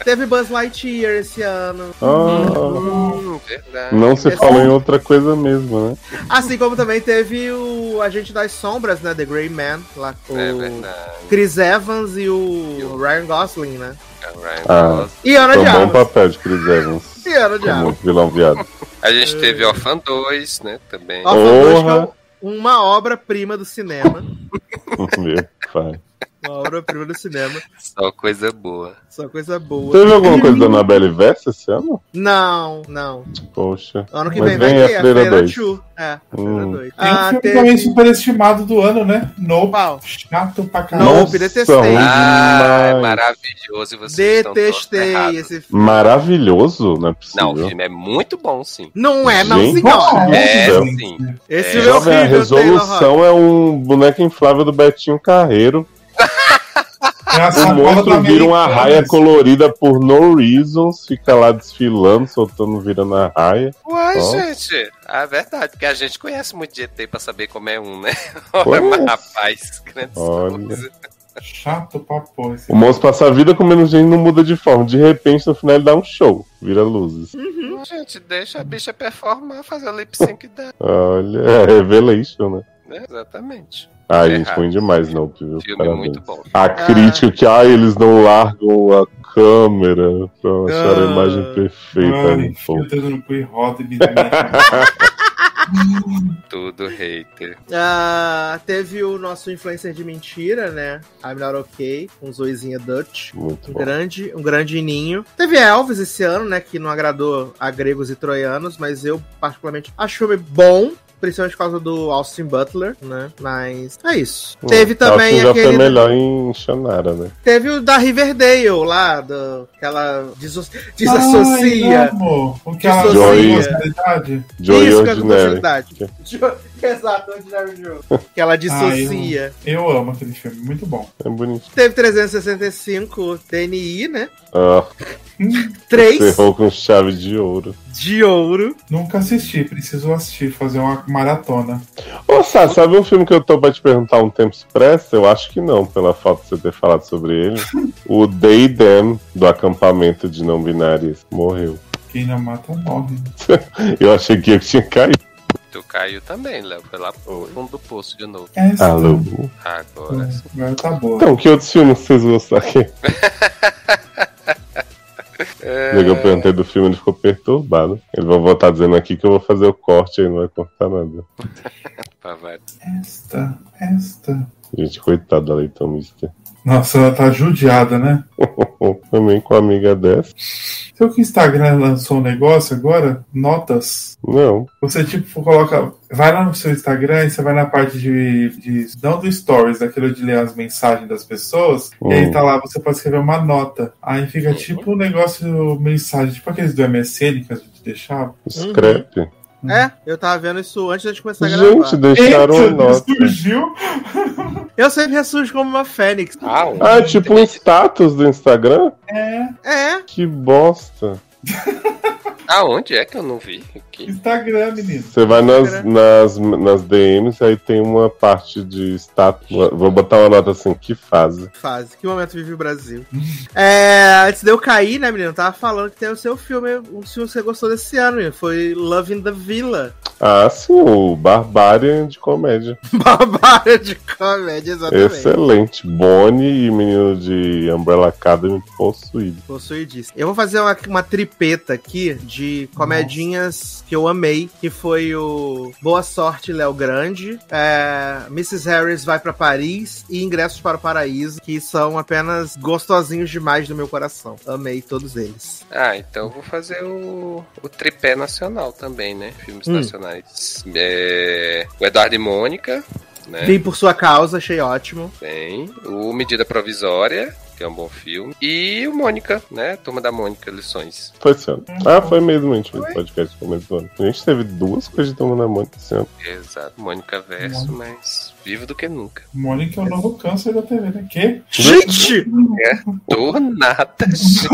Teve Buzz Lightyear esse ano. Ah, Hum, verdade. não se Esse- falou em outra coisa mesmo, né? Assim como também teve o Agente das Sombras, né? The Grey Man, lá com É o. Chris Evans e o Ryan Gosling, né? É o Ryan Ah. Gosling. E Ana de um bom Armas. papel de Chris Evans. E Ana de Armas. vilão viado. A gente teve Orphan 2, né? Também. Orphan 2 que é um- uma obra-prima do cinema. (laughs) Meu pai. Uma obra-prima do cinema. Só coisa boa. Só coisa boa. Teve alguma coisa da Annabelle Versa esse ano? Não, não. Poxa. Ano que Mas vem vai vem a ter a Freira Freira 2. 2. É, Hum. 2. Tem um Ah, filme teve... também superestimado do ano, né? Nope. Qual? Chato pra Não, caralho. Nope, detestei. Ah, é maravilhoso e vocês Detestei esse filme. Maravilhoso, não é possível. Não, o filme é muito bom, sim. Não é, não, Gente. senhora. É, céu. sim. Esse É. filme é Jovem, a resolução é um boneco inflável do Betinho Carreiro. É O monstro da vira uma raia colorida por no reasons, fica lá desfilando, soltando, virando a raia. Uai, Ó. gente. Ah, é verdade, porque a gente conhece muito de ET pra saber como é um, né? (laughs) Pois. Olha, mas, rapaz, grandes Olha. coisas. Chato pra porra. esse O monstro passa a vida comendo gente e não muda de forma. De repente, no final, ele dá um show, vira luzes. Não, Gente, deixa a bicha performar, fazer o lip sync dela. Olha, é Revelation, né? né? Exatamente. Ai, É gente, ruim demais, não, viu? Filme Parabéns. muito bom. A crítica que, ai, eles não largam a câmera pra achar a Ah. imagem perfeita. Ai, Ai, enfia pô. o dedo no cu e roda e me (laughs) Tudo hater. Ah, teve o nosso influencer de mentira, né? I'm Not Okay, com Zoizinha Dutch. Muito Um bom. grande, um grande ninho. Teve Elvis esse ano, né? Que não agradou a gregos e troianos, mas eu, particularmente, acho o filme bom. Principalmente por causa do Austin Butler, né? Mas é isso. Teve Hum, acho também que já aquele. foi melhor em Shannara, né? Teve o da Riverdale lá, do, que ela deso- desassocia. Ai, amor. O que ela personalidade? Joey Isso que é (laughs) Exato, Ordinary Joe. (laughs) Que ela dissocia. Eu amo aquele filme, muito bom. É bonito. Teve 365 TNI, né? Ah, 3 cerrou com chave de ouro. de ouro. Nunca assisti, preciso assistir, fazer uma maratona. Ô, Sá, sabe um filme que eu tô pra te perguntar um tempo se presta? Eu acho que não, pela falta de você ter falado sobre ele. (laughs) o Them, do acampamento de não binários, morreu. Quem não mata, morre. Eu achei que eu tinha caído. Tu caiu também, Léo. Foi lá pro fundo do poço de novo. Essa- Alô? Agora. sim. Agora tá boa. Então, que outros filmes vocês gostaram aqui? (laughs) É, Eu perguntei do filme, ele ficou perturbado. Ele vai voltar dizendo aqui que eu vou fazer o corte aí, não vai cortar nada. (laughs) Esta, esta. Gente, coitado da Leitão Mister. Nossa, ela tá judiada, né? (laughs) Também com a amiga dessa. Seu que o Instagram lançou um negócio agora? Notas. Não. Você, tipo, coloca. Vai lá no seu Instagram e você vai na parte de. de não do stories, daquilo de ler as mensagens das pessoas. E aí Hum. tá lá, você pode escrever uma nota. Aí fica tipo um negócio, mensagem, tipo aqueles do MSN que a gente deixava. Scrap. É, eu tava vendo isso antes de começar a gravar. Gente, deixaram Eita, nota. surgiu. Eu sempre ressurjo como uma fênix. Ah, é tipo um status do Instagram? É, É, Que bosta. (laughs) Aonde é que eu não vi? Aqui. Instagram, menino. Você vai nas, nas, nas DMs e aí tem uma parte de status. Vou botar uma nota assim, que fase. fase. Que momento vive o Brasil. (laughs) é, antes de eu cair, né, menino? Eu tava falando que tem o seu filme, um filme que você gostou desse ano, menino. Foi Love in the Villa. Ah, sim, o Barbarian de comédia. (laughs) Barbária de comédia, exatamente. Excelente. Bonnie e menino de Umbrella Academy possuído. Possuidíssimo. Eu vou fazer uma, uma tripeta aqui de comedinhas que eu amei, que foi o Boa Sorte, Léo Grande, é, Mrs. Harris vai pra Paris e Ingressos para o Paraíso, que são apenas gostosinhos demais do meu coração. Amei todos eles. Ah, então eu vou fazer o, o tripé nacional também, né? Filmes Hum. nacionais. É, o Eduardo e Mônica, né? Vim por sua causa, achei ótimo. Tem. O Medida Provisória, que é um bom filme. E o Mônica, né? Turma da Mônica, Lições. Foi esse ano. Ah, foi mesmo, a gente fez podcast no começo do ano. A gente teve duas coisas de tomando na mão esse ano. Exato. Mônica Verso, mas vivo do que nunca. Mônica é o novo câncer da TV, né? Que? Gente! Do nada, (laughs) gente.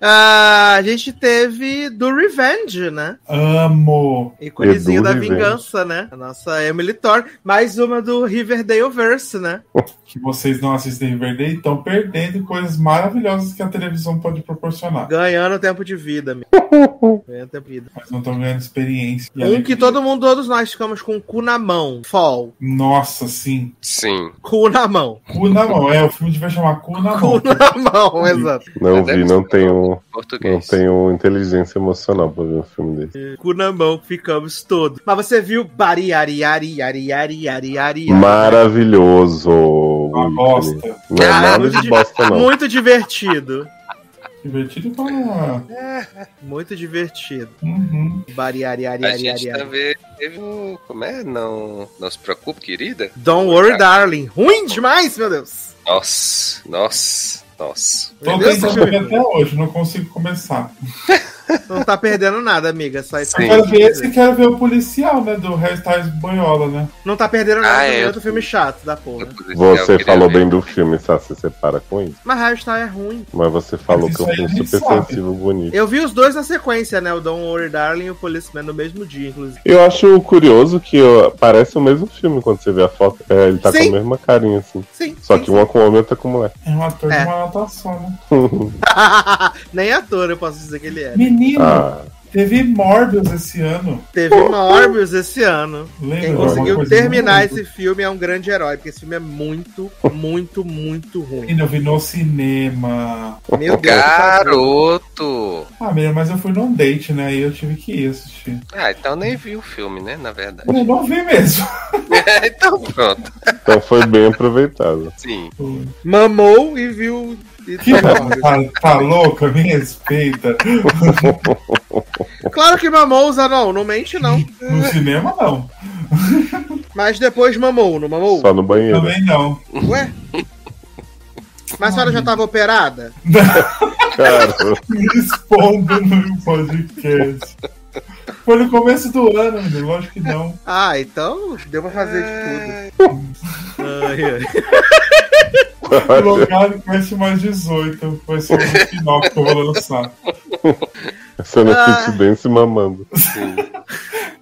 Ah, a gente teve do Revenge, né? Amo. Íconezinho da Revenge. vingança, né? A nossa Emily Thorne. Mais uma do Riverdale Verse, né? (laughs) que vocês não assistem Riverdale estão perdendo coisas maravilhosas que a televisão pode proporcionar. Ganhando tempo de vida, amigo. (laughs) Ganhando tempo de vida. Mas não estão ganhando experiência. E Um alegria. que todo mundo, todos nós ficamos com o cu na mão. Fall. Nossa, sim. Sim. Cu na mão. Cu na mão. É, o filme devia chamar Cu na mão. Cu na mão, (laughs) exato. Não vi, não tenho, não Português. tenho inteligência emocional pra ver um filme desse. Cu na mão, ficamos todos. Mas você viu Bari, Ari, Ari, Ari, Ari, Ari, Ari. Maravilhoso. Uma bosta. Não é Ah, nada muito de (laughs) bosta, não. Muito divertido. Divertido pra. (laughs) Muito divertido. Uhum. Bari, Ari, Ari, A Ari, Ari, gente Ari. também teve. Como é? Não, não se preocupe, querida. Don't worry, darling. Ruim demais, meu Deus. Nossa, nossa, nossa. Tô tentando até hoje, não consigo começar. (laughs) Não tá perdendo nada, amiga. Só isso Sim. quero ver esse e quero ver o policial, né? Do Hairstyles Boiola, né? Não tá perdendo nada. Ah, também é. outro filme chato da porra. Você falou bem do filme, sabe? Você separa com isso. Mas Hairstyle é ruim. Mas você falou Mas que é um filme super sabe. sensível, bonito. Eu vi os dois na sequência, né? O Don't Worry, Darling e o Policeman no mesmo dia, inclusive. Eu acho curioso que ó, parece o mesmo filme quando você vê a foto. É, ele tá Sim. com a mesma carinha, assim. Sim. Só sim, que uma com homem e outra com mulher. É um ator É. de uma só, né? (laughs) (laughs) Nem ator eu posso dizer que ele é. Menino, Ah, teve Morbius esse ano. Teve Morbius esse ano. Lembra? Quem conseguiu terminar esse filme é um grande herói, porque esse filme é muito, muito, muito ruim. Menino, eu vi no cinema. Meu. Garoto! Ah, menino, mas eu fui num date, né? Aí eu tive que ir assistir. Ah, então nem vi o filme, né? Na verdade. Eu não vi mesmo. (laughs) então pronto. então foi bem aproveitado. Sim. Mamou e viu. Que tá, tá louca? Me respeita. (laughs) Claro que mamou, Zanon, não mente não. No cinema, não. Mas depois mamou, não mamou? Só no banheiro. Também não. Ué? Mas a senhora já tava operada? Cara, Me (laughs) expondo no podcast. Foi no começo do ano, menino. Lógico que não. Ah, então deu pra fazer de tudo. Ai, ai. Logar Quest mais 18. Vai ser o final que eu vou lançar. sendo Ah. fit dance e mamando. (laughs)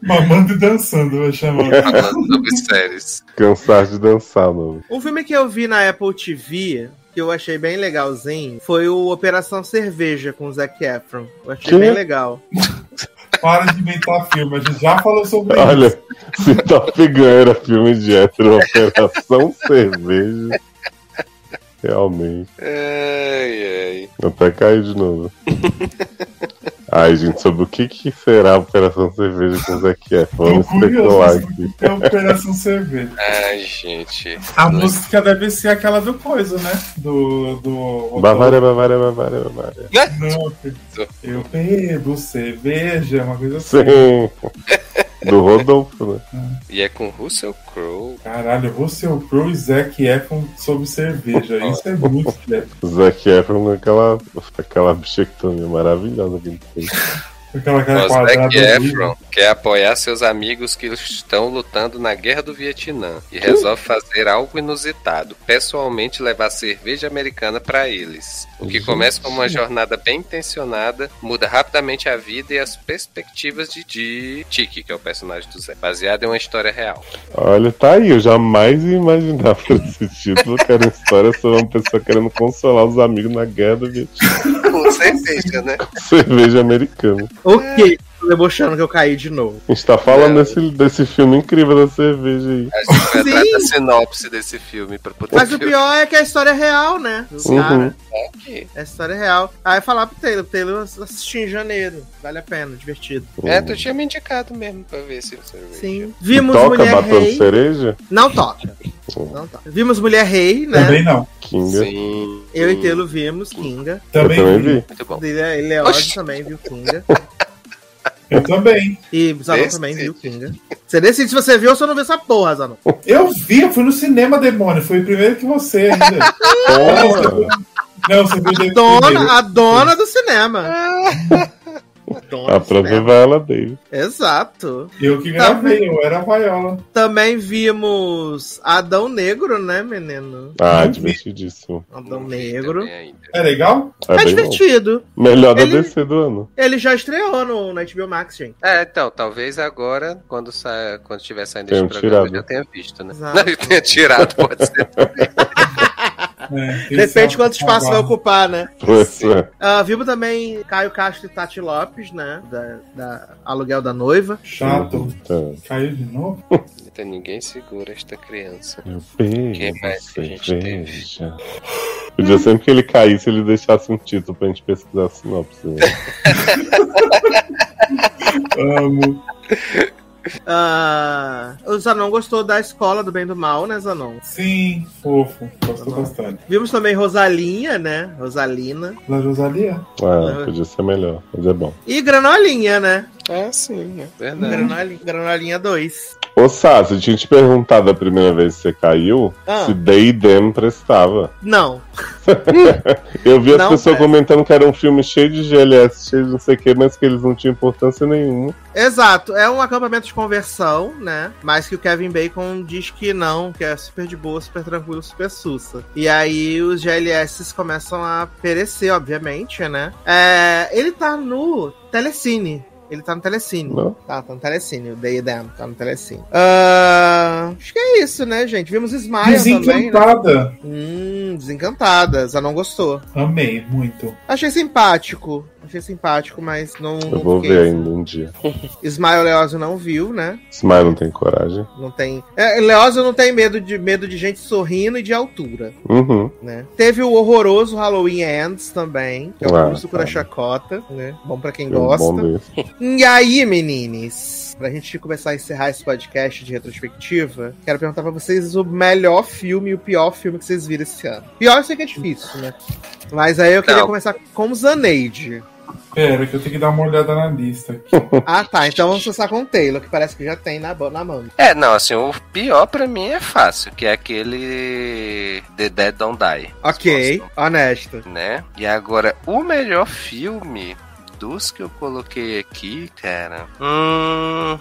Mamando e dançando, vai chamar. Sobre séries. Cansar de dançar, mano. Um filme que eu vi na Apple TV, que eu achei bem legalzinho, foi o Operação Cerveja com o Zac Efron. Eu achei Que? bem legal. (laughs) Para de inventar filme. A gente já falou sobre isso. Olha, se Top Gun era filme de hétero, Operação Cerveja. Realmente. Ai, ai. Até caí de novo. (laughs) Ai, gente, sobre o que, que será a Operação Cerveja com o Zac Efron? Vamos especular aqui. É Operação Cerveja. Ai, gente. A música deve ser aquela do coisa, né? Do. do Bavária, Bavária, Bavária, Bavária. Não, eu bebo cerveja, uma coisa assim. Sim. Do Rodolfo, né? E é com Russell Crowe. Caralho, Russell Crowe e Zac Efron sobre cerveja. Isso é muito Zac Efron com aquela, aquela bichectomia maravilhosa que ele fez. Aquela cara O quadrada. Zac. Efron quer apoiar seus amigos que estão lutando na guerra do Vietnã e resolve fazer algo inusitado, pessoalmente levar cerveja americana para eles. O que começa como uma jornada bem intencionada, muda rapidamente a vida e as perspectivas de, de Tiki, que é o personagem do Zé, baseado em uma história real. Olha, tá aí, eu jamais ia imaginar por esse título que era uma história sobre uma pessoa querendo consolar os amigos na guerra do Vietnã. Com certeza, né? Cerveja americana. Ok, debochando que eu caí de novo. A gente tá falando É. desse, desse filme incrível da cerveja aí. A gente vai atrás da sinopse desse filme pra poder Mas o ver pior é que a história é real, né? Do Uhum. aqui. A história é real. Aí falar pro Taylor, o Taylor assistiu em janeiro. Vale a pena, divertido. É, tu tinha me indicado mesmo pra ver se cerveja. Sim. Vimos Toca Mulher batendo Rei. cereja? Não toca. Não toca. Vimos Mulher Rei, né? Também não. Kinga. Sim. Eu e Taylor vimos Kinga. Eu Também, também vi. vi. Muito bom. Ele é, ele é ótimo Oxi. também, viu Kinga. (laughs) Eu também. E Zanon Decide. também viu Kinga. Você decide se você viu ou se eu não viu essa porra, Zanon. Eu vi, eu fui no cinema, demônio. Foi primeiro que você ainda. (laughs) Porra! Não, você viu depois. Dona, a dona do cinema. (laughs) Dona A do própria cinema. Viola Davis. Exato. Eu que gravei, eu era a Viola. Também vimos Adão Negro, né, menino? Ah, Não divertidíssimo. Adão Não Negro. É legal? É, É divertido. bom. Melhor da Ele- DC do ano. Ele já estreou no, no HBO Max, gente. É, então, talvez agora, quando, sa... quando estiver saindo esse programa, tirado. eu já tenha visto, né? Exato. (laughs) Não, eu tenha tirado, pode ser também. É, Depende esse quanto espaço vai ocupar, né? Pois é. Ah, vimos também Caio Castro e Tati Lopes, né? Da, da Aluguel da Noiva. Chato. Então, Caiu de novo? Então ninguém segura esta criança. eu beijo, Que mais que a gente cerveja. Podia sempre que ele caísse, ele deixasse um título pra gente pesquisar a sinopse. né? (laughs) Amo. Ah, o Zanon gostou da Escola do Bem e do Mal, né, Zanon? Sim, fofo. Gostou bastante. Vimos também Rosalinha, né? Rosalina. La Rosalia? Ah, podia ser melhor, mas é bom. E Granolinha, né? Ah, sim, é verdade. Granolinha, Granolinha 2. Ô, Sassi, eu tinha te perguntado a primeira vez que você caiu Ah. se Day Dem prestava. Não. (laughs) Eu vi as Não pessoas presta. comentando que era um filme cheio de GLS, cheio de não sei o que, mas que eles não tinham importância nenhuma. Exato, é um acampamento de conversão, né? Mas que o Kevin Bacon diz que não, que é super de boa, super tranquilo, super sussa. E aí os GLS começam a perecer, obviamente, né? É, ele tá no Telecine. Ele tá no Telecine. Não? Tá, tá no Telecine. O Day Them tá no Telecine. Ah, acho que é isso, né, gente? Vimos Smile também, né? Desencantada. Hum, desencantadas. A não gostou. Amei, muito. Achei simpático. Achei simpático, mas não. Eu vou fiquei- ver ainda um dia. (laughs) Smile Leózio não viu, né? Smile não tem coragem. Não tem. É, Leózio não tem medo de medo de gente sorrindo e de altura, Uhum. né? Teve o horroroso Halloween Ends também, que é o Ah, curso cura tá. chacota, né? Bom pra quem É gosta. bom. E aí, menines, pra gente começar a encerrar esse podcast de retrospectiva, quero perguntar pra vocês o melhor filme e o pior filme que vocês viram esse ano. Pior eu sei que é difícil, né? Mas aí eu queria Não. começar com Zaneide. Pera, que eu tenho que dar uma olhada na lista aqui. (laughs) Ah, tá. Então vamos começar com o Taylor, que parece que já tem na, na mão. É, não, assim, o pior pra mim é fácil, que é aquele The Dead Don't Die. Ok, honesto. Né? E agora, o melhor filme dos que eu coloquei aqui, cara. Hum,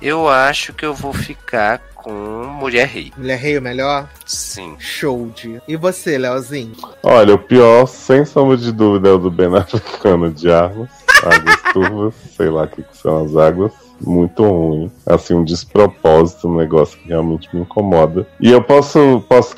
eu acho que eu vou ficar com Mulher Rei. Mulher Rei, o melhor? Sim. Show de. E você, Leozinho? Olha, o pior, sem sombra de dúvida, é o do Ben Africano de Armas. Águas turvas, sei lá o que, que são as águas. Muito ruim. Assim, um despropósito, um negócio que realmente me incomoda. E eu posso, posso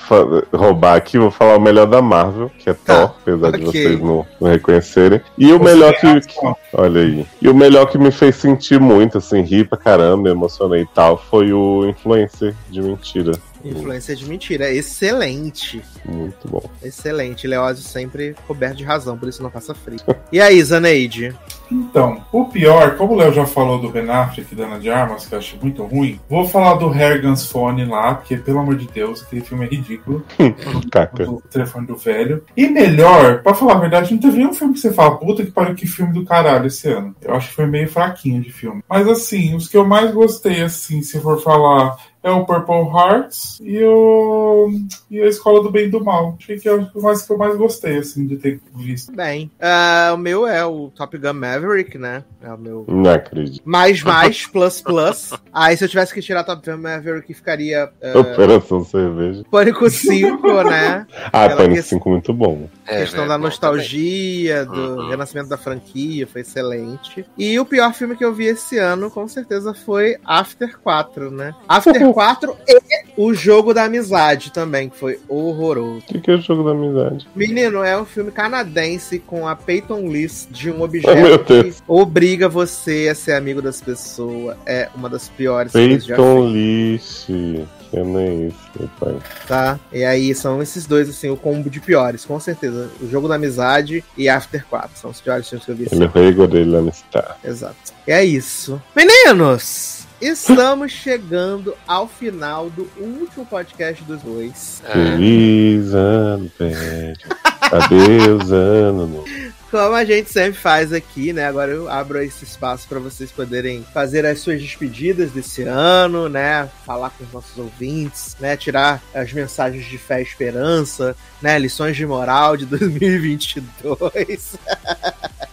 roubar aqui, vou falar o melhor da Marvel, que é Tá, Thor, apesar de ok. vocês não, não reconhecerem. E o Você melhor que, que- Olha aí. E o melhor que me fez sentir muito, assim, rir pra caramba, emocionei e tal, foi o Influencer de Mentira. Influência de mentira. Excelente. Muito bom. Excelente. Leózio sempre coberto de razão, por isso não passa frio. E aí, Zaneide? Então, o pior, como o Léo já falou do Ben Affleck, Dana de Armas, que eu acho muito ruim, vou falar do Harrigan's Phone lá, porque, pelo amor de Deus, aquele filme é ridículo. (laughs) Caca. do telefone do velho. E melhor, pra falar a verdade, não teve nenhum filme que você fala, puta que pariu, que filme do caralho esse ano. Eu acho que foi meio fraquinho de filme. Mas assim, os que eu mais gostei, assim, se for falar, é o Purple Hearts e o. e a Escola do Bem e do Mal. Achei que é o mais que eu mais gostei, assim, de ter visto. Bem, ah, o meu é o Top Gun Maverick, né? É o meu. Não acredito. Mais, mais, plus, plus. Aí, se eu tivesse que tirar Top Gun Maverick, ficaria ah, Operação Cerveja. Pânico 5, (laughs) né? Ah, Aquela Pânico que- 5 muito bom. É, questão velho, da nostalgia, do Uhum. renascimento da franquia, foi excelente. E o pior filme que eu vi esse ano, com certeza, foi After 4, né? After 4 e o Jogo da Amizade também, que foi horroroso. O que, que é o jogo da amizade? Menino, é um filme canadense com a Peyton List de um (laughs) Oh, objeto que Deus. obriga você a ser amigo das pessoas. É uma das piores que Peyton List. Que é isso, meu pai. tá? E aí são esses dois, assim, o combo de piores, com certeza. O Jogo da Amizade e After 4 são os piores filmes que eu vi Ele ano. regou dele Star. Exato. E é isso. Meninos, estamos chegando ao final do último podcast dos dois. É. Feliz ano, velho. Adeus, ano novo. Como a gente sempre faz aqui, né? Agora eu abro esse espaço para vocês poderem fazer as suas despedidas desse ano, né? Falar com os nossos ouvintes, né? Tirar as mensagens de fé e esperança, né? Lições de moral de (laughs) 2022. (laughs)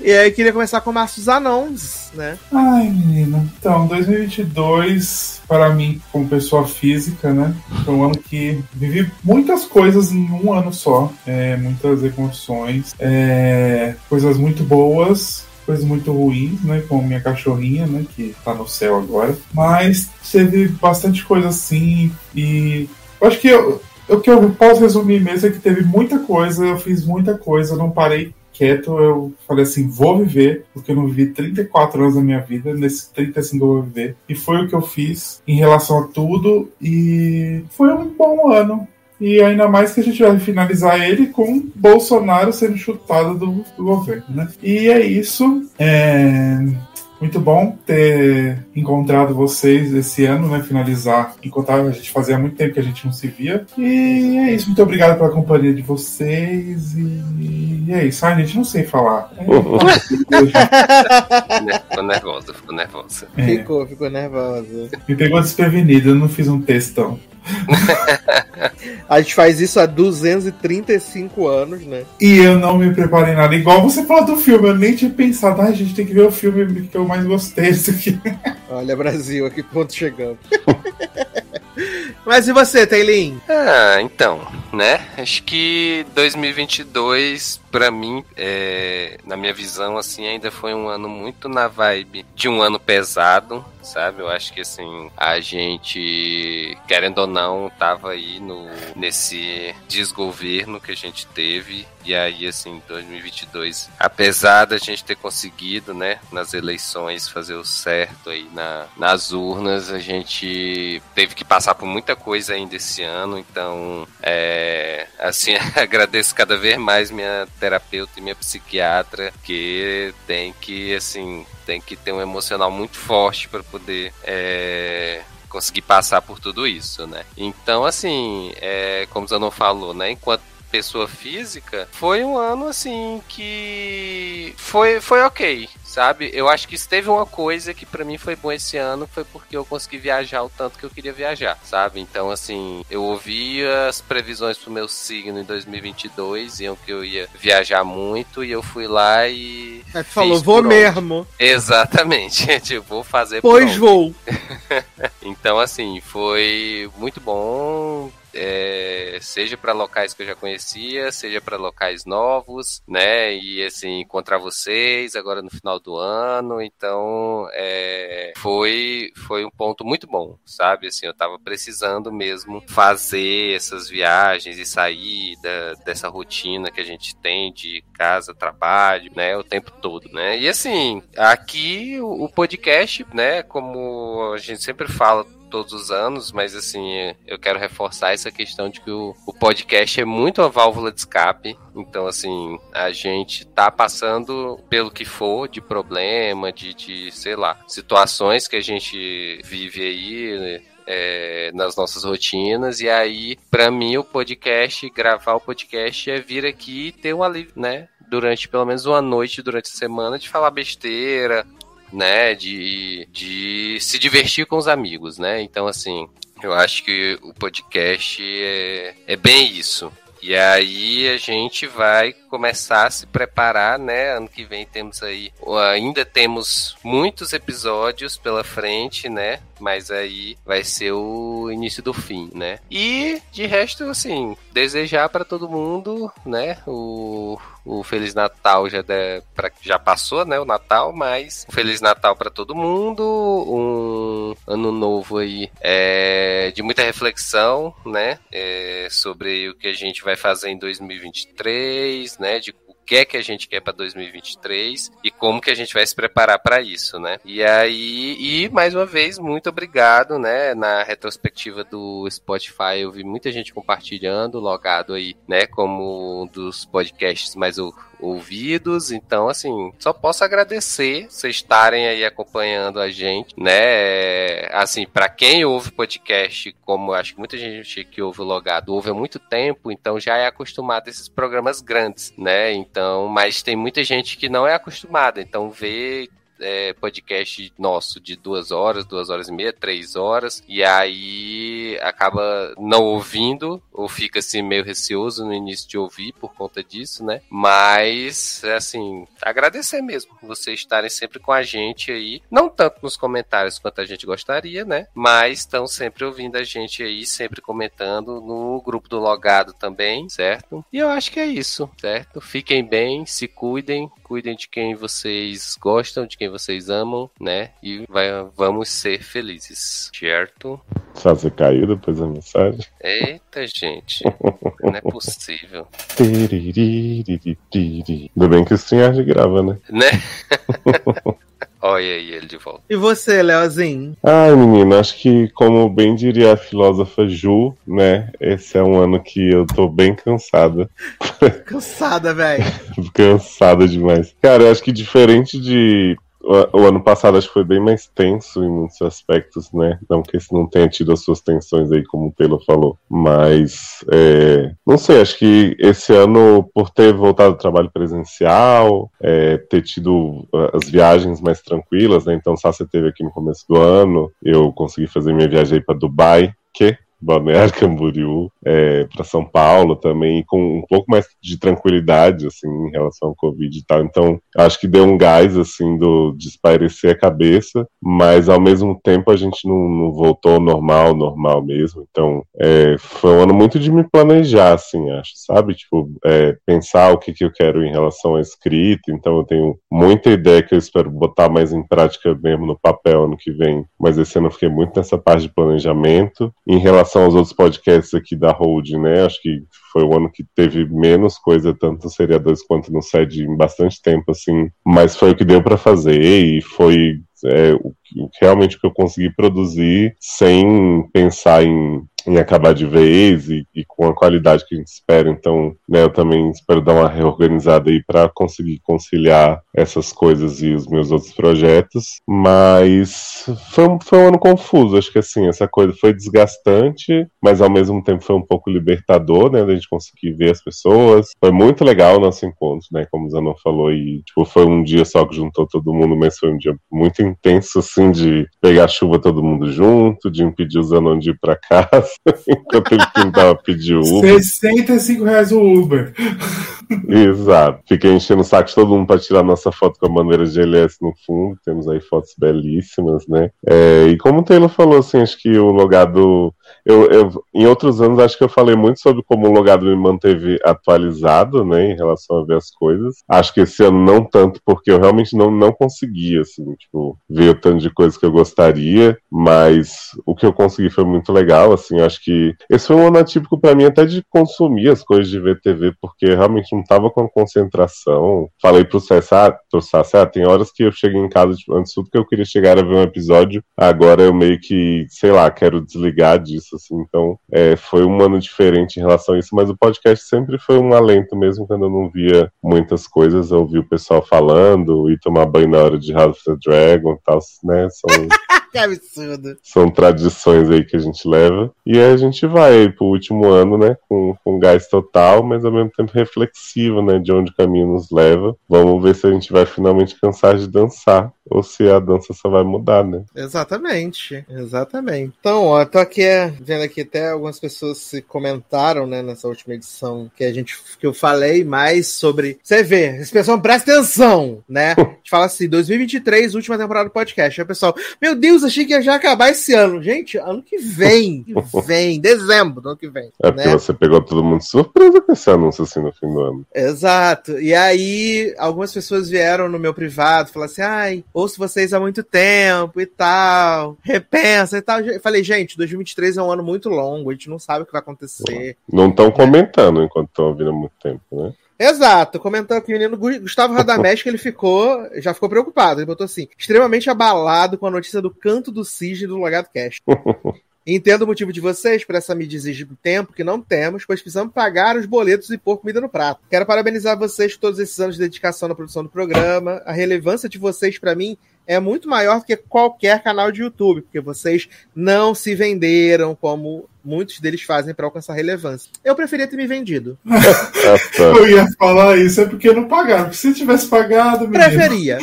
e aí queria começar com o Márcio Zanons, né? Ai, menino. Então, 2022, para mim, como pessoa física, né? Foi um ano que vivi muitas coisas em um ano só. É, muitas emoções, é, coisas muito boas, coisas muito ruins, né? Como minha cachorrinha, né? Que tá no céu agora. Mas teve bastante coisa assim e. Eu acho que eu, o que eu posso resumir mesmo é que teve muita coisa, eu fiz muita coisa, não parei quieto, eu falei assim, vou viver, porque eu não vivi 34 anos da minha vida, nesses 35 eu vou viver. E foi o que eu fiz em relação a tudo, e foi um bom ano. E ainda mais que a gente vai finalizar ele com Bolsonaro sendo chutado do, do governo, né? E é isso. É... Muito bom ter encontrado vocês esse ano, né? Finalizar, encontrar a gente fazia muito tempo que a gente não se via. E é isso. Muito obrigado pela companhia de vocês. E, e é isso. Ai, gente, não sei falar. É... ficou nervosa, ficou nervosa. É. Ficou, ficou nervosa. Me pegou desprevenido, eu não fiz um textão. (laughs) a gente faz isso há 235 anos, né? E eu não me preparei nada. Igual você falou do filme, eu nem tinha pensado, ah, a gente tem que ver o filme que eu mais gostei disso aqui. (laughs) Olha, Brasil, a que ponto chegamos. (laughs) Mas e você, Taylin? Ah, então, né? Acho que 2022, para mim, é, na minha visão, assim, ainda foi um ano muito na vibe de um ano pesado, sabe? Eu acho que assim, a gente, querendo ou não, tava aí no, nesse desgoverno que a gente teve. E aí, assim, 2022, apesar da gente ter conseguido, né, nas eleições fazer o certo aí na, nas urnas, a gente teve que passar por muita coisa ainda esse ano. Então, é, assim, (laughs) agradeço cada vez mais minha terapeuta e minha psiquiatra, que tem que, assim, tem que ter um emocional muito forte para poder é, conseguir passar por tudo isso, né? Então, assim, é, como o não falou, né? Enquanto pessoa física, foi um ano assim que foi foi ok, sabe? Eu acho que teve uma coisa que para mim foi bom esse ano foi porque eu consegui viajar o tanto que eu queria viajar, sabe? Então assim, eu ouvi as previsões pro meu signo em 2022, iam que eu ia viajar muito e eu fui lá e é, falou, vou mesmo. Exatamente, (laughs) tipo, vou fazer Pois vou. (laughs) então assim, foi muito bom é, seja para locais que eu já conhecia, seja para locais novos, né? E assim, encontrar vocês agora no final do ano. Então, é, foi, foi um ponto muito bom, sabe? Assim, eu tava precisando mesmo fazer essas viagens e sair da, dessa rotina que a gente tem de casa, trabalho, né? O tempo todo, né? E assim, aqui o, o podcast, né? Como a gente sempre fala, todos os anos, mas assim, eu quero reforçar essa questão de que o, o podcast é muito a válvula de escape. Então, assim, a gente tá passando pelo que for de problema, de, de sei lá, situações que a gente vive aí, né? É, nas nossas rotinas. E aí, para mim, o podcast, gravar o podcast é vir aqui e ter um alívio, né? Durante pelo menos uma noite durante a semana de falar besteira, né? De, de se divertir com os amigos, né? Então, assim, eu acho que o podcast é, é bem isso. E aí a gente vai começar a se preparar, né? Ano que vem temos aí, ainda temos muitos episódios pela frente, né? Mas aí vai ser o início do fim, né? E de resto, assim, desejar para todo mundo, né? O o Feliz Natal já, de, pra, já passou, né? O Natal, mas um Feliz Natal para todo mundo, um ano novo aí é, de muita reflexão, né? É, sobre o que a gente vai fazer em 2023, né? De que é que a gente quer para 2023 e como que a gente vai se preparar para isso, né? E aí, e mais uma vez, muito obrigado, né? Na retrospectiva do Spotify, eu vi muita gente compartilhando, logado aí, né? Como um dos podcasts mais ouvidos. Então, assim, só posso agradecer vocês estarem aí acompanhando a gente, né? Assim, para quem ouve podcast, como acho que muita gente que ouve o Logado ouve há muito tempo, então já é acostumado a esses programas grandes, né? Então, mas tem muita gente que não é acostumada, então vê é, podcast nosso de duas horas, duas horas e meia, três horas, e aí acaba não ouvindo, ou fica assim meio receoso no início de ouvir por conta disso, né? Mas, assim, agradecer mesmo vocês estarem sempre com a gente aí, não tanto nos comentários quanto a gente gostaria, né? Mas estão sempre ouvindo a gente aí, sempre comentando no grupo do Logado também, certo? E eu acho que é isso, certo? Fiquem bem, se cuidem, cuidem de quem vocês gostam, de quem vocês amam, né? E vai, vamos ser felizes, certo? Só você caiu depois da mensagem. Eita, gente. Não é possível. Ainda bem que o StreamYard grava, né? Né? (laughs) Olha aí ele de volta. E você, Leozinho? Ai, menina, acho que, como bem diria a filósofa Ju, né? Esse é um ano que eu tô bem cansada. (laughs) Cansada, velho. cansada demais. Cara, eu acho que diferente de o, ano passado acho que foi bem mais tenso em muitos aspectos, né? Não que esse não tenha tido as suas tensões aí, como o Taylor falou. Mas, é, não sei, acho que esse ano, por ter voltado ao trabalho presencial, é, ter tido as viagens mais tranquilas, né? Então, você teve aqui no começo do ano, eu consegui fazer minha viagem para Dubai, que Balneário (laughs) Camboriú, é, para São Paulo também, com um pouco mais de tranquilidade, assim, em relação ao Covid e tal. Então, acho que deu um gás, assim, do, de espairecer a cabeça, mas ao mesmo tempo a gente não, não voltou ao normal, normal mesmo. Então, é, foi um ano muito de me planejar, assim, acho, sabe? Tipo, é, pensar o que, que eu quero em relação à escrita. Então, eu tenho muita ideia que eu espero botar mais em prática mesmo no papel ano que vem, mas esse ano eu fiquei muito nessa parte de planejamento. Em relação relação aos outros podcasts aqui da Hold, né? Acho que foi o ano que teve menos coisa, tanto no seriadores quanto no SED, em bastante tempo, assim. Mas foi o que deu para fazer e foi é, o, realmente o que eu consegui produzir sem pensar em em acabar de vez e, e, com a qualidade que a gente espera. Então, né, eu também espero dar uma reorganizada aí para conseguir conciliar essas coisas e os meus outros projetos. Mas foi um, foi um ano confuso. Acho que assim, essa coisa foi desgastante, mas ao mesmo tempo foi um pouco libertador, né? Da gente conseguir ver as pessoas. Foi muito legal o nosso encontro, né? Como o Zanon falou, e tipo, foi um dia só que juntou todo mundo, mas foi um dia muito intenso, assim, de pegar chuva todo mundo junto, de impedir o Zanon de ir pra (laughs) casa. Ele tentava pedir Uber. 65 reais o Uber. Exato. Fiquei enchendo o saco de todo mundo para tirar nossa foto com a bandeira de GLS no fundo. Temos aí fotos belíssimas, né? É, e como o Taylor falou, assim, acho que o logado. Eu, eu, em outros anos, acho que eu falei muito sobre como o logado me manteve atualizado, né, em relação a ver as coisas. Acho que esse ano não tanto, porque eu realmente não, não conseguia, assim, tipo, ver o tanto de coisas que eu gostaria, mas o que eu consegui foi muito legal, assim, acho que esse foi um ano atípico para mim até de consumir as coisas de ver TV, porque realmente não tava com concentração. Falei pro César, pro César, ah, tem horas que eu cheguei em casa, tipo, antes tudo que eu queria chegar era ver um episódio, agora eu meio que, sei lá, quero desligar disso, assim, então é, foi um ano diferente em relação a isso, mas o podcast sempre foi um alento, mesmo quando eu não via muitas coisas, eu ouvi o pessoal falando, e tomar banho na hora de House of the Dragon e tal, né, são... (laughs) que absurdo. São tradições aí que a gente leva. E aí a gente vai pro último ano, né? Com, com gás total, mas ao mesmo tempo reflexivo, né? De onde o caminho nos leva. Vamos ver se a gente vai finalmente cansar de dançar. Ou se a dança só vai mudar, né? Exatamente. Exatamente. Então, ó, tô aqui é, vendo aqui até algumas pessoas se comentaram, né, nessa última edição que a gente que eu falei mais sobre. Você vê, esse pessoal presta atenção, né? (laughs) A gente fala assim, 2023, última temporada do podcast. Aí o pessoal, meu Deus, Deus, achei que ia já acabar esse ano. Gente, ano que vem. (laughs) Que vem, dezembro do ano que vem. É porque né? você pegou todo mundo de surpresa com esse anúncio assim no fim do ano. Exato. E aí, algumas pessoas vieram no meu privado falaram assim: ai, ouço vocês há muito tempo e tal, repensa e tal. Eu falei, gente, 2023 é um ano muito longo, a gente não sabe o que vai acontecer. Não estão comentando enquanto estão ouvindo há muito tempo, né? Exato, comentando que o menino Gustavo Radamés que ele ficou, já ficou preocupado. Ele botou assim, extremamente abalado com a notícia do canto do cisne do Logado Cash. (laughs) Entendo o motivo de vocês por essa mídia exigir tempo que não temos, pois precisamos pagar os boletos e pôr comida no prato. Quero parabenizar vocês por todos esses anos de dedicação na produção do programa. A relevância de vocês para mim é muito maior do que qualquer canal de YouTube, porque vocês não se venderam como muitos deles fazem para alcançar relevância. Eu preferia ter me vendido. (laughs) eu ia falar isso, é porque não pagaram. Se tivesse pagado, menino... Preferia.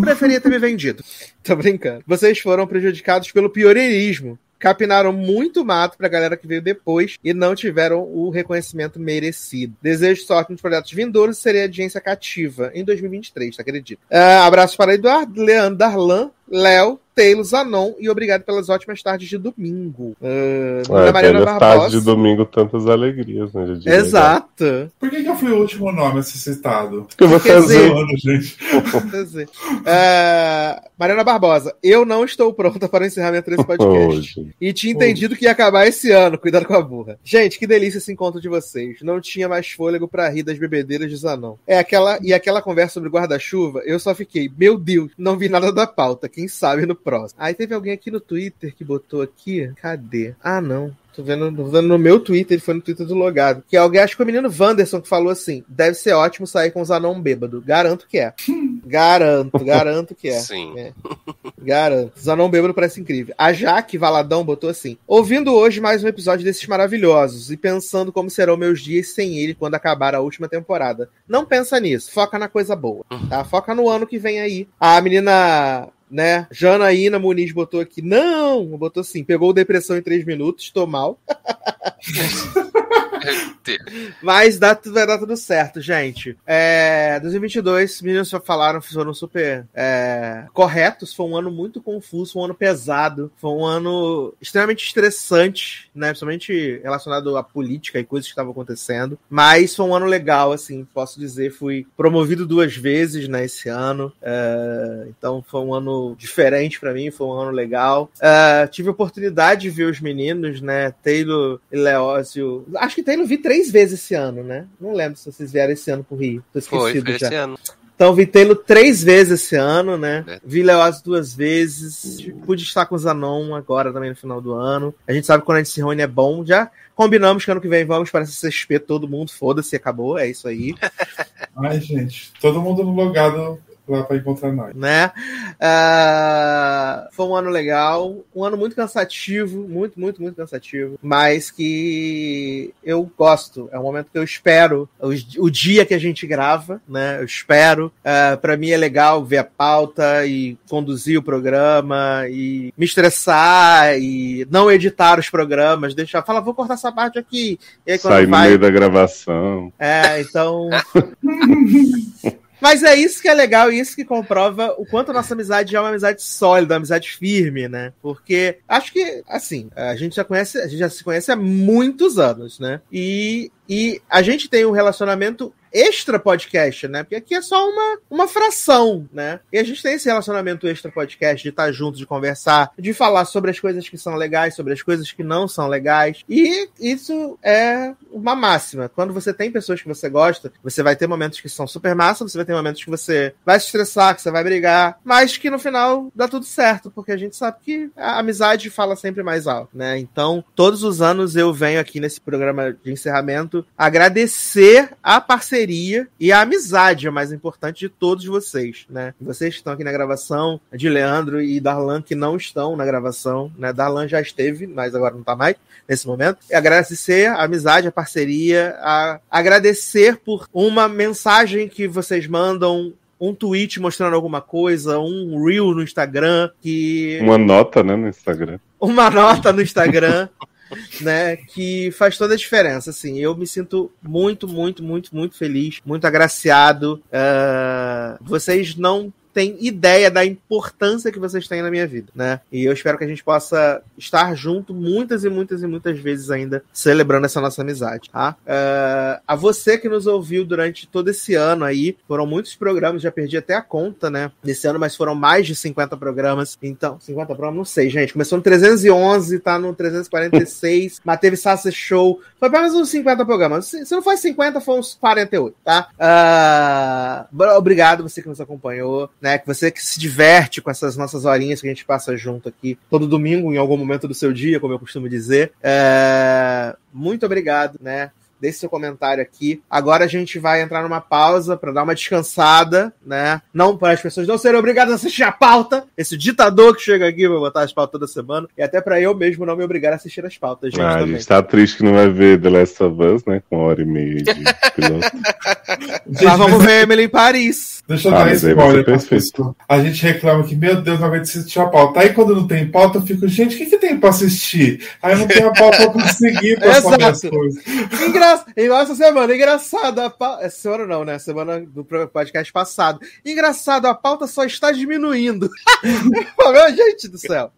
Preferia ter me vendido. Tô brincando. Vocês foram prejudicados pelo pioneirismo capinaram muito mato pra galera que veio depois e não tiveram o reconhecimento merecido. Desejo sorte nos projetos vindouros e seria audiência cativa em 2023, acredito. Uh, abraço para Eduardo, Leandro Darlan, Léo, Taylor, Zanon e obrigado pelas ótimas tardes de domingo. Uh, É, Ana Mariana velhas tardes de domingo, tantas alegrias, né? Exato. Por que, que eu fui o último nome a ser citado? Porque você Quer é. Ano, gente. (laughs) Uh, Mariana Barbosa, eu não estou pronta para o encerramento desse podcast. (laughs) Hoje. E tinha entendido que ia acabar esse ano, cuidado com a burra. Gente, que delícia esse encontro de vocês. Não tinha mais fôlego pra rir das bebedeiras de Zanon. É aquela e aquela conversa sobre guarda-chuva, eu só fiquei, meu Deus, não vi nada da pauta. Quem sabe no próximo. Aí teve alguém aqui no Twitter que botou aqui, cadê? Ah, não. Tô vendo, tô vendo no meu Twitter, ele foi no Twitter do Logado. Que é alguém, acho que foi o menino Wanderson que falou assim: deve ser ótimo sair com o Zanon bêbado. Garanto que é. (laughs) Garanto, garanto que é. Sim. É. Garanto. Zanon Bêbado parece incrível. A Jaque Valadão botou assim: Ouvindo hoje mais um episódio desses maravilhosos e pensando como serão meus dias sem ele quando acabar a última temporada. Não pensa nisso, foca na coisa boa, tá? Foca no ano que vem aí. A menina. Né? Janaína Muniz botou aqui, não! Botou assim, pegou depressão em três minutos, tô mal. (laughs) Mas dá, vai dar tudo certo, gente. É, 2022, meninos já falaram, foram super é, corretos. Foi um ano muito confuso, um ano pesado. Foi um ano extremamente estressante, né? Principalmente relacionado à política e coisas que estavam acontecendo. Mas foi um ano legal, assim, posso dizer. Fui promovido duas vezes, né, esse ano. É, então foi um ano diferente pra mim, foi um ano legal. É, tive a oportunidade de ver os meninos, né? Taylor e Leózio. Acho que Taylor vi três vezes esse ano, né? Não lembro se vocês vieram esse ano pro Rio. Tô Foi, esquecido foi já. esse ano. Então vi Taylor três vezes esse ano, né? É. Vi Leoz duas vezes. Pude estar com o Zanon agora também no final do ano. A gente sabe que quando a gente se reúne é bom. Já combinamos que ano que vem vamos para CSP todo mundo. Foda-se, acabou. É isso aí. (laughs) Ai, gente, todo mundo no logado lá pra encontrar nós. né? Ah, foi um ano legal, um ano muito cansativo, muito, muito, muito cansativo, mas que eu gosto. É um momento que eu espero o, o dia que a gente grava, né? Eu espero. Ah, Para mim é legal ver a pauta e conduzir o programa e me estressar e não editar os programas, deixar, fala, vou cortar essa parte aqui. E aí quando Sai no vai, meio da gravação. é, então. (laughs) Mas é isso que é legal e isso que comprova o quanto a nossa amizade é uma amizade sólida, uma amizade firme, né? Porque acho que, assim, a gente já conhece, a gente já se conhece há muitos anos, né? E, e a gente tem um relacionamento extra podcast, né? Porque aqui é só uma, uma fração, né? E a gente tem esse relacionamento extra podcast de estar junto, de conversar, de falar sobre as coisas que são legais, sobre as coisas que não são legais. E isso é uma máxima. Quando você tem pessoas que você gosta, você vai ter momentos que são super massa, você vai ter momentos que você vai se estressar, que você vai brigar, mas que no final dá tudo certo, porque a gente sabe que a amizade fala sempre mais alto, né? Então, todos os anos eu venho aqui nesse programa de encerramento agradecer a parceria e a amizade, é mais importante de todos vocês, né? Vocês que estão aqui na gravação, de Leandro e Darlan que não estão na gravação, né? Darlan já esteve, mas agora não tá mais nesse momento. E agradecer a amizade, a parceria, a agradecer por uma mensagem que vocês mandam um tweet mostrando alguma coisa, um reel no Instagram, que Uma nota, né, no Instagram. uma nota no Instagram, (laughs) né, que faz toda a diferença, assim, eu me sinto muito, muito, muito, muito feliz, muito agraciado, Ah, vocês não têm ideia da importância que vocês têm na minha vida, né, e eu espero que a gente possa estar junto muitas e muitas e muitas vezes ainda, celebrando essa nossa amizade, tá? Ah, a você que nos ouviu durante todo esse ano aí, foram muitos programas, já perdi até a conta, né, desse ano, mas foram mais de 50 programas, então, 50 programas, não sei, gente, começou no 311, tá no 346, (laughs) mas teve Sassa Show, foi menos uns 50 programas, se, não foi 50, foi uns 48, tá? Bro- obrigado você que nos acompanhou, né, que você que se diverte com essas nossas horinhas que a gente passa junto aqui, todo domingo, em algum momento do seu dia, como eu costumo dizer, É, muito obrigado, né, Deixe seu comentário aqui. Agora a gente vai entrar numa pausa para dar uma descansada, né? Não para as pessoas não serem obrigadas a assistir a pauta. Esse ditador que chega aqui vai botar as pautas toda semana. E até para eu mesmo não me obrigar a assistir as pautas, gente, Ah, a também. gente tá triste que não vai ver The Last of Us, né? Com uma hora e meia de (laughs) piloto. Mas vamos ver Emily em Paris. Deixa eu Ah, dar spoiler pra pessoa. A gente reclama que, meu Deus, não aguento assistir a pauta. Aí quando não tem pauta, eu fico, gente, o que, que tem pra assistir? Aí eu não tenho a pauta pra conseguir pra saber as Exato. coisas. (laughs) Engra... Igual essa semana, engraçado. A pa... Essa semana não, né? Semana do podcast passado. Engraçado, a pauta só está diminuindo. (laughs) Meu gente do céu.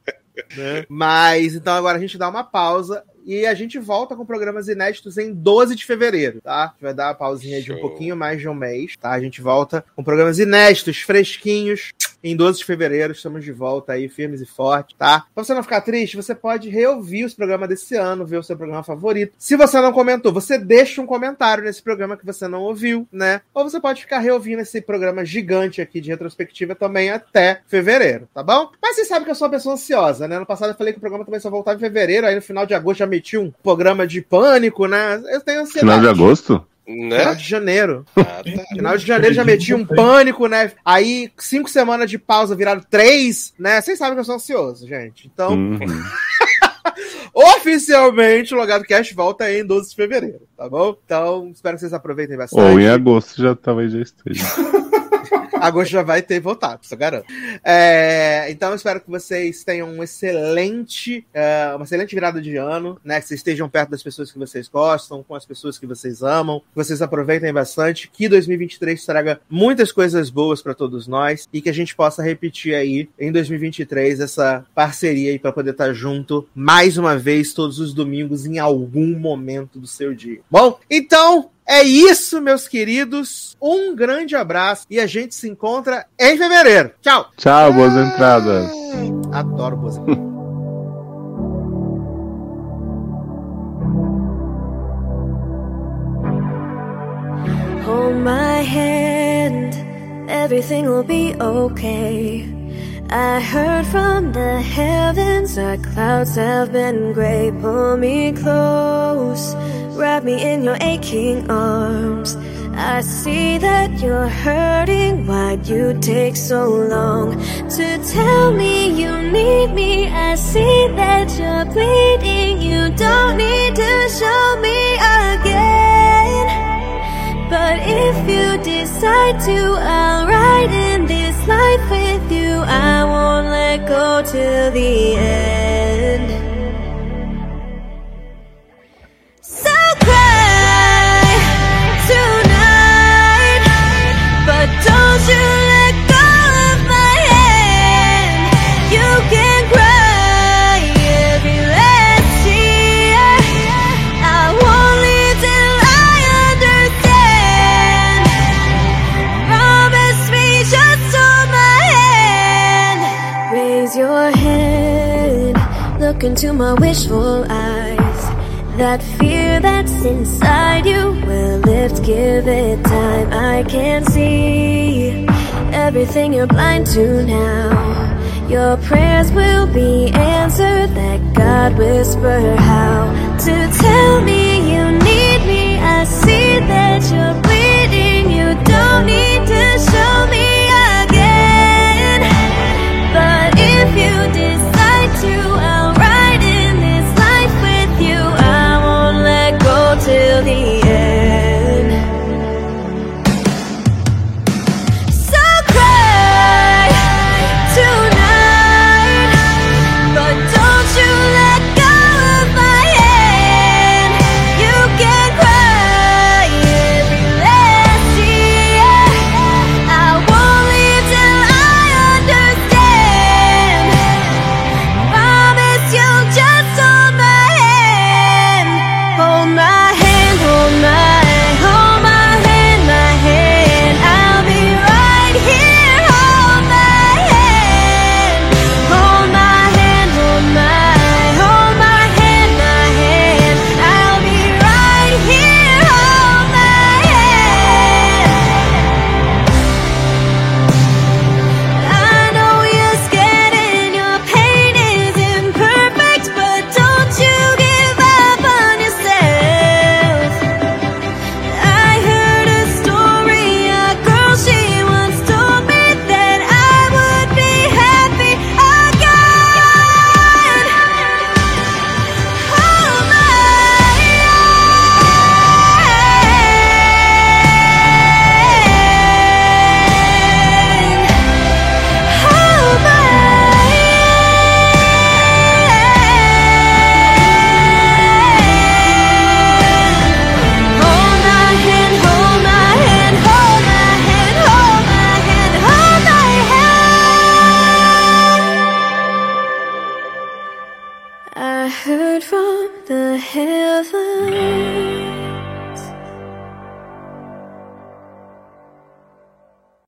Né? (laughs) Mas então agora a gente dá uma pausa e a gente volta com programas inéditos em 12 de fevereiro, tá? A gente vai dar uma pausinha de um Show. pouquinho mais de um mês, tá? A gente volta com programas inéditos, fresquinhos. Em 12 de fevereiro estamos de volta aí, firmes e fortes, tá? Pra você não ficar triste, você pode reouvir os programas desse ano, ver o seu programa favorito. Se você não comentou, você deixa um comentário nesse programa que você não ouviu, né? Ou você pode ficar reouvindo esse programa gigante aqui de retrospectiva também até fevereiro, tá bom? Mas você sabe que eu sou uma pessoa ansiosa, né? No passado eu falei que o programa também só voltava em fevereiro, aí no final de agosto já meti um programa de pânico, né? Eu tenho ansiedade. Final de agosto? Final Né? de janeiro. Ah, tá. Final de janeiro já meti um pânico, né? Aí, cinco semanas de pausa viraram três, né? Vocês sabem que eu sou ansioso, gente. Então, Uhum. (laughs) oficialmente, o Logado Cast volta aí em 12 de fevereiro, tá bom? Então, espero que vocês aproveitem bastante. Ou em agosto já talvez já esteja. (laughs) Agosto já vai ter voltado, eu garanto. É, então, espero que vocês tenham um excelente, é, uma excelente virada de ano, né? Que vocês estejam perto das pessoas que vocês gostam, com as pessoas que vocês amam, que vocês aproveitem bastante, que 2023 traga muitas coisas boas para todos nós e que a gente possa repetir aí em 2023 essa parceria aí para poder estar junto mais uma vez todos os domingos em algum momento do seu dia. Bom, então é isso, meus queridos. Um grande abraço e a gente se encontra em fevereiro. Tchau. Tchau, boas entradas. Adoro boas (laughs) entradas. Hold my hand, everything will be okay. I heard from the heavens our clouds have been gray. Pull me close, wrap me in your aching arms. I see that you're hurting. Why'd you take so long to tell me you need me? I see that you're bleeding. You don't need to show me again. But if you decide to, I'll ride in this life with you. I won't let go till the end. My wishful eyes. That fear that's inside you, well, let's give it time. I can see everything you're blind to now. Your prayers will be answered. That God whisper how to tell me you need me. I see that you're bleeding. You don't need to show me again. But if you decide to, till the